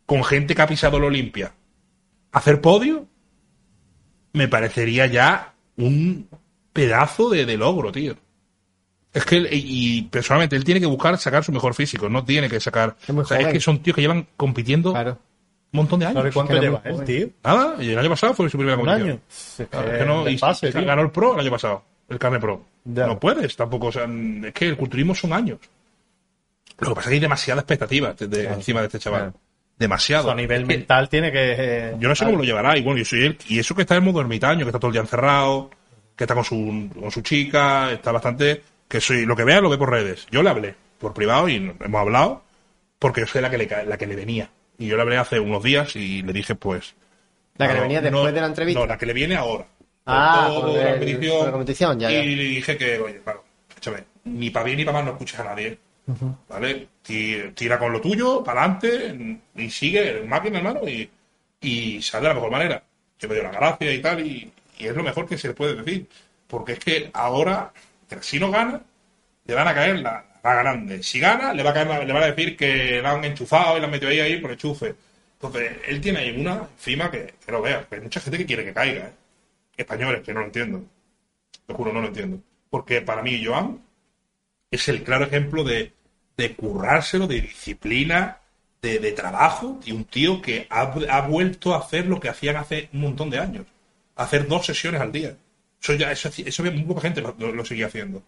con gente que ha pisado la Olimpia, hacer podio, me parecería ya un pedazo de, de logro, tío. Es que, él- y, y personalmente, él tiene que buscar sacar su mejor físico, no tiene que sacar.
Es muy
o sea, es
joven.
que son tíos que llevan compitiendo
Claro.
un montón de años.
¿Sabes cuánto lleva él, tío?
Nada, y el año pasado fue su primera
Un
competición.
año. Es
Claro,
que
es que no, y
pase,
ganó el pro el año pasado, el carne pro.
Ya.
No puedes tampoco, o sea, es que el culturismo son años. Lo que pasa es que hay demasiada expectativa de- de- encima de este chaval. Demasiado.
A nivel
Es que
mental tiene que. eh,
yo no sé cómo lo llevará, y bueno, yo soy él, y eso que está en modo ermitaño, que está todo el día encerrado, que está con su, con su chica, está bastante, que soy, lo que vea lo ve por redes. Yo le hablé por privado y hemos hablado, porque yo soy la que le, la que le venía. Y yo le hablé hace unos días y le dije, pues,
La que le venía
no-
después de la entrevista.
No, la que le viene ahora.
Ah,
Por todo
por
la
el-
competición.
por la competición, ya, ya.
Y le dije que, oye, claro, escúchame, ni para bien ni para mal no escuches a nadie. ¿Vale? Ti- Tira con lo tuyo, para adelante, y sigue, máquina, hermano, y, y sale de la mejor manera. Yo me dio la gracia y tal, y, y es lo mejor que se le puede decir. Porque es que ahora, si no gana, le van a caer la, la grande. Si gana, le, va a caer, le van a decir que la han enchufado y la han metido ahí, ahí por enchufe. Entonces, él tiene ahí una encima que, que lo vea. Hay mucha gente que quiere que caiga, ¿eh? Españoles, que no lo entiendo. Te juro, no lo entiendo. Porque para mí, Joan es el claro ejemplo de, de currárselo, de disciplina, de, de trabajo, y un tío que ha, ha vuelto a hacer lo que hacían hace un montón de años. Hacer dos sesiones al día. Eso ya, eso, eso muy poca gente lo, lo- lo seguía haciendo.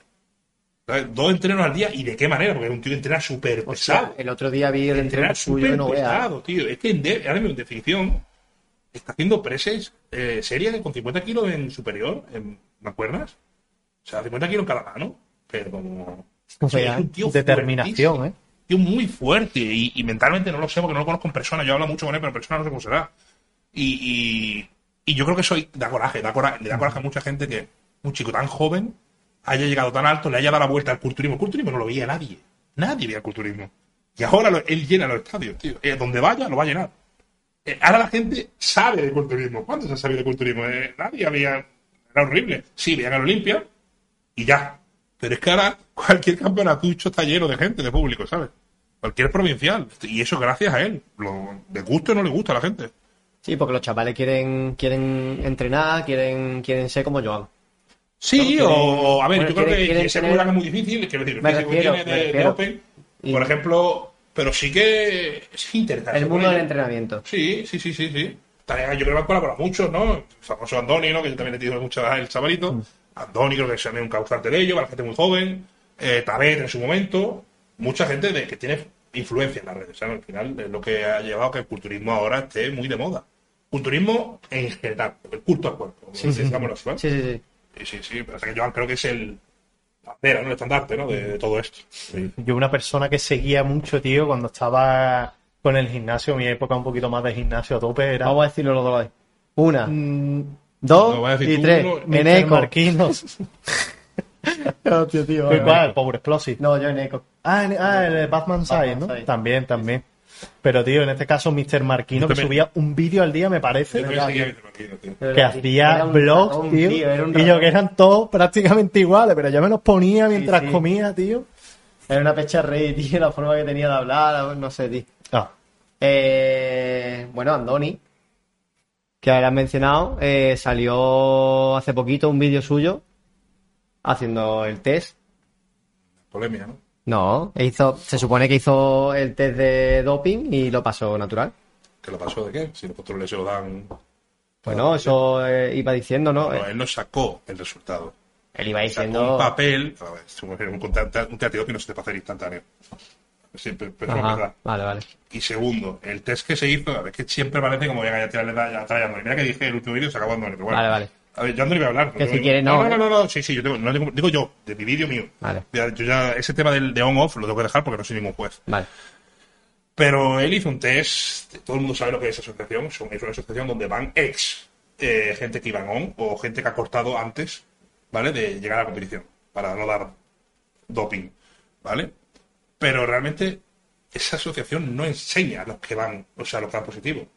¿Sabes? Dos entrenos al día, ¿y de qué manera? Porque un tío entrena súper pesado.
el otro día vi el entreno
Entrenar
suyo no
pesado, tío. Es que en de- ahora mismo en definición está haciendo preses eh, serias con 50 kilos en superior, en ¿me O sea, 50 kilos en cada mano. Pero como...
Vea.
es un tío
Determinación. ¿eh?
Tío muy fuerte y, y mentalmente no lo sé porque no lo conozco en persona. Yo hablo mucho con él, pero en persona no sé cómo será. Y, y, y yo creo que soy da coraje, da coraje, le da coraje a mucha gente que un chico tan joven haya llegado tan alto, le haya dado la vuelta al culturismo. El culturismo no lo veía nadie. Nadie veía el culturismo. Y ahora lo- él llena los estadios, tío. Eh, donde vaya, lo va a llenar. Eh, ahora la gente sabe de culturismo. ¿Cuándo se ha sabido de culturismo? Eh, nadie había. Era horrible. Sí, veían el Olimpia y ya. Pero es que ahora cualquier campeonatucho está lleno de gente, de público, ¿sabes? Cualquier provincial. Y eso gracias a él. Lo, le gusta o no le gusta a la gente.
Sí, porque los chavales quieren, quieren entrenar, quieren, quieren ser como Joan.
Sí,
No,
o,
quieren-
a ver,
bueno,
yo creo que ese
tener-
es muy difícil, quiero decir, el físico que
refiero,
tiene de, de
refiero.
Open,
Y-
por ejemplo, pero sí que es interesante.
El mundo del entrenamiento.
Sí, sí, sí, sí, sí. También yo creo que han colaborado muchos, ¿no? El famoso Andoni, ¿no? Que yo también he tenido mucho el chavalito.
Mm.
Andoni creo que es también un causante de ello, para la gente muy joven. Eh, Tabet en su momento. Mucha gente de, que tiene influencia en las redes. ¿sabes? Al final es lo que ha llevado a que el culturismo ahora esté muy de moda. Culturismo en general, el culto al cuerpo. así, ¿vale?
Sí, sí, sí.
Sí, sí, sí. Pero que Joan creo que es el bandera, ¿no? El estandarte, ¿no? De, de todo esto.
Yo una persona que seguía mucho, tío, cuando estaba con el gimnasio, mi época un poquito más de gimnasio a tope era...
Vamos a decirlo los dos. Una,
Mm,
dos
No,
y tres.
uno,
Mr.
En eco.
Marquinos.
Hostia, tío.
¿Cuál? ¿Cuál? Power Explosive.
No, yo en eco.
Ah, en- ah, el Batman Side, ¿no?
Side.
También, también. Pero, tío, en este caso, Mr. Marquino, que
también.
subía un vídeo al día, me parece,
Yo Víctor Marquino, tío.
que hacía
ratón,
tío, y yo que eran todos prácticamente iguales, pero yo me los ponía mientras
sí.
comía, tío.
Era una pecha rey, tío, la forma que tenía de hablar, no sé, tío.
Ah,
Eh, bueno, Andoni, que ahora han mencionado, eh, salió hace poquito un vídeo suyo haciendo el test.
Polemia, ¿no?
No, e hizo, se supone que hizo el test de doping y lo pasó natural.
¿Que lo pasó de qué? Si los controles se lo dan.
Bueno, eso eh, iba diciendo, ¿no?
No, él no sacó el resultado.
Él iba
Sacó
diciendo.
un papel. Un, un, un teatro que no se te puede hacer instantáneo.
Ajá, vale, vale.
Y segundo, el test que se hizo, a ver, que siempre parece como venga a tirarle a atrás a Andoni. Mira que dije el último vídeo se acabó Andoni, pero bueno.
Vale, vale.
A ver, yo Andoni voy a hablar.
Que
no
si quiere, no,
No, no, no, no, sí, sí, yo tengo, no digo, digo yo, de mi vídeo mío.
Vale.
Ya, yo ya, ese tema del, de on-off lo tengo que dejar porque no soy ningún juez.
Vale.
Pero él hizo un test, todo el mundo sabe lo que es asociación, son- es una asociación donde van ex eh, gente que iban on o gente que ha cortado antes, ¿vale? De llegar a la competición, para no dar doping, ¿vale? Pero realmente esa asociación no enseña a los que van, o sea, a los que dan positivo.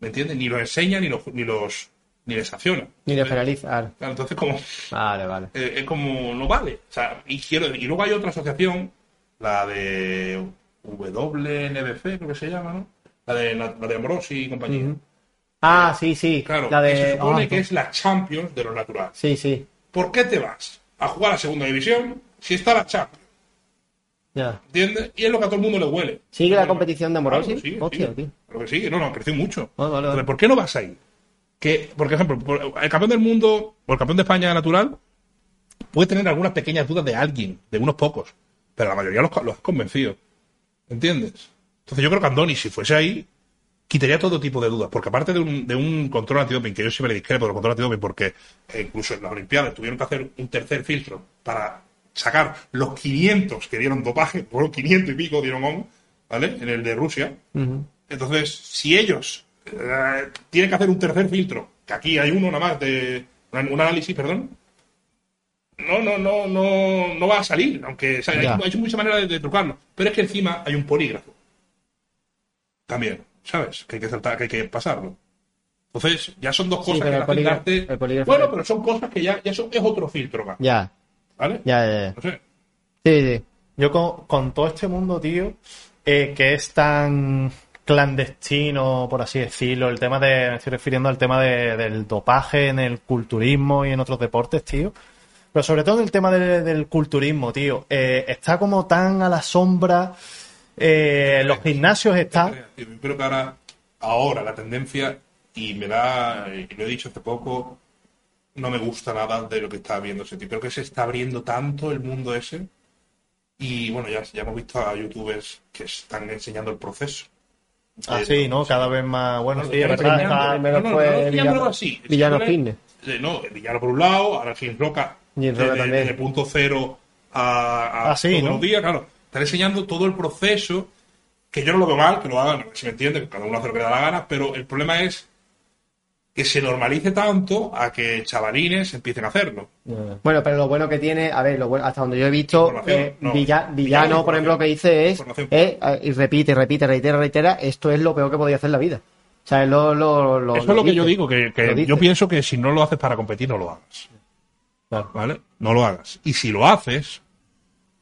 ¿Me entiendes? Ni los enseña ni los, ni los ni les sanciona.
Ni de penalizar.
Claro, entonces como
Vale, vale.
eh, es como no vale. O sea, y, quiero, y luego hay otra asociación, la de WNBC, creo que se llama, ¿no? La de, la, la de Ambrosi y compañía.
Ah, sí, sí.
Claro,
la de.
que se supone
ah,
que es la Champions de los naturales.
Sí, sí.
¿Por qué te vas a jugar a segunda división si está la Champions?
Ya.
¿Entiendes? Y es lo que a todo el mundo le huele.
¿Sigue la competición de Amorosi?
Claro, sigue,
Hostia,
sigue.
tío.
Claro que sigue, no, no, creció mucho.
Ah, vale,
¿por qué no vas ahí? Que, por ejemplo, el campeón del mundo o el campeón de España natural puede tener algunas pequeñas dudas de alguien, de unos pocos, pero la mayoría los, los has convencido. ¿Entiendes? Entonces yo creo que Andoni, si fuese ahí, quitaría todo tipo de dudas, porque aparte de un, de un control antidoping, que yo siempre le discrepo del control antidoping, porque eh, incluso en las Olimpiadas tuvieron que hacer un tercer filtro para sacar los 500 que dieron dopaje, fueron 500 y pico dieron on, ¿vale? En el de Rusia. Entonces, si ellos eh, tienen que hacer un tercer filtro, que aquí hay uno nada más de un análisis, perdón, no, no, no, no, no va a salir, aunque o sea, hay, hay muchas maneras de, de trucarlo. Pero es que encima hay un polígrafo. También, ¿sabes? Que hay que saltar, que hay que pasarlo. Entonces, ya son dos cosas que
el polígrafo- el polígrafo-
Bueno, pero son cosas que ya, ya son, es otro filtro más.
Ya,
¿Vale?
ya, ya. ya.
No sé.
Sí, sí.
Yo con, con todo este mundo, tío, eh, que es tan clandestino, por así decirlo, el tema de, me estoy refiriendo al tema de- del dopaje en el culturismo y en otros deportes, tío. Pero sobre todo el tema de- del culturismo, tío, eh, está como tan a la sombra, eh, los gimnasios están...
Yo creo que ahora, ahora la tendencia, y me da, y lo he dicho hace poco, no me gusta nada de lo que está viéndose. Creo que se está abriendo tanto el mundo ese. Y bueno, ya, ya hemos visto a youtubers que están enseñando el proceso.
Ah, sí, ¿no? Cada vez más... Bueno, sí, es verdad, está-
primero
no, no,
fue
no,
Villano-
así.
Villano Fitness.
eh, no, Villano por un lado, ahora Jim Roca.
Jim Roca
de- de-
también.
de punto cero a, a
Ah, sí,
todos
¿no?
los días, claro. Están enseñando todo el proceso, que yo no lo veo mal, que lo hagan, si me entiende, que cada uno hace lo que le da la gana, pero el problema es que se normalice tanto a que chavalines empiecen a hacerlo.
Bueno, pero lo bueno que tiene, a ver, lo bueno, hasta donde yo he visto, eh,
no.
Villa-
Villano,
por ejemplo, lo que dice es, eh, y repite, repite, reitera, reitera, esto es lo peor que podía hacer en la vida. O sea, es lo, lo, lo-
Eso es lo que
dice.
yo digo, que, yo pienso que si no lo haces para competir, no lo hagas. ¿Vale? No lo hagas. Y si lo haces,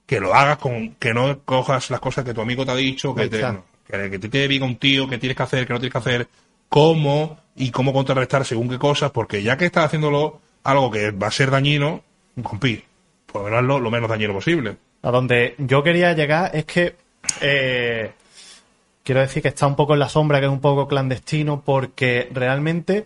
que lo hagas con, que no cojas las cosas que tu amigo te ha dicho, que te, que, que te diga un tío, que tienes que hacer, que no tienes que hacer, cómo y cómo contrarrestar según qué cosas, porque ya que estás haciéndolo algo que va a ser dañino, compi, por lo menos lo menos dañino posible.
A donde yo quería llegar es que eh, quiero decir que está un poco en la sombra, que es un poco clandestino, porque realmente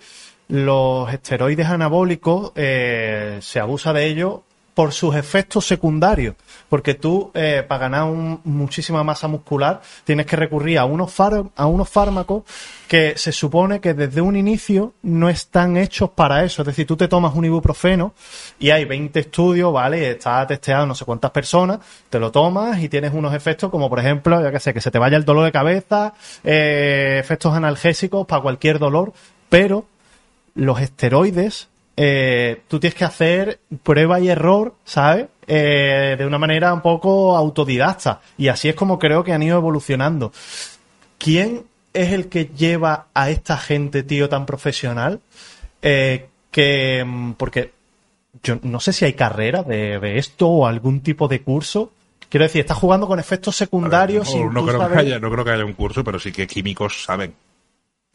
los esteroides anabólicos eh, se abusa de ellos por sus efectos secundarios. Porque tú, eh, para ganar un- muchísima masa muscular, tienes que recurrir a unos, far- a unos fármacos que se supone que desde un inicio no están hechos para eso. Es decir, tú te tomas un ibuprofeno y hay 20 estudios, ¿vale? Está testeado no sé cuántas personas, te lo tomas y tienes unos efectos como, por ejemplo, ya que sé, que se te vaya el dolor de cabeza, eh, efectos analgésicos para cualquier dolor, pero los esteroides, eh, tú tienes que hacer prueba y error, ¿sabes? Eh, de una manera un poco autodidacta. Y así es como creo que han ido evolucionando. ¿Quién es el que lleva a esta gente, tío, tan profesional? Eh, que, mm, porque yo no sé si hay carrera de, de esto o algún tipo de curso. Quiero decir, estás jugando con efectos secundarios
no,
sin
no
tú
creo que
saber-
haya, no creo que haya un curso, pero sí que químicos saben.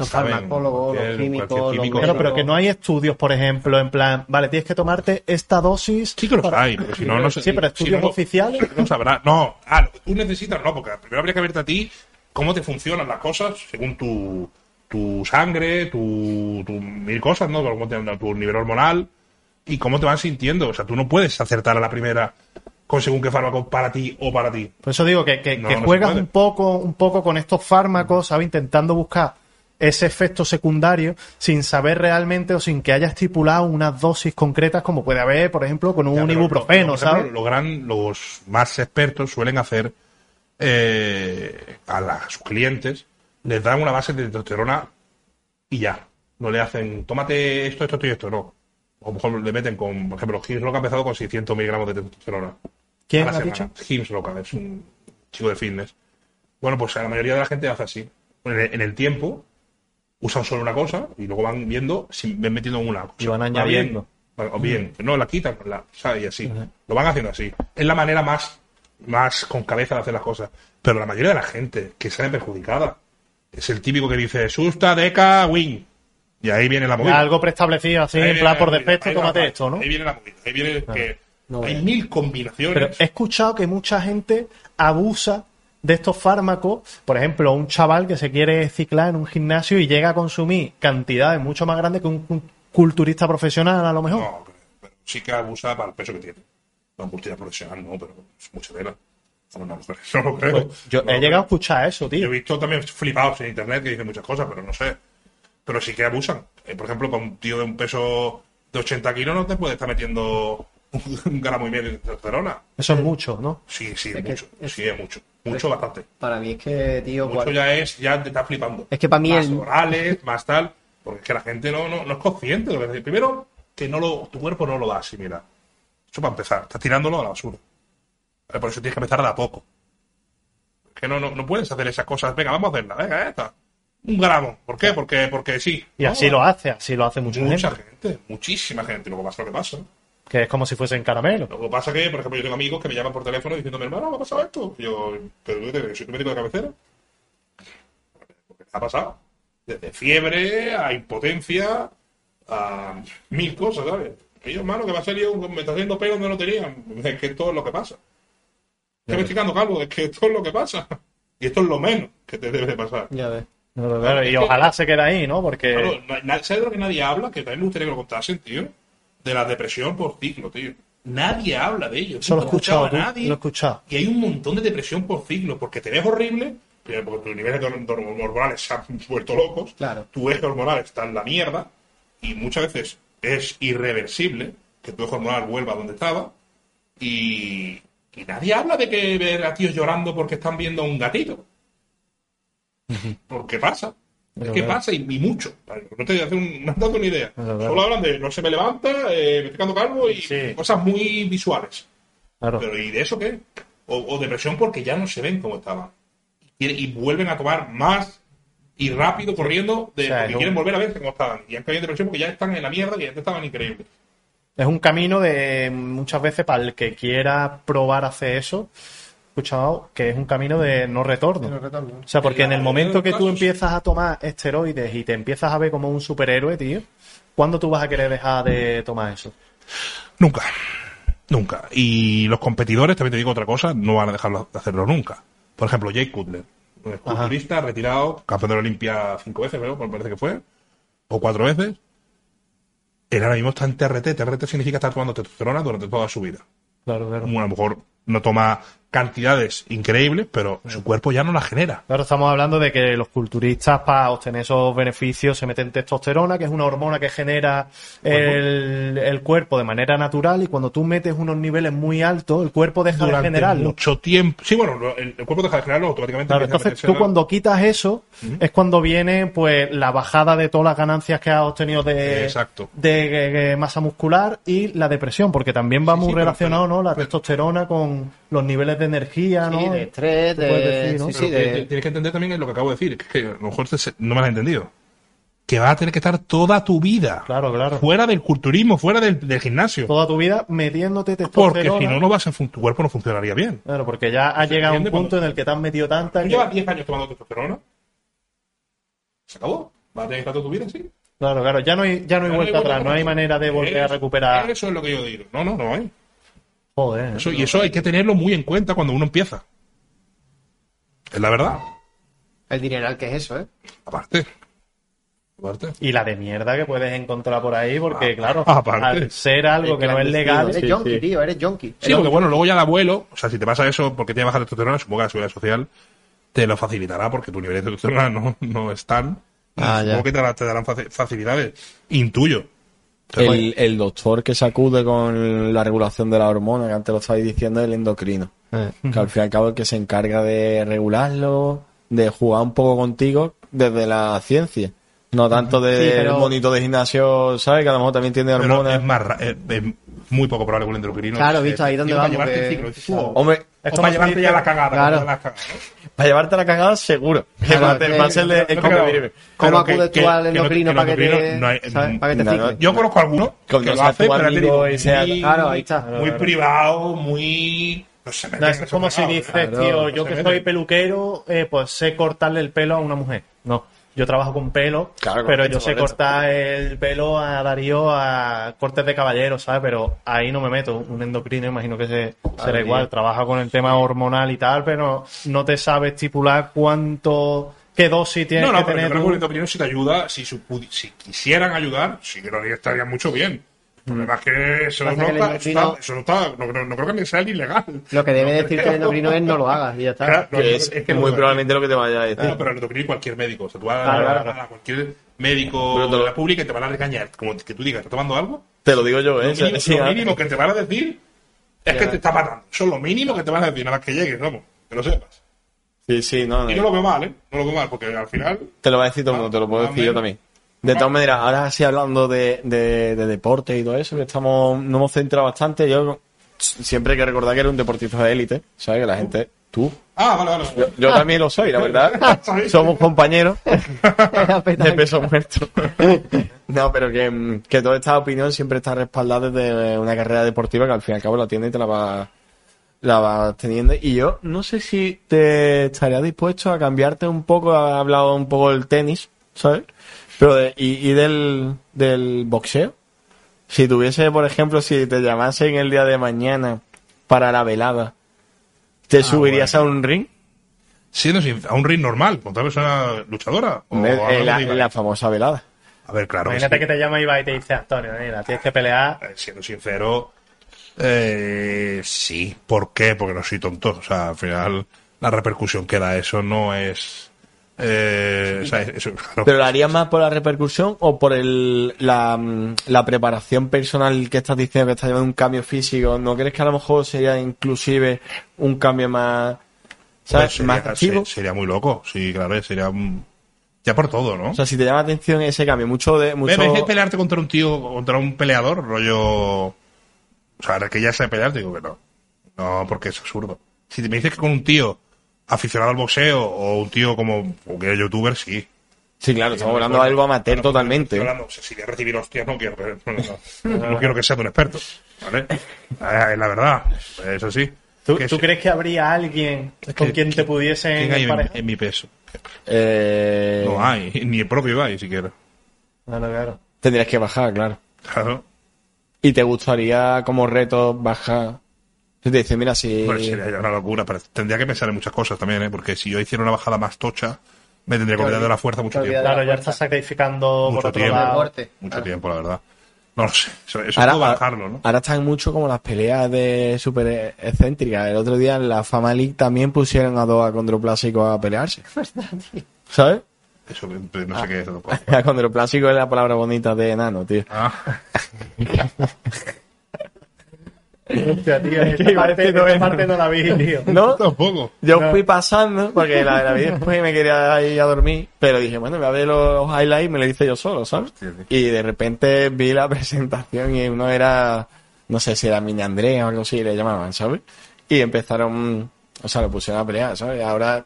Los
Saben,
farmacólogos, los químicos, los
Claro, pero que no hay estudios, por ejemplo, en plan, vale, tienes que tomarte esta dosis.
Sí que los
para-
hay, pero si no, no sé.
Sí, pero
si
estudios
no,
oficiales.
No sabrá. No, ah, tú necesitas, no, porque primero habría que verte a ti cómo te funcionan las cosas según tu, tu sangre, tu, tu mil cosas, ¿no? Cómo te- tu nivel hormonal y cómo te van sintiendo. O sea, tú no puedes acertar a la primera con según qué fármaco para ti o para ti.
Por eso digo que, que-
No,
juegas un poco, un poco con estos fármacos, ¿sabes? Intentando buscar ese efecto secundario sin saber realmente o sin que haya estipulado unas dosis concretas como puede haber, por ejemplo, con un
Ya,
ibuprofeno,
lo- ejemplo,
¿sabes?
Lo gran, los más expertos suelen hacer eh, a, la- a sus clientes, les dan una base de testosterona y ya. No le hacen, tómate esto, esto, esto y esto, no. O a lo mejor le meten con, por ejemplo, Hims Loca ha empezado con 600 miligramos de testosterona.
¿Quién ha dicho?
Hims Loca, es un chico de fitness. Bueno, pues a la mayoría de la gente hace así. En el, en el tiempo, usan solo una cosa y luego van viendo si ven metiendo una cosa.
Y van
Va
añadiendo.
bien, va- o bien, no, la quitan, la, ¿sabes? Y así. Lo van haciendo así. Es la manera más, más con cabeza de hacer las cosas. Pero la mayoría de la gente que sale perjudicada es el típico que dice, susta, deca, win. Y ahí viene la movida.
Algo preestablecido así,
Ahí
en plan
la
por defecto, tómate esto, ¿no?
Ahí viene la movida. Ahí viene que
No
hay mil combinaciones.
Pero he escuchado que mucha gente abusa de estos fármacos. Por ejemplo, un chaval que se quiere ciclar en un gimnasio y llega a consumir cantidades mucho más grandes que un cu- culturista profesional, a lo mejor.
No, pero, pero sí que abusa para el peso que tiene. No, cultura profesional, no, pero es mucha tela. No, no, no lo creo.
Pues yo
No
he llegado a escuchar eso,
Yo
tío.
he visto también flipados en internet que dicen muchas cosas, pero no sé. Pero sí que abusan. Eh, por ejemplo, con un tío de un peso de 80 kilos no te puede estar metiendo un gramo y medio de testosterona.
Eso es mucho, ¿no?
Sí, sí, es,
que
mucho.
es-
Sí, es mucho. Mucho, bastante.
Para mí es que, tío,
Mucho
cual-
ya es, ya te está flipando.
Es que para mí
más
el-
orales, más tal. Porque es que la gente no, no, no es consciente. lo que- Primero, que no lo, tu cuerpo no lo da así, mira. Eso para empezar. Estás tirándolo a la basura. Por eso tienes que empezar de a poco. Es que no, no, no puedes hacer esas cosas. Venga, vamos a hacerla. Venga, ya está. Un gramo. ¿Por qué? Porque, porque sí.
Y
No,
así lo hace, así lo hace mucha,
Mucha
gente.
gente. Muchísima gente. Luego pasa lo que pasa.
Que es como si fuesen caramelo.
Lo que pasa que, por ejemplo, yo tengo amigos que me llaman por teléfono diciéndome, hermano, me ha pasado esto. Y yo, pero ¿qué? soy tu médico de cabecera. Porque ha pasado. Desde fiebre a impotencia a mil cosas, ¿sabes? Y yo, hermano, que me ha salido, me está haciendo pelo donde no tenía. Es que esto es lo que pasa. Estoy quedando calvo, es que esto es lo que pasa. Y esto es lo menos que te debe de pasar.
Ya ves.
Claro, y ojalá se quede ahí, ¿no? Porque
Claro, no ¿sabes de lo que nadie habla? Que también me gustaría que lo contasen, tío. De la depresión por ciclo, tío. Nadie habla de ello.
eso lo he escuchado,
a nadie.
lo he escuchado.
Y hay un montón de depresión por ciclo, porque te ves horrible, primero porque tus niveles hormonales se han vuelto locos,
Claro.
tu eje hormonal está en la mierda, y muchas veces es irreversible que tu eje hormonal vuelva a donde estaba, y, y nadie habla de que ver a tíos llorando porque están viendo a un gatito. Porque pasa. Es que pasa y, y mucho. No te, un- no das una idea. Solo hablan de no se me levanta, eh, me estoy quedando calvo y
Sí.
cosas muy visuales.
Claro.
Pero ¿y de eso qué? O, o depresión porque ya no se ven como estaban. Y, y vuelven a tomar más y rápido corriendo de,
O sea,
porque quieren volver a verse como estaban. Y han caído en depresión porque ya están en la mierda y antes estaban increíbles.
Es un camino de muchas veces para el que quiera probar hacer eso, escuchado que es un camino de no retorno.
No retorno.
O sea, porque en el momento que tú empiezas a tomar esteroides y te empiezas a ver como un superhéroe, tío, ¿cuándo tú vas a querer dejar de tomar eso?
Nunca. Nunca. Y los competidores, también te digo otra cosa, no van a dejarlo de hacerlo nunca. Por ejemplo, Jake Cutler, un culturista retirado, campeón de la Olimpia cinco veces, creo, me parece que fue, o cuatro veces. Él ahora mismo está en TRT. TRT significa estar tomando testosterona durante toda su vida.
Claro, claro.
A lo mejor no toma cantidades increíbles, pero su cuerpo ya no la genera.
Claro, estamos hablando de que los culturistas para obtener esos beneficios se meten testosterona, que es una hormona que genera el, el cuerpo de manera natural y cuando tú metes unos niveles muy altos, el cuerpo deja de generarlo.
mucho tiempo. Sí, bueno, el, el cuerpo deja de generarlo automáticamente.
Claro, entonces tú cuando quitas eso es cuando viene pues la bajada de todas las ganancias que has obtenido de,
Exacto.
de, masa muscular y la depresión, porque también va
Sí,
muy
sí, pero-
relacionado
pero-
¿no? la
pero-
testosterona con los niveles de energía,
Sí,
¿no?
de estrés, de...
decir, ¿no?
sí, de...
Tienes que entender también lo que acabo de decir, que, es que a lo mejor no me has entendido. Que vas a tener que estar toda tu vida
Claro, claro.
fuera del culturismo, fuera del, del gimnasio.
Toda tu vida metiéndote
Porque si no, no vas a tu cuerpo no funcionaría bien.
Claro, porque ya ha llegado un punto
cuando-
en el que te has metido tanta
Tú
que...
llevas 10 años tomando testosterona. Se acabó. Vas a tener que estar toda tu vida así.
Claro, claro, ya no hay, ya no hay vuelta atrás, no hay manera de volver a recuperar.
Eso es lo que yo digo. No, no, no hay.
Joder.
Eso, y eso hay que tenerlo muy en cuenta cuando uno empieza. Es la verdad.
El dineral que es eso, ¿eh?
Aparte. Aparte.
Y la de mierda que puedes encontrar por ahí, porque claro,
aparte.
al ser algo que no es legal,
Eres
sí,
junkie,
sí.
tío, eres junkie.
Sí, porque bueno, luego ya el abuelo, o sea, si te pasa eso porque tiene baja testosterona, supongo que la seguridad social te lo facilitará porque tu nivel de testosterona no, no es tan.
Ah,
supongo
ya.
que te, dará- te darán faci- facilidades. Intuyo.
El, el doctor que sacude con la regulación de la hormona, que antes lo estabais diciendo, es el endocrino. Que al fin y al cabo es el que se encarga de regularlo, de jugar un poco contigo desde la ciencia. No tanto del
Sí, pero-
monito de gimnasio, ¿sabes? Que a lo mejor también tiene
pero
hormonas.
es más ra- es, es muy poco probable que un endocrino.
Claro,
eh,
visto ahí donde vamos,
llevarte
que-
el ciclo, dices tú, o-
Hombre,
Es
o
como
para llevarte ya la cagada.
Claro.
Para llevarte la cagada, seguro. Que
Claro,
va a ser-
que-
va a ser el- el.
¿Cómo
Pero que-
acudes
que-
tú al endocrino para que te,
endocrino no hay-
¿sabes? para que te
no, no,
cicle?
Yo conozco a algunos
Que
lo hacen, pero te digo, muy,
Claro, ahí está.
muy privado, muy... No sé,
No, es como si dices, tío, yo que soy peluquero, eh, pues sé cortarle el pelo a una mujer. No, yo trabajo con pelo,
Claro,
pero yo sé cortar el pelo a Darío a cortes de caballero, ¿sabes? Pero ahí no me meto. Un endocrino, imagino que se, será
tío.
igual. Trabaja con el tema hormonal y tal, pero no te sabe estipular cuánto, qué dosis tienes
No, no,
que
pero yo
tener.
creo que
tú.
un endocrino si te ayuda, si, si quisieran ayudar, sí que lo estarían mucho bien. Problema es que eso no, está, está- no no, creo- no creo que ni sea ni legal.
Lo que debe
No
decirte el endocrino es no lo hagas y ya está.
Claro, no,
Que
no,
es,
es que
muy
lo-
probablemente lo que te vaya a decir.
No, pero el endocrino cualquier médico. O sea, tú vas
Claro,
a,
claro.
a cualquier médico
lo-
de la pública y te van a regañar. Como que tú digas, ¿estás tomando algo?
Te lo digo yo, ¿eh?
Lo mínimo,
Sí,
lo
ah.
mínimo que te van a decir es que te está matando. Eso es lo mínimo que te van a decir, nada más que llegues, vamos. Que lo sepas.
Sí, sí, no,
Y
no.
no lo veo mal, ¿eh? No lo veo mal, porque al final...
Te lo va a decir todo el mundo, te lo puedo
Más
decir yo también. De todas maneras, ahora sí hablando de, de, de deporte y todo eso, que estamos, nos hemos centrado bastante, yo siempre hay que recordar que eres un deportista de élite, ¿sabes? Que la gente, tú,
Ah, vale, vale.
yo, yo también lo soy, la verdad. Somos compañeros de peso muerto. No, pero que, que toda esta opinión siempre está respaldada desde una carrera deportiva que al fin y al cabo la tienes y te la vas la vas teniendo. Y yo no sé si te estaría dispuesto a cambiarte un poco, ha hablado un poco del tenis, ¿sabes? Pero de- y, y del, del boxeo. Si tuviese, por ejemplo, si te llamasen el día de mañana para la velada, ¿te subirías a un ring?
Siendo sin- a un ring normal, con otra persona luchadora. O
la, famosa velada.
A ver, claro.
Imagínate
sí.
que te llama Ibai y te dice, Antonio, mira, tienes que pelear.
Siendo sincero, eh, sí. ¿Por qué? Porque no soy tonto. O sea, al final, la repercusión que da eso no es. Eh, o sea, eso, claro.
¿Pero lo harías más por la repercusión o por el, la, la preparación personal que estás diciendo que estás llevando un cambio físico? ¿No crees que a lo mejor sería inclusive un cambio más, ¿sabes?
Pues sería,
más activo?
se- sería muy loco. Sí, claro, sería. un- Ya por todo, ¿no?
O sea, si te llama la atención ese cambio, mucho de... Mucho...
¿Ves pelearte contra un tío, contra un peleador, rollo. O sea, ahora que ya sé pelear, digo que no. No, porque es absurdo. Si te me dices que con un tío aficionado al boxeo o un tío como es youtuber, sí.
Sí, claro, estamos hablando de algo amateur
Claro,
totalmente.
estoy hablando, o sea, si voy a recibir hostias, no quiero, no, no, no, no quiero que sea de un experto. ¿Vale? Eh, la verdad, eso sí.
¿Tú, crees que habría alguien con
que-
quien te pudiesen
¿Quién hay en, mi peso?
Eh,
No hay, ni el propio Ibai siquiera.
No, no, claro.
Tendrías que bajar, claro.
Claro.
¿Y te gustaría como reto bajar? Si te dicen, mira, si...
Pues sería ya una locura, pero tendría que pensar en muchas cosas también, ¿eh? Porque si yo hiciera una bajada más tocha, me tendría que olvidar de la fuerza mucho tiempo.
Claro, ya estás sacrificando por
Mucho
otro
tiempo.
lado.
Mucho
Claro.
tiempo, la verdad. No lo sé. Eso, eso
Ahora,
puedo bajarlo, ¿no?
ahora están mucho como las peleas de super excéntricas. El otro día en la Fama League también pusieron a dos acondroplásicos a pelearse. ¿Sabes?
Eso no sé qué es.
Acondroplásico es la palabra bonita de enano, tío.
Ah,
Hostia, tío, esta
iba a
parte,
decir
esta
bueno.
parte no la vi, tío.
¿No?
tampoco.
Yo fui pasando, porque la, la vi después y me quería ir a dormir, pero dije, bueno, me voy a ver los highlights y me lo hice yo solo, ¿sabes?
Hostia.
Y de repente vi la presentación y uno era, no sé si era Mini Andrea o algo así, le llamaban, ¿sabes? Y empezaron, o sea, lo pusieron a pelear, ¿sabes? Ahora,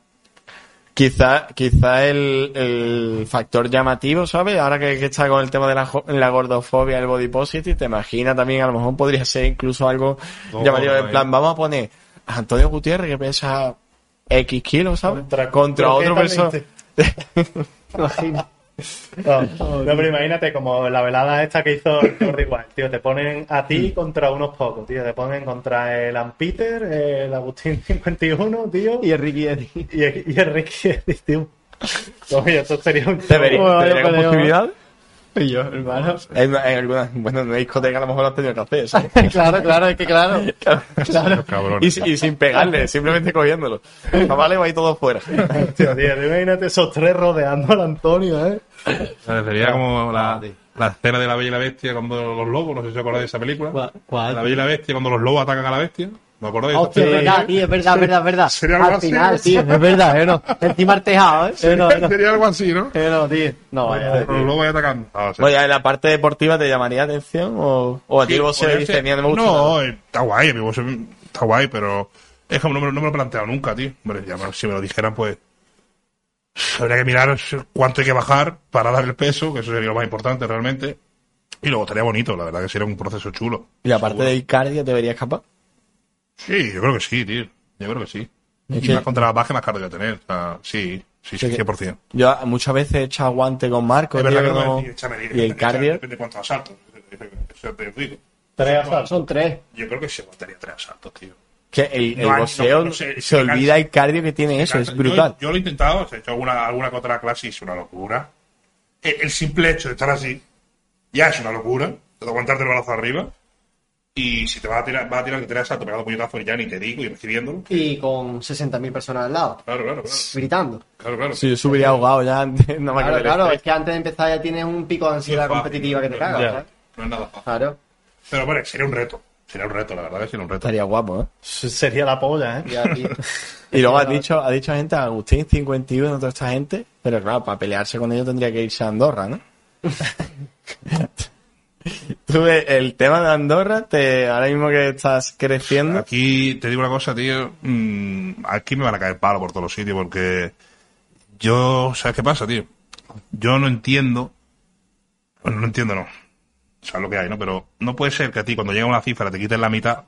quizá, quizá el, el factor llamativo, ¿sabes? Ahora que, que está con el tema de la, jo- la gordofobia, el body positive, te imaginas también, a lo mejor podría ser incluso algo llamativo, en plan, vamos a poner a Antonio Gutiérrez que pesa X kilos, ¿sabes?
Contra-
Contra otro persona.
No, no, pero imagínate como la velada esta que hizo el Jordi Wild, tío, te ponen a ti contra unos pocos, tío, te ponen contra el Ampeter, el Agustín 51, tío,
Y el Ricky Eddie.
y, el- y el Ricky Eddy, tío. Oye, esto sería un
Debería, debería con posibilidad.
Y yo, hermano.
En, en algunas, bueno, en una discoteca a lo mejor lo has tenido que hacer, ¿sabes?
claro, claro, es que claro.
Cabrones.
Y, y sin pegarle, simplemente cogiéndolo. Vale, va ahí todo fuera.
Tío, tío, imagínate esos tres rodeando al Antonio, ¿eh?
Sería como la, la escena de la Bella y la Bestia cuando los lobos, no sé si os acordáis de esa película.
¿Cuál- cuál?
La Bella y la Bestia cuando los lobos atacan a la bestia. ¿Me acordáis?
Hostia, es verdad, tío, es verdad, es verdad, es verdad.
Sería algo
Al
así,
final,
¿no?
tío, es verdad, ¿eh? No. Encima el tejado, ¿eh? Eh, no, eh, no.
Sería algo así, ¿no?
Eh, no, tío. No, vaya.
Los lobos ahí atacando. Ah, sí.
Oye, ¿en la parte deportiva te llamaría atención o, o a ti
Sí,
vos se dice. "Mira, no me gusta
No,
nada"?
eh, está guay, mi voz es- está guay, pero es como no me, no me lo he planteado nunca, tío. Hombre, ya, si me lo dijeran, pues habría que mirar cuánto hay que bajar para dar el peso, que eso sería lo más importante realmente. Y luego estaría bonito, la verdad que sería un proceso chulo.
Y la parte
Seguro.
de cardio te verías capaz.
Sí, yo creo que sí, tío. Yo creo que sí.
Es
Y
que-
más contra la baja, más cardio voy a tener. O sea, sí, sí, sí,
Sí que-
100%.
Yo muchas veces he echado guante con Marco,
Es verdad
tío,
que no decís, échame,
y el cardio.
Depende de cuántos asaltos. Eso te digo.
Tres asaltos.
Son tres.
Yo creo que se aguantaría tres asaltos, tío.
Que el,
No
boxeo
no- no sé,
se olvida el cardio que tiene eso, es brutal.
Yo, lo he intentado, he hecho alguna, alguna que otra clase y es una locura. El, el simple hecho de estar así ya es una locura. De aguantarte el brazo arriba. Y si te vas a tirar, vas a tirar que tres asaltos pegando puñetazos y ya ni te digo y recibiéndolo.
Y con 60.000 personas al lado.
Claro, claro, claro.
Gritando.
Claro, claro.
Si yo subiría ahogado ya antes, no me
Claro,
acuerdo.
claro, es que antes de empezar ya tienes un pico de ansiedad
fácil,
competitiva que te cagas. ¿sabes?
No es nada fácil.
Claro.
Pero bueno, sería un reto. Sería un reto, la verdad que sería un reto.
Estaría guapo, ¿eh?
Sería la polla, ¿eh?
Ya.
Y luego has dicho, ha dicho gente, Agustín 51, toda esta gente, pero claro, para pelearse con ellos tendría que irse a Andorra, ¿no? Tú, ves, el tema de Andorra, te, ahora mismo que estás creciendo,
Aquí te digo una cosa, tío. mm, aquí me van a caer palo por todos los sitios porque yo, ¿sabes qué pasa, tío? Yo no entiendo. Bueno, no entiendo, no. sabes lo que hay, ¿no? Pero no puede ser que a ti cuando llega una cifra te quiten la mitad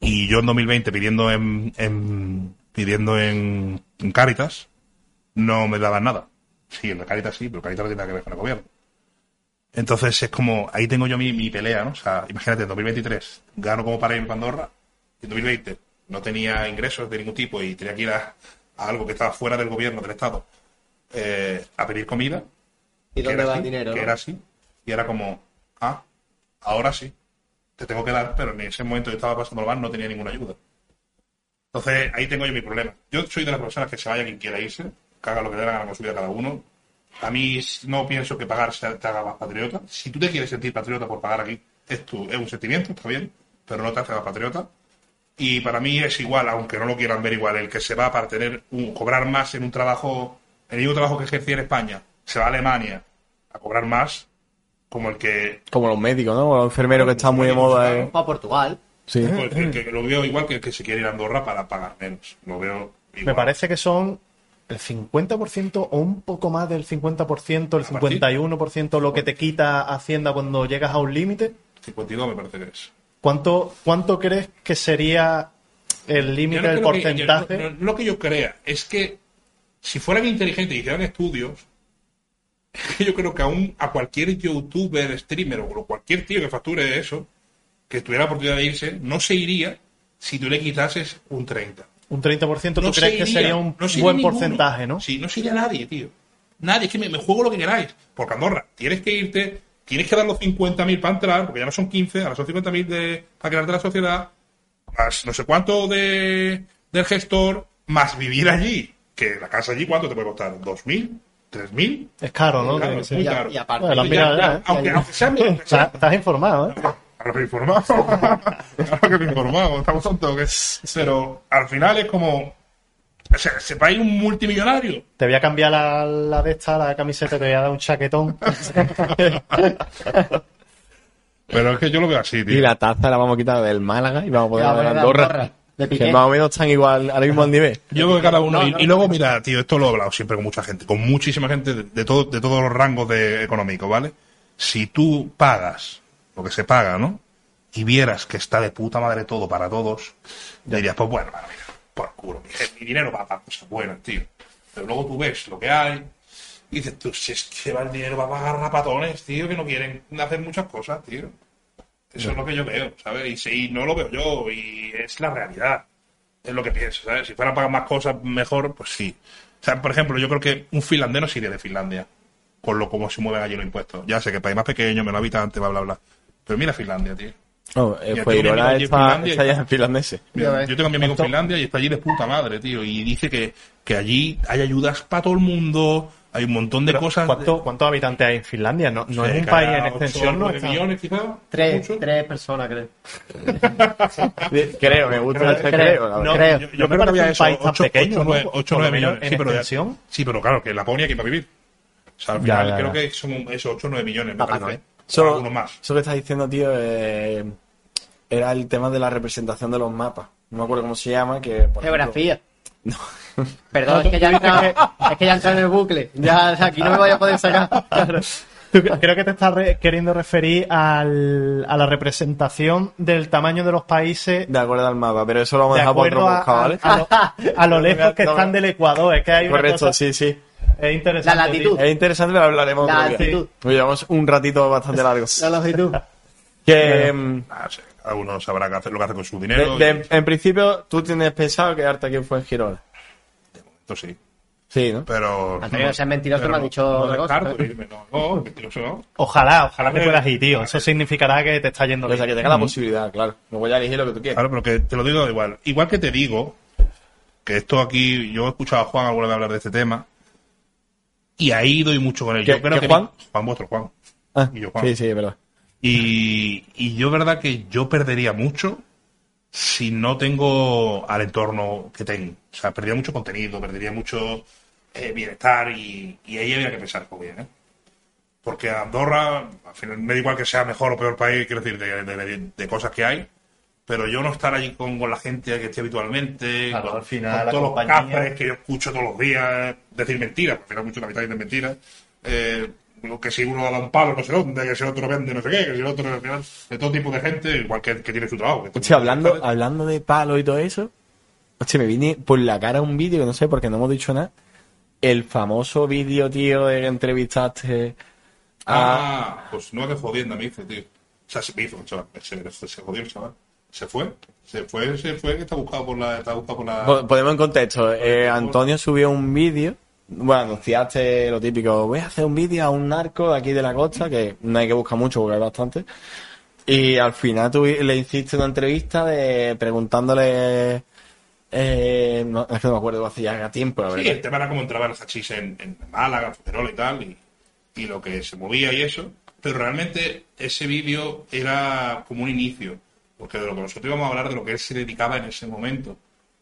y yo en 2020 pidiendo en, en pidiendo en, en no me daban nada. Sí, en la Cáritas sí, pero Cáritas no tiene nada que ver con el gobierno. Entonces es como, ahí tengo yo mi, mi pelea, ¿no? O sea, imagínate, en 2023 gano como para irme a Andorra, y en 2020 no tenía ingresos de ningún tipo y tenía que ir a, a algo que estaba fuera del gobierno, del Estado, eh, a pedir comida.
¿Y dónde va
así,
el dinero?
Que
no?
era así. Y era como, ah, ahora sí, te tengo que dar, pero en ese momento yo estaba pasando mal, no tenía ninguna ayuda. Entonces ahí tengo yo mi problema. Yo soy de las personas que se vaya quien quiera irse, haga lo que le gana con su vida cada uno. A mí no pienso que pagar te haga más patriota. Si tú te quieres sentir patriota por pagar aquí, es, tu, es un sentimiento, está bien, pero no te hace más patriota. Y para mí es igual, aunque no lo quieran ver igual, el que se va para tener un, cobrar más en un trabajo, en el mismo trabajo que ejercía en España, se va a Alemania a cobrar más, como el que
como los médicos, ¿no? O los enfermeros que están muy de moda. ¿eh?
O a Portugal.
Sí.
pues, el que lo veo igual que el que se quiere ir a Andorra para pagar menos. Lo veo igual.
Me parece que son el 50% o un poco más del 50%, el
A partir-
51% lo que te quita Hacienda cuando llegas a un límite.
52 me parece que es.
¿Cuánto, ¿Cuánto crees que sería el límite
no
del
creo que-
porcentaje?
yo- no- no lo que yo crea, es que si fueran inteligentes y hicieran estudios, es que yo creo que aún a cualquier youtuber, streamer o cualquier tío que facture eso, que tuviera la oportunidad de irse, no se iría si tú le quitases un 30.
Un 30% tú
No
crees que sería un
no se iría
buen
ninguno.
porcentaje, ¿no?
Sí, no se iría nadie, tío. Nadie, es que me, me juego lo que queráis. Porque Andorra, tienes que irte, tienes que dar los 50.000 para entrar, porque ya no son 15, ahora son 50.000 de, para crearte la sociedad, más no sé cuánto de, del gestor, más vivir allí. Que la casa allí, ¿cuánto te puede costar? ¿2.000? ¿3.000?
Es caro, ¿no?
Claro, es muy caro.
y aparte-
Bueno, la
Ya,
¿eh?
aunque, aunque sea, aunque sea-
Estás, estás informado, ¿eh?
Claro que informado. claro que me informado. Estamos tontos. Pero al final es como. O sea, sepáis un multimillonario.
Te voy a cambiar la, la de esta, la camiseta, te voy a dar un chaquetón.
Pero es que yo lo veo así, tío.
Y la taza la vamos a quitar del Málaga y vamos a poner
La
de Andorra.
De
que más o menos están igual, ahora mismo al nivel.
Yo creo que cada uno.
No,
y,
no,
y luego, mira, tío, esto lo he hablado siempre con mucha gente, con muchísima gente de, de, todo, de todos los rangos de económicos, ¿vale? Si tú pagas lo que se paga, ¿no? Y vieras que está de puta madre todo para todos, dirías, pues bueno, bueno, mira, por culo, mi, mi dinero va para cosas buenas, tío. Pero luego tú ves lo que hay y dices, tú, si es que va el dinero va a pagar rapatones, tío, que no quieren hacer muchas cosas, tío. Eso es lo que yo veo, ¿sabes? Y, si- no lo veo yo, y es la realidad. Es lo que pienso, ¿sabes? Si fuera a pagar más cosas mejor, pues sí. O sea, por ejemplo, yo creo que un finlandés no se iría de Finlandia, con lo como se mueven allí los impuestos. Ya sé que el país más pequeño, menos habitantes, bla, bla, bla. Pero mira Finlandia, tío.
No, eh, pues está,
Finlandia y-
está ya en finlandés.
Yo tengo a mi amigo en Finlandia y está allí de puta madre, tío. Y dice que, que allí hay ayudas para todo el mundo, hay un montón de
Pero,
cosas.
¿cuánto- ¿Cuántos habitantes hay en Finlandia? No, no
Sí,
es un
que
país en
ocho,
extensión, ¿no?
millones, quizás.
Tres, tres personas, creo.
Creo, me gusta ese
Creo.
creo.
No.
Yo, yo
No
creo que había
un
eso,
país tan
8,
pequeño, ¿no?
9,
Por lo
9
menos
millones.
en
Sí pero, ya-
extensión.
sí, pero claro, que Laponia aquí para vivir. O sea, al
Ya,
final
ya,
creo que son eso, 8 o 9 millones, me
Papá
parece.
Eso,
algunos más.
eso que estás diciendo, tío, eh, era el tema de la representación de los mapas. No me acuerdo cómo se llama, que por ejemplo-
Geografía. Perdón, es que ya he entrado, es que ya he entrado en el bucle. Ya aquí no me voy a poder sacar.
Creo que te estás re- queriendo referir al- a la representación del tamaño de los países
De acuerdo al mapa, pero eso lo vamos a
de
dejar para otro
a,
¿vale?
a- a lo, a lo lejos que
No,
están del Ecuador. Es que hay una
Correcto,
cosa-
sí, sí.
Es interesante.
La latitud.
Es interesante, pero hablaremos
La.
Nos llevamos un ratito bastante largo.
La longitud.
Que,
Ah, no sé, cada uno sabrá qué hacer, lo que hace con su dinero.
de-
y-
de- en principio, tú tienes pensado quedarte aquí en Fuengirola.
esto sí.
Sí, ¿no?
Pero.
Me has
no-
dicho
No irme, no, no, mentiroso no.
Ojalá, ojalá que puedas ir, tío. Eso significará que te está yendo
O sea, que
bien.
tenga la posibilidad, claro. Luego ya elegir lo que tú quieras.
Claro, pero que te lo digo igual. Igual que te digo que esto aquí, yo he escuchado a Juan alguna vez hablar de este tema y ahí doy mucho con él.
¿Qué-
Yo creo
qué
que
Juan?
Juan vuestro Juan.
Ah,
Y yo, Juan.
sí, sí, es verdad.
Y, y yo, verdad, que yo perdería mucho si no tengo al entorno que tengo. O sea, perdería mucho contenido, perdería mucho eh, bienestar y, y ahí habría que pensar muy bien, ¿eh? Porque Andorra, al final, me da igual que sea mejor o peor país, quiero decir, de, de- de- de cosas que hay, pero yo no estar allí con, con la gente que esté habitualmente,
Claro,
con,
al final
con todos
compañía-
los cafres que yo escucho todos los días decir mentiras, al final mucho la mitad dicen mentiras, eh, que si uno da un palo no sé dónde, que si el otro vende no sé qué, que si el otro al final, de todo tipo de gente, igual que, que tiene su trabajo. que
Hostia, hablando, hablando de palo y todo eso, hostia, me vine por la cara un vídeo que no sé porque no hemos dicho nada. El famoso vídeo, tío, de que entrevistaste a...
Ah, pues no me jodiendo me hizo, tío. O sea, se me hizo, chaval. Se, se, se jodió el chaval. Se fue. Se fue, se fue, que está buscado por la. Está buscado por la...
Po- Ponemos en contexto. eh, Antonio subió un vídeo. Bueno, anunciaste lo típico. Voy a hacer un vídeo a un narco de aquí de la costa, que no hay que buscar mucho porque hay bastante. Y al final tú le hiciste una entrevista de preguntándole. Eh, no, es que no me acuerdo, hace ya tiempo, la
Sí, el tema era cómo entraba el hachís en, en Málaga, en Fuengirola y tal, y, y lo que se movía y eso. Pero realmente ese vídeo era como un inicio, porque de lo que nosotros íbamos a hablar de lo que él se dedicaba en ese momento,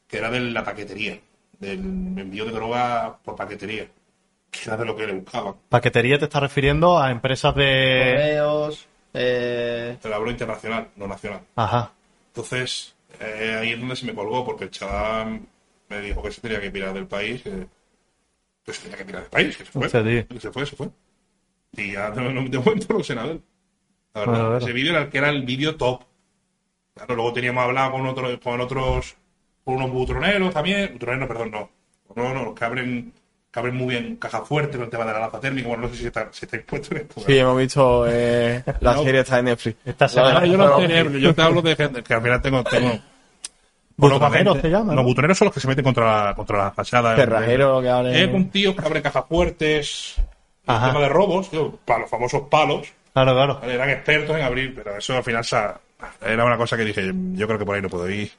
que era de la paquetería, del envío de droga por paquetería, que era de lo que le buscaban.
Paquetería te está refiriendo a empresas de.
Correos. Eh,
Te lo hablo internacional, no nacional.
Ajá.
Entonces, eh, ahí es donde se me colgó, porque el chaval me dijo que se tenía que pirar del país, que, pues tenía que tirar del país, que se fue. Que se fue, se fue. Y ya de, momento no sé nada. La verdad,
Bueno, bueno.
ese vídeo era el que era el vídeo top. Claro, luego teníamos hablado con otros, con otros, con unos butroneros también. Butroneros, perdón, no. No, no, los que abren, que abren muy bien caja fuerte con el tema de la lanza térmica. Bueno, no sé si está, si está expuesto en esto.
Sí, hemos visto eh, la
No.
serie está en Netflix.
Esta semana
yo no sé, yo te hablo de gente que al final tengo. tengo
Butroneros se llaman,
No,
¿no?
butroneros son los que se meten contra la, contra la fachada.
Cerrajero que abre.
Eh, con tíos que abren cajas fuertes. El tema de robos, tío, para los famosos palos.
Claro, claro.
Eran expertos en abrir, pero eso al final sa- era una cosa que dije, yo creo que por ahí no puedo ir.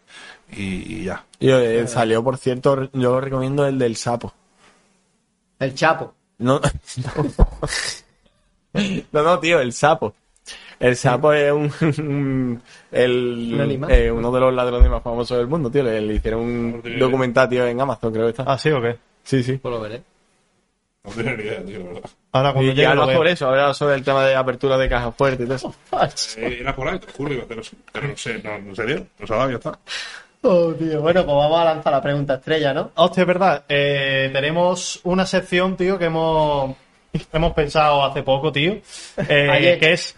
Y, y ya.
Y, eh, salió, por cierto, yo recomiendo el del sapo.
El Chapo.
No, no, no, tío, el sapo. El sapo es un, un- el,
Un
eh, uno de los ladrones más famosos del mundo, tío. Le, le hicieron un documental, tío, en Amazon, creo que está.
¿Ah, sí o qué?
Sí, sí.
Pues lo veré.
No tengo ni idea, tío, la verdad.
Ahora cuando
Y
lo veo.
sobre eso, habla sobre el tema de apertura de cajas fuertes y todo eso.
Eh, Era por ahí, te juro, iba a hacer eso. Pero no sé, no, no se dio. No se ha dado, ya está.
Oh, tío. Bueno, pues vamos a lanzar la pregunta estrella, ¿no?
Hostia, es verdad. Eh, tenemos una sección, tío, que hemos, hemos pensado hace poco, tío. eh, que es,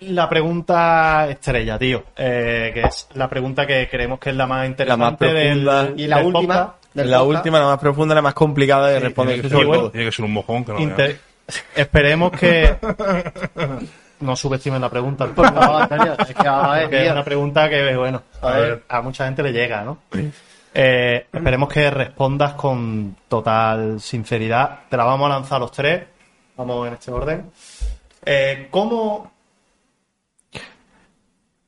la pregunta estrella, tío. eh, que es la pregunta que creemos que es la más interesante
profunda.
del,
Y la
del
última.
podcast.
Del
la
podcast.
última, la más profunda, la más complicada de responder.
Tiene que,
bueno,
tiene ser un mojón que no
Inter- Esperemos que no subestimen la pregunta.
Por favor, Antonio. Es que a ver,
es una pregunta que, bueno, a,
A
ver,
ver.
a mucha gente le llega, ¿no? Eh, esperemos que respondas con total sinceridad. Te la vamos a lanzar los tres. Vamos en este orden. Eh, ¿Cómo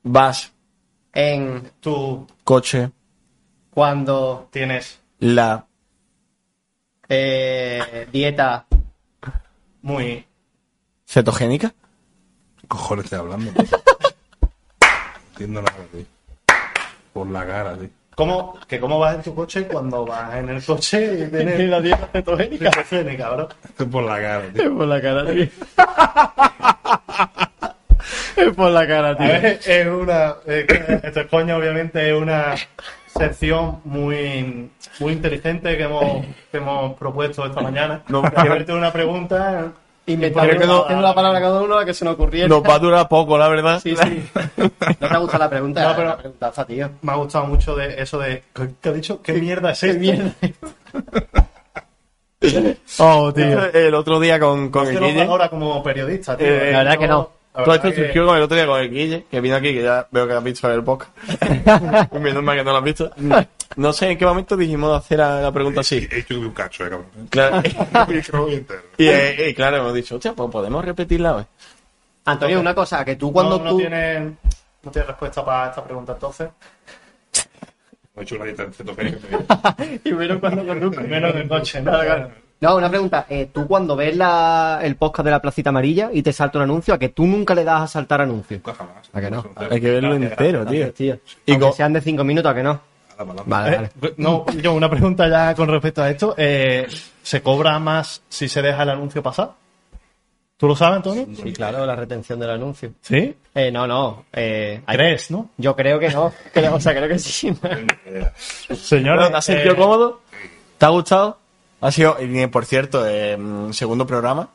Vas,
En
tú
coche,
cuando
tienes
la
eh, dieta
muy...
cetogénica.
¿Qué cojones estoy hablando? tío? Entiendo nada, tío. Por la cara, tío.
¿Cómo, que ¿Cómo vas en tu coche cuando vas en el coche y tienes la dieta cetogénica? Cetogénica, bro.
Por la cara, tío.
por la cara, tío. es por la cara,
A ver, es una. es es coña, obviamente, es una sección muy, muy inteligente que hemos, que hemos propuesto esta mañana.
No.
que verte una pregunta.
Inventando
que no-
haciendo la palabra cada uno la que se nos ocurriera.
Nos va a durar poco, la verdad.
Sí, sí. ¿No te gusta la pregunta?
No, pero-
La preguntaza, tío.
Me ha gustado mucho de eso de. ¿Qué, ha dicho? ¿Qué mierda es esto?
mierda?
Oh, tío.
El otro día con, con el Guille.
ahora como periodista, tío.
Eh,
la verdad que no.
Todo esto surgió con el otro día con el Guille, que vino aquí, que ya veo que has visto el podcast. Menos mal que no lo has visto. No sé en qué momento dijimos hacer a- la pregunta así.
He hecho un cacho, eh, cabrón.
Claro. Y, eh, y claro, hemos dicho, hostia, pues podemos repetirla hoy.
Antonio, una cosa, que tú cuando
no, no
tú...
tienes, no tienes respuesta para esta pregunta entonces.
No he hecho la dieta en.
Y menos cuando conduzco.
Menos del coche, ¿no?
No, una pregunta. eh, tú cuando ves la, el podcast de la placita amarilla y te salta un anuncio, ¿a que tú nunca le das a saltar anuncios?
Nunca jamás.
¿A que no?
Hay que verlo entero, tío.
Tío.
Y
Aunque sean de cinco minutos, ¿a que no?
Nada, nada.
Vale, vale.
Eh, no, yo una pregunta ya con respecto a esto. Eh, ¿Se cobra más si se deja el anuncio pasar? ¿Tú lo sabes, Antonio?
Sí, claro, la retención del anuncio.
¿Sí?
Eh, no, no. Eh, hay-
¿Crees, no?
Yo creo que no. Creo- o sea, creo que sí.
Señores,
Bueno, ¿Te has sentido
eh,
cómodo? ¿Te ha gustado? Ha sido, y, por cierto, eh, segundo programa.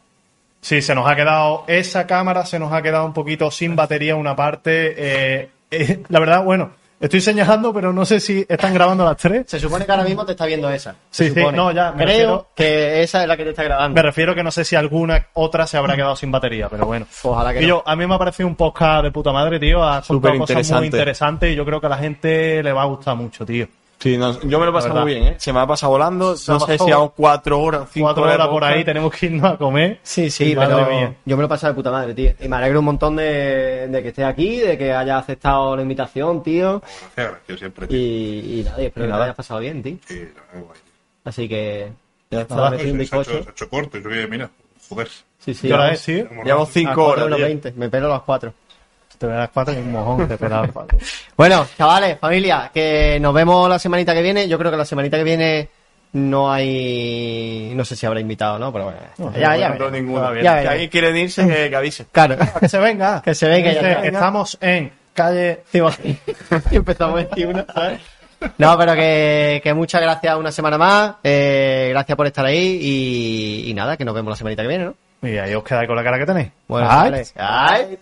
Sí, se nos ha quedado esa cámara, se nos ha quedado un poquito sin batería una parte. eh, eh, la verdad, bueno, estoy señalando, pero no sé si están grabando las tres.
Se supone que ahora mismo te está viendo esa.
Sí, sí, no, ya, me
Creo
refiero-
que esa es la que te está grabando.
Me refiero que no sé si alguna otra se habrá quedado sin batería, pero bueno.
Ojalá que
Y
no.
yo, a mí me ha parecido un podcast de puta madre, tío. Ha contado cosas muy interesantes y yo creo que a la gente le va a gustar mucho, tío.
Sí, no, yo me lo he pasado muy bien, ¿eh? Se me ha pasado volando.
Se
no sé si hago cuatro horas, cinco
Cuatro horas por
podcast.
ahí, tenemos que irnos a comer.
Sí, sí,
Madre
pero
mía.
yo me lo he pasado de puta madre, tío. Y me alegro un montón de, de que estés aquí, de que hayas aceptado la invitación, tío.
Gracias, gracias, siempre. tío.
Y, y nada, espero
Y
que
nada.
lo hayas pasado bien, tío.
Sí, no, guay.
Así que...
Ya está.
Se, se ha hecho, se ha hecho corto. Yo que, mira, joder.
Sí, sí.
¿Qué hora es, tío?
Llevamos cinco
cuatro
horas.
menos
tío.
20. Me pelo a las 4.
Te verás cuatro un mojón, te cuatro.
Bueno, chavales, familia, que nos vemos la semanita que viene. Yo creo que la semanita que viene no hay... No sé si habrá invitado, ¿no? Pero bueno, ya, ya.
No ninguno.
Ya
Si alguien quiere irse, que, que avise.
Claro.
Que se venga.
Que se venga, está.
Estamos en calle.
y empezamos 21, ¿sabes? No, pero que, que muchas gracias una semana más. eh, gracias por estar ahí y, y nada, que nos vemos la semanita que viene, ¿no?
Y ahí os quedáis con la cara que tenéis.
Bueno,
Ay.
vale. Ay.